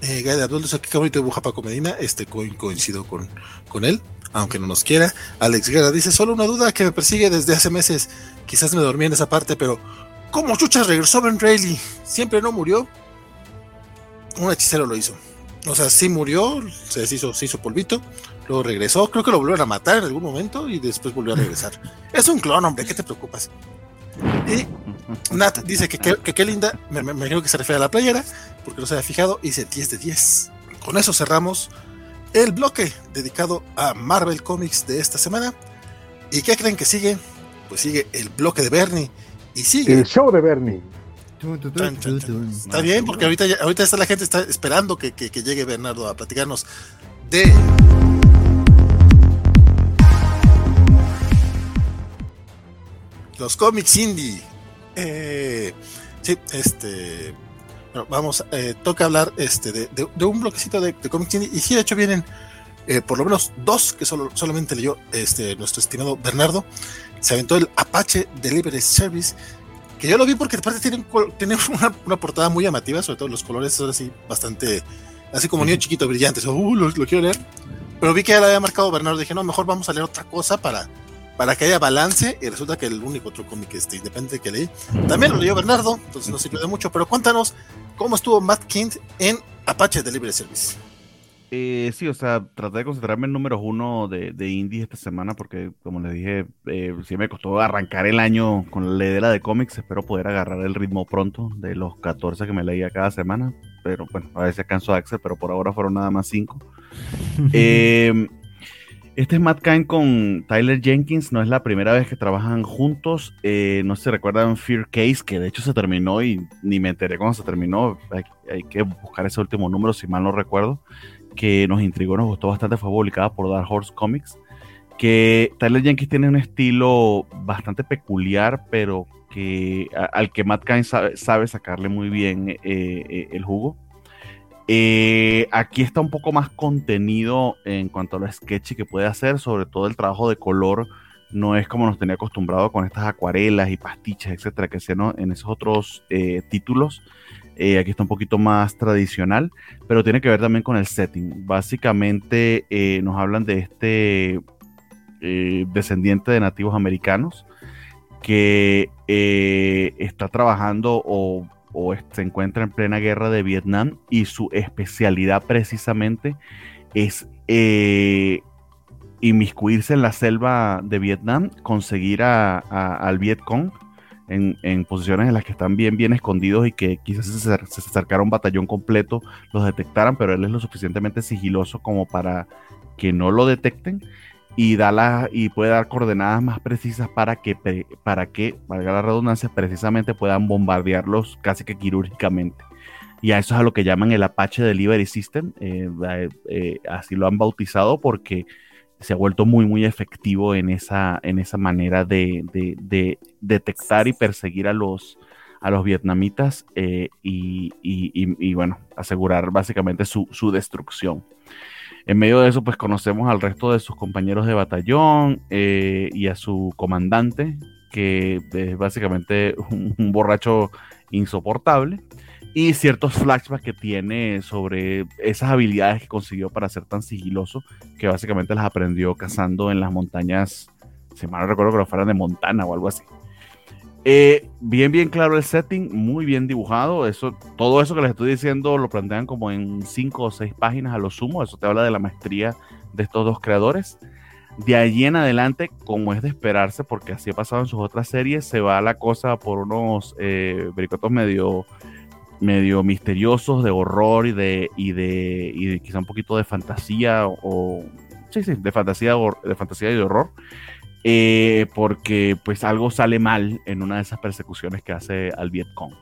Eh, Gaide Abdul dice que bonito dibuja Paco Medina. Este coincido con, con él aunque no nos quiera. Alex Guerra dice, solo una duda que me persigue desde hace meses. Quizás me dormí en esa parte, pero ¿cómo chuchas regresó Ben Reilly? ¿Siempre no murió? Un hechicero lo hizo. O sea, sí murió, se hizo, se hizo polvito, luego regresó, creo que lo volvieron a matar en algún momento y después volvió a regresar. es un clon, hombre, ¿qué te preocupas? Y Nat dice que qué linda, me, imagino que se refiere a la playera, porque no se había fijado, y dice 10 de 10. Con eso cerramos el bloque dedicado a Marvel Comics de esta semana. ¿Y qué creen que sigue? Pues sigue el bloque de Bernie. Y sigue. El show de Bernie. Está bien, porque ahorita, ahorita está la gente está esperando que, llegue Bernardo a platicarnos de. Los cómics indie. Eh, sí, este. Vamos, eh, toca hablar este, de, un bloquecito de, de Comic Y sí, de hecho vienen eh, por lo menos dos que solo, solamente leyó este, nuestro estimado Bernardo. Se aventó el Apache Delivery Service, que yo lo vi porque aparte tiene, tiene una, portada muy llamativa, sobre todo los colores son así bastante, así como niño chiquito brillantes. Uh, lo, quiero leer. Pero vi que ya lo había marcado Bernardo. Dije, no, mejor vamos a leer otra cosa para, para que haya balance. Y resulta que el único otro cómic este, independiente que leí también lo leyó Bernardo, entonces no sirvió de mucho. Pero cuéntanos cómo estuvo Matt King en Apache Delivery Service. Eh, sí, o sea, traté de concentrarme en números uno de, de indie esta semana porque, como les dije, eh, sí me costó arrancar el año con la ledera de cómics. Espero poder agarrar el ritmo pronto de los 14 que me leía cada semana. Pero bueno, a veces canso de Axel, pero por ahora fueron nada más 5. Em, este es Matt Cain con Tyler Jenkins. No es la primera vez que trabajan juntos. Eh, no se recuerdan Fear Case, que de hecho se terminó y ni me enteré cuando se terminó. Hay, hay que buscar ese último número, si mal no recuerdo que nos intrigó, nos gustó bastante, fue publicada por Dark Horse Comics, que Tyler Jenkins tiene un estilo bastante peculiar, pero que al que Matt Cain sabe, sacarle muy bien eh, eh, el jugo. Eh, aquí está un poco más contenido en cuanto a lo sketchy que puede hacer, sobre todo el trabajo de color no es como nos tenía acostumbrado con estas acuarelas y pastiches, etcétera, que hacían en esos otros títulos. Eh, aquí está un poquito más tradicional, pero tiene que ver también con el setting. Básicamente eh, nos hablan de este eh, descendiente de nativos americanos que está trabajando o, se encuentra en plena guerra de Vietnam y su especialidad precisamente es inmiscuirse en la selva de Vietnam, conseguir al Vietcong en, posiciones en las que están bien, bien escondidos y que quizás se, se acercara un batallón completo, los detectaran, pero él es lo suficientemente sigiloso como para que no lo detecten y, da y puede dar coordenadas más precisas para que, para que, valga la redundancia, precisamente puedan bombardearlos casi que quirúrgicamente. Y a eso es a lo que llaman el Apache Delivery System, eh, eh, así lo han bautizado porque se ha vuelto muy, muy efectivo en esa, en esa manera de, detectar y perseguir a los, a los vietnamitas eh, y, bueno, asegurar básicamente su, destrucción. En medio de eso, pues conocemos al resto de sus compañeros de batallón eh, y a su comandante, que es básicamente un borracho insoportable y ciertos flashbacks que tiene sobre esas habilidades que consiguió para ser tan sigiloso, que básicamente las aprendió cazando en las montañas, si mal no recuerdo que lo fueran de Montana o algo así. Eh, bien, bien claro el setting, muy bien dibujado. Eso, todo eso que les estoy diciendo lo plantean como en cinco o seis páginas a lo sumo. Eso te habla de la maestría de estos dos creadores. De allí en adelante, como es de esperarse, porque así ha pasado en sus otras series, se va la cosa por unos eh, medio medio misteriosos de horror y de, y de, y quizá un poquito de fantasía o, sí, sí, de fantasía, de fantasía y de horror. Eh, porque pues algo sale mal en una de esas persecuciones que hace al Vietcong.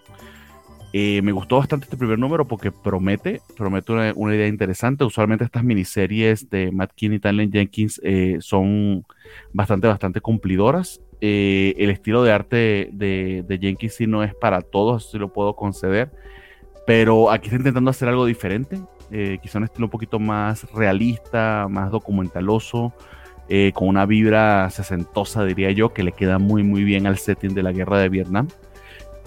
Eh, me gustó bastante este primer número porque promete, promete una, idea interesante. Usualmente estas miniseries de Matt Keane y Tyler Jenkins eh, son bastante, bastante cumplidoras. El estilo de arte de, de, Jenkins sí no es para todos, eso sí lo puedo conceder. Pero aquí está intentando hacer algo diferente, eh, quizá un estilo un poquito más realista, más documentaloso, eh, con una vibra sesentosa, diría yo, que le queda muy, muy bien al setting de la guerra de Vietnam.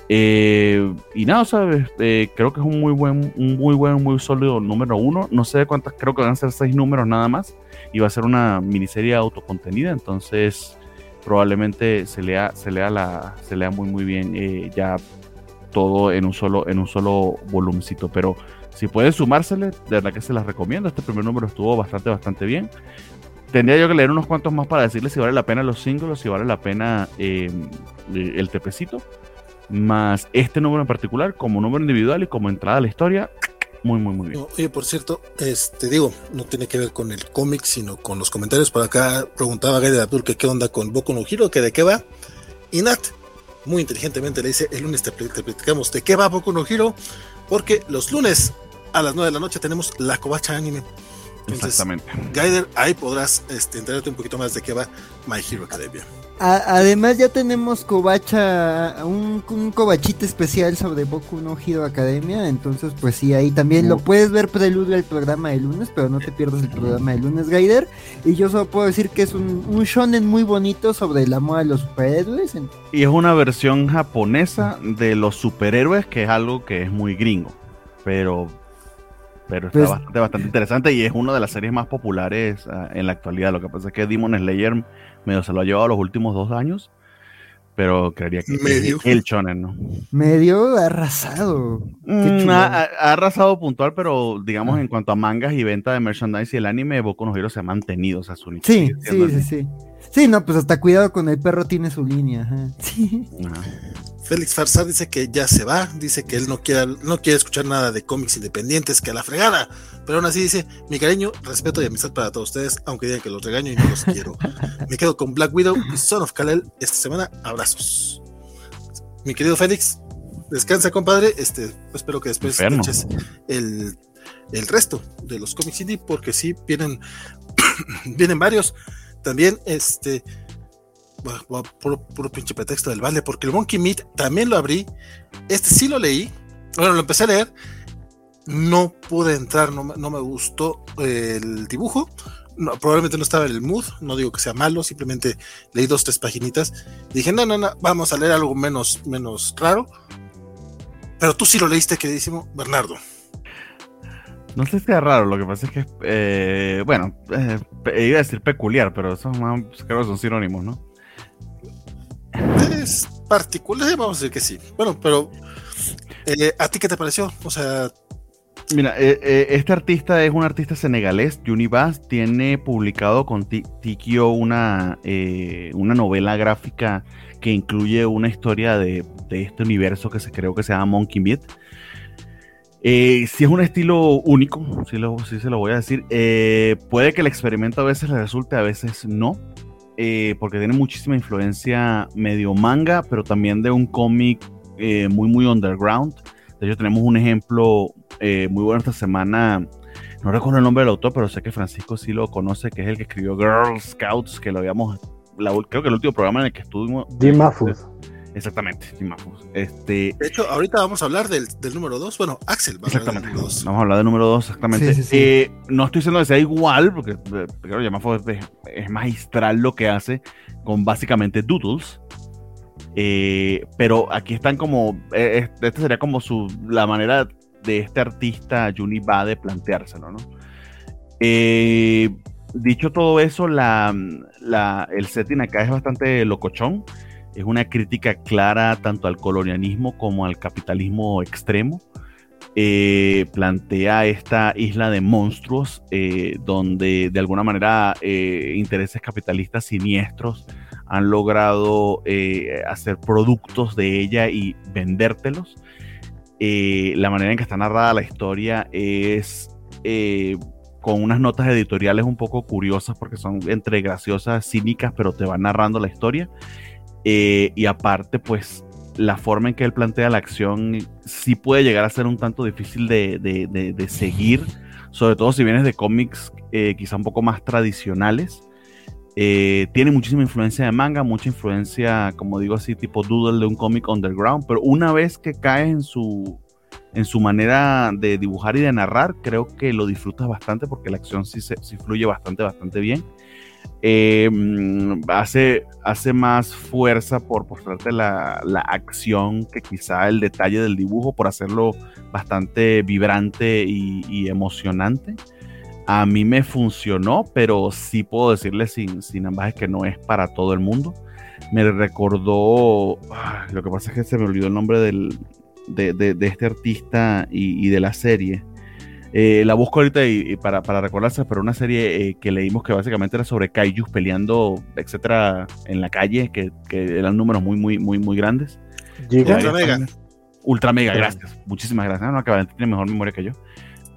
Eh, y nada, ¿sabes? creo que es un muy buen, un muy buen, muy sólido número uno. No sé cuántas, creo que van a ser seis números nada más. Y va a ser una miniserie autocontenida, entonces probablemente se lea, se lea, la, se lea muy, muy bien ya todo en un solo, en un solo volumcito. Pero si pueden sumársele, de verdad que se las recomiendo. Este primer número estuvo bastante, bastante bien. Tendría yo que leer unos cuantos más para decirles si vale la pena los singles, si vale la pena eh, el tepecito. Más este número en particular, como número individual y como entrada a la historia, muy, muy, muy bien. Oye, por cierto, este digo, no tiene que ver con el cómic, sino con los comentarios. Por acá preguntaba de Abdul que qué onda con Boku no Hiro, que de qué va. Y Nat, muy inteligentemente le dice, el lunes te, platicamos de qué va Boku no Hero, porque los lunes a las 9 de la noche tenemos la covacha anime. Exactamente. Gaider, ahí podrás este, enterarte un poquito más de qué va My Hero Academia. Además ya tenemos covacha, un, un especial sobre Boku no Hero Academia, entonces pues sí, ahí también lo puedes ver preludio al programa de lunes, pero no te pierdas el programa de lunes, Gaider. Y yo solo puedo decir que es un, un shonen muy bonito sobre el amor a los superhéroes. Y es una versión japonesa de los superhéroes, que es algo que es muy gringo, pero pero está pues bastante, bastante interesante y es una de las series más populares ah, en la actualidad. Lo que pasa es que Demon Slayer medio se lo ha llevado los últimos dos años, pero creería que medio. el shonen, ¿no? Medio arrasado. Mm, ha, arrasado puntual, pero digamos ah. en cuanto a mangas y venta de merchandise y el anime, Boku no Hero se ha mantenido, o sea, su Sí, sí, sí, sí. Sí, no, pues hasta cuidado con el perro tiene su línea. Sí. Félix Farsad dice que ya se va, dice que él no quiere, no quiere escuchar nada de cómics independientes, que a la fregada, pero aún así dice, mi cariño, respeto y amistad para todos ustedes, aunque digan que los regaño y no los quiero. Me quedo con Black Widow y Son of Kalel esta semana, abrazos. Mi querido Félix, descansa compadre, este, espero que después escuches el, el resto de los cómics indie, porque sí, vienen, vienen varios. También, este, puro, pinche pretexto del vale, porque el Monkey Meat también lo abrí. Este sí lo leí. Bueno, lo empecé a leer. No pude entrar, no, me gustó el dibujo. probablemente no estaba en el mood, no digo que sea malo, simplemente leí dos, tres paginitas. Dije, no, no, no, vamos a leer algo menos, menos raro. Pero tú sí lo leíste, queridísimo Bernardo. No sé si es raro, lo que pasa es que, eh, bueno, eh, iba a decir peculiar, pero eso más, creo que son sinónimos, ¿no? Es particular, vamos a decir que sí. Bueno, pero eh, ¿a ti qué te pareció? O sea... Mira, eh, eh, este artista es un artista senegalés, Junibas, tiene publicado con Tikio una, una novela gráfica que incluye una historia de, este universo que se creo que se llama Monkey Beat. si es un estilo único, si, lo, si se lo voy a decir. puede que el experimento a veces le resulte, a veces no. Eh, porque tiene muchísima influencia medio manga, pero también de un cómic eh, muy, muy underground. De hecho, tenemos un ejemplo eh, muy bueno esta semana. No recuerdo el nombre del autor, pero sé que Francisco sí lo conoce, que es el que escribió Girl Scouts, que lo habíamos, creo que el último programa en el que estuvimos. Jim Mahfouz. Exactamente, Este, de hecho, ahorita vamos a hablar del, número 2. Bueno, Axel va a hablar del número 2. Vamos a hablar del número 2, exactamente. Eh, no estoy diciendo que sea igual, porque eh, creo que es, magistral lo que hace con básicamente doodles. Eh, pero aquí están como. esta sería como su la manera de este artista, Juni Va, de planteárselo, ¿no? dicho todo eso, la, el setting acá es bastante locochón es una crítica clara tanto al colonialismo como al capitalismo extremo. Eh, plantea esta isla de monstruos eh, donde de alguna manera eh, intereses capitalistas siniestros han logrado hacer productos de ella y vendértelos. la manera en que está narrada la historia es con unas notas editoriales un poco curiosas porque son entre graciosas, cínicas, pero te van narrando la historia. Eh, y aparte, pues la forma en que él plantea la acción sí puede llegar a ser un tanto difícil de, seguir, sobre todo si vienes de cómics eh, quizá un poco más tradicionales. Eh, tiene muchísima influencia de manga, mucha influencia, como digo así, tipo doodle de un cómic underground, pero una vez que caes en su, en su manera de dibujar y de narrar, creo que lo disfrutas bastante porque la acción sí, sí fluye bastante, bastante bien. Eh, mm, hace, hace más fuerza por mostrarte la, la, acción que quizá el detalle del dibujo, por hacerlo bastante vibrante y, emocionante. A mí me funcionó, pero sí puedo decirle sin, sin ambas que no es para todo el mundo. Me recordó, ah, lo que pasa es que se me olvidó el nombre del, de, de, este artista y, y de la serie. Eh, la busco ahorita y, para, para, recordarse, pero una serie eh, que leímos que básicamente era sobre kaijus peleando, etcétera, en la calle, que, eran números muy, muy, muy, muy grandes. Ultra Mega. Ultra Mega, gracias. Muchísimas gracias. No, acaba tiene mejor memoria que yo.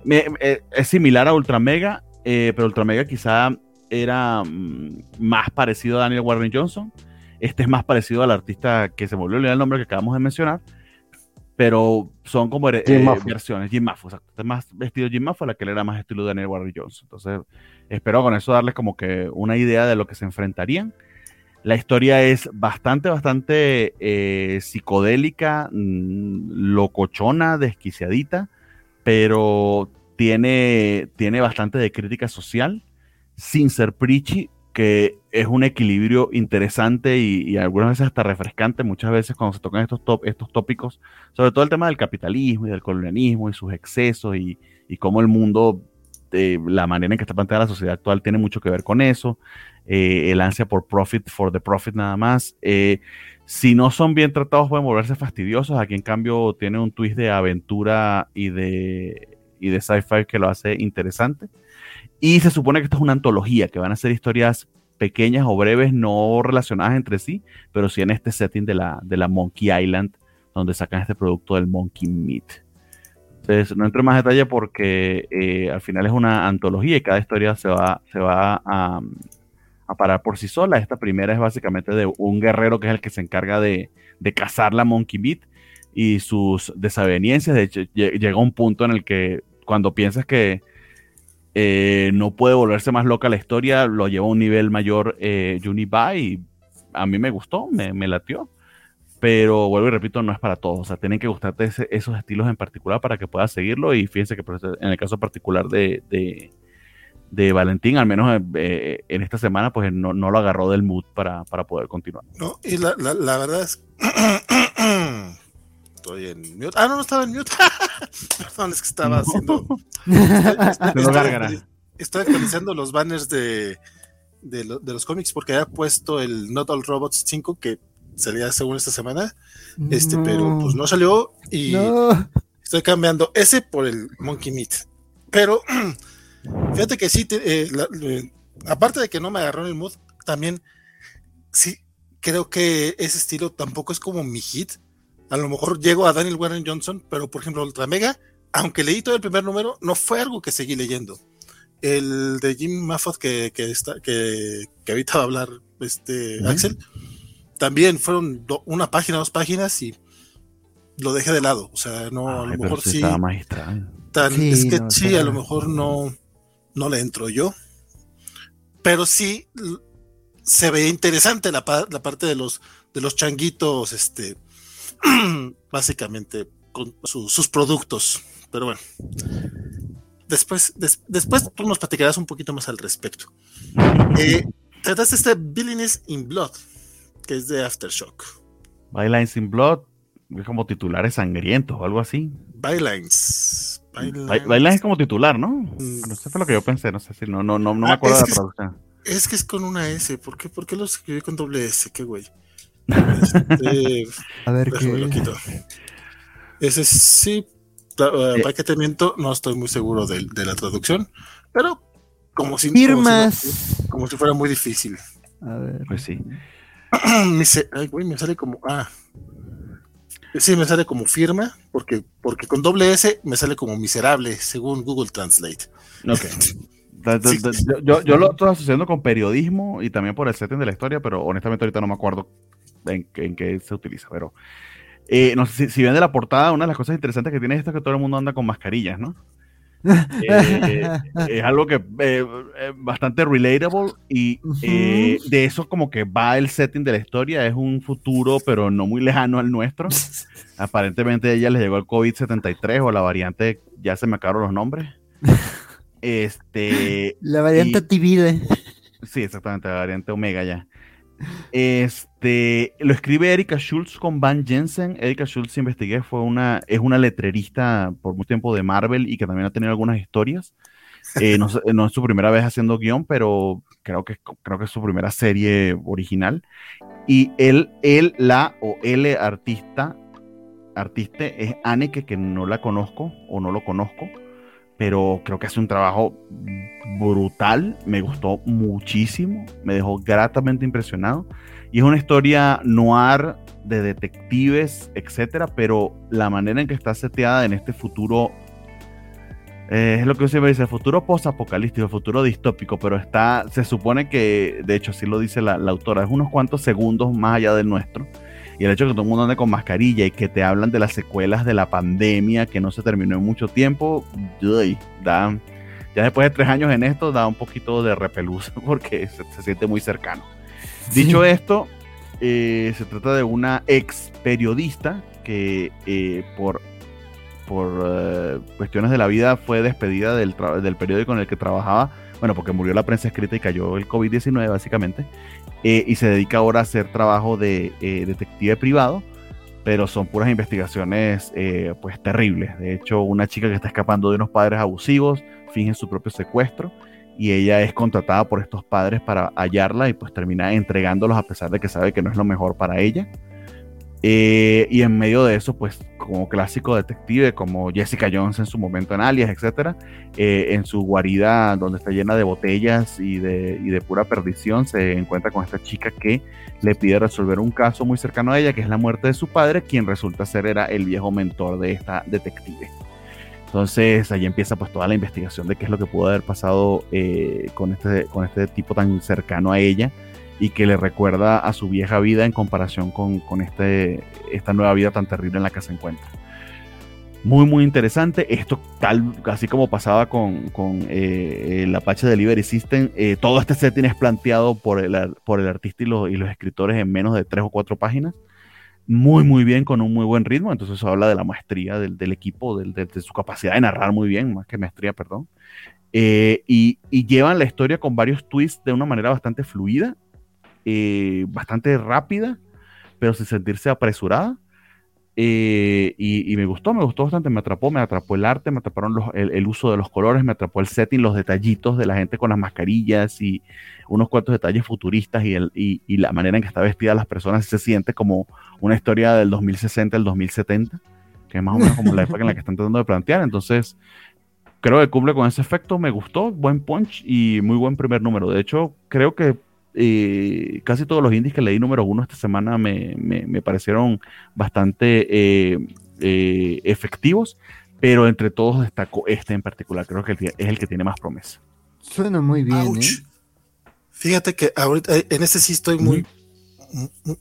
Eh, es similar a Ultra Mega, pero Ultra Mega quizá era mm, más parecido a Daniel Warren Johnson. Este es más parecido al artista que se volvió a olvidar el nombre que acabamos de mencionar pero son como eh, versiones. Jim Maffo, exacto. Este más vestido Jim la que era más estilo Daniel Warren Jones. Entonces, espero con eso darles como que una idea de lo que se enfrentarían. La historia es bastante, bastante eh, psicodélica, mm, locochona, desquiciadita, pero tiene, tiene bastante de crítica social, sin ser preachy, que es un equilibrio interesante y, algunas veces hasta refrescante, muchas veces cuando se tocan estos, top, estos tópicos, sobre todo el tema del capitalismo y del colonialismo y sus excesos y, cómo el mundo, eh, la manera en que está planteada la sociedad actual tiene mucho que ver con eso, eh, el ansia por profit, for the profit nada más. Eh, si no son bien tratados pueden volverse fastidiosos, aquí en cambio tiene un twist de aventura y de, y de sci-fi que lo hace interesante. Y se supone que esto es una antología, que van a ser historias pequeñas o breves, no relacionadas entre sí, pero sí en este setting de la, de la Monkey Island, donde sacan este producto del Monkey Meat. Entonces, no entro en más detalle porque eh, al final es una antología y cada historia se va, se va a, a, parar por sí sola. Esta primera es básicamente de un guerrero que es el que se encarga de, de cazar la Monkey Meat y sus desavenencias. De hecho, llega un punto en el que cuando piensas que eh, no puede volverse más loca la historia, lo lleva a un nivel mayor eh, y a mí me gustó, me, me, latió. Pero vuelvo y repito, no es para todos. O sea, tienen que gustarte esos estilos en particular para que puedas seguirlo. Y fíjense que en el caso particular de, Valentín, al menos eh, en esta semana, pues no, no, lo agarró del mood para, para poder continuar. No, y la, la, la verdad es. Estoy en mute. Ah, no, no estaba en mute. Perdón, es que estaba haciendo. Estoy, actualizando los banners de, de, los cómics porque había pueto el Not All Robots 5 que salía según esta semana. Este, pero pues no salió y estoy cambiando ese por el Monkey Meat. Pero fíjate que sí, eh, aparte de que no me agarró en el mood, también sí creo que ese estilo tampoco es como mi hit a lo mejor llego a Daniel Warren Johnson, pero por ejemplo, Ultra Mega, aunque leí todo el primer número, no fue algo que seguí leyendo. El de Jim Moffat que, que, está, que, que ahorita va a hablar este, Axel, también fueron una página, dos páginas y lo dejé de lado. O sea, no, a lo mejor sí. Tan, es que sí, a lo mejor no, no le entro yo. Pero sí se ve interesante la, la parte de los, de los changuitos, este, básicamente con sus productos. Pero bueno, después, después tú nos platicarás un poquito más al respecto. Eh, trataste este Billings in Blood, que es de Aftershock. Bylines in Blood, es como titulares sangrientos o algo así. Bylines. Bylines es como titular, ¿no? Mm. No sé, fue lo que yo pensé, no sé si no, no, no, no me ah, acuerdo de la traducción. Es, que es con una S, ¿por qué, ¿Por qué lo escribí con doble S? ¿Qué güey? Este, a ver qué. Ese sí, para que te miento, no estoy muy seguro de, la traducción, pero como si, Firmas. Como si, fuera muy difícil. A ver. Pues sí. me, ay, güey, me sale como. Ah. Sí, me sale como firma, porque, porque con doble S me sale como miserable, según Google Translate. Ok. Yo, yo, lo estoy asociando con periodismo y también por el setting de la historia, pero honestamente ahorita no me acuerdo en, en qué se utiliza. Pero eh, no sé si, ven de la portada, una de las cosas interesantes que tiene esto es que todo el mundo anda con mascarillas, ¿no? Eh, es algo que eh, bastante relatable y de eso como que va el setting de la historia, es un futuro pero no muy lejano al nuestro. Aparentemente a ella le llegó el COVID-73 o la variante, ya se me acabaron los nombres. Este. La variante Tibide. Sí, exactamente, la variante Omega ya. Este, lo escribe Erika Schultz con Van Jensen. Erika Schultz, investigué, fue una, es una letrerista por mucho tiempo de Marvel y que también ha tenido algunas historias. Eh, no, no, es su primera vez haciendo guion, pero creo que, creo que es su primera serie original. Y él, él, la o L artista, artista es Anneke, que no la conozco o no lo conozco pero creo que hace un trabajo brutal, me gustó muchísimo, me dejó gratamente impresionado. Y es una historia noir de detectives, etcétera, pero la manera en que está seteada en este futuro eh, es lo que siempre dice, el futuro post-apocalíptico, el futuro distópico, pero está, se supone que, de hecho, así lo dice la, la autora, es unos cuantos segundos más allá del nuestro y el hecho de que todo el mundo ande con mascarilla y que te hablan de las secuelas de la pandemia que no se terminó en mucho tiempo, da, ya después de tres años en esto, da un poquito de repelús porque se, siente muy cercano. Dicho esto, eh, se trata de una ex periodista que eh, por, por eh, cuestiones de la vida fue despedida del, del, periódico en el que trabajaba, bueno, porque murió la prensa escrita y cayó el COVID-19 básicamente, y se dedica ahora a hacer trabajo de detective privado, pero son puras investigaciones pues terribles. De hecho, una chica que está escapando de unos padres abusivos finge su propio secuestro y ella es contratada por estos padres para hallarla y pues termina entregándolos a pesar de que sabe que no es lo mejor para ella. Eh, y en medio de eso, pues como clásico detective, como Jessica Jones en su momento en Alias, etc., eh, en su guarida donde está llena de botellas y de, y de pura perdición, se encuentra con esta chica que le pide resolver un caso muy cercano a ella, que es la muerte de su padre, quien resulta ser era el viejo mentor de esta detective. Entonces ahí empieza pues toda la investigación de qué es lo que pudo haber pasado eh, con, este, con este tipo tan cercano a ella y que le recuerda a su vieja vida en comparación con, con este, esta nueva vida tan terrible en la que se encuentra. Muy, muy interesante. Esto, tal, así como pasaba con, con eh, el Apache Delivery System, eh, todo este setting es planteado por el, por el artista y los, y los escritores en menos de tres o cuatro páginas muy, muy bien, con un muy buen ritmo. Entonces eso habla de la maestría del, del equipo, del, de, su capacidad de narrar muy bien, más que maestría, perdón. Eh, y, y, llevan la historia con varios twists de una manera bastante fluida, eh, bastante rápida, pero sin sentirse apresurada. Eh, y, y, me gustó, me gustó bastante, me atrapó, me atrapó el arte, me atraparon los, el, el, uso de los colores, me atrapó el setting, los detallitos de la gente con las mascarillas y unos cuantos detalles futuristas y, el, y, y la manera en que está vestida las personas se siente como una historia del 2060 al 2070, que es más o menos como la época en la que están tratando de plantear. Entonces, creo que cumple con ese efecto, me gustó, buen punch y muy buen primer número. De hecho, creo que eh, casi todos los indies que leí número uno esta semana me, me, me parecieron bastante eh, eh, efectivos, pero entre todos destaco este en particular, creo que es el que tiene más promesa. Suena muy bien. ¿eh? Fíjate que ahorita en este sí estoy muy,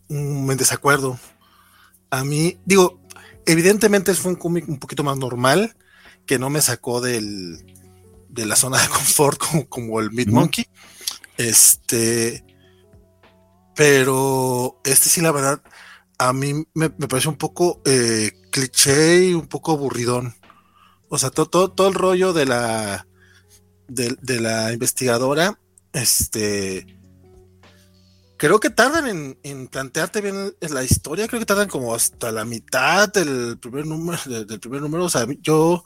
mm. en desacuerdo. A mí, digo, evidentemente fue un cómic un poquito más normal, que no me sacó del, de la zona de confort como, como el Mid Monkey. Este, pero este sí, la verdad, a mí me, me parece un poco eh, cliché y un poco aburridón. O sea, todo, todo, todo el rollo de la, de, la investigadora, este, creo que tardan en, en, plantearte bien la historia, creo que tardan como hasta la mitad del primer número, del primer número, o sea, yo,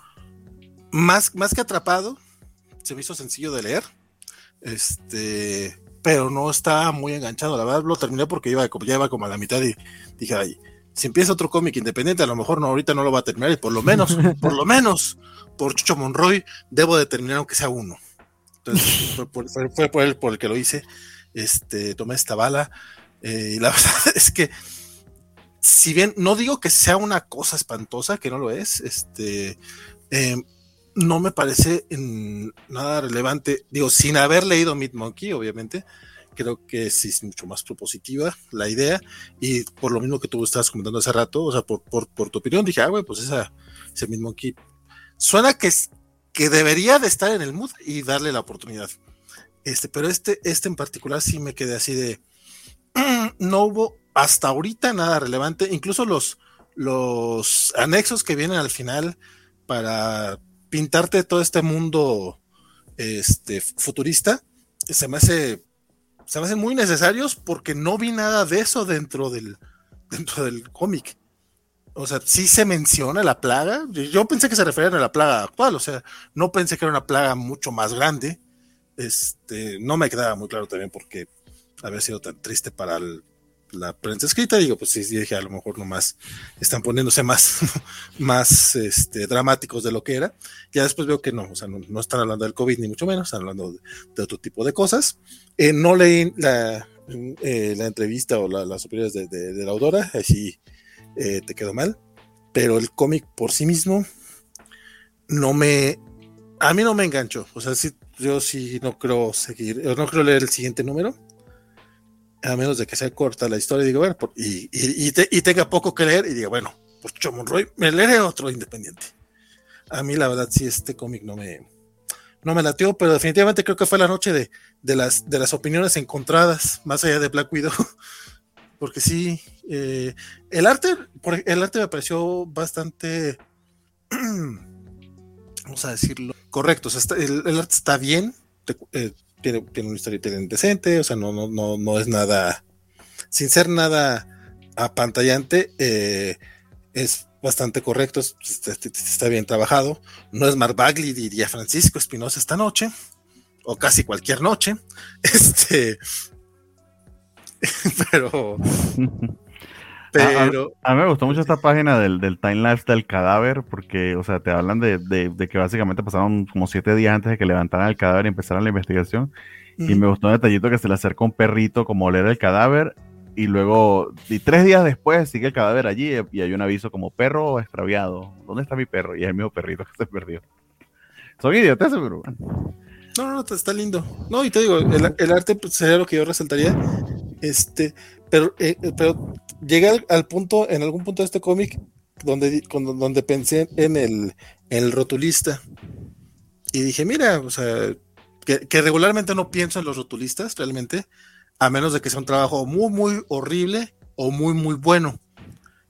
más, más que atrapado, se me hizo sencillo de leer, este, pero no está muy enganchado. La verdad lo terminé porque iba, ya iba como a la mitad y dije, ay, si empieza otro cómic independiente, a lo mejor no, ahorita no lo va a terminar y por lo menos, por lo menos, por Chucho Monroy, debo de terminar aunque sea uno. Entonces fue por, fue, fue por él por el que lo hice. Este, tomé esta bala. Eh, y la verdad es que, si bien no digo que sea una cosa espantosa, que no lo es, este, eh, no me parece nada relevante. Digo, sin haber leído Meat Monkey, obviamente, creo que sí es mucho más propositiva la idea. Y por lo mismo que tú estabas comentando hace rato, o sea, por, por, tu opinión, dije, ah, güey, pues esa, ese Meat Monkey suena que, que debería de estar en el mood y darle la oportunidad. Este, pero este, este en particular sí me quedé así de. No hubo hasta ahorita nada relevante. Incluso los, los anexos que vienen al final para pintarte todo este mundo este, futurista, se me hace. Se me hacen muy necesarios porque no vi nada de eso dentro del, dentro del cómic. O sea, sí se menciona la plaga. Yo pensé que se referían a la plaga actual, o sea, no pensé que era una plaga mucho más grande este, no me quedaba muy claro también porque había sido tan triste para el, la prensa escrita. Digo, pues sí, dije, a lo mejor nomás están poniéndose más, más este, dramáticos de lo que era. Ya después veo que no, o sea, no, no están hablando del COVID ni mucho menos, están hablando de, de otro tipo de cosas. Eh, no leí la, eh, entrevista o la, las opiniones de, la autora, así eh, te quedó mal, pero el cómic por sí mismo no me, a mí no me enganchó, o sea, sí yo sí no creo seguir, no creo leer el siguiente número, a menos de que sea corta la historia, digo, bueno, y, y, y, te, y, tenga poco que leer, y digo, bueno, pues Chomonroy, me leeré otro independiente. A mí, la verdad, sí, este cómic no me, no me latió, pero definitivamente creo que fue la noche de, de, las, de las opiniones encontradas, más allá de Black Widow. Porque sí, eh, el arte, el arte me pareció bastante, vamos a decirlo, correcto. O sea, el, arte está bien, eh, tiene, tiene una historia decente, o sea, no, no, no, no es nada, sin ser nada apantallante, eh, es bastante correcto, está, bien trabajado. No es Mark Bagley, diría Francisco Espinosa esta noche, o casi cualquier noche. Este, pero. pero. A, mí me gustó mucho esta página del, del time lapse del cadáver, porque, o sea, te hablan de, de, que básicamente pasaron como siete días antes de que levantaran el cadáver y empezaran la investigación. Y me gustó un detallito que se le acerca un perrito como oler el cadáver y luego, y tres días después sigue el cadáver allí y hay un aviso como perro extraviado. ¿Dónde está mi perro? Y es el mismo perrito que se perdió. Son idiotas, pero No, no, está lindo. No, y te digo, el, arte pues, sería lo que yo resaltaría. Este, pero, eh, pero llegué al, punto, en algún punto de este cómic, donde, donde pensé en el, el rotulista. Y dije, mira, o sea, que, que regularmente no pienso en los rotulistas, realmente a menos de que sea un trabajo muy, muy horrible o muy, muy bueno.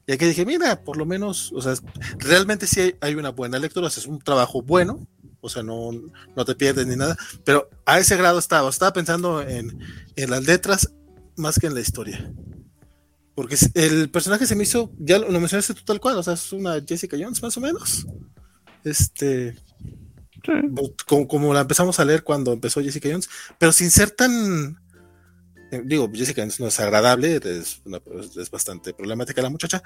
Y aquí dije, mira, por lo menos, o sea, realmente sí hay, una buena lectura, o sea, es un trabajo bueno, o sea, no, no te pierdes ni nada, pero a ese grado estaba, estaba pensando en, en las letras más que en la historia. Porque el personaje se me hizo, ya lo, mencionaste tú tal cual, o sea, es una Jessica Jones más o menos. Este, como, como, la empezamos a leer cuando empezó Jessica Jones, pero sin ser tan eh, digo, Jessica no es agradable, es, es, bastante problemática la muchacha,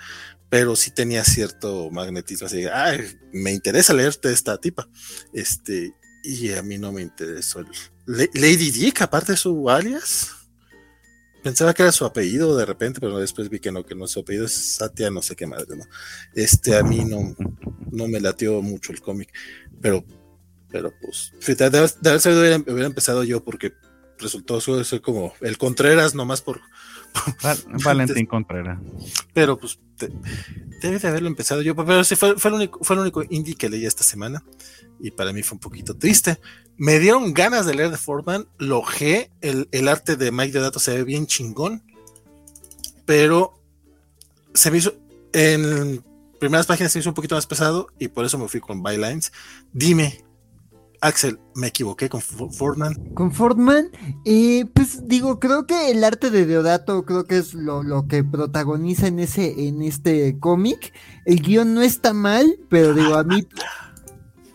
pero sí tenía cierto magnetismo, así, ay, me interesa leerte esta tipa, este, y a mí no me interesó. Lady Dick, aparte de su alias, pensaba que era su apellido de repente, pero después vi que no, que no su apellido es Satya, no sé qué madre, ¿no? Este, a mí no, no me latió mucho el cómic, pero, pero pues, de haber sabido hubiera empezado yo, porque resultó ser como el Contreras nomás por... Valentín Contreras. Pero pues debe de haberlo empezado yo, pero sí fue, fue, el único, fue el único indie que leí esta semana y para mí fue un poquito triste. Me dieron ganas de leer de Fortman, lo G, el, el arte de Mike de Datos se ve bien chingón, pero se me hizo en primeras páginas se hizo un poquito más pesado y por eso me fui con Bylines. Dime, Axel, me equivoqué con Fordman. Con Fordman, eh, pues digo, creo que el arte de Deodato creo que es lo, que protagoniza en ese, en este cómic. El guion no está mal, pero digo, a mí.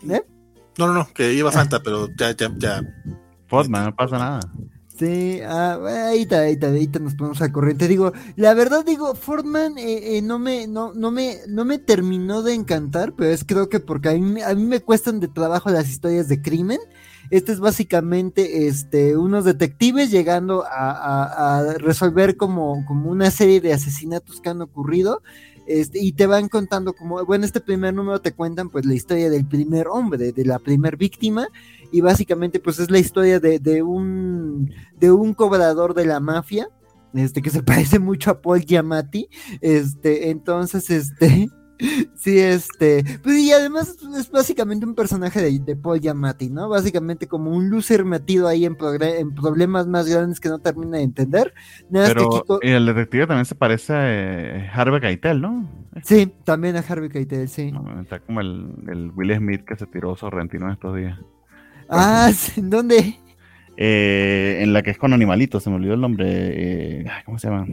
¿Eh? No, no, no, que iba Fanta, pero ya, ya, ya. Fordman, no pasa nada. Sí, ah, ahí está, ahí está, ahí está, nos ponemos a corriente. Digo, la verdad digo, Fordman eh, eh, no me, no, no me, no me terminó de encantar, pero es creo que porque a mí, a mí me cuestan de trabajo las historias de crimen. Este es básicamente este, unos detectives llegando a, a, resolver como, como una serie de asesinatos que han ocurrido. Este, y te van contando como, bueno, este primer número te cuentan pues la historia del primer hombre, de la primer víctima, y básicamente pues es la historia de, de, un, de un cobrador de la mafia, este, que se parece mucho a Paul Giamatti, este, entonces, este, sí, este, pues y además es básicamente un personaje de, de Paul Giamatti, ¿no? Básicamente como un loser metido ahí en, en problemas más grandes que no termina de entender. Pero el detective también se parece a Harvey Keitel, ¿no? Sí, también a Harvey Keitel, sí. está como el, el Will Smith que se tiró sorrentino en estos días. Ah, ¿en dónde? Eh, en la que es con animalitos, se me olvidó el nombre. Eh, ¿Cómo se llama?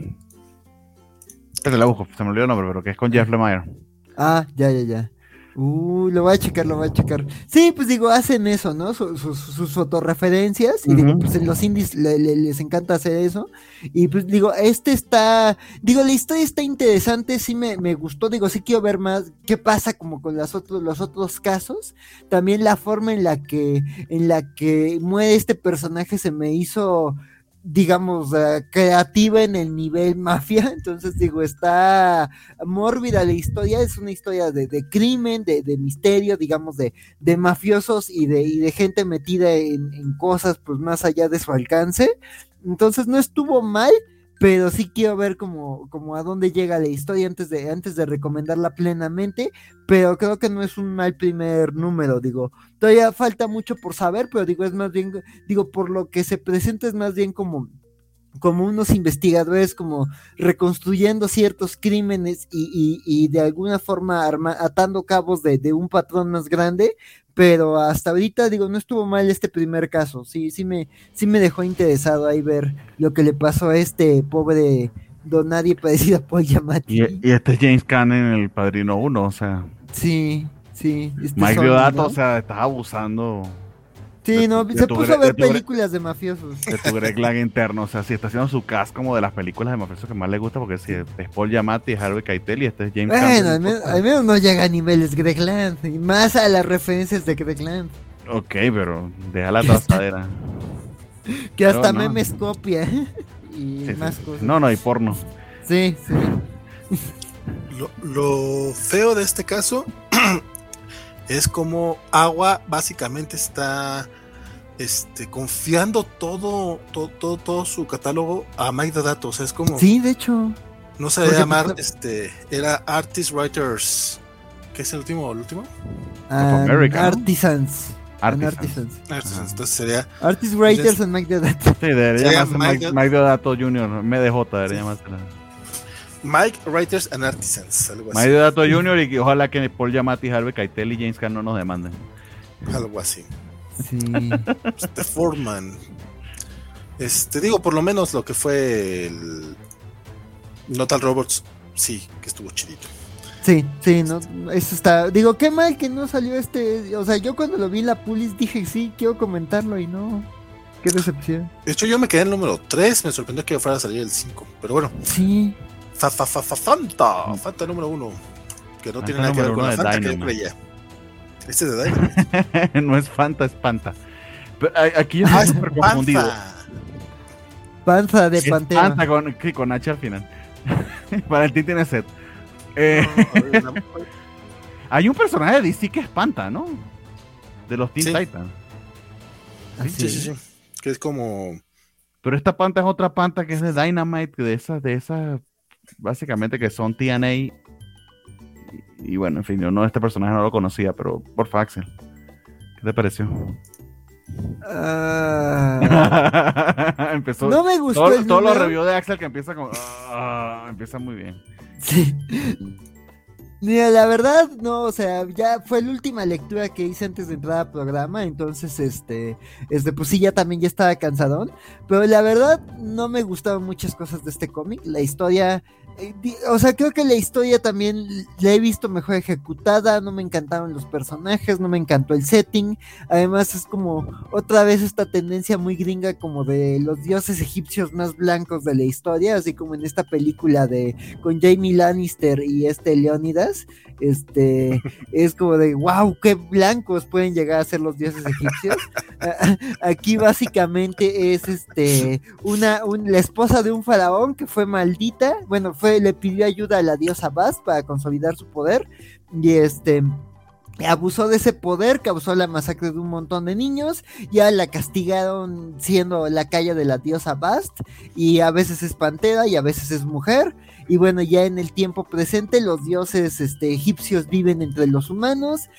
Es la busco, se me olvidó el nombre, pero que es con Jeff Lemire. Ah, ya, ya, ya. Uh, lo voy a checar, lo voy a checar. Sí, pues digo, hacen eso, ¿no? sus fotorreferencias. Y digo, pues en los indies les encanta hacer eso. Y pues digo, este está. Digo, la historia está interesante, sí me, me gustó. Digo, sí quiero ver más qué pasa como con las otros, los otros casos. También la forma en la que, en la que muere este personaje se me hizo digamos, uh, creativa en el nivel mafia. Entonces, digo, está mórbida la historia. Es una historia de, de crimen, de, de, misterio, digamos, de, de mafiosos y de, y de gente metida en, en, cosas, pues, más allá de su alcance. Entonces, no estuvo mal. Pero sí quiero ver como, como a dónde llega la historia antes de, antes de recomendarla plenamente, pero creo que no es un mal primer número, digo, todavía falta mucho por saber, pero digo, es más bien, digo, por lo que se presenta es más bien como como unos investigadores como reconstruyendo ciertos crímenes y, de alguna forma atando cabos de, de, un patrón más grande, pero hasta ahorita digo, no estuvo mal este primer caso, sí, sí me, sí me dejó interesado ahí ver lo que le pasó a este pobre don nadie parecido a Paul Giamatti. Y, este es James Caan en El Padrino 1, o sea. Sí, sí. Este Mike Diodato, o sea, estaba abusando Sí, no, se puso a ver películas de mafiosos. De tu Greg Lang interno, o sea, si está haciendo su cast como de las películas de mafiosos que más le gusta, porque si es Paul Giamatti, es Harvey Keitel y este es James Bueno, al menos, no llega a niveles Greg Land, y más a las referencias de Greg Land. Ok, pero deja la trazadera. que hasta memes copia y más cosas. No, no, hay porno. Sí, sí. Lo, lo feo de este caso es como Agua básicamente está este, confiando todo, todo, todo, su catálogo a Mike de datos. Es como. Sí, de hecho. No se debe llamar, este, era Artist Writers. ¿Qué es el último? ¿El último? Artisans. Artisans. Artisans. Entonces sería. Artist Writers and Mike Deodato. Sí, debería llamarse Mike, Mike Deodato Jr. MDJ debería sí. llamarse. Mike Writers and Artisans. Algo así. Mike Deodato Jr. y ojalá que Paul Giamatti, Harvey Keitel y James Caan no nos demanden. Algo así. Sí. Este Foreman. Este, digo, por lo menos lo que fue el Notal Robots, sí, que estuvo chidito. Sí, sí, no, eso está. Digo, qué mal que no salió este. O sea, yo cuando lo vi en la pulis dije, sí, quiero comentarlo y no. Qué decepción. De hecho, yo me quedé en el número 3, me sorprendió que fuera a salir el 5, pero bueno. Sí. Fa, fa, fa, fa Fanta, Fanta número 1, que no tiene nada que ver con la Fanta que yo creía. Este es de Dynamite. no es Fanta, es Panta. Pero aquí yo estoy ah, súper confundido. Panza de Pantera. Panta con, con H al final. Valentín tiene set. Eh, hay un personaje de DC que es Panta, ¿no? De los Teen Titans. Sí, sí, sí, sí. Que es como. Pero esta panta es otra panta que es de Dynamite, de esas, de esas, básicamente que son TNA y, bueno, en fin, yo no, este personaje no lo conocía, pero por Faxel. ¿Qué te pareció? Uh... Empezó. No me gustó. Todo, todo lo review de Axel que empieza con. Uh, empieza muy bien. Sí. Mira, la verdad, no, o sea, ya fue la última lectura que hice antes de entrar al programa, entonces, este, este, pues sí, ya también ya estaba cansadón, pero la verdad, no me gustaban muchas cosas de este cómic, la historia o sea, creo que la historia también la he visto mejor ejecutada, no me encantaron los personajes, no me encantó el setting, además es como otra vez esta tendencia muy gringa como de los dioses egipcios más blancos de la historia, así como en esta película de con Jamie Lannister y este Leónidas, este es como de wow, qué blancos pueden llegar a ser los dioses egipcios. Aquí básicamente es este una la esposa de un faraón que fue maldita, bueno, fue le pidió ayuda a la diosa Bast para consolidar su poder y este abusó de ese poder, causó la masacre de un montón de niños, ya la castigaron siendo la calle de la diosa Bast, y a veces es pantera y a veces es mujer, y bueno, ya en el tiempo presente los dioses este, egipcios viven entre los humanos,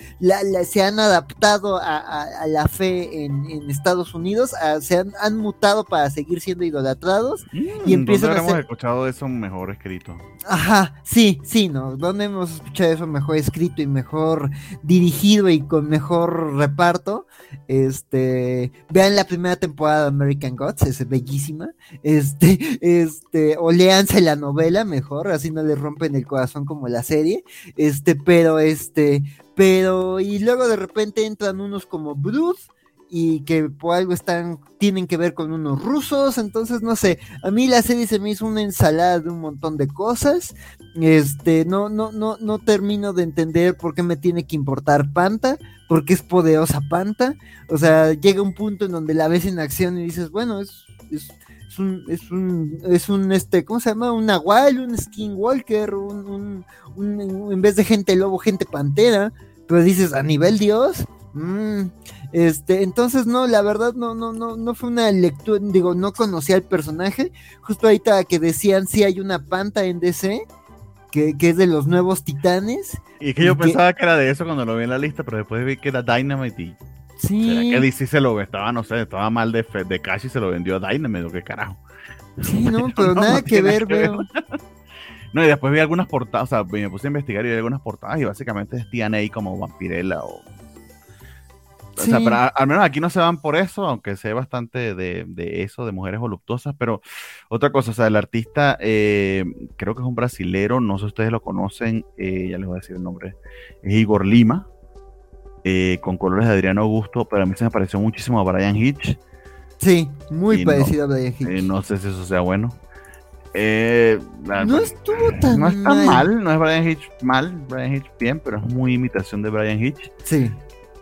se han adaptado a, la fe en, Estados Unidos, se han, mutado para seguir siendo idolatrados y mm, empiezan a ser... escuchado eso mejor escrito? Ajá, sí, sí, ¿no? ¿Dónde hemos escuchado eso mejor escrito y mejor dirigido y con mejor reparto? Este, vean la primera temporada de American Gods, es bellísima. Este, este, o leanse la novela, me mejor, así no le rompen el corazón como la serie, este, pero este, pero, y luego de repente entran unos como Bruce, y que por algo están, tienen que ver con unos rusos, entonces no sé, a mí la serie se me hizo una ensalada de un montón de cosas, este, no, no, no, no termino de entender por qué me tiene que importar Panta, porque es poderosa Panta, o sea, llega un punto en donde la ves en acción y dices, bueno, es, es un, es un, es un, este, ¿cómo se llama? Un Nahual, un Skinwalker, un, un, en vez de gente lobo, gente pantera, pero dices, a nivel Dios, mmm, Este, entonces no, la verdad no, no, no, no fue una lectura, digo, no conocía al personaje. Justo ahorita que decían si hay una panta en DC, que, es de los nuevos titanes. Y que yo pensaba que... era de eso cuando lo vi en la lista, pero después vi que era Dynamite y. Sí. que DC se lo estaba, no sé, estaba mal de, de cash y se lo vendió a Dynamite o qué carajo. Sí, no, pero nada que ver, veo. No, y después vi algunas portadas, o sea, me puse a investigar y vi algunas portadas y básicamente es TNA como Vampirella o... O sea, pero al menos aquí no se van por eso, aunque sé bastante de, de, eso, de mujeres voluptuosas, pero otra cosa, o sea, el artista eh, creo que es un brasilero, no sé si ustedes lo conocen, eh, ya les voy a decir el nombre, es Igor Lima, eh, con colores de Adriano Augusto, pero a mí se me pareció muchísimo a Brian Hitch. Sí, muy parecido a Brian Hitch. no sé si eso sea bueno. Eh, no estuvo tan No está mal. no es Brian Hitch mal, Brian Hitch bien, pero es muy imitación de Brian Hitch. Sí.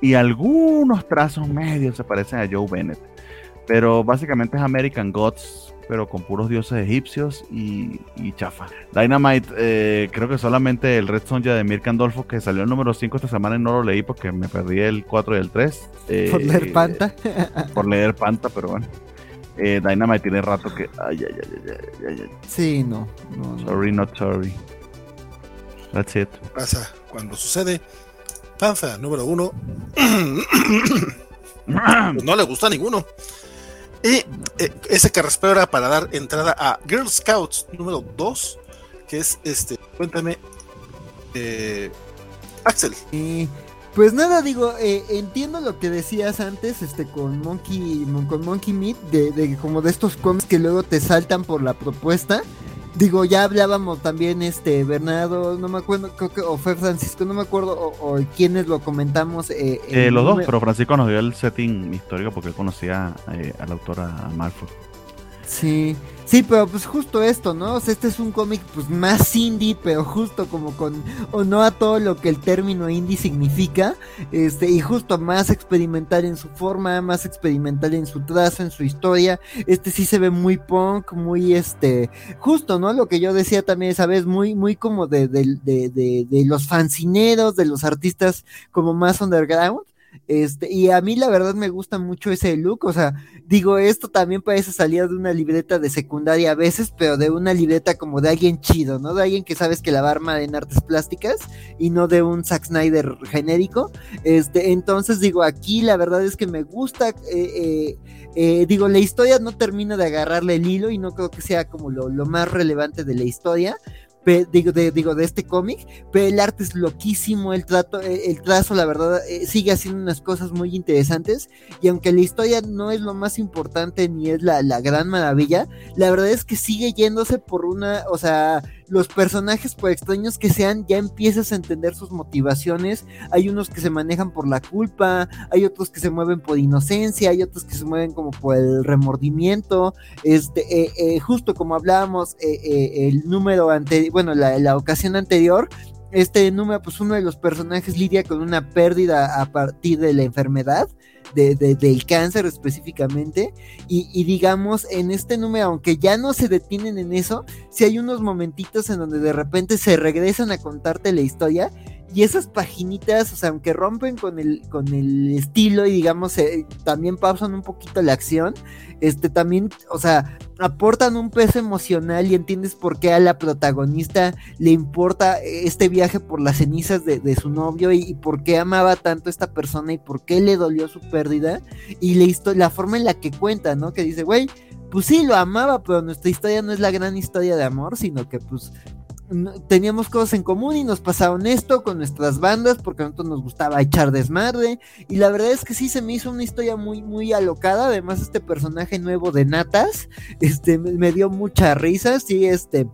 Y algunos trazos medios se parecen a Joe Bennett. Pero básicamente es American Gods, pero con puros dioses egipcios y, chafa. Dynamite, eh, creo que solamente el Red Sonja de Mirka Andolfo, que salió el número 5 esta semana y no lo leí porque me perdí el 4 y el 3. por leer eh, Panta. por leer Panta, pero bueno. Eh, Dynamite tiene rato que. Ay, ay, ay, ay, ay, Sí, no, Sorry, not sorry. That's it. Pasa cuando sucede. Panza número uno. no le gusta a ninguno. Y eh, ese que era para dar entrada a Girl Scouts número 2, que es este, cuéntame, eh, Axel. Pues nada, digo, eh, entiendo lo que decías antes, este, con Monkey, con Monkey Meat, de, como de estos cómics que luego te saltan por la propuesta. Digo, ya hablábamos también, este, Bernardo, no me acuerdo, creo que, o fue Francisco, no me acuerdo, o, quienes lo comentamos. Eh, eh los dos, pero Francisco nos dio el setting histórico porque él conocía eh, a la autora Malfoy. Sí, sí, pero pues justo esto, ¿no? O sea, este es un cómic pues más indie, pero justo como con o no a todo lo que el término indie significa, este y justo más experimental en su forma, más experimental en su trazo, en su historia. Este sí se ve muy punk, muy este, justo, ¿no? Lo que yo decía también esa vez, muy muy como de, de, de, de los fancineros, de los artistas como más underground este, y a mí la verdad me gusta mucho ese look, o sea, digo, esto también parece salir de una libreta de secundaria a veces, pero de una libreta como de alguien chido, ¿no? De alguien que sabes que la va a armar en artes plásticas y no de un Zack Snyder genérico. Este, entonces digo, aquí la verdad es que me gusta, eh, eh, eh, digo, la historia no termina de agarrarle el hilo y no creo que sea como lo, lo más relevante de la historia, digo, de, digo, de este cómic, pero el arte es loquísimo, el, trato, eh, el trazo, la verdad, eh, sigue haciendo unas cosas muy interesantes, y aunque la historia no es lo más importante ni es la, la gran maravilla, la verdad es que sigue yéndose por una, o sea, los personajes, por extraños que sean, ya empiezas a entender sus motivaciones. Hay unos que se manejan por la culpa, hay otros que se mueven por inocencia, hay otros que se mueven como por el remordimiento. Este, eh, eh, justo como hablábamos eh, el número anterior, bueno, la, la ocasión anterior, este número, pues uno de los personajes lidia con una pérdida a partir de la enfermedad de, del cáncer específicamente. Y, digamos, en este número, aunque ya no se detienen en eso, si hay unos momentitos en donde de repente se regresan a contarte la historia. Y esas paginitas, o sea, aunque rompen con el, con el estilo y digamos, eh, también pausan un poquito la acción, este también, o sea, aportan un peso emocional y entiendes por qué a la protagonista le importa este viaje por las cenizas de, su novio y, por qué amaba tanto a esta persona y por qué le dolió su pérdida y la forma en la que cuenta, ¿no? Que dice, güey, pues sí, lo amaba, pero nuestra historia no es la gran historia de amor, sino que pues teníamos cosas en común y nos pasaron esto con nuestras bandas porque a nosotros nos gustaba echar desmadre. Y la verdad es que sí se me hizo una historia muy muy alocada. Además este personaje nuevo de Natas este me, dio mucha risa. Sí este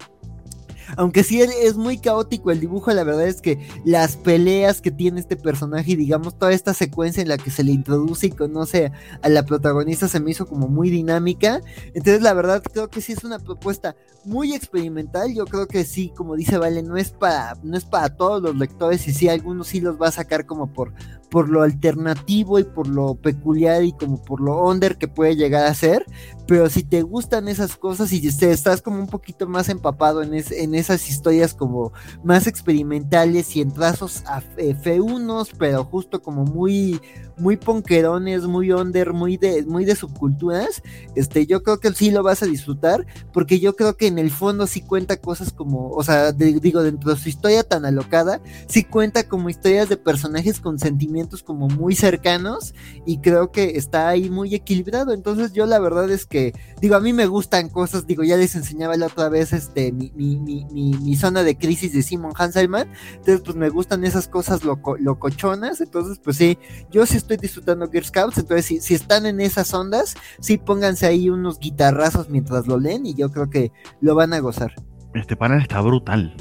aunque sí es muy caótico el dibujo, la verdad es que las peleas que tiene este personaje y digamos toda esta secuencia en la que se le introduce y conoce a la protagonista se me hizo como muy dinámica. Entonces la verdad creo que sí es una propuesta muy experimental. Yo creo que sí, como dice Vale, no es para, no es para todos los lectores y sí, algunos sí los va a sacar como por, por lo alternativo y por lo peculiar y como por lo under que puede llegar a ser. Pero si te gustan esas cosas y estás como un poquito más empapado en, en esas historias como más experimentales y en trazos F1, pero justo como muy muy ponquerones, muy under, muy de, muy de subculturas, este, yo creo que sí lo vas a disfrutar, porque yo creo que en el fondo sí cuenta cosas como, o sea, digo, dentro de su historia tan alocada, sí cuenta como historias de personajes con sentimientos como muy cercanos, y creo que está ahí muy equilibrado, entonces yo la verdad es que, digo, a mí me gustan cosas, digo, ya les enseñaba la otra vez, este, mi, mi, mi, mi, zona de crisis de Simon Hanselman, entonces pues me gustan esas cosas loco, locochonas, entonces pues sí, yo sí estoy disfrutando Gear Scouts, entonces si, si, están en esas ondas, sí pónganse ahí unos guitarrazos mientras lo leen y yo creo que lo van a gozar. Este panel está brutal.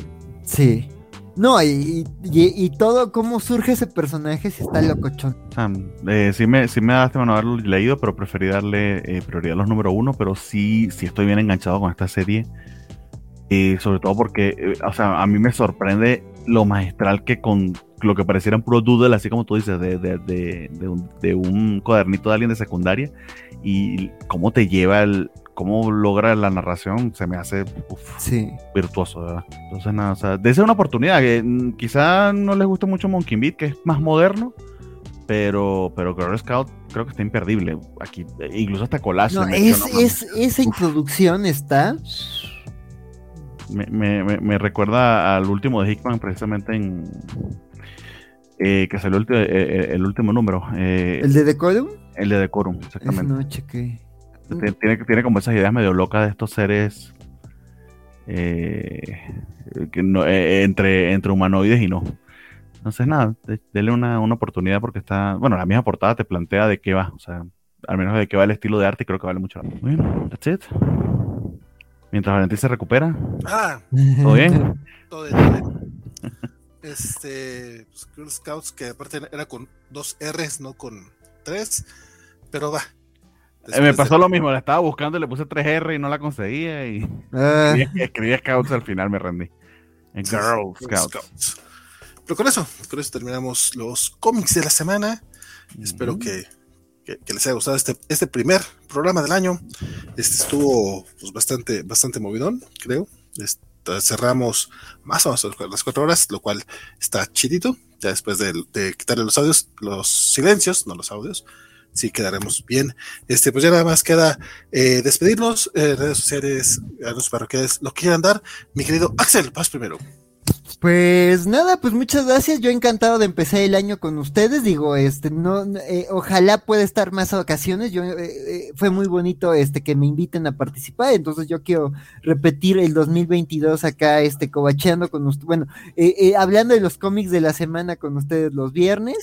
Sí. No, y, y, todo, cómo surge ese personaje, si está locochón. Eh, sí, me, sí me daste mano haberlo leído, pero preferí darle eh, prioridad a los número uno, pero sí, sí estoy bien enganchado con esta serie. Y sobre todo porque, eh, o sea, a mí me sorprende lo magistral que con lo que parecieran puro doodle, así como tú dices, de, de, de, un, de, un, cuadernito de alguien de secundaria, y cómo te lleva el, cómo logra la narración, se me hace virtuoso, ¿verdad? Entonces, nada, o sea, de una oportunidad, que mm, quizá no les guste mucho Monkey Beat, que es más moderno, pero, pero Girl Scout creo que está imperdible. Aquí, incluso hasta collage. No, es, es, esa introducción está me, me, me, recuerda al último de Hickman, precisamente en. Eh, que salió el, eh, eh, el, último número. ¿El de Decorum? El de Decorum, exactamente. No, chequé. Tiene, tiene como esas ideas medio locas de estos seres. que no, entre, entre humanoides y no. Entonces, nada, denle una, una, oportunidad porque está. Bueno, la misma portada te plantea de qué va. O sea, al menos de qué va el estilo de arte y creo que vale mucho la pena. Bueno, that's it. Mientras Valentín se recupera. Ah, ¿todo bien? Todo bien. Este, pues, Girl Scouts, que aparte era con dos R's, no con tres, pero va. Eh, me pasó lo mismo, la estaba buscando, le puse tres R y no la conseguía y ah. escribí, Scouts al final me rendí. En Girl Scouts. Pero con eso, con eso terminamos los cómics de la semana. Espero que que, les haya gustado este, este primer programa del año. Este estuvo pues, bastante, bastante movidón, creo. Este, cerramos más o menos las cuatro horas, lo cual está chidito. Ya después de, quitarle los audios, los silencios, no los audios, sí quedaremos bien. Este, pues ya nada más queda eh, despedirnos, eh, redes sociales, a los parroquiales, lo quieran dar. Mi querido Axel, vas primero. Pues nada, pues muchas gracias. Yo encantado de empezar el año con ustedes. Digo, este, no, eh, ojalá pueda estar más ocasiones. Yo eh, eh, fue muy bonito, este, que me inviten a participar. Entonces yo quiero repetir el 2022 acá, este, cobacheando con ustedes. Bueno, hablando de los cómics de la semana con ustedes los viernes.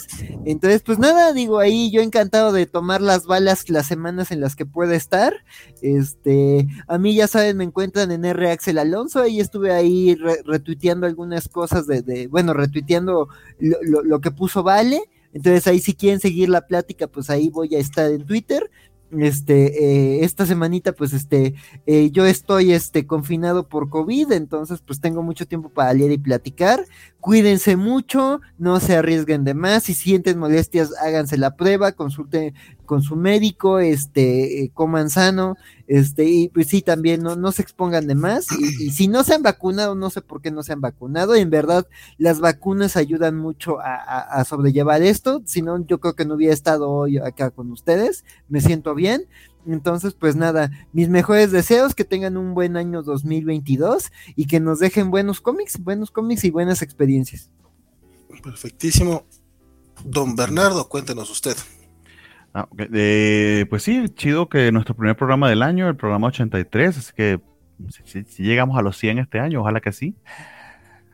Entonces, pues nada, digo ahí yo encantado de tomar las balas las semanas en las que pueda estar. Este, a mí ya saben, me encuentran en R Axel Alonso. Ahí estuve ahí retuiteando algunas cosas de, bueno, retuiteando lo, lo, que puso Vale. Entonces ahí si quieren seguir la plática, pues ahí voy a estar en Twitter. Este, eh, esta semanita, pues este, eh, yo estoy este, confinado por COVID, entonces pues tengo mucho tiempo para leer y platicar. Cuídense mucho, no se arriesguen de más. Si sienten molestias, háganse la prueba, consulten con su médico, este, eh, coman sano, este, y pues sí, también no, no se expongan de más. Y, si no se han vacunado, no sé por qué no se han vacunado. En verdad, las vacunas ayudan mucho a, sobrellevar esto. Si no, yo creo que no hubiera estado hoy acá con ustedes. Me siento bien. Entonces, pues nada, mis mejores deseos, que tengan un buen año 2022 y que nos dejen buenos cómics, buenos cómics y buenas experiencias. Perfectísimo. Don Bernardo, cuéntenos usted. Ah, pues sí, chido que nuestro primer programa del año, el programa 83, así que si, llegamos a los 100 este año, ojalá que sí.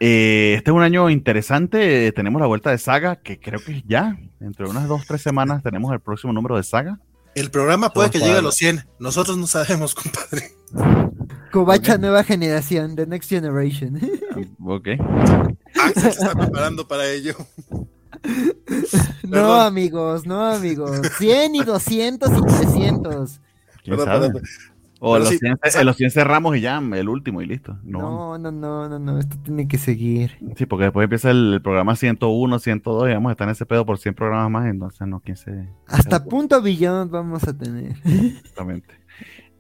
Eh, este es un año interesante, tenemos la vuelta de Saga, que creo que ya, entre unas dos, tres semanas tenemos el próximo número de Saga. El programa puede que llegue a los 100, nosotros no sabemos, compadre. Covacha nueva generación, The Next Generation. ok. Ah, se está preparando para ello. No, amigos, no, amigos. 100 y 200 y 300. O los, 100, los 100 cerramos y ya, el último y listo. No. no, no, no, no, esto tiene que seguir. Sí, porque después empieza el, programa 101, 102 y vamos a estar en ese pedo por 100 programas más, entonces no, quién se... Hasta punto billón vamos a tener. Exactamente.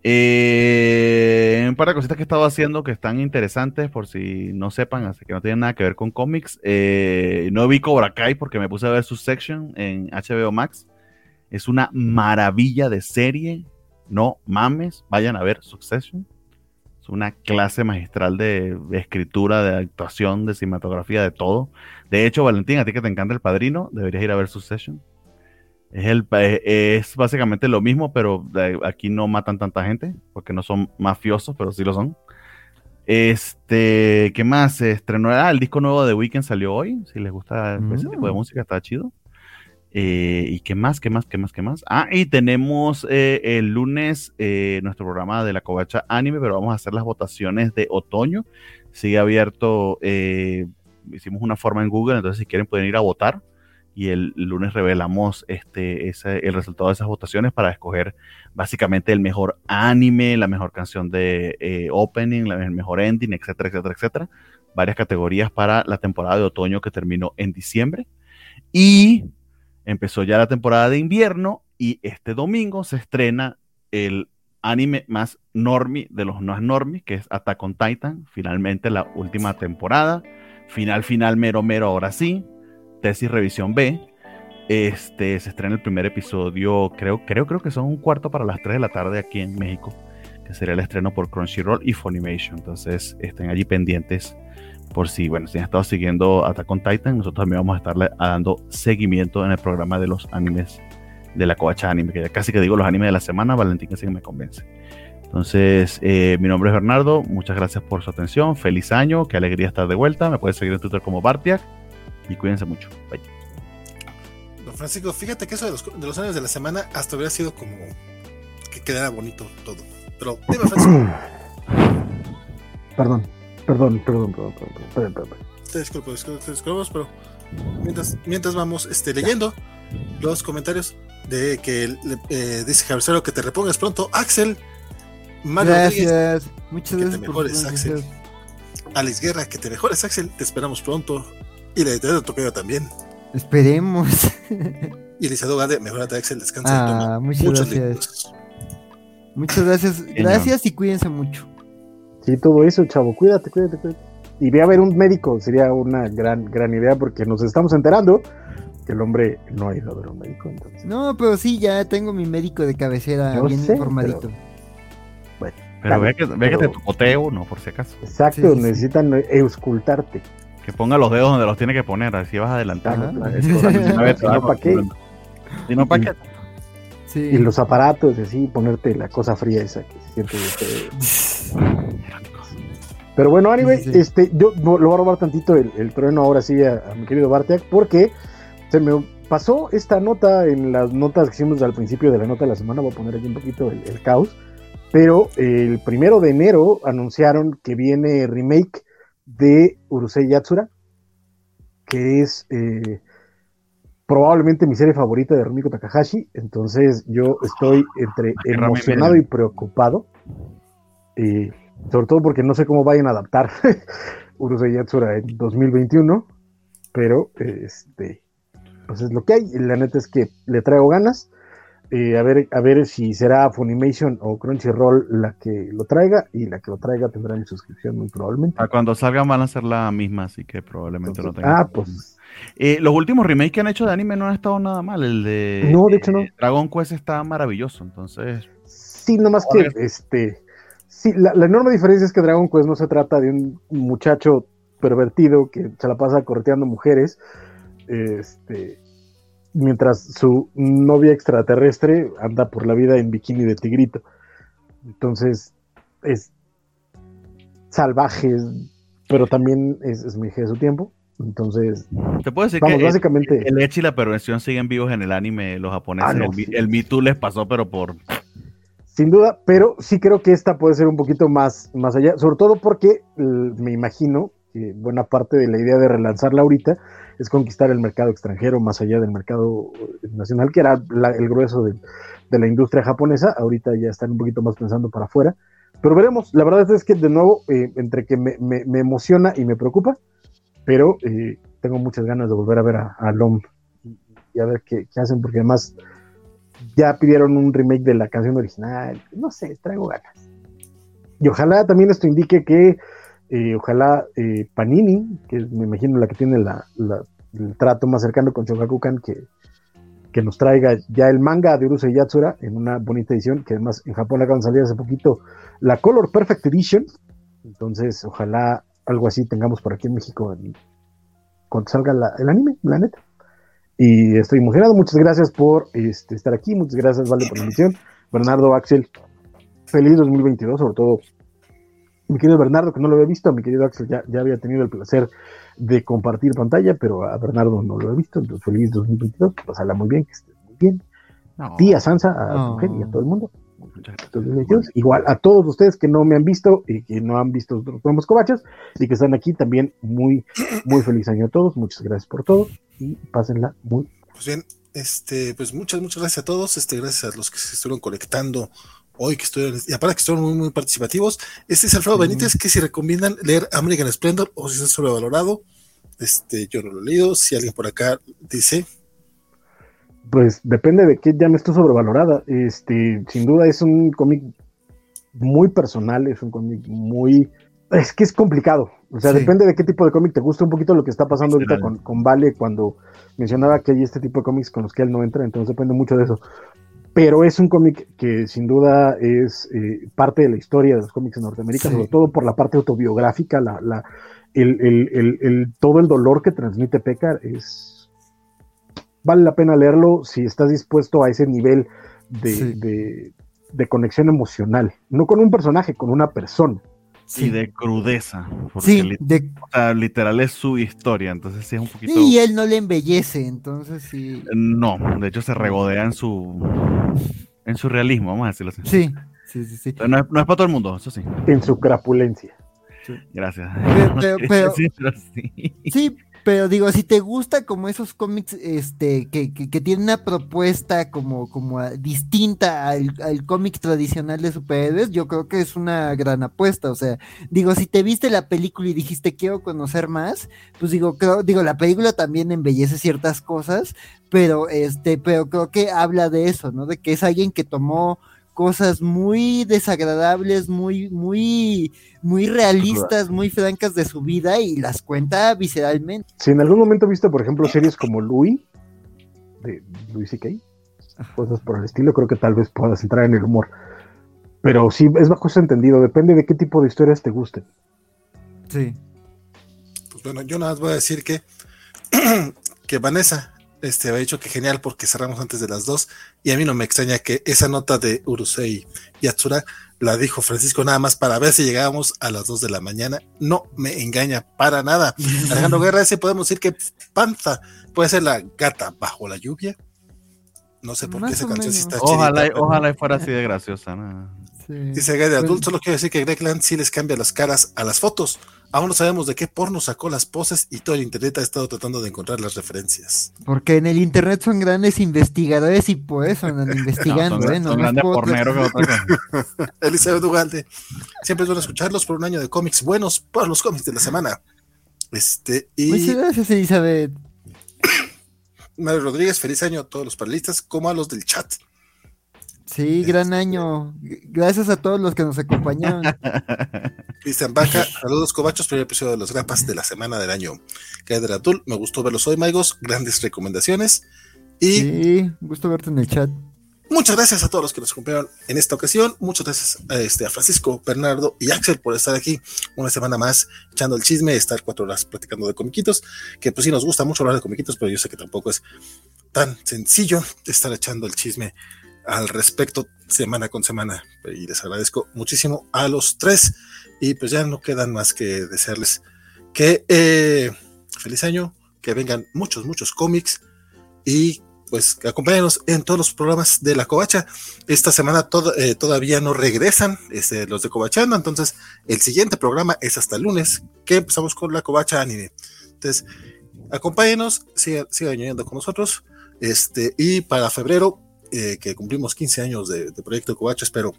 Eh, un par de cositas que he estado haciendo que están interesantes, por si no sepan, así que no tienen nada que ver con cómics. Eh, no vi Cobra Kai porque me puse a ver su section en HBO Max. Es una maravilla de serie. No mames, vayan a ver Succession. Es una clase magistral de, escritura, de actuación, de cinematografía, de todo. De hecho, Valentín, a ti que te encanta el padrino, deberías ir a ver Succession. Es, el, es básicamente lo mismo, pero aquí no matan tanta gente, porque no son mafiosos, pero sí lo son. Este, ¿qué más? Se estrenó ah, el disco nuevo de Weekend salió hoy. Si les gusta ese tipo de mm. música, está chido. Eh, ¿Y qué más? ¿Qué más? ¿Qué más? ¿Qué más? Ah, y tenemos eh, el lunes eh, nuestro programa de la Covacha Anime, pero vamos a hacer las votaciones de otoño. Sigue abierto, hicimos una forma en Google, entonces si quieren pueden ir a votar y el lunes revelamos este, el resultado de esas votaciones para escoger básicamente el mejor anime, la mejor canción de eh, opening, el mejor ending, etcétera, etcétera, etcétera. Varias categorías para la temporada de otoño que terminó en diciembre. Y empezó ya la temporada de invierno y este domingo se estrena el anime más normie de los no normie, que es Attack on Titan, finalmente la última temporada. Final, final, mero, mero, ahora sí tesis revisión B. Este se estrena el primer episodio, creo, creo, creo que son un cuarto para las 3 de la tarde aquí en México, que sería el estreno por Crunchyroll y Funimation. Entonces estén allí pendientes por si, bueno, si han estado siguiendo Attack on Titan, nosotros también vamos a estarle dando seguimiento en el programa de los animes de la Coacha Anime, que ya casi que digo los animes de la semana, Valentín que sí me convence. Entonces, eh, mi nombre es Bernardo, muchas gracias por su atención, feliz año, qué alegría estar de vuelta, me puedes seguir en Twitter como Bartiak y cuídense mucho. Bye. Don Francisco, fíjate que eso de los, de los años de la semana hasta hubiera sido como que quedara bonito todo. Pero dime, Francisco. Perdón, perdón, perdón, perdón, perdón, perdón, Te disculpo, te disculpo, pero mientras, mientras vamos este, leyendo los comentarios de que eh, dice Javier que te repongas pronto. Axel, Mario gracias. Muchas gracias. te mejores, Axel. Alex Guerra, que te mejores, Axel. Te esperamos pronto. Y la de Toqueo también. Esperemos. Y Elisado Gade, mejorate Axel, descansa. Ah, muchas gracias. Muchas gracias. Gracias y cuídense mucho. Sí, todo eso, chavo. Cuídate, cuídate, cuídate. Y ve a ver un médico, sería una gran, gran idea porque nos estamos enterando que el hombre no ha ido a ver un médico. Entonces. No, pero sí, ya tengo mi médico de cabecera bien informadito. bueno, pero ve que, ve que te tocoteo, no, por si acaso. Exacto, necesitan auscultarte. Que ponga los dedos donde los tiene que poner, así vas adelantando. ¿Para qué? Y no para qué. Y los aparatos, así, ponerte la cosa fría esa que se siente. Pero bueno, anyway, este, yo lo voy a robar tantito el, trueno ahora sí a, mi querido Bartek, porque se me pasó esta nota en las notas que hicimos al principio de la nota de la semana, voy a poner aquí un poquito el caos, pero el primero de enero anunciaron que viene remake de Urusei Yatsura, que es eh, probablemente mi serie favorita de Rumiko Takahashi. Entonces yo estoy entre emocionado y preocupado. Y sobre todo porque no sé cómo vayan a adaptar Urusei Yatsura en 2021. Pero este, pues es lo que hay. La neta es que le traigo ganas. Eh, a, ver, a ver si será Funimation o Crunchyroll la que lo traiga y la que lo traiga tendrá mi suscripción muy probablemente. A cuando salgan van a ser la misma, así que probablemente lo tengan. Ah, pues. Eh, los últimos remakes que han hecho de anime no han estado nada mal. El de, no, de hecho no. Dragon Quest está maravilloso, entonces. Sí, nomás que este. Sí, la, la enorme diferencia es que Dragon Quest no se trata de un muchacho pervertido que se la pasa corteando mujeres. Este mientras su novia extraterrestre anda por la vida en bikini de tigrito. Entonces es salvaje, pero también es, muy de su tiempo. Entonces, te puedo decir que básicamente, el, hecho y la perversión siguen vivos en el anime, los japoneses. Ah, el, Me Too les pasó, pero por. Sin duda, pero sí creo que esta puede ser un poquito más, más allá, sobre todo porque me imagino que buena parte de la idea de relanzarla ahorita es conquistar el mercado extranjero más allá del mercado nacional, que era el grueso de, la industria japonesa. Ahorita ya están un poquito más pensando para afuera. Pero veremos, la verdad es que de nuevo, eh, entre que me, emociona y me preocupa, pero eh, tengo muchas ganas de volver a ver a, LOM y, a ver qué, hacen, porque además ya pidieron un remake de la canción original. No sé, traigo ganas. Y ojalá también esto indique que, eh, ojalá eh, Panini, que me imagino la que tiene el trato más cercano con Shogakukan, que, que nos traiga ya el manga de Urusei Yatsura en una bonita edición, que además en Japón acaban de salir hace poquito la Color Perfect Edition. Entonces, ojalá algo así tengamos por aquí en México cuando salga el anime, la neta. Y estoy emocionado. Muchas gracias por este, estar aquí. Muchas gracias, Vale, por la emisión. Bernardo, Axel, feliz 2022, sobre todo mi querido Bernardo, que no lo había visto, mi querido Axel ya, ya había tenido el placer de compartir pantalla, pero a Bernardo no lo he visto, entonces feliz 2022, pasarla muy bien, que estés muy bien. No. Tía Sansa, a mujer y a todo el mundo. Igual a todos ustedes que no me han visto y que no han visto los promos cobachas y que están aquí también muy, muy feliz año a todos. Muchas gracias por todo y pásenla muy. Pues bien, este, pues muchas, muchas gracias a todos. Este, gracias a los que se estuvieron conectando hoy, que estuvieron, y aparte que estuvieron muy, muy participativos. Este es Alfredo Benítez, que si recomiendan leer American Splendor o si está sobrevalorado, este, yo no lo he leído. Si alguien por acá dice. Pues depende de qué llames tú sobrevalorada. Este, sin duda es un cómic muy personal, es un cómic muy. Es que es complicado. O sea, depende de qué tipo de cómic te gusta un poquito lo que está pasando ahorita con, con Vale cuando mencionaba que hay este tipo de cómics con los que él no entra, entonces depende mucho de eso. Pero es un cómic que sin duda es eh, parte de la historia de los cómics en Norteamérica, sobre todo por la parte autobiográfica, la, la, el, el, el, todo el dolor que transmite Pekar es... Vale la pena leerlo si estás dispuesto a ese nivel de, de, de conexión emocional, no con un personaje, con una persona. Sí. de crudeza. sí, de... O sea, literal es su historia, entonces sí es un poquito... y él no le embellece, entonces sí... No, de hecho se regodea en su... En su realismo, vamos a decirlo así. Sí, sí, sí. sí. No, es, no, es, para todo el mundo, eso sí. En su crapulencia. Gracias. Pero, pero, sí, pero digo, si te gusta como esos cómics este, que, que, tienen una propuesta como, como distinta al, cómic tradicional de superhéroes, yo creo que es una gran apuesta. O sea, digo, si te viste la película y dijiste quiero conocer más, pues digo, creo, digo, la película también embellece ciertas cosas, pero este, pero creo que habla de eso, ¿no? De que es alguien que tomó cosas muy desagradables, muy, muy, muy realistas, muy francas de su vida y las cuenta visceralmente. Si en algún momento viste, por ejemplo, series como Louis, de Louis C.K., cosas por el estilo, creo que tal vez puedas entrar en el humor. Pero sí, es bajo ese entendido, depende de qué tipo de historias te gusten. Sí. Pues bueno, yo nada más voy a decir que, que Vanessa este, había dicho que genial porque cerramos antes de las dos y a mí no me extraña que esa nota de Urusei y Atsura la dijo Francisco nada más para ver si llegábamos a las dos de la mañana. No me engaña para nada. Alejandro Guerra, ese podemos decir que Panza puede ser la gata bajo la lluvia. No sé por qué esa canción sí está Ojalá, ojalá fuera así de graciosa. Dice Gay de Adult, solo quiero decir que Greg sí les cambia las caras a las fotos. Aún no sabemos de qué porno sacó las poses y todo el internet ha estado tratando de encontrar las referencias. Porque en el internet son grandes investigadores y por eso andan investigando, no, son, ¿eh? No, grandes porneros Elizabeth Ugalde. Siempre es bueno escucharlos por un año de cómics buenos por los cómics de la semana. Este, y... Muchas gracias, Elizabeth. Mario Rodríguez, feliz año a todos los panelistas, como a los del chat. Sí, gran año. Gracias a todos los que nos acompañaron. Cristian Baca, saludos cobachos, primer episodio de los grapas de la semana del año. de Atul, me gustó verlos hoy, Maigos, grandes recomendaciones. Y sí, gusto verte en el chat. Muchas gracias a todos los que nos acompañaron en esta ocasión. Muchas gracias a, este, a Francisco, Bernardo y Axel por estar aquí una semana más echando el chisme, estar cuatro horas platicando de comiquitos, que pues sí nos gusta mucho hablar de comiquitos, pero yo sé que tampoco es tan sencillo estar echando el chisme al respecto semana con semana. Y les agradezco muchísimo a los tres. Y pues ya no quedan más que desearles que eh, feliz año, que vengan muchos, muchos cómics y pues acompáñenos en todos los programas de la Covacha. Esta semana eh, todavía no regresan este, los de Covachando, entonces el siguiente programa es hasta el lunes, que empezamos con la Covacha Anime. Entonces, acompáñenos, sigan, sigan con nosotros. Este, y para febrero eh, que cumplimos 15 años de, Proyecto Covacho, espero,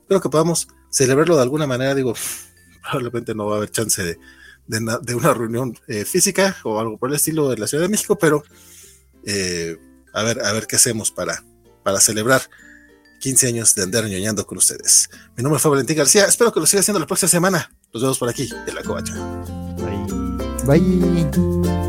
espero que podamos celebrarlo de alguna manera, digo, probablemente no va a haber chance de, de, una reunión eh, física o algo por el estilo de la Ciudad de México, pero eh, a ver, a ver qué hacemos para, para celebrar 15 años de andar ñoñando con ustedes. Mi nombre fue Valentín García. Espero que lo siga haciendo la próxima semana. Nos vemos por aquí en la covacha. Bye. Bye.